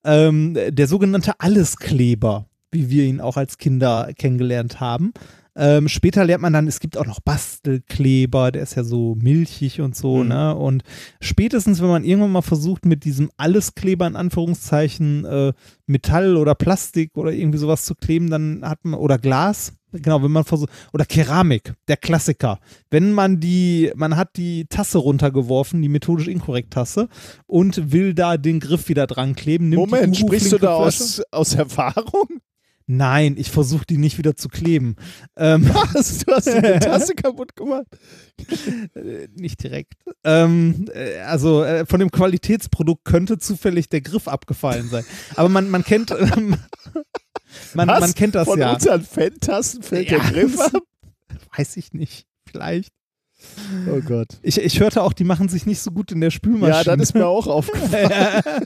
Ähm, der sogenannte Alleskleber, wie wir ihn auch als Kinder kennengelernt haben. Ähm, später lernt man dann, es gibt auch noch Bastelkleber, der ist ja so milchig und so, Mhm. ne? Und spätestens, wenn man irgendwann mal versucht, mit diesem Alleskleber in Anführungszeichen äh, Metall oder Plastik oder irgendwie sowas zu kleben, dann hat man, oder Glas, genau, wenn man versucht, oder Keramik, der Klassiker. Wenn man die, man hat die Tasse runtergeworfen, die methodisch inkorrekt Tasse, und will da den Griff wieder dran kleben, nimmt Moment, sprichst du da aus, aus Erfahrung? Nein, ich versuche die nicht wieder zu kleben. Ähm, Was? Du hast die Tasse kaputt gemacht? Äh, nicht direkt. Ähm, äh, also äh, von dem Qualitätsprodukt könnte zufällig der Griff abgefallen sein. Aber man, man kennt, ähm, man, man kennt das Von ja. unseren Fan-Tassen fällt Ja, der Griff ab? Weiß ich nicht. Vielleicht. Oh Gott. Ich, ich hörte auch, die machen sich nicht so gut in der Spülmaschine. Ja, das ist mir auch aufgefallen.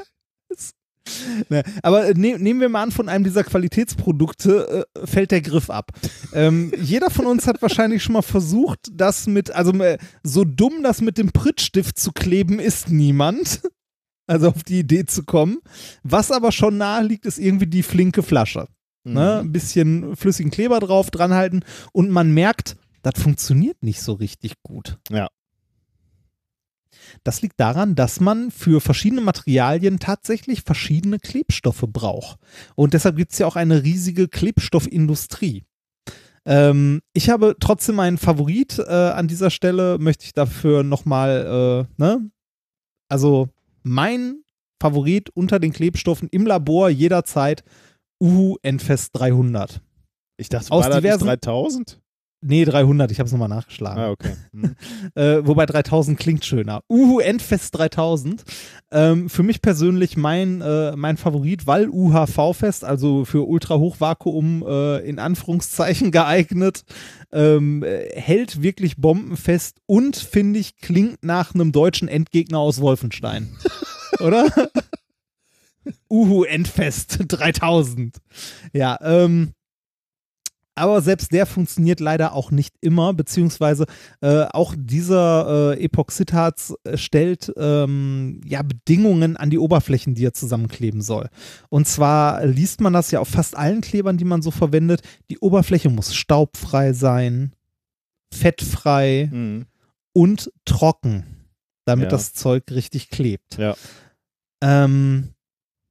Ne, aber ne, nehmen wir mal an, von einem dieser Qualitätsprodukte äh, fällt der Griff ab. Ähm, jeder von uns hat wahrscheinlich schon mal versucht, das mit, also äh, so dumm das mit dem Prittstift zu kleben, ist niemand. Also auf die Idee zu kommen. Was aber schon nahe liegt, ist irgendwie die flinke Flasche. Ne? Ein bisschen flüssigen Kleber drauf, dranhalten und man merkt, das funktioniert nicht so richtig gut. Ja. Das liegt daran, dass man für verschiedene Materialien tatsächlich verschiedene Klebstoffe braucht. Und deshalb gibt es ja auch eine riesige Klebstoffindustrie. Ähm, ich habe trotzdem einen Favorit äh, an dieser Stelle, möchte ich dafür nochmal, äh, ne? Also mein Favorit unter den Klebstoffen im Labor jederzeit Uhu Endfest 300. Ich dachte, Aus war diversen- 3000? Nee, 300, ich habe es nochmal nachgeschlagen. Ah, okay. Hm. äh, wobei 3000 klingt schöner. Uhu Endfest 3000. Ähm, für mich persönlich mein, äh, mein Favorit, weil UHV-Fest, also für Ultra-Hochvakuum äh, in Anführungszeichen geeignet, ähm, äh, hält wirklich bombenfest und finde ich, klingt nach einem deutschen Endgegner aus Wolfenstein. Oder? Uhu Endfest 3000. Ja, ähm, aber selbst der funktioniert leider auch nicht immer, beziehungsweise äh, auch dieser äh, Epoxidharz äh, stellt ähm, ja Bedingungen an die Oberflächen, die er zusammenkleben soll. Und zwar liest man das ja auf fast allen Klebern, die man so verwendet. Die Oberfläche muss staubfrei sein, fettfrei Mhm. und trocken, damit Ja. das Zeug richtig klebt. Ja. Ähm,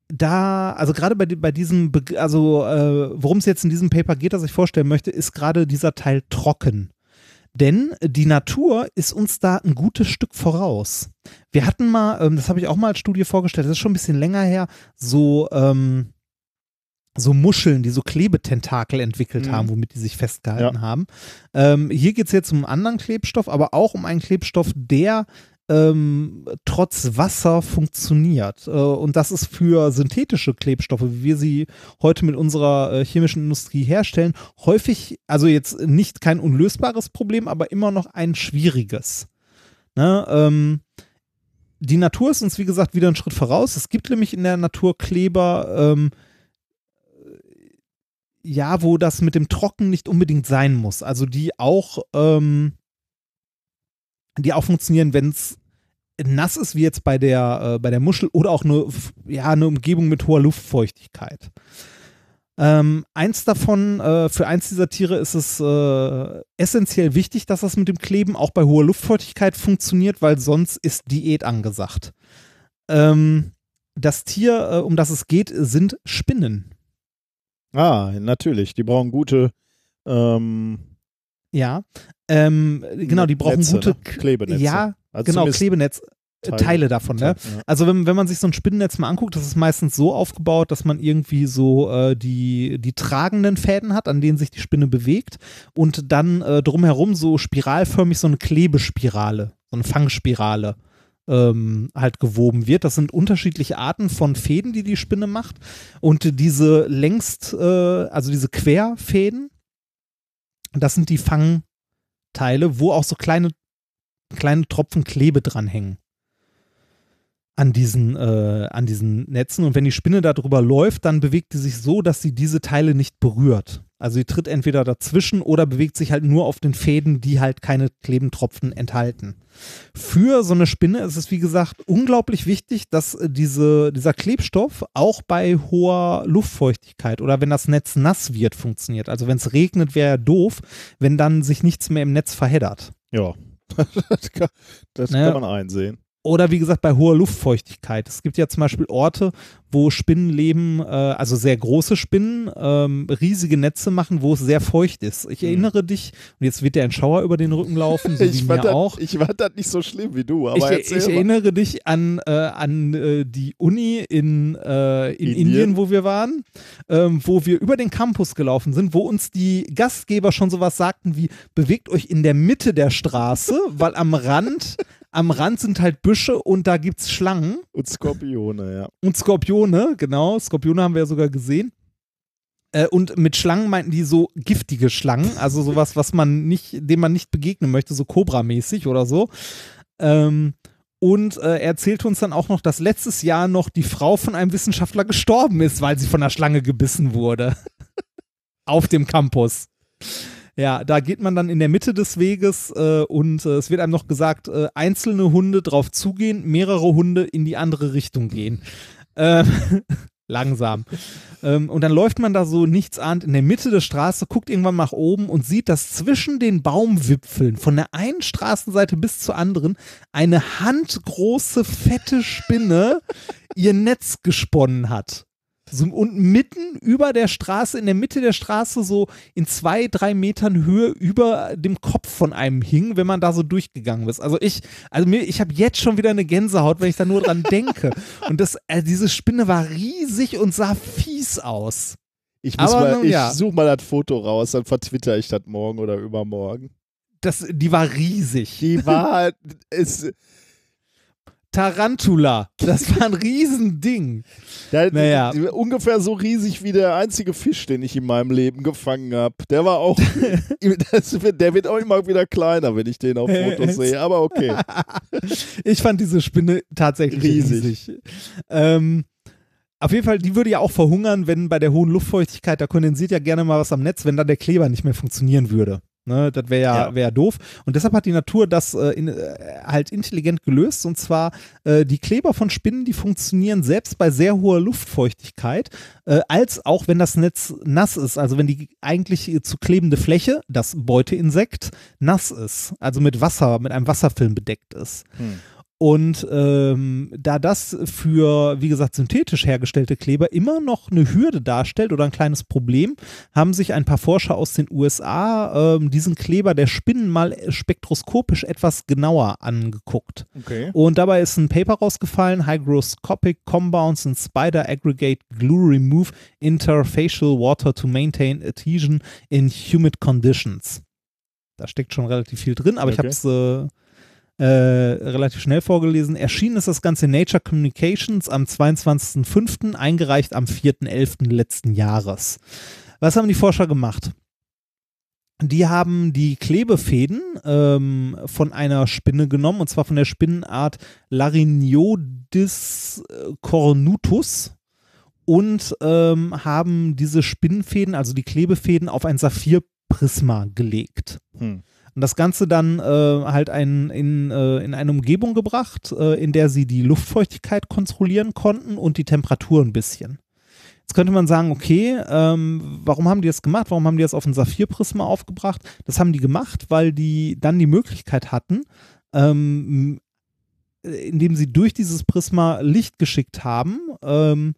da, also gerade bei, bei diesem, Beg- also äh, worum es jetzt in diesem Paper geht, das ich vorstellen möchte, ist gerade dieser Teil trocken. Denn die Natur ist uns da ein gutes Stück voraus. Wir hatten mal, ähm, das habe ich auch mal als Studie vorgestellt, das ist schon ein bisschen länger her, so, ähm, so Muscheln, die so Klebetentakel entwickelt Mhm. haben, womit die sich festgehalten haben. Ähm, hier geht es jetzt um einen anderen Klebstoff, aber auch um einen Klebstoff, der ähm, trotz Wasser funktioniert. Äh, und das ist für synthetische Klebstoffe, wie wir sie heute mit unserer äh, chemischen Industrie herstellen, häufig, also jetzt nicht kein unlösbares Problem, aber immer noch ein schwieriges. Ne? Ähm, die Natur ist uns, wie gesagt, wieder einen Schritt voraus. Es gibt nämlich in der Natur Kleber, ähm, ja, wo das mit dem Trocken nicht unbedingt sein muss. Also die auch, ähm, die auch funktionieren, wenn es nass ist, wie jetzt bei der, äh, bei der Muschel oder auch eine, ja, eine Umgebung mit hoher Luftfeuchtigkeit. Ähm, eins davon, äh, für eins dieser Tiere ist es äh, essentiell wichtig, dass das mit dem Kleben auch bei hoher Luftfeuchtigkeit funktioniert, weil sonst ist Diät angesagt. Ähm, das Tier, äh, um das es geht, sind Spinnen. Ah, natürlich. Die brauchen gute ähm, Ja, ähm, genau, die brauchen Netze, gute ne? Klebenetze. Ja, Also genau, Klebenetz. äh, Teile. Teile davon, ne? Ja. Also wenn, wenn man sich so ein Spinnennetz mal anguckt, das ist meistens so aufgebaut, dass man irgendwie so äh, die, die tragenden Fäden hat, an denen sich die Spinne bewegt und dann äh, drumherum so spiralförmig so eine Klebespirale, so eine Fangspirale ähm, halt gewoben wird. Das sind unterschiedliche Arten von Fäden, die die Spinne macht und diese längst, äh, also diese Querfäden, das sind die Fangteile, wo auch so kleine, kleine Tropfen Klebe dranhängen an diesen, äh, an diesen Netzen. Und wenn die Spinne da drüber läuft, dann bewegt die sich so, dass sie diese Teile nicht berührt. Also sie tritt entweder dazwischen oder bewegt sich halt nur auf den Fäden, die halt keine Klebentropfen enthalten. Für so eine Spinne ist es, wie gesagt, unglaublich wichtig, dass äh, diese, dieser Klebstoff auch bei hoher Luftfeuchtigkeit oder wenn das Netz nass wird, funktioniert. Also wenn es regnet, wäre ja doof, wenn dann sich nichts mehr im Netz verheddert. Ja, das, kann, das Naja. kann man einsehen. Oder wie gesagt, bei hoher Luftfeuchtigkeit. Es gibt ja zum Beispiel Orte, wo Spinnen leben, äh, also sehr große Spinnen, ähm, riesige Netze machen, wo es sehr feucht ist. Ich erinnere dich, und jetzt wird dir ein Schauer über den Rücken laufen, so wie ich, mir fand das, auch. ich fand das nicht so schlimm wie du, aber ich, ich erinnere dich an, äh, an äh, die Uni in, äh, in Indien? Indien. wo wir waren, ähm, wo wir über den Campus gelaufen sind, wo uns die Gastgeber schon sowas sagten wie, bewegt euch in der Mitte der Straße, weil am Rand, am Rand sind halt Büsche und da gibt's Schlangen Und Skorpione, ja. und Skorpione, genau, Skorpione haben wir ja sogar gesehen. Äh, und mit Schlangen meinten die so giftige Schlangen, also sowas, was man nicht, dem man nicht begegnen möchte, so Cobra-mäßig oder so. Ähm, Und äh, er erzählt uns dann auch noch, dass letztes Jahr noch die Frau von einem Wissenschaftler gestorben ist, weil sie von einer Schlange gebissen wurde. Auf dem Campus. Ja, da geht man dann in der Mitte des Weges äh, und äh, es wird einem noch gesagt, äh, einzelne Hunde drauf zugehen, mehrere Hunde in die andere Richtung gehen. Ähm, langsam. ähm, und dann läuft man da so nichtsahnd in der Mitte der Straße, guckt irgendwann nach oben und sieht, dass zwischen den Baumwipfeln von der einen Straßenseite bis zur anderen eine handgroße, fette Spinne ihr Netz gesponnen hat. So, und mitten über der Straße, in der Mitte der Straße, so in zwei, drei Metern Höhe über dem Kopf von einem hing, wenn man da so durchgegangen ist. Also ich, also mir, ich habe jetzt schon wieder eine Gänsehaut, wenn ich da nur dran denke. Und das, äh, diese Spinne war riesig und sah fies aus. Ich, muss Aber mal, ich ja. suche mal das Foto raus, dann vertwitter ich das morgen oder übermorgen. Das, die war riesig. Die war halt, es, Tarantula. Das war ein Riesending. der, Naja. ungefähr so riesig wie der einzige Fisch, den ich in meinem Leben gefangen habe. Der war auch, der wird auch immer wieder kleiner, wenn ich den auf Fotos sehe, aber okay. Ich fand diese Spinne tatsächlich riesig. Riesig. Ähm, auf jeden Fall, die würde ja auch verhungern, wenn bei der hohen Luftfeuchtigkeit, da kondensiert ja gerne mal was am Netz, wenn dann der Kleber nicht mehr funktionieren würde. Ne, das wäre ja, wär ja doof. Und deshalb hat die Natur das äh, in, äh, halt intelligent gelöst. Und zwar äh, die Kleber von Spinnen, die funktionieren selbst bei sehr hoher Luftfeuchtigkeit, äh, als auch wenn das Netz nass ist. Also wenn die eigentlich äh, zu klebende Fläche, das Beuteinsekt, nass ist. Also mit Wasser, mit einem Wasserfilm bedeckt ist. Und ähm, da das für, wie gesagt, synthetisch hergestellte Kleber immer noch eine Hürde darstellt oder ein kleines Problem, haben sich ein paar Forscher aus den USA ähm, diesen Kleber der Spinnen mal spektroskopisch etwas genauer angeguckt. Okay. Und dabei ist ein Paper rausgefallen, Hygroscopic Compounds in Spider Aggregate Glue Remove Interfacial Water to Maintain Adhesion in Humid Conditions. Da steckt schon relativ viel drin, aber ich Okay. habe es äh, äh, relativ schnell vorgelesen. Erschienen ist das Ganze in Nature Communications am 22.05., eingereicht am 4.11. letzten Jahres. Was haben die Forscher gemacht? Die haben die Klebefäden ähm, von einer Spinne genommen, und zwar von der Spinnenart Larynodis äh, cornutus und ähm, haben diese Spinnenfäden, also die Klebefäden, auf ein Saphirprisma gelegt. Hm. Und das Ganze dann äh, halt ein, in, äh, in eine Umgebung gebracht, äh, in der sie die Luftfeuchtigkeit kontrollieren konnten und die Temperatur ein bisschen. Jetzt könnte man sagen, okay, ähm, warum haben die das gemacht? Warum haben die das auf ein Saphirprisma aufgebracht? Das haben die gemacht, weil die dann die Möglichkeit hatten, ähm, indem sie durch dieses Prisma Licht geschickt haben, ähm,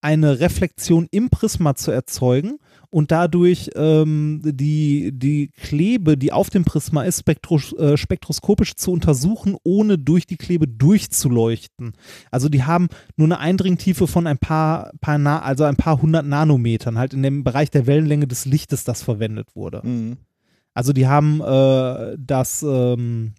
eine Reflexion im Prisma zu erzeugen und dadurch ähm, die, die Klebe, die auf dem Prisma ist, spektros äh, spektroskopisch zu untersuchen, ohne durch die Klebe durchzuleuchten. Also die haben nur eine Eindringtiefe von ein paar, paar Na also ein paar hundert Nanometern, halt in dem Bereich der Wellenlänge des Lichtes, das verwendet wurde. Mhm. Also die haben äh, das, ähm,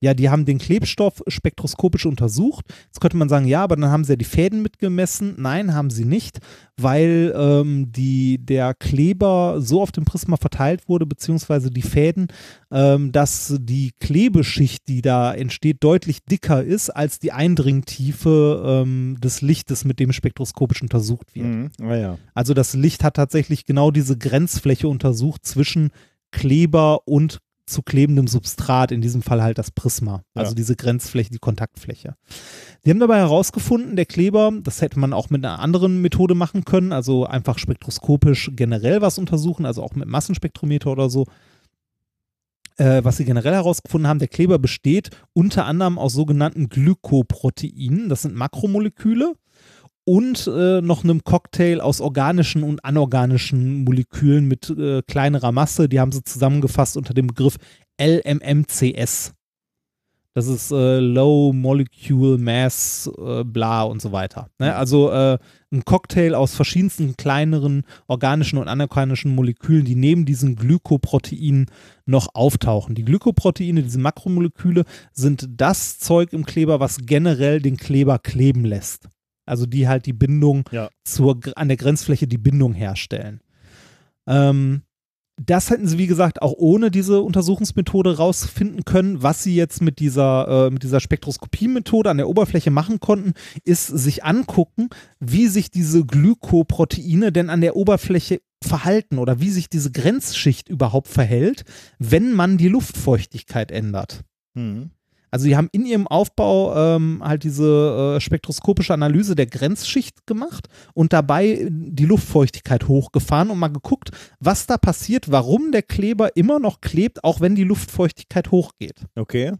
ja, die haben den Klebstoff spektroskopisch untersucht. Jetzt könnte man sagen, ja, aber dann haben sie ja die Fäden mitgemessen. Nein, haben sie nicht, weil ähm, die, der Kleber so auf dem Prisma verteilt wurde, beziehungsweise die Fäden, ähm, dass die Klebeschicht, die da entsteht, deutlich dicker ist als die Eindringtiefe ähm, des Lichtes, mit dem spektroskopisch untersucht wird. Mhm. Ah, ja. Also das Licht hat tatsächlich genau diese Grenzfläche untersucht zwischen Kleber und zu klebendem Substrat, in diesem Fall halt das Prisma, also Ja. diese Grenzfläche, die Kontaktfläche. Die haben dabei herausgefunden, der Kleber, das hätte man auch mit einer anderen Methode machen können, also einfach spektroskopisch generell was untersuchen, also auch mit Massenspektrometer oder so. Äh, was sie generell herausgefunden haben, der Kleber besteht unter anderem aus sogenannten Glykoproteinen, das sind Makromoleküle, und äh, noch einem Cocktail aus organischen und anorganischen Molekülen mit äh, kleinerer Masse. Die haben sie zusammengefasst unter dem Begriff LMMCS. Das ist äh, Low Molecule Mass, äh, bla und so weiter. Ne? Also äh, ein Cocktail aus verschiedensten kleineren organischen und anorganischen Molekülen, die neben diesen Glykoproteinen noch auftauchen. Die Glykoproteine, diese Makromoleküle, sind das Zeug im Kleber, was generell den Kleber kleben lässt. Also die halt die Bindung Ja. zur, an der Grenzfläche die Bindung herstellen. Ähm, das hätten sie, wie gesagt, auch ohne diese Untersuchungsmethode rausfinden können. Was sie jetzt mit dieser, äh, mit dieser Spektroskopie-Methode an der Oberfläche machen konnten, ist sich angucken, wie sich diese Glykoproteine denn an der Oberfläche verhalten oder wie sich diese Grenzschicht überhaupt verhält, wenn man die Luftfeuchtigkeit ändert. Mhm. Also die haben in ihrem Aufbau ähm, halt diese äh, spektroskopische Analyse der Grenzschicht gemacht und dabei die Luftfeuchtigkeit hochgefahren und mal geguckt, was da passiert, warum der Kleber immer noch klebt, auch wenn die Luftfeuchtigkeit hochgeht. Okay.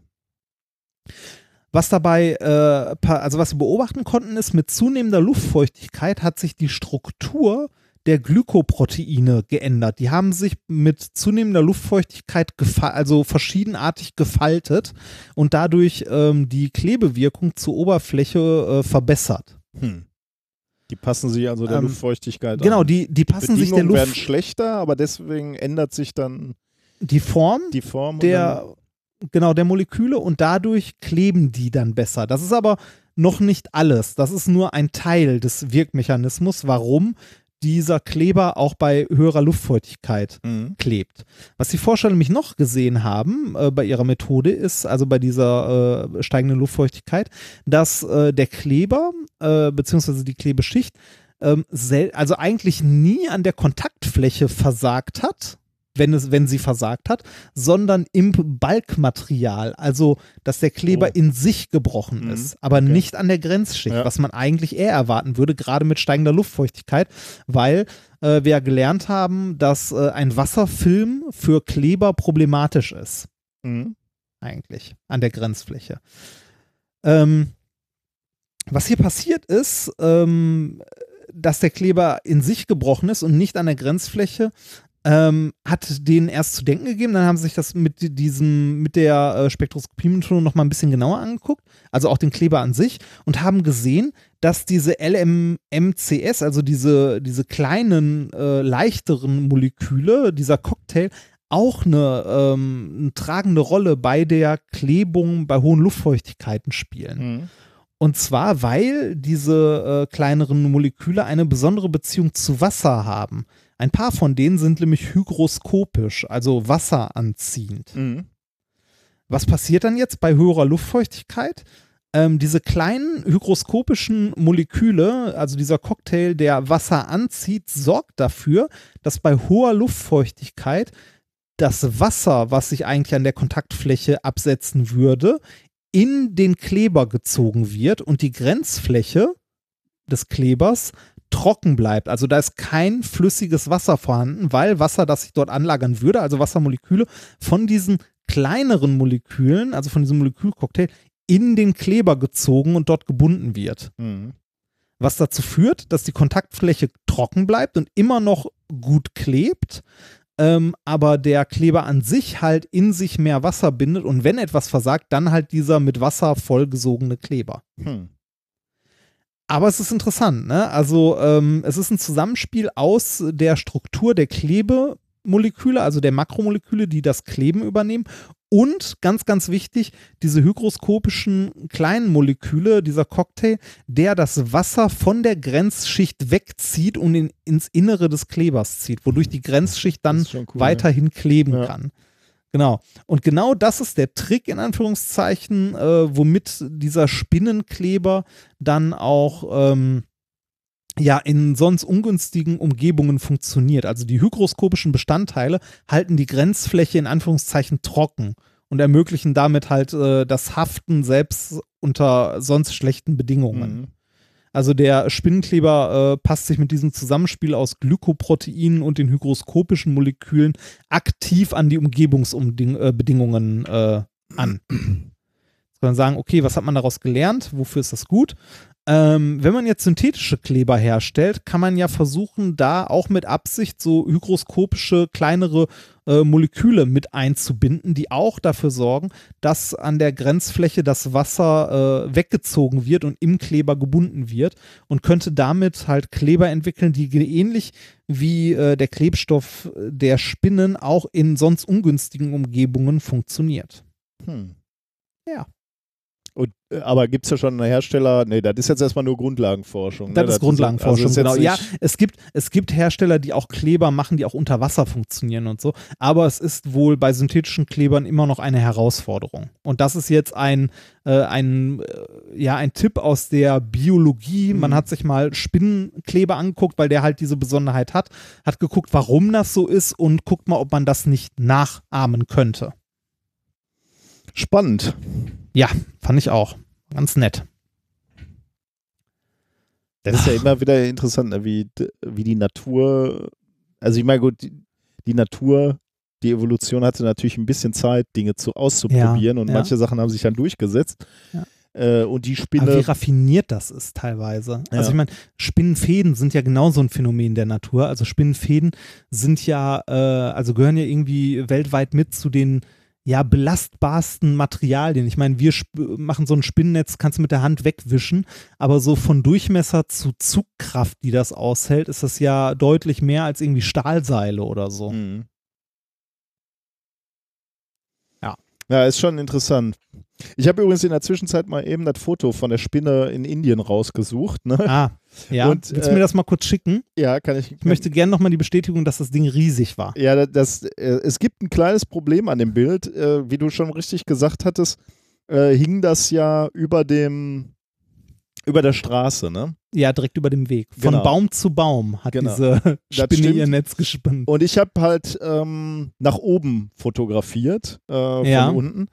Was dabei, äh, also was wir beobachten konnten, ist, mit zunehmender Luftfeuchtigkeit hat sich die Struktur der Glykoproteine geändert. Die haben sich mit zunehmender Luftfeuchtigkeit also verschiedenartig gefaltet und dadurch ähm, die Klebewirkung zur Oberfläche äh, verbessert. Hm. Die passen sich also der Ähm, Luftfeuchtigkeit genau, an. die- die passen sich der Bedingungen werden Luft- schlechter, aber deswegen ändert sich dann Die Form, die Form der, genau, der Moleküle und dadurch kleben die dann besser. Das ist aber noch nicht alles. Das ist nur ein Teil des Wirkmechanismus, warum dieser Kleber auch bei höherer Luftfeuchtigkeit Mhm. klebt. Was die Forscher nämlich noch gesehen haben äh, bei ihrer Methode ist, also bei dieser äh, steigenden Luftfeuchtigkeit, dass äh, der Kleber äh, beziehungsweise die Klebeschicht ähm, also eigentlich nie an der Kontaktfläche versagt hat, wenn, es, wenn sie versagt hat, sondern im Balkmaterial, also dass der Kleber Oh. in sich gebrochen Mhm, ist, aber okay. nicht an der Grenzschicht, Ja. was man eigentlich eher erwarten würde, gerade mit steigender Luftfeuchtigkeit, weil äh, wir ja gelernt haben, dass äh, ein Wasserfilm für Kleber problematisch ist, Mhm. eigentlich an der Grenzfläche. Ähm, was hier passiert ist, ähm, dass der Kleber in sich gebrochen ist und nicht an der Grenzfläche, ähm, hat denen erst zu denken gegeben. Dann haben sie sich das mit diesem, mit der äh, Spektroskopie-Methode noch mal ein bisschen genauer angeguckt, also auch den Kleber an sich, und haben gesehen, dass diese LMMCS, also diese, diese kleinen, äh, leichteren Moleküle, dieser Cocktail, auch eine, ähm, eine tragende Rolle bei der Klebung bei hohen Luftfeuchtigkeiten spielen. Mhm. Und zwar, weil diese äh, kleineren Moleküle eine besondere Beziehung zu Wasser haben. Ein paar von denen sind nämlich hygroskopisch, also wasseranziehend. Mhm. Was passiert dann jetzt bei höherer Luftfeuchtigkeit? Ähm, diese kleinen hygroskopischen Moleküle, also dieser Cocktail, der Wasser anzieht, sorgt dafür, dass bei hoher Luftfeuchtigkeit das Wasser, was sich eigentlich an der Kontaktfläche absetzen würde, in den Kleber gezogen wird und die Grenzfläche des Klebers trocken bleibt. Also da ist kein flüssiges Wasser vorhanden, weil Wasser, das sich dort anlagern würde, also Wassermoleküle, von diesen kleineren Molekülen, also von diesem Molekülcocktail, in den Kleber gezogen und dort gebunden wird. Mhm. Was dazu führt, dass die Kontaktfläche trocken bleibt und immer noch gut klebt, ähm, aber der Kleber an sich halt in sich mehr Wasser bindet und wenn etwas versagt, dann halt dieser mit Wasser vollgesogene Kleber. Hm. Aber es ist interessant, ne? Also ähm, es ist ein Zusammenspiel aus der Struktur der Klebemoleküle, also der Makromoleküle, die das Kleben übernehmen. Und ganz, ganz wichtig, diese hygroskopischen kleinen Moleküle, dieser Cocktail, der das Wasser von der Grenzschicht wegzieht und in, ins Innere des Klebers zieht, wodurch die Grenzschicht dann cool, weiterhin kleben Ja. kann. Genau. Und genau das ist der Trick in Anführungszeichen, äh, womit dieser Spinnenkleber dann auch ähm, ja in sonst ungünstigen Umgebungen funktioniert. Also die hygroskopischen Bestandteile halten die Grenzfläche in Anführungszeichen trocken und ermöglichen damit halt äh, das Haften selbst unter sonst schlechten Bedingungen. Mhm. Also der Spinnenkleber äh, passt sich mit diesem Zusammenspiel aus Glykoproteinen und den hygroskopischen Molekülen aktiv an die Umgebungsbedingungen äh, an. Jetzt kann man sagen, okay, was hat man daraus gelernt? Wofür ist das gut? Ähm, wenn man jetzt synthetische Kleber herstellt, kann man ja versuchen, da auch mit Absicht so hygroskopische kleinere äh, Moleküle mit einzubinden, die auch dafür sorgen, dass an der Grenzfläche das Wasser äh, weggezogen wird und im Kleber gebunden wird und könnte damit halt Kleber entwickeln, die ähnlich wie äh, der Klebstoff der Spinnen auch in sonst ungünstigen Umgebungen funktioniert. Hm. Ja. Aber gibt es ja schon einen Hersteller, nee, das ist jetzt erstmal nur Grundlagenforschung. Das ne? ist Grundlagenforschung, also ist genau. Ja, es gibt, es gibt Hersteller, die auch Kleber machen, die auch unter Wasser funktionieren und so. Aber es ist wohl bei synthetischen Klebern immer noch eine Herausforderung. Und das ist jetzt ein, äh, ein, äh, ja, ein Tipp aus der Biologie. Mhm. Man hat sich mal Spinnenkleber angeguckt, weil der halt diese Besonderheit hat, hat geguckt, warum das so ist und guckt mal, ob man das nicht nachahmen könnte. Spannend. Ja, fand ich auch. Ganz nett. Das ist ja immer wieder interessant, ne, wie, wie die Natur, also ich meine, gut, die, die Natur, die Evolution hatte natürlich ein bisschen Zeit, Dinge zu auszuprobieren und ja. manche Sachen haben sich dann durchgesetzt. Ja. Äh, und die Spinne. Aber wie raffiniert das ist teilweise. Ja. Also ich meine, Spinnenfäden sind ja genauso ein Phänomen der Natur. Also Spinnenfäden sind ja, äh, also gehören ja irgendwie weltweit mit zu den ja belastbarsten Materialien. Ich meine, wir machen so ein Spinnennetz, kannst du mit der Hand wegwischen, aber so von Durchmesser zu Zugkraft, die das aushält, ist das ja deutlich mehr als irgendwie Stahlseile oder so. Mhm. Ja. Ja, ist schon interessant. Ich habe übrigens in der Zwischenzeit mal eben das Foto von der Spinne in Indien rausgesucht. Ne? Ah, ja. Und, Willst du äh, mir das mal kurz schicken? Ja, kann ich. Ich möchte gerne nochmal die Bestätigung, dass das Ding riesig war. Ja, das, äh, es gibt ein kleines Problem an dem Bild. Äh, wie du schon richtig gesagt hattest, äh, hing das ja über dem über der Straße, ne? Ja, direkt über dem Weg. Von Genau. Baum zu Baum hat Genau. diese Spinne ihr Netz gespannt. Und ich habe halt ähm, nach oben fotografiert, äh, von Ja. unten.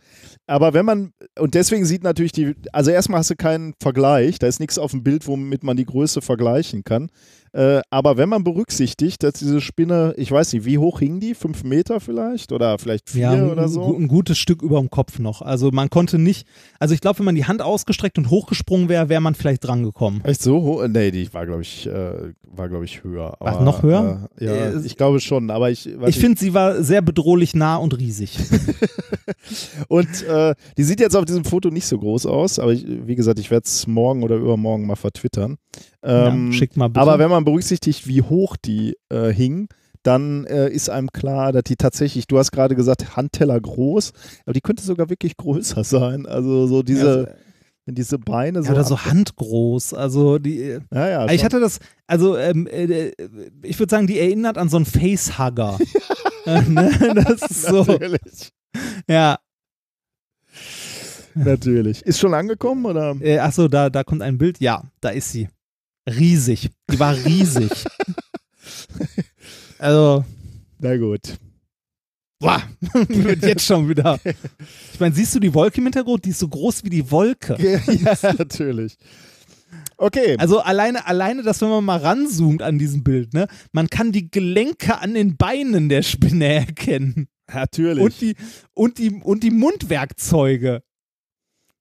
Aber wenn man, und deswegen sieht natürlich die, also erstmal hast du keinen Vergleich, da ist nichts auf dem Bild, womit man die Größe vergleichen kann. Äh, aber wenn man berücksichtigt, dass diese Spinne, ich weiß nicht, wie hoch hing die? Fünf Meter vielleicht? Oder vielleicht vier Ja, ein, oder so? ein gutes Stück über dem Kopf noch. Also man konnte nicht, also ich glaube, wenn man die Hand ausgestreckt und hochgesprungen wäre, wäre man vielleicht drangekommen. Echt so hoch? Nee, die war, glaube ich, äh, war, glaube ich, höher. War Aber, noch höher? Äh, ja, Äh, ich glaube schon, aber ich. was Ich finde, sie war sehr bedrohlich nah und riesig. Und äh, die sieht jetzt auf diesem Foto nicht so groß aus, aber ich, wie gesagt, ich werde es morgen oder übermorgen mal vertwittern. Ähm, ja, schick mal bitte. aber wenn man berücksichtigt, wie hoch die äh, hing, dann äh, ist einem klar, dass die tatsächlich, du hast gerade gesagt, Handteller groß, aber die könnte sogar wirklich größer sein. Also so diese, wenn diese Beine so. ja, oder so handgroß. Also die. äh, Ja, ja, ich schon. hatte das, also ähm, äh, ich würde sagen, die erinnert an so einen Facehugger. Äh, ne? Das ist so. Natürlich. Ja. Natürlich. Ist schon angekommen oder? Äh, achso, da, da kommt ein Bild. Ja, da ist sie. Riesig. Die war riesig. also. Na gut. Boah, wird jetzt schon wieder. Ich meine, siehst du die Wolke im Hintergrund? Die ist so groß wie die Wolke. ja, natürlich. Okay. Also alleine, alleine, dass wenn man mal ranzoomt an diesem Bild, ne, man kann die Gelenke an den Beinen der Spinne erkennen. Natürlich. Und die, und die, und die Mundwerkzeuge.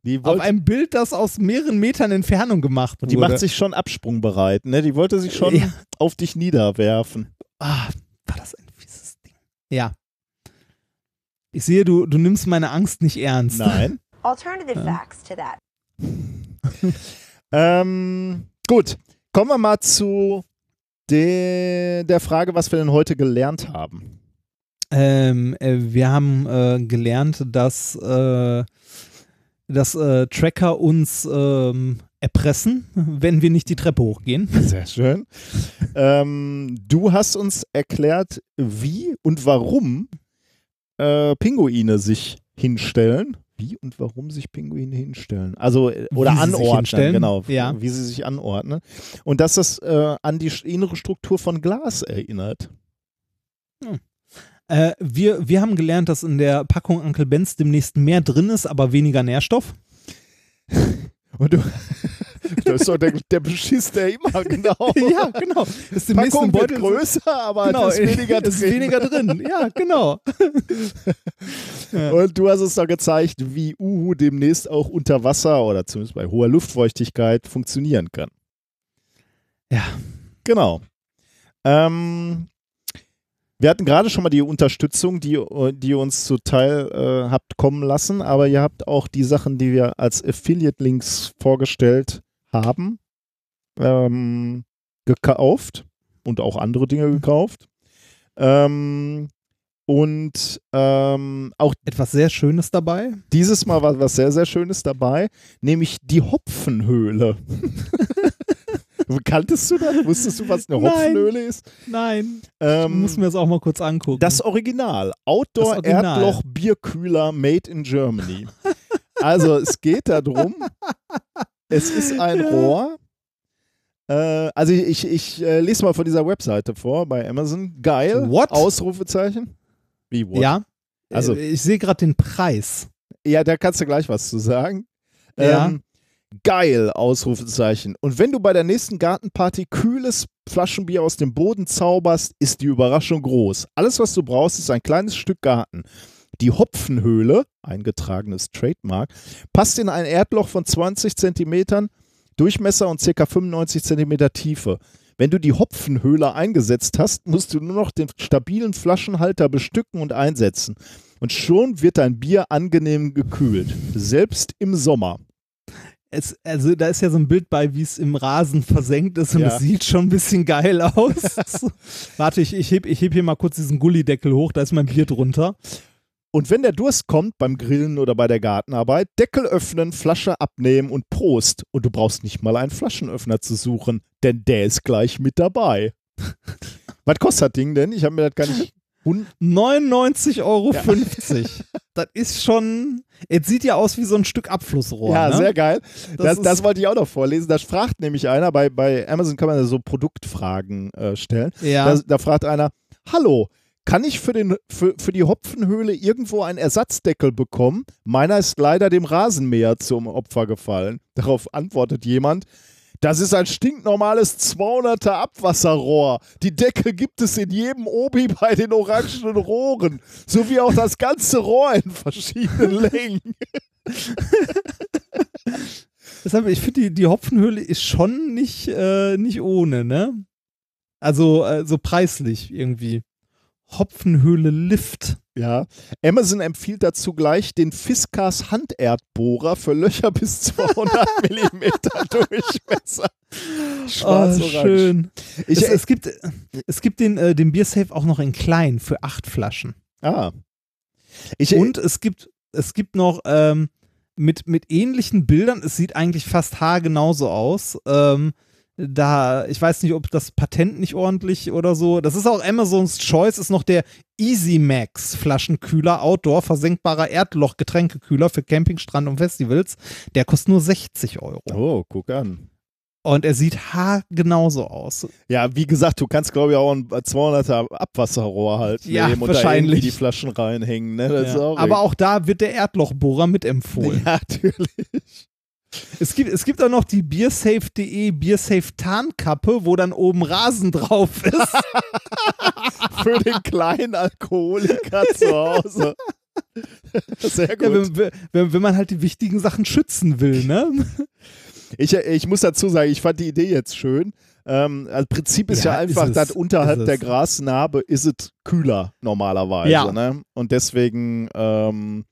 Die Auf wollte- einem Bild, das aus mehreren Metern Entfernung gemacht wurde. Und die macht sich schon absprungbereit, ne? Die wollte sich schon Ja. auf dich niederwerfen. Ah, war das ein fieses Ding. Ja. Ich sehe, du, du nimmst meine Angst nicht ernst. Nein. Alternative Ja. facts to that. Ähm, gut, kommen wir mal zu de der Frage, was wir denn heute gelernt haben. Ähm, äh, wir haben äh, gelernt, dass, äh, dass äh, Tracker uns ähm, erpressen, wenn wir nicht die Treppe hochgehen. Sehr schön. ähm, du hast uns erklärt, wie und warum äh, Pinguine sich hinstellen. Wie und warum sich Pinguine hinstellen? Also, äh, oder Wie sie sich anordnen, genau. ja. Wie sie sich anordnen. Und dass das äh, an die innere Struktur von Glas erinnert. Äh, wir, wir haben gelernt, dass in der Packung Uncle Benz demnächst mehr drin ist, aber weniger Nährstoff. Und du, das ist doch der, der Beschiss, der immer genau. ja, genau. Ist Packung im Beutel wird größer, aber genau, es ist weniger ist drin. weniger drin. Ja, genau. Ja. Und du hast uns da gezeigt, wie Uhu demnächst auch unter Wasser oder zumindest bei hoher Luftfeuchtigkeit funktionieren kann. Ja. Genau. Ähm, wir hatten gerade schon mal die Unterstützung, die, die ihr uns zuteil äh, habt kommen lassen, aber ihr habt auch die Sachen, die wir als Affiliate-Links vorgestellt haben, ähm, gekauft und auch andere Dinge gekauft. Ähm, Und ähm, auch Etwas sehr Schönes dabei. dieses Mal war was sehr, sehr Schönes dabei, nämlich die Hopfenhöhle. Kanntest du das? Wusstest du, was eine Nein. Hopfenhöhle ist? Nein. Ähm, ich muss mir das auch mal kurz angucken. Das Original. Outdoor Das Original. Erdloch Bierkühler made in Germany. Also es geht darum, es ist ein Rohr. Äh, also ich, ich äh, lese mal von dieser Webseite vor bei Amazon. Geil. What? Ausrufezeichen. Wie what? ja. Also- Also ich sehe gerade den Preis. Ja, da kannst du gleich was zu sagen. Ja. Ähm, geil, Ausrufezeichen. Und wenn du bei der nächsten Gartenparty kühles Flaschenbier aus dem Boden zauberst, ist die Überraschung groß. Alles, was du brauchst, ist ein kleines Stück Garten. Die Hopfenhöhle, eingetragenes Trademark, passt in ein Erdloch von 20 Zentimetern Durchmesser und ca. 95 Zentimeter Tiefe. Wenn du die Hopfenhöhle eingesetzt hast, musst du nur noch den stabilen Flaschenhalter bestücken und einsetzen. Und schon wird dein Bier angenehm gekühlt. Selbst im Sommer. Es, also da ist ja so ein Bild bei, wie es im Rasen versenkt ist und Ja. es sieht schon ein bisschen geil aus. Warte, ich, ich heb, ich heb hier mal kurz diesen Gullideckel hoch, da ist mein Bier drunter. Und wenn der Durst kommt beim Grillen oder bei der Gartenarbeit, Deckel öffnen, Flasche abnehmen und Prost. Und du brauchst nicht mal einen Flaschenöffner zu suchen, denn der ist gleich mit dabei. Was kostet das Ding denn? Ich habe mir das gar nicht. 99,50 Euro. Das ist schon. Es sieht ja aus wie so ein Stück Abflussrohr. Ja, ne? sehr geil. Das, Das das, wollte ich auch noch vorlesen. Da fragt nämlich einer, bei, bei Amazon kann man ja so Produktfragen äh, stellen. Ja. Da, da fragt einer, hallo, kann ich für, den, für, für die Hopfenhöhle irgendwo einen Ersatzdeckel bekommen? Meiner ist leider dem Rasenmäher zum Opfer gefallen. Darauf antwortet jemand, das ist ein stinknormales 200er Abwasserrohr. Die Deckel gibt es in jedem Obi bei den orangenen Rohren, sowie auch das ganze Rohr in verschiedenen Längen. Deshalb, ich finde, die, die Hopfenhöhle ist schon nicht, äh, nicht ohne, ne? Also, äh, so preislich irgendwie. Hopfenhöhle Lift. Ja. Amazon empfiehlt dazu gleich den Fiskars Handerdbohrer für Löcher bis 200 mm Durchmesser. Oh, Schwarz-orange. schön. Ich, es, es gibt, es gibt den, äh, den Biersafe auch noch in klein für acht Flaschen. ah. Ich, Und es gibt, es gibt noch ähm, mit, mit ähnlichen Bildern, es sieht eigentlich fast haargenauso aus. Ähm, da, ich weiß nicht, ob das Patent nicht ordentlich oder so. Das ist auch Amazons Choice, ist noch der Easy Max Flaschenkühler Outdoor, versenkbarer Erdloch-Getränkekühler für Camping, Strand und Festivals. Der kostet nur 60 Euro. oh, guck an. Und er sieht haargenauso aus. Ja, wie gesagt, du kannst, glaube ich, auch ein 200er Abwasserrohr halt Ja, nehmen wahrscheinlich. die Flaschen reinhängen. Ne? Ja. auch Aber auch da wird der Erdlochbohrer mitempfohlen. Ja, natürlich. Es gibt, es gibt auch noch die Biersafe.de Biersafe Tarnkappe, wo dann oben Rasen drauf ist. Für den kleinen Alkoholiker zu Hause. Sehr Ja, gut. wenn, wenn, wenn man halt die wichtigen Sachen schützen will, ne? Ich, ich muss dazu sagen, ich fand die Idee jetzt schön. Ähm, also Prinzip ist ja, Ja, einfach, dass unterhalb der Grasnarbe ist es kühler normalerweise. Ja. Ne? Und deswegen ähm,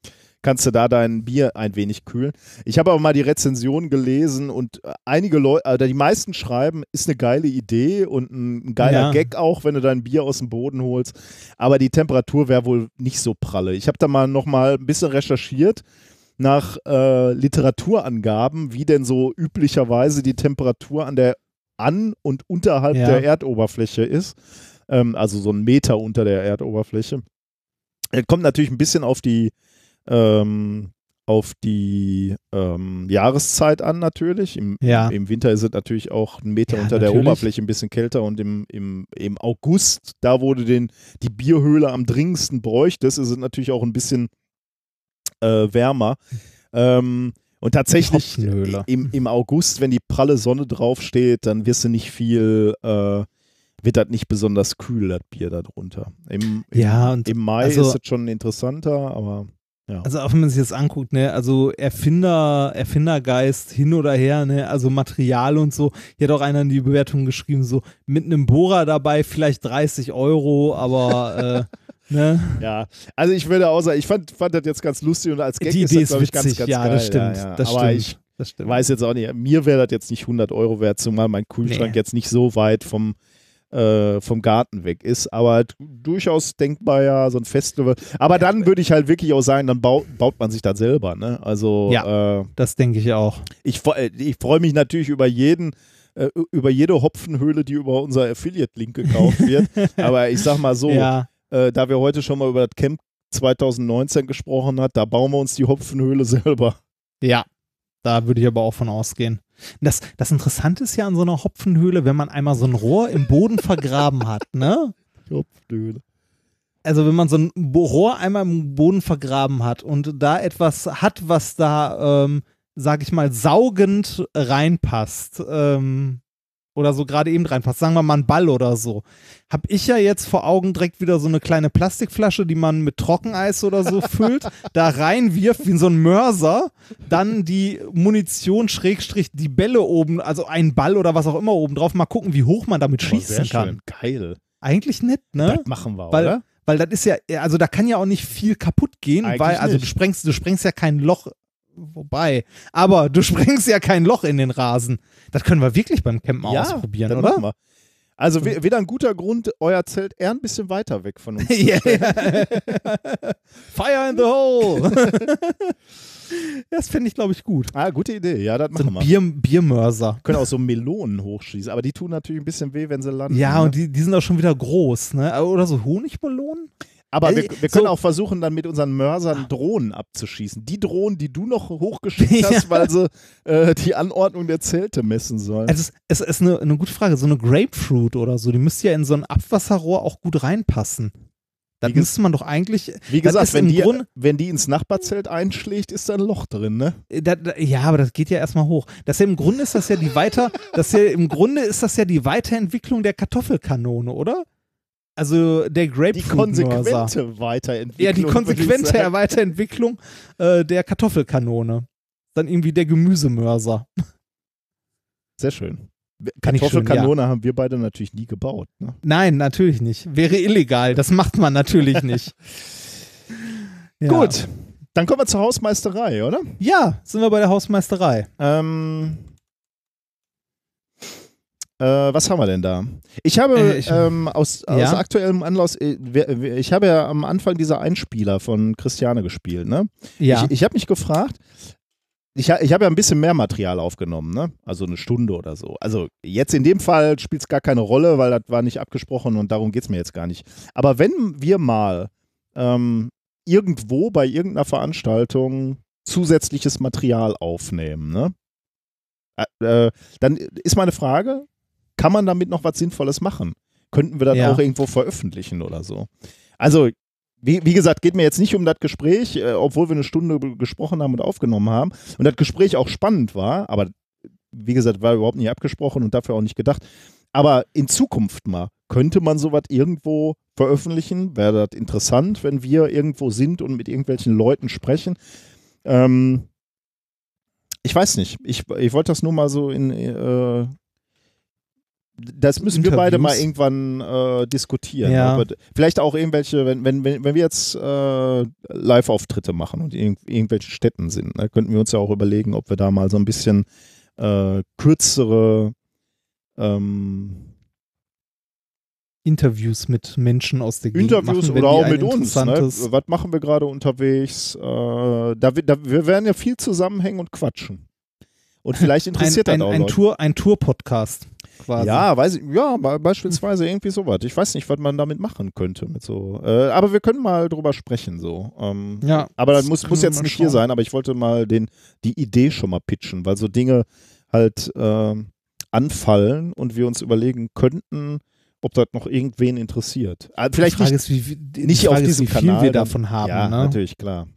kannst du da dein Bier ein wenig kühlen. Ich habe aber mal die Rezension gelesen und einige Leute, oder die meisten schreiben, ist eine geile Idee und ein, geiler Ja. Gag auch, wenn du dein Bier aus dem Boden holst. Aber die Temperatur wäre wohl nicht so pralle. Ich habe da mal noch mal ein bisschen recherchiert nach äh, Literaturangaben, wie denn so üblicherweise die Temperatur an der an und unterhalb Ja. der Erdoberfläche ist. Ähm, also so ein Meter unter der Erdoberfläche. Es kommt natürlich ein bisschen auf die ähm, auf die ähm, Jahreszeit an natürlich. Im, Ja. Im Winter ist es natürlich auch ein Meter Ja, unter der natürlich. Oberfläche ein bisschen kälter und im, im, im August, da wo du den, die Bierhöhle am dringendsten bräuchtest, ist es natürlich auch ein bisschen äh, wärmer. Ähm, und tatsächlich im, im August, wenn die pralle Sonne draufsteht, dann wirst du nicht viel, äh, wird das nicht besonders kühl, das Bier darunter. Im, im, Ja, und im Mai also- ist es schon interessanter, aber ja. Also auch wenn man sich das anguckt, ne, also Erfinder, Erfindergeist hin oder her, ne, also Material und so. Hier hat auch einer in die Bewertung geschrieben, so mit einem Bohrer dabei vielleicht 30 Euro, aber äh, ne. Ja, also ich würde auch sagen, ich fand, fand das jetzt ganz lustig und als Gag Die ist Idee das, ist glaube ich, ganz, ganz ja, geil. das stimmt, Ja, ja. das Aber stimmt, ich das stimmt. weiß jetzt auch nicht, mir wäre das jetzt nicht 100 Euro wert, zumal mein Kühlschrank Nee. jetzt nicht so weit vom äh, vom Garten weg ist. Aber d- durchaus denkbar ja, so ein Festival. Aber dann würde ich halt wirklich auch sagen, dann baut, baut man sich das selber. Ne? Also äh, Das denke ich auch. ich, ich freue mich natürlich über jeden, äh, über jede Hopfenhöhle, die über unser Affiliate-Link gekauft wird. Aber ich sag mal so, Ja. äh, da wir heute schon mal über das Camp 2019 gesprochen hat, da bauen wir uns die Hopfenhöhle selber. Ja, da würde ich aber auch von ausgehen. Das, das Interessante ist ja an so einer Hopfenhöhle, wenn man einmal so ein Rohr im Boden vergraben hat, ne? Hopfenhöhle. Also wenn man so ein Rohr einmal im Boden vergraben hat und da etwas hat, was da, ähm, sag ich mal, saugend reinpasst, ähm, oder so gerade eben reinpasst, sagen wir mal ein Ball oder so, habe ich ja jetzt vor Augen direkt wieder so eine kleine Plastikflasche, die man mit Trockeneis oder so füllt, da reinwirft wie so ein Mörser, dann die Munition Schrägstrich die Bälle oben, also ein Ball oder was auch immer oben drauf, mal gucken, wie hoch man damit Oh, schießen kann. Geil. Eigentlich nett, ne? Das machen wir, weil, oder? Weil das ist ja, also da kann ja auch nicht viel kaputt gehen, Eigentlich weil, also du sprengst, du sprengst ja kein Loch, wobei, aber du sprengst ja kein Loch in den Rasen. Das können wir wirklich beim Campen mal ausprobieren, oder? Also wi- wieder ein guter Grund, euer Zelt eher ein bisschen weiter weg von uns Ja, stellen. Fire in the hole. das fände ich, glaube ich, gut. Ah, gute Idee. Ja, das So machen wir. Bier, Biermörser. Können auch so Melonen hochschießen, aber die tun natürlich ein bisschen weh, wenn sie landen. Ja, ne? und die, die sind auch schon wieder groß, ne? Oder so Honigmelonen? Aber Äh, wir, wir können so- auch versuchen, dann mit unseren Mörsern Drohnen abzuschießen. Die Drohnen, die du noch hochgeschickt hast, Ja. weil sie äh, die Anordnung der Zelte messen sollen. Also es, es ist eine, eine gute Frage. So eine Grapefruit oder so, die müsste ja in so ein Abwasserrohr auch gut reinpassen. Da Wie ges- müsste man doch eigentlich. Wie gesagt, ist wenn die, Grund- wenn die ins Nachbarzelt einschlägt, ist da ein Loch drin, ne? Da, da, ja, aber das geht ja erstmal hoch. Das ist ja im Grunde ist das ja die weiter, das ist ja im Grunde ist das ja die Weiterentwicklung der Kartoffelkanone, oder? Also der Die Grapefruit-Mörser. konsequente Weiterentwicklung. Ja, die konsequente. Weiterentwicklung äh, der Kartoffelkanone. Dann irgendwie der Gemüsemörser. Sehr schön. Kartoffelkanone haben wir beide natürlich nie gebaut. Ne? Nein, natürlich nicht. Wäre illegal. Das macht man natürlich nicht. Ja. Gut, dann kommen wir zur Hausmeisterei, oder? Ja, sind wir bei der Hausmeisterei. Ähm, äh, was haben wir denn da? Ich habe Äh, ich- ähm, aus, aus Ja? aktuellem Anlass, äh, ich habe ja am Anfang dieser Einspieler von Christiane gespielt, ne? Ja. Ich, ich habe mich gefragt, ich, ich habe ja ein bisschen mehr Material aufgenommen, ne? Also eine Stunde oder so. Also jetzt in dem Fall spielt es gar keine Rolle, weil das war nicht abgesprochen und darum geht es mir jetzt gar nicht. Aber wenn wir mal ähm, irgendwo bei irgendeiner Veranstaltung zusätzliches Material aufnehmen, ne? Äh, äh, dann ist meine Frage, kann man damit noch was Sinnvolles machen? Könnten wir das Ja. auch irgendwo veröffentlichen oder so? Also, wie, wie gesagt, geht mir jetzt nicht um das Gespräch, äh, obwohl wir eine Stunde gesprochen haben und aufgenommen haben und das Gespräch auch spannend war, aber wie gesagt, war überhaupt nicht abgesprochen und dafür auch nicht gedacht. Aber in Zukunft mal, könnte man sowas irgendwo veröffentlichen? Wäre das interessant, wenn wir irgendwo sind und mit irgendwelchen Leuten sprechen? Ähm, ich weiß nicht. Ich, ich wollte das nur mal so in. Äh, das müssen wir beide mal irgendwann äh, diskutieren. Ja. Aber vielleicht auch irgendwelche, wenn, wenn, wenn, wir jetzt äh, Live-Auftritte machen und in irgendwelchen Städten sind, ne, könnten wir uns ja auch überlegen, ob wir da mal so ein bisschen äh, kürzere ähm, Interviews mit Menschen aus der Gegend Interviews machen, oder auch mit uns. Ne? Was machen wir gerade unterwegs? Äh, da, wir- da, wir werden ja viel zusammenhängen und quatschen. Und vielleicht interessiert ein, das ein, auch ein Leute. Tour, ein Tour-Podcast quasi. Ja, weiß ich, ja, be- beispielsweise irgendwie sowas. Ich weiß nicht, was man damit machen könnte mit so. Äh, aber wir können mal drüber sprechen so. Ähm, Ja, aber das muss, muss jetzt nicht hier schauen. sein. Aber ich wollte mal den die Idee schon mal pitchen, weil so Dinge halt ähm, anfallen und wir uns überlegen könnten, ob das noch irgendwen interessiert. Äh, vielleicht die Frage nicht, ist, wie, nicht auf diesem wie viel Kanal. wir davon haben. Ja, ne? natürlich, klar.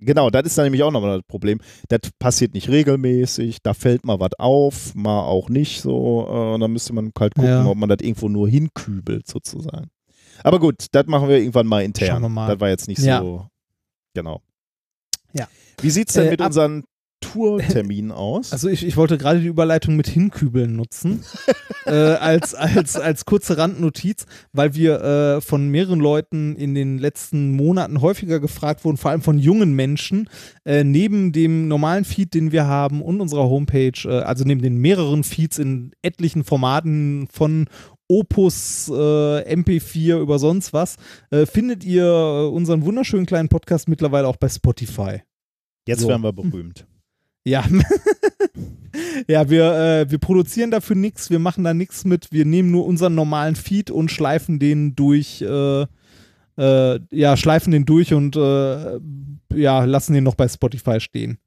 Genau, das ist dann nämlich auch nochmal das Problem. Das passiert nicht regelmäßig, da fällt mal was auf, mal auch nicht so. Äh, und dann müsste man halt gucken, Ja. ob man das irgendwo nur hinkübelt, sozusagen. Aber gut, das machen wir irgendwann mal intern. Schauen wir mal. Das war jetzt nicht Ja. so. Genau. Ja. Wie sieht es denn Äh, mit unseren Tourterminen aus? Also ich, ich wollte gerade die Überleitung mit Hinkübeln nutzen, äh, als, als, als kurze Randnotiz, weil wir äh, von mehreren Leuten in den letzten Monaten häufiger gefragt wurden, vor allem von jungen Menschen, äh, neben dem normalen Feed, den wir haben und unserer Homepage, äh, also neben den mehreren Feeds in etlichen Formaten von Opus, äh, MP4, über sonst was, äh, findet ihr unseren wunderschönen kleinen Podcast mittlerweile auch bei Spotify. Jetzt So. werden wir berühmt. Ja. ja, wir, äh, wir produzieren dafür nichts, wir machen da nichts mit, wir nehmen nur unseren normalen Feed und schleifen den durch, äh, äh, ja, schleifen den durch und äh, ja, lassen den noch bei Spotify stehen.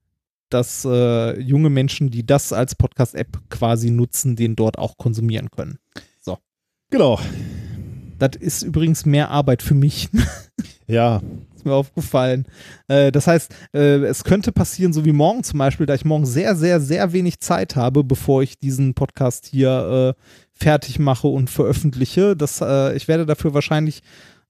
Dass äh, junge Menschen, die das als Podcast-App quasi nutzen, den dort auch konsumieren können. So. Genau. Das ist übrigens mehr Arbeit für mich. Ja. Ist mir aufgefallen. Äh, das heißt, äh, es könnte passieren, so wie morgen zum Beispiel, da ich morgen sehr, sehr, sehr wenig Zeit habe, bevor ich diesen Podcast hier äh, fertig mache und veröffentliche. Das, äh, ich werde dafür wahrscheinlich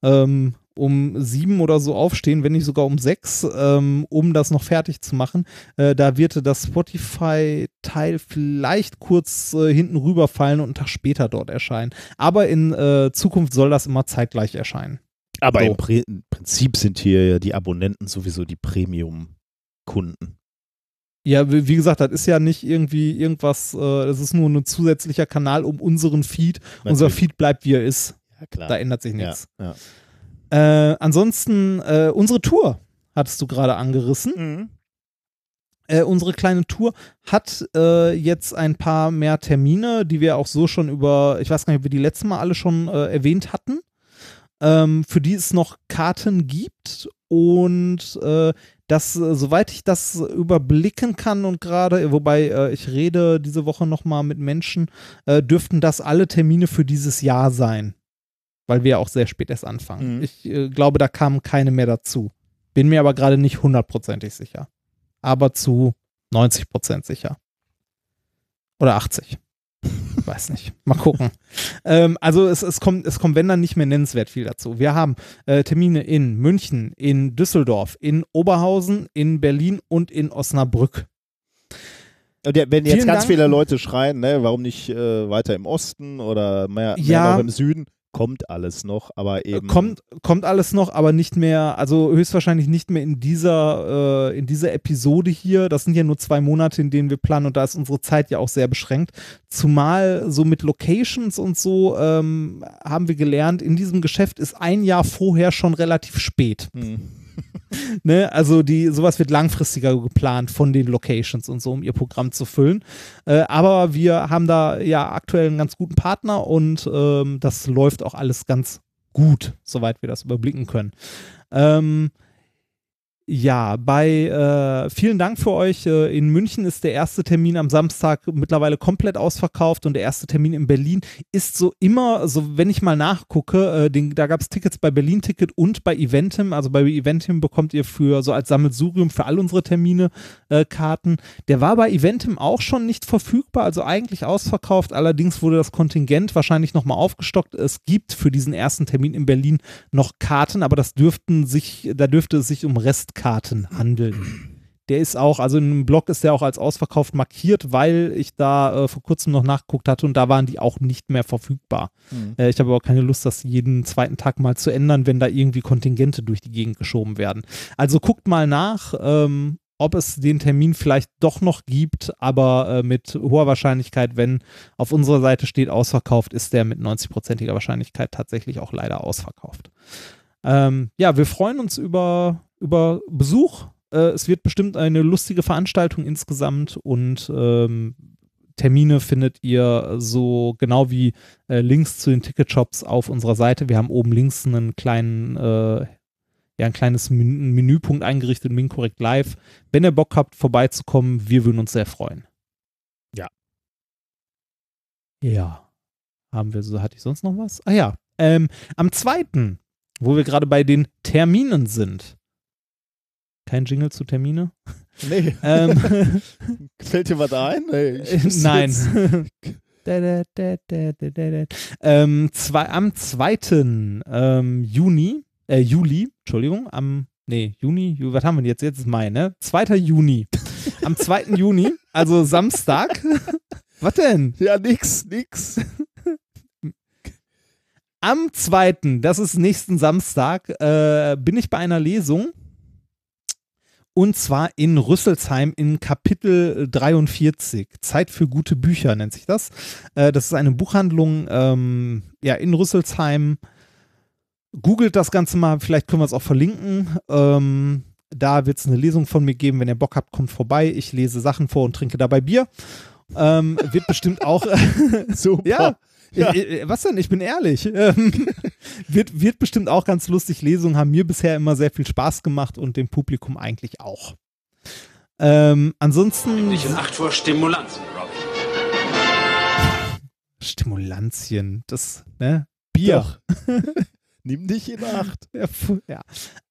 ähm, um sieben oder so aufstehen, wenn nicht sogar um sechs, ähm, um das noch fertig zu machen. Äh, da wird das Spotify-Teil vielleicht kurz äh, hinten rüberfallen und einen Tag später dort erscheinen. Aber in äh, Zukunft soll das immer zeitgleich erscheinen. Aber im, Pri im Prinzip sind hier ja die Abonnenten sowieso die Premium-Kunden. Ja, wie gesagt, das ist ja nicht irgendwie irgendwas, äh, das ist nur ein zusätzlicher Kanal um unseren Feed. Unser Natürlich. Feed bleibt, wie er ist. Ja, klar. Da ändert sich nichts. Ja, Äh, ansonsten, äh, unsere Tour hattest du gerade angerissen. Mhm. Äh, unsere kleine Tour hat äh, jetzt ein paar mehr Termine, die wir auch so schon über, ich weiß gar nicht, ob wir die letzte Mal alle schon äh, erwähnt hatten, ähm, für die es noch Karten gibt und äh, das, äh, soweit ich das überblicken kann und gerade, wobei äh, ich rede diese Woche nochmal mit Menschen, äh, dürften das alle Termine für dieses Jahr sein, weil wir ja auch sehr spät erst anfangen. Mhm. Ich äh, glaube, da kamen keine mehr dazu. Bin mir aber gerade nicht hundertprozentig sicher. Aber zu 90 Prozent sicher. Oder 80. Weiß nicht. Mal gucken. ähm, also es, es, kommt, es kommt, wenn dann nicht mehr nennenswert viel dazu. Wir haben äh, Termine in München, in Düsseldorf, in Oberhausen, in Berlin und in Osnabrück. Und ja, wenn jetzt Vielen ganz Dank. viele Leute schreien, ne, warum nicht äh, weiter im Osten oder mehr, Ja. mehr noch im Süden, kommt alles noch, aber eben. Kommt, kommt alles noch, aber nicht mehr, also höchstwahrscheinlich nicht mehr in dieser, äh, in dieser Episode hier. Das sind ja nur zwei Monate, in denen wir planen und da ist unsere Zeit ja auch sehr beschränkt. Zumal so mit Locations und so ähm, haben wir gelernt, in diesem Geschäft ist ein Jahr vorher schon relativ spät. Hm. Ne, also die, sowas wird langfristiger geplant von den Locations und so, um ihr Programm zu füllen. Äh, aber wir haben da ja aktuell einen ganz guten Partner und ähm, das läuft auch alles ganz gut, soweit wir das überblicken können. Ähm, ja, bei äh, vielen Dank für euch. Äh, in München ist der erste Termin am Samstag mittlerweile komplett ausverkauft und der erste Termin in Berlin ist so immer, so wenn ich mal nachgucke, äh, den, da gab es Tickets bei Berlin Ticket und bei Eventim. Also bei Eventim bekommt ihr für so als Sammelsurium für all unsere Termine äh, Karten. Der war bei Eventim auch schon nicht verfügbar, also eigentlich ausverkauft. Allerdings wurde das Kontingent wahrscheinlich nochmal aufgestockt. Es gibt für diesen ersten Termin in Berlin noch Karten, aber das dürften sich, da dürfte es sich um Restkarten handeln. Der ist auch, also in einem Blog ist der auch als ausverkauft markiert, weil ich da äh, vor kurzem noch nachgeguckt hatte und da waren die auch nicht mehr verfügbar. Mhm. Äh, ich habe aber keine Lust, das jeden zweiten Tag mal zu ändern, wenn da irgendwie Kontingente durch die Gegend geschoben werden. Also guckt mal nach, ähm, ob es den Termin vielleicht doch noch gibt, aber äh, mit hoher Wahrscheinlichkeit, wenn auf unserer Seite steht ausverkauft, ist der mit 90%iger Wahrscheinlichkeit tatsächlich auch leider ausverkauft. Ähm, ja, wir freuen uns über, über Besuch. Äh, es wird bestimmt eine lustige Veranstaltung insgesamt und ähm, Termine findet ihr so genau wie äh, Links zu den Ticketshops auf unserer Seite. Wir haben oben links einen kleinen, äh, ja, ein kleines Men Menüpunkt eingerichtet, Minkorrekt Live. Wenn ihr Bock habt, vorbeizukommen, wir würden uns sehr freuen. Ja. Ja. Haben wir so, hatte ich sonst noch was? Ah ja. Ähm, am zweiten, wo wir gerade bei den Terminen sind. Kein Jingle zu Termine? Nee. Ähm, Fällt dir was ein? Nee, wüsste Nein. Da, da, da, da, da, da, da. ähm, zwei, am 2. Ähm, Juni, äh, Juli, Entschuldigung, am, nee, Juni, Ju- was haben wir denn jetzt? Jetzt ist Mai, ne? 2. Juni. Am 2. Juni, also Samstag. was denn? Ja, nix, nix. Am 2., das ist nächsten Samstag, äh, bin ich bei einer Lesung. Und zwar in Rüsselsheim in Kapitel 43. Zeit für gute Bücher nennt sich das. Äh, das ist eine Buchhandlung ähm, ja, in Rüsselsheim. Googelt das Ganze mal, vielleicht können wir es auch verlinken. Ähm, da wird es eine Lesung von mir geben. Wenn ihr Bock habt, kommt vorbei. Ich lese Sachen vor und trinke dabei Bier. Ähm, wird bestimmt auch. Super. ja. Ja. Äh, äh, Was denn? Ich bin ehrlich. Wird, wird bestimmt auch ganz lustig. Lesungen haben mir bisher immer sehr viel Spaß gemacht und dem Publikum eigentlich auch. Ähm, ansonsten. Nicht in Acht vor Stimulanzen, Robin. Stimulantien, das, ne? Bier. Nimm dich in Acht. Ja, ja.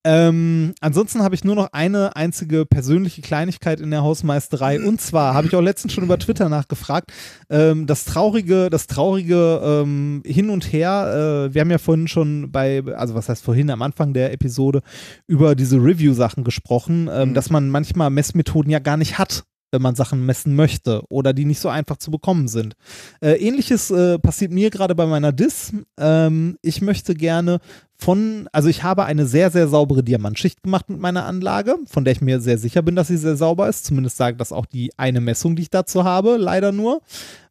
Ähm, ansonsten habe ich nur noch eine einzige persönliche Kleinigkeit in der Hausmeisterei. Und zwar habe ich auch letztens schon über Twitter nachgefragt. Ähm, das traurige, das traurige ähm, Hin und Her. Äh, wir haben ja vorhin schon bei, also was heißt vorhin am Anfang der Episode über diese Review-Sachen gesprochen, ähm, dass man manchmal Messmethoden ja gar nicht hat wenn man Sachen messen möchte oder die nicht so einfach zu bekommen sind. Äh, Ähnliches äh, passiert mir gerade bei meiner Dis. Ähm, ich möchte gerne von, also ich habe eine sehr, sehr saubere Diamantschicht gemacht mit meiner Anlage, von der ich mir sehr sicher bin, dass sie sehr sauber ist. Zumindest sagt das auch die eine Messung, die ich dazu habe, leider nur,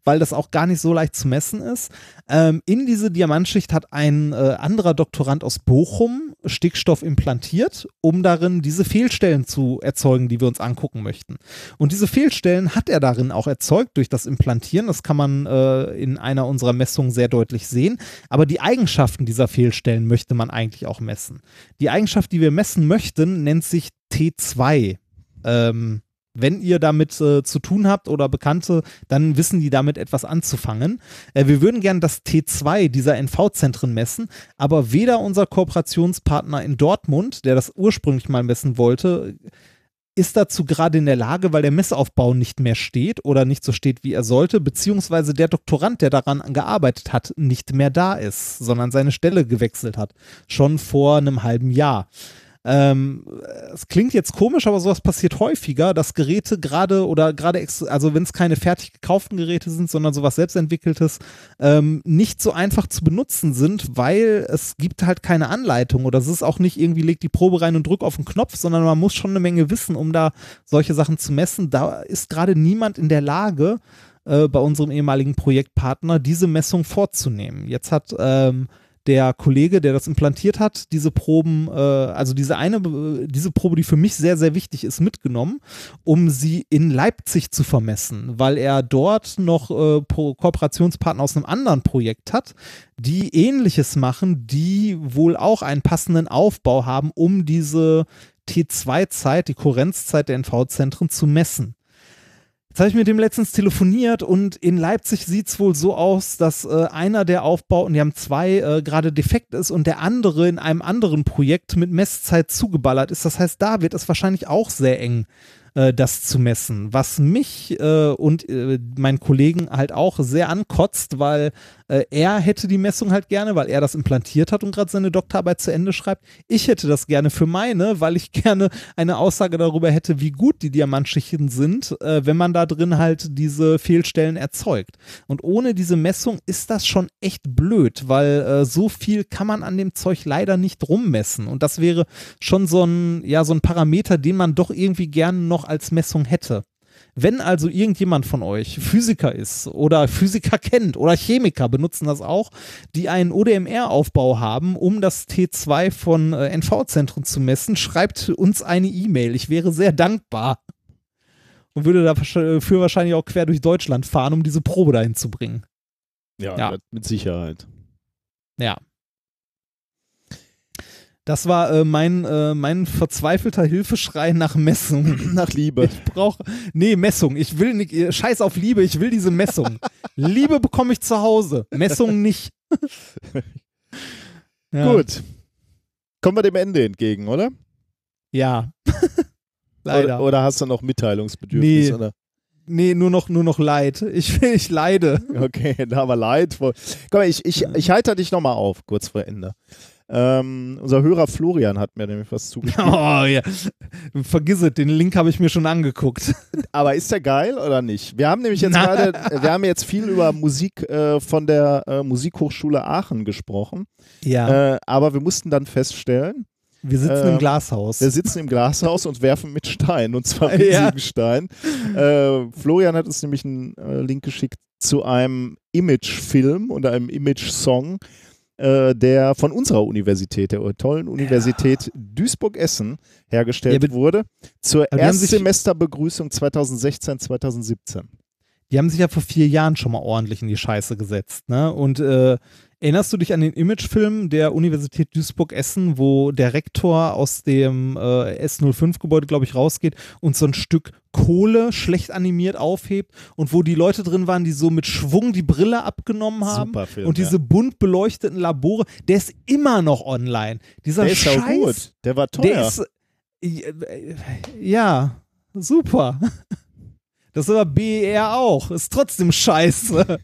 weil das auch gar nicht so leicht zu messen ist. Ähm, in diese Diamantschicht hat ein äh, anderer Doktorand aus Bochum Stickstoff implantiert, um darin diese Fehlstellen zu erzeugen, die wir uns angucken möchten. Und diese Fehlstellen hat er darin auch erzeugt durch das Implantieren. Das kann man äh, in einer unserer Messungen sehr deutlich sehen. Aber die Eigenschaften dieser Fehlstellen möchte man eigentlich auch messen. Die Eigenschaft, die wir messen möchten, nennt sich T2. Ähm, wenn ihr damit äh, zu tun habt oder Bekannte, dann wissen die damit etwas anzufangen. Äh, wir würden gern das T2 dieser NV-Zentren messen, aber weder unser Kooperationspartner in Dortmund, der das ursprünglich mal messen wollte, ist dazu gerade in der Lage, weil der Messaufbau nicht mehr steht oder nicht so steht, wie er sollte, beziehungsweise der Doktorand, der daran gearbeitet hat, nicht mehr da ist, sondern seine Stelle gewechselt hat. Schon vor einem halben Jahr. Ähm, es klingt jetzt komisch, aber sowas passiert häufiger, dass Geräte gerade oder gerade, also wenn es keine fertig gekauften Geräte sind, sondern sowas selbstentwickeltes, ähm, nicht so einfach zu benutzen sind, weil es gibt halt keine Anleitung oder es ist auch nicht irgendwie, leg die Probe rein und drück auf den Knopf, sondern man muss schon eine Menge wissen, um da solche Sachen zu messen. Da ist gerade niemand in der Lage, äh, bei unserem ehemaligen Projektpartner diese Messung vorzunehmen. Jetzt hat ähm, der Kollege, der das implantiert hat, diese Proben, äh, also diese eine, äh, diese Probe, die für mich sehr, sehr wichtig ist, mitgenommen, um sie in Leipzig zu vermessen, weil er dort noch äh, Kooperationspartner aus einem anderen Projekt hat, die ähnliches machen, die wohl auch einen passenden Aufbau haben, um diese T2-Zeit, die Kohärenzzeit der NV-Zentren zu messen. Jetzt habe ich mit dem letztens telefoniert und in Leipzig sieht es wohl so aus, dass äh, einer der Aufbauten, die haben zwei, äh, gerade defekt ist und der andere in einem anderen Projekt mit Messzeit zugeballert ist. Das heißt, da wird es wahrscheinlich auch sehr eng, äh, das zu messen. Was mich äh, und äh, meinen Kollegen halt auch sehr ankotzt, weil äh, er hätte die Messung halt gerne, weil er das implantiert hat und gerade seine Doktorarbeit zu Ende schreibt. Ich hätte das gerne für meine, weil ich gerne eine Aussage darüber hätte, wie gut die Diamantschichten sind, äh, wenn man da drin halt diese Fehlstellen erzeugt. Und ohne diese Messung ist das schon echt blöd, weil äh, so viel kann man an dem Zeug leider nicht rummessen. Und das wäre schon so ein, ja, so ein Parameter, den man doch irgendwie gerne noch als Messung hätte. Wenn also irgendjemand von euch Physiker ist oder Physiker kennt oder Chemiker benutzen das auch, die einen ODMR-Aufbau haben, um das T2 von äh, NV-Zentren zu messen, schreibt uns eine E-Mail. Ich wäre sehr dankbar und würde dafür wahrscheinlich auch quer durch Deutschland fahren, um diese Probe dahin zu bringen. Ja, Ja. mit Sicherheit. Ja. Das war äh, mein, äh, mein verzweifelter Hilfeschrei nach Messung. Nach Liebe. Ich brauche. Nee, Messung. Ich will nicht. äh, Scheiß auf Liebe, ich will diese Messung. Liebe bekomme ich zu Hause. Messung nicht. Ja. Gut. Kommen wir dem Ende entgegen, oder? Ja. Leider. Oder, oder hast du noch Mitteilungsbedürfnis? Nee. Oder? Nee, nur noch, nur noch Leid. Ich, ich leide. Okay, da wir Leid. Komm ich, ich, ich halte dich nochmal auf, kurz vor Ende. Ähm, unser Hörer Florian hat mir nämlich was zugeschrieben. Oh ja. Vergiss es, den Link habe ich mir schon angeguckt. Aber ist der geil oder nicht? Wir haben nämlich jetzt gerade, wir haben jetzt viel über Musik äh, von der äh, Musikhochschule Aachen gesprochen. Ja. Äh, aber wir mussten dann feststellen, Wir sitzen Ähm, im Glashaus. Wir sitzen im Glashaus und werfen mit Stein und zwar Ja. riesigen Stein. Äh, Florian hat uns nämlich einen äh, Link geschickt zu einem Image-Film und einem Image-Song, äh, der von unserer Universität, der tollen Universität Duisburg-Essen, hergestellt Ja, wurde, zur Erstsemesterbegrüßung 2016, 2017. Die haben sich ja vor vier Jahren schon mal ordentlich in die Scheiße gesetzt, ne? Und äh, erinnerst du dich an den Imagefilm der Universität Duisburg-Essen, wo der Rektor aus dem äh, S05-Gebäude, glaube ich, rausgeht und so ein Stück Kohle schlecht animiert aufhebt und wo die Leute drin waren, die so mit Schwung die Brille abgenommen haben Film, und diese ja. bunt beleuchteten Labore, der ist immer noch online. Dieser Der ist auch Scheiß, gut. Der war teuer. Der ist, äh, ja, super. Das war BER auch. Ist trotzdem scheiße.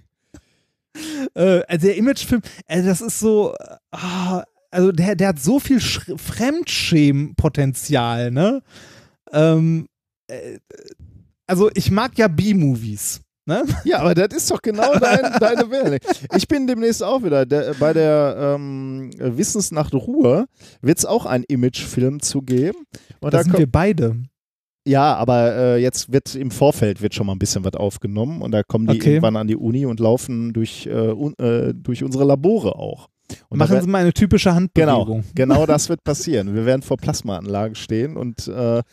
Äh, also der Imagefilm, also das ist so, äh, ah, also der, der hat so viel Sch- Fremdschämen-Potenzial, ne? Ähm, äh, also ich mag ja B-Movies. Ne? Ja, aber das ist doch genau dein, deine Welt. Ich bin demnächst auch wieder. Der, bei der ähm, Wissensnacht Ruhe wird es auch einen Imagefilm zu geben. Und Da da sind wir beide. Ja, aber äh, jetzt wird im Vorfeld wird schon mal ein bisschen was aufgenommen und da kommen die Okay. irgendwann an die Uni und laufen durch, äh, un, äh, durch unsere Labore auch. Und Machen Sie mal eine typische Genau, Handbewegung. genau das wird passieren. Wir werden vor Plasmaanlagen stehen und äh,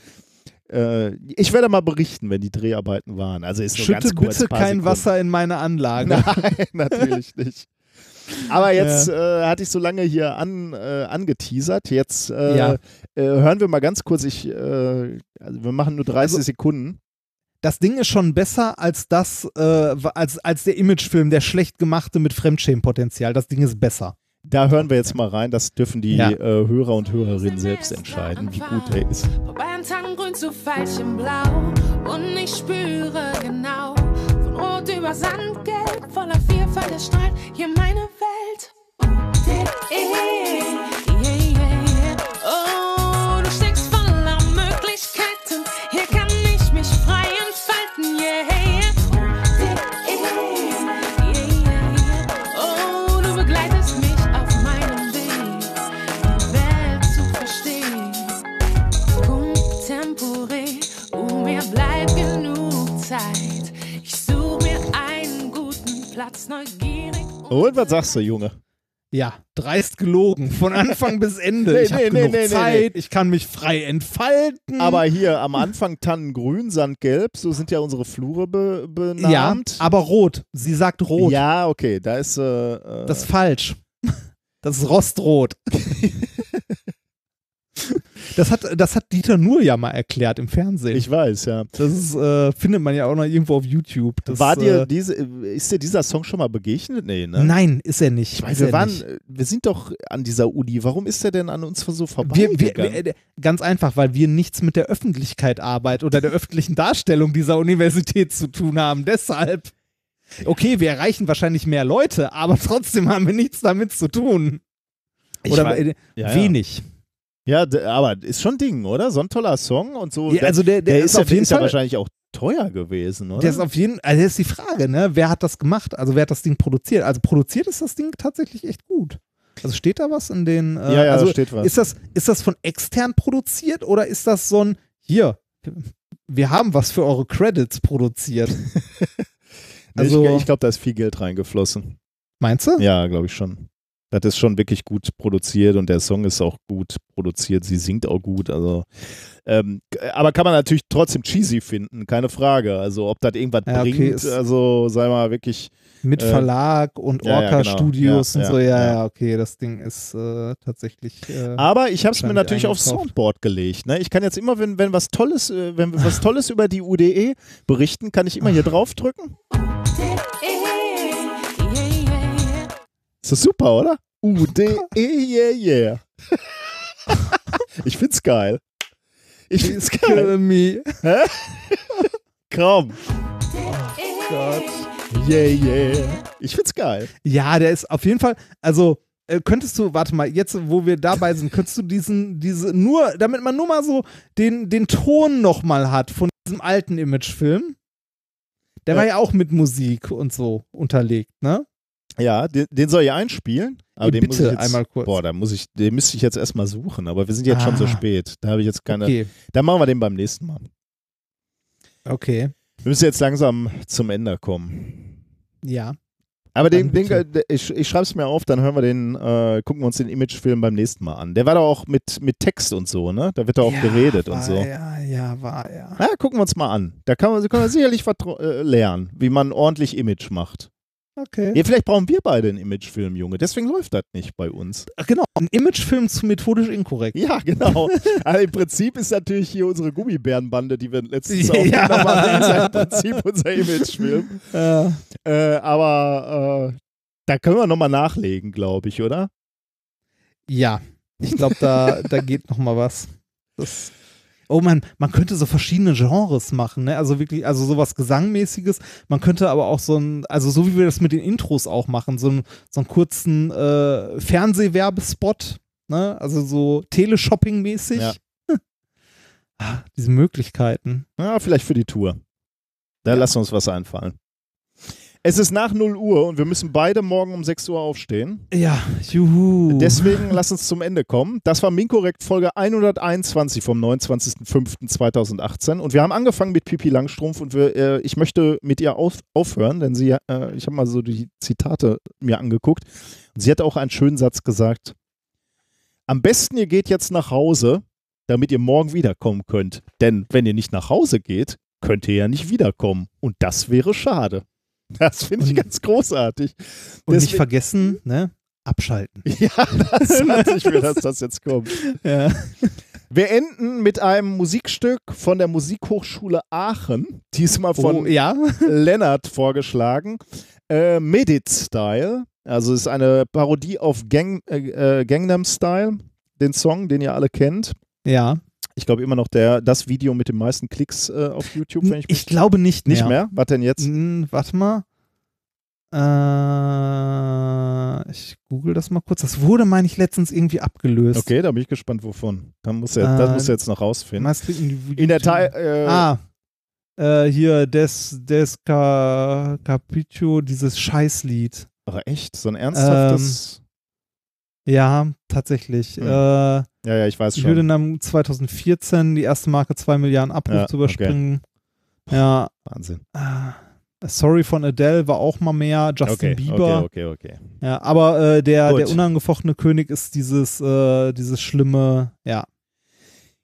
äh, ich werde mal berichten, wenn die Dreharbeiten waren. Also ist Schütte ganz kurz, bitte kein. Wasser in meine Anlage. Nein, natürlich nicht. Aber jetzt äh, hatte ich so lange hier an, äh, angeteasert. Jetzt äh, Ja. äh, hören wir mal ganz kurz. Ich, äh, also wir machen nur 30 Also- Sekunden. das Ding ist schon besser als das, äh, als, als der Imagefilm, der schlecht gemachte mit Fremdschämenpotenzial. Das Ding ist besser. Da hören wir jetzt mal rein. Das dürfen die Ja. äh, Hörer und Hörerinnen selbst entscheiden, wie gut er ist. Vorbei an Tannengrün zu falschem Blau und ich spüre genau Rot über Sandgelb voller Vielfalt erstrahlt hier meine Welt. Yeah, yeah, yeah. Oh, Platz, neugierig. Und was sagst du, Junge? Ja, dreist gelogen. Von Anfang bis Ende. Nee, ich habe nee, nee, genug nee, nee, Zeit, ich kann mich frei entfalten. Aber hier am Anfang Tannengrün, Sandgelb, so sind ja unsere Flure be benannt. ja, aber rot. Sie sagt rot. Ja, okay, da ist. Äh, äh, Das ist falsch. Das ist rostrot. Das hat, das hat Dieter Nuhr ja mal erklärt im Fernsehen. ich weiß, ja. das ist, äh, findet man ja auch noch irgendwo auf YouTube. Das, War dir äh, diese, ist dir dieser Song schon mal begegnet? Nee, ne? Nein, ist er nicht. Ich ist wir er waren, nicht. wir sind doch an dieser Uni. Warum ist der denn an uns so vorbeigegangen? wir, wir, äh, ganz einfach, weil wir nichts mit der Öffentlichkeit Arbeit oder der öffentlichen Darstellung dieser Universität zu tun haben. Deshalb. Okay, wir erreichen wahrscheinlich mehr Leute, aber trotzdem haben wir nichts damit zu tun. Ich Oder weiß- äh, ja. wenig. Ja, d- aber ist schon ein Ding, oder? So ein toller Song und so. Ja, also der- der ist ja, auf jeden ist ja Fall- wahrscheinlich auch teuer gewesen, oder? Der ist auf jeden also das ist die Frage, ne? Wer hat das gemacht? Also wer hat das Ding produziert? Also produziert ist das Ding tatsächlich echt gut. Also steht da was in den. Äh, Ja, ja, also da steht was. Ist das, ist das von extern produziert oder ist das so ein hier? Wir haben was für eure Credits produziert. Also- ich ich glaube, da ist viel Geld reingeflossen. Meinst du? Ja, glaube ich schon. Das ist schon wirklich gut produziert und der Song ist auch gut produziert. Sie singt auch gut. Also, ähm, aber kann man natürlich trotzdem cheesy finden, keine Frage. Also, ob das irgendwas Ja, okay, bringt, ist- also sei mal wirklich. Mit äh, Verlag und ja, ja, genau. Orca-Studios Ja, und ja, so. Ja, ja. ja, okay, das Ding ist äh, tatsächlich. Äh, Aber ich habe es mir natürlich aufs. Soundboard gelegt. Ne? Ich kann jetzt immer, wenn, wenn was Tolles, äh, wenn wir was Tolles über die UDE berichten, kann ich immer hier draufdrücken. Ist das super, oder? UDE, yeah, yeah. ich find's geil. Ich find's geil. Me. Hä? Komm. Gott. Yeah, yeah. Ich find's geil. Ja, der ist auf jeden Fall, also äh, könntest du, warte mal, jetzt wo wir dabei sind, könntest du diesen, diese, nur, damit man nur mal so den, den Ton nochmal hat von diesem alten Imagefilm. Der Ja. war ja auch mit Musik und so unterlegt, ne? Ja, den, den soll ich einspielen. Aber den muss ich Bitte jetzt, einmal kurz. Boah, da muss ich, den müsste ich jetzt erstmal suchen, aber wir sind jetzt schon so Ah. spät. Da habe ich jetzt keine. Okay. Dann machen wir den beim nächsten Mal. Okay. Wir müssen jetzt langsam zum Ende kommen. Ja. Aber den, den bitte. ich, ich schreibe es mir auf, dann hören wir den, äh, gucken wir uns den Imagefilm beim nächsten Mal an. Der war doch auch mit, mit Text und so, ne? Da wird da auch ja, geredet und so. Ja, ja, war ja. Ja, gucken wir uns mal an. Da kann man, kann man sicherlich was äh, lernen, wie man ordentlich Image macht. Okay. Ja, vielleicht brauchen wir beide einen Imagefilm, Junge. Deswegen läuft das nicht bei uns. Ach, Genau, ein Imagefilm zu methodisch inkorrekt. Ja, genau. also im Prinzip ist natürlich hier unsere Gummibärenbande, die wir letztens Ja. aufgenommen haben, ist ja im Prinzip unser Imagefilm. Ja. Äh, aber äh, da können wir nochmal nachlegen, glaube ich, oder? Ja, ich glaube, da, da geht noch mal was. Das, oh man, man könnte so verschiedene Genres machen, ne? Also wirklich, also sowas Gesangmäßiges. Man könnte aber auch so ein, also so wie wir das mit den Intros auch machen, so, ein, so einen kurzen äh, Fernsehwerbespot, ne? Also so Teleshopping-mäßig. Ja. Ah, Diese Möglichkeiten. Ja, vielleicht für die Tour. Da lassen wir uns was einfallen. Es ist nach 0 Uhr und wir müssen beide morgen um 6 Uhr aufstehen. Ja, juhu. Deswegen lass uns zum Ende kommen. Das war Minkorrekt Folge 121 vom 29.05.2018 und wir haben angefangen mit Pipi Langstrumpf und wir, äh, ich möchte mit ihr auf, aufhören, denn sie, äh, ich habe mal so die Zitate mir angeguckt und sie hat auch einen schönen Satz gesagt. Am besten ihr geht jetzt nach Hause, damit ihr morgen wiederkommen könnt. Denn wenn ihr nicht nach Hause geht, könnt ihr ja nicht wiederkommen und das wäre schade. Das finde ich ganz großartig. Und nicht Deswegen- vergessen, ne? Abschalten. ja, das dachte ich mir, dass das jetzt kommt. Ja. Wir enden mit einem Musikstück von der Musikhochschule Aachen, diesmal von Oh, ja. Lennart vorgeschlagen. Äh, Medit Style, also es ist eine Parodie auf Gang, äh, äh, Gangnam Style, den Song, den ihr alle kennt. Ja. Ich glaube immer noch der, das Video mit den meisten Klicks äh, auf YouTube, wenn ich Ich glaube nicht mehr. nicht mehr. Was denn jetzt? Hm, warte mal. Äh, ich google das mal kurz. Das wurde, meine ich, letztens irgendwie abgelöst. Okay, da bin ich gespannt, wovon. Dann muss er, das Äh, muss er jetzt noch rausfinden. In der Teil, äh, ah, äh, hier Des, Des Ca- Capiccio, dieses Scheißlied. aber echt, so ein ernsthaftes. Ja, tatsächlich. Hm. Äh, ja, ja, ich weiß ich schon. würde dann 2014 die erste Marke 2 Milliarden Abruf Ja, zu überspringen. Ja. Wahnsinn. Ah, Sorry von Adele war auch mal mehr. Justin Okay, Bieber. okay, okay, okay. Ja, aber äh, der, Gut. der unangefochtene König ist dieses, äh, dieses schlimme, ja.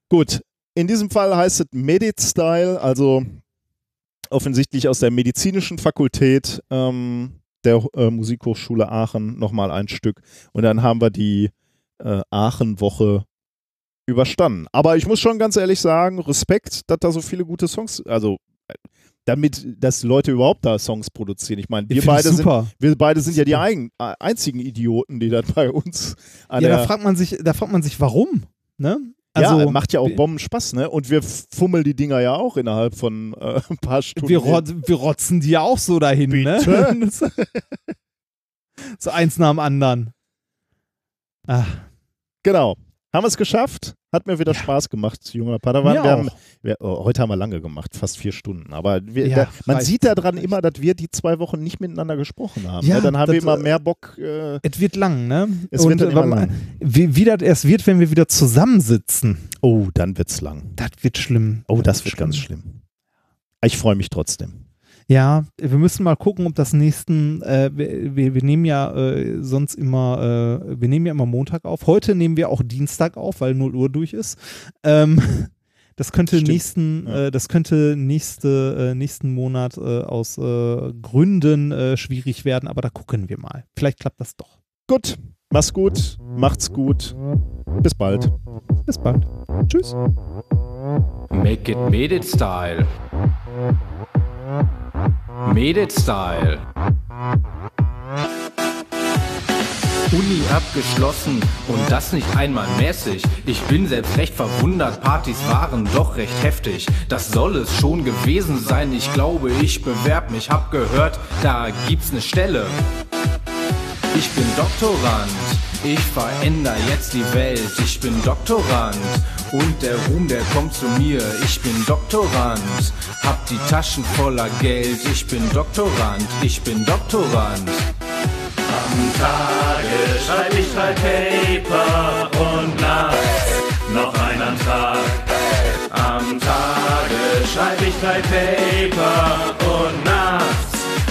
Gut, in diesem Fall heißt es Medit Style, also offensichtlich aus der medizinischen Fakultät ähm, der äh, Musikhochschule Aachen nochmal ein Stück. Und dann haben wir die äh, Aachen-Woche überstanden. Aber ich muss schon ganz ehrlich sagen, Respekt, dass da so viele gute Songs, also damit, dass Leute überhaupt da Songs produzieren. Ich meine, wir Ich beide das sind, wir beide sind ja die ein, einzigen Idioten, die dann bei uns Ja, da fragt man sich, da fragt man sich, warum, ne? ja, macht ja auch Bomben Spaß, ne? Und wir fummeln die Dinger ja auch innerhalb von äh, ein paar Stunden. wir, rot, wir rotzen die ja auch so dahin, Bitte? ne? so eins nach dem anderen. Ah, genau. Haben wir es geschafft? Hat mir wieder Spaß gemacht, junger Padawan. Wir haben, wir, oh, heute haben wir lange gemacht, fast vier Stunden. Aber wir, Ja, da, man sieht daran immer, dass wir die zwei Wochen nicht miteinander gesprochen haben. Ja, ne? Dann haben wir das, immer äh, mehr Bock. Äh, es wird lang, ne? Es wird dann äh, immer wenn man- lang. Wie, wie das erst wird, wenn wir wieder zusammensitzen. oh, dann wird's lang. Das wird schlimm. Oh, das wird ganz schlimm. Ich freue mich trotzdem. Ja, wir müssen mal gucken, ob das nächsten, äh, wir, wir, nehmen ja äh, sonst immer, äh, wir nehmen ja immer Montag auf. Heute nehmen wir auch Dienstag auf, weil 0 Uhr durch ist. Ähm, das könnte Stimmt. nächsten, Ja. äh, das könnte nächste, äh, nächsten Monat äh, aus äh, Gründen äh, schwierig werden, aber da gucken wir mal. Vielleicht klappt das doch. Gut, mach's gut, macht's gut. Bis bald. Bis bald. Tschüss. Make it made it style. Made it style. Uni abgeschlossen und das nicht einmal mäßig. Ich bin selbst recht verwundert, Partys waren doch recht heftig. Das soll es schon gewesen sein, ich glaube, ich bewerb mich, hab gehört, da gibt's ne Stelle. Ich bin Doktorand, ich veränder jetzt die Welt. Ich bin Doktorand und der Ruhm, der kommt zu mir. Ich bin Doktorand, hab die Taschen voller Geld. Ich bin Doktorand, ich bin Doktorand. Am Tage schreib ich drei Paper und nachts noch ein Antrag. Am Tage schreib ich drei Paper und nachts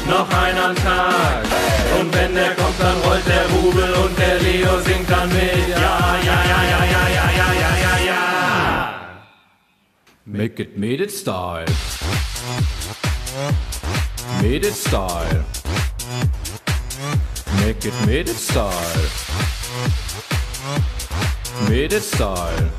noch ein Antrag. Und wenn der kommt, dann rollt der Rubel und der Leo singt dann mit. Ja, ja, ja, ja, ja, ja, ja, ja, ja, ja. Make it, made it style. Made it style. Make it, made it style. Made it style.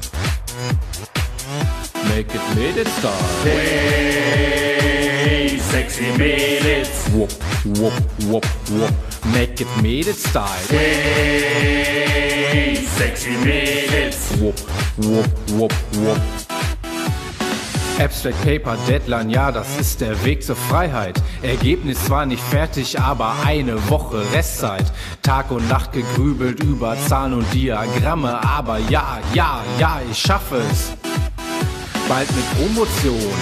Make it, made it style. Hey, sexy Mädels. Whoop, whoop, whoop, whoop. Make it, made it style. Hey, sexy Mädels. Whoop, whoop, whoop, whoop. Abstract Paper Deadline, ja, das ist der Weg zur Freiheit. Ergebnis zwar nicht fertig, aber eine Woche Restzeit. Tag und Nacht gegrübelt über Zahlen und Diagramme, aber ja, ja, ja, ich schaffe es. Bald mit Promotion.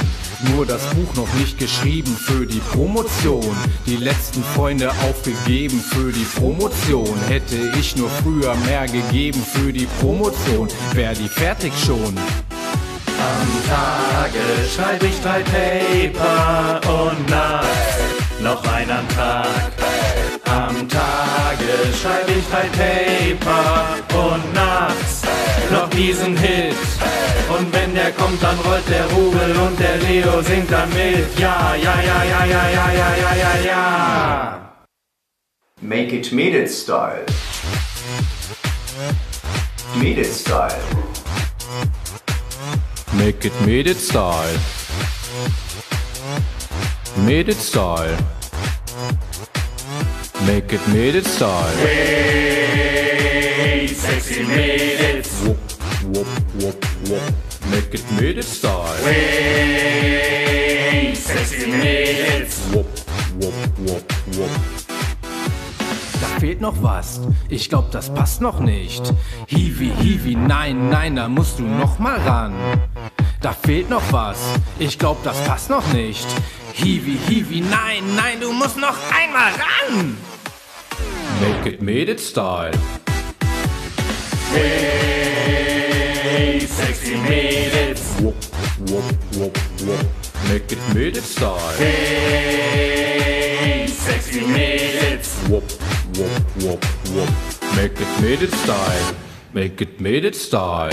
Nur das Buch noch nicht geschrieben für die Promotion. Die letzten Freunde aufgegeben für die Promotion. Hätte ich nur früher mehr gegeben für die Promotion, wär die fertig schon. Am Tage schreib ich drei Paper und nachts noch ein Antrag. Am Tage schreib ich drei Paper und nachts noch diesen Hit. Und wenn der kommt, dann rollt der Rubel und der Leo singt dann mit. Ja, ja, ja, ja, ja, ja, ja, ja, ja, ja. Make it made it style. Made it style. Make it, made it style. Made it style. Make it, made it style. Hey, sexy Mädels. Whoop, whoop, whoop. Make it, made it style. Hey, sexy Mädels. Whoop, whoop, whoop, whoop. Da fehlt noch was. Ich glaub, das passt noch nicht. Hiwi, Hiwi, nein, nein, da musst du noch mal ran. Da fehlt noch was. Ich glaub, das passt noch nicht. Hiwi, Hiwi, nein, nein, du musst noch einmal ran. Make it, made it style. Hey, sexy Mädels. Whoop, whoop, whoop, whoop. Make it, made it style. Hey, sexy Mädels. Whoop, whoop, whoop, whoop. Make it, made it style. Make it, made it style.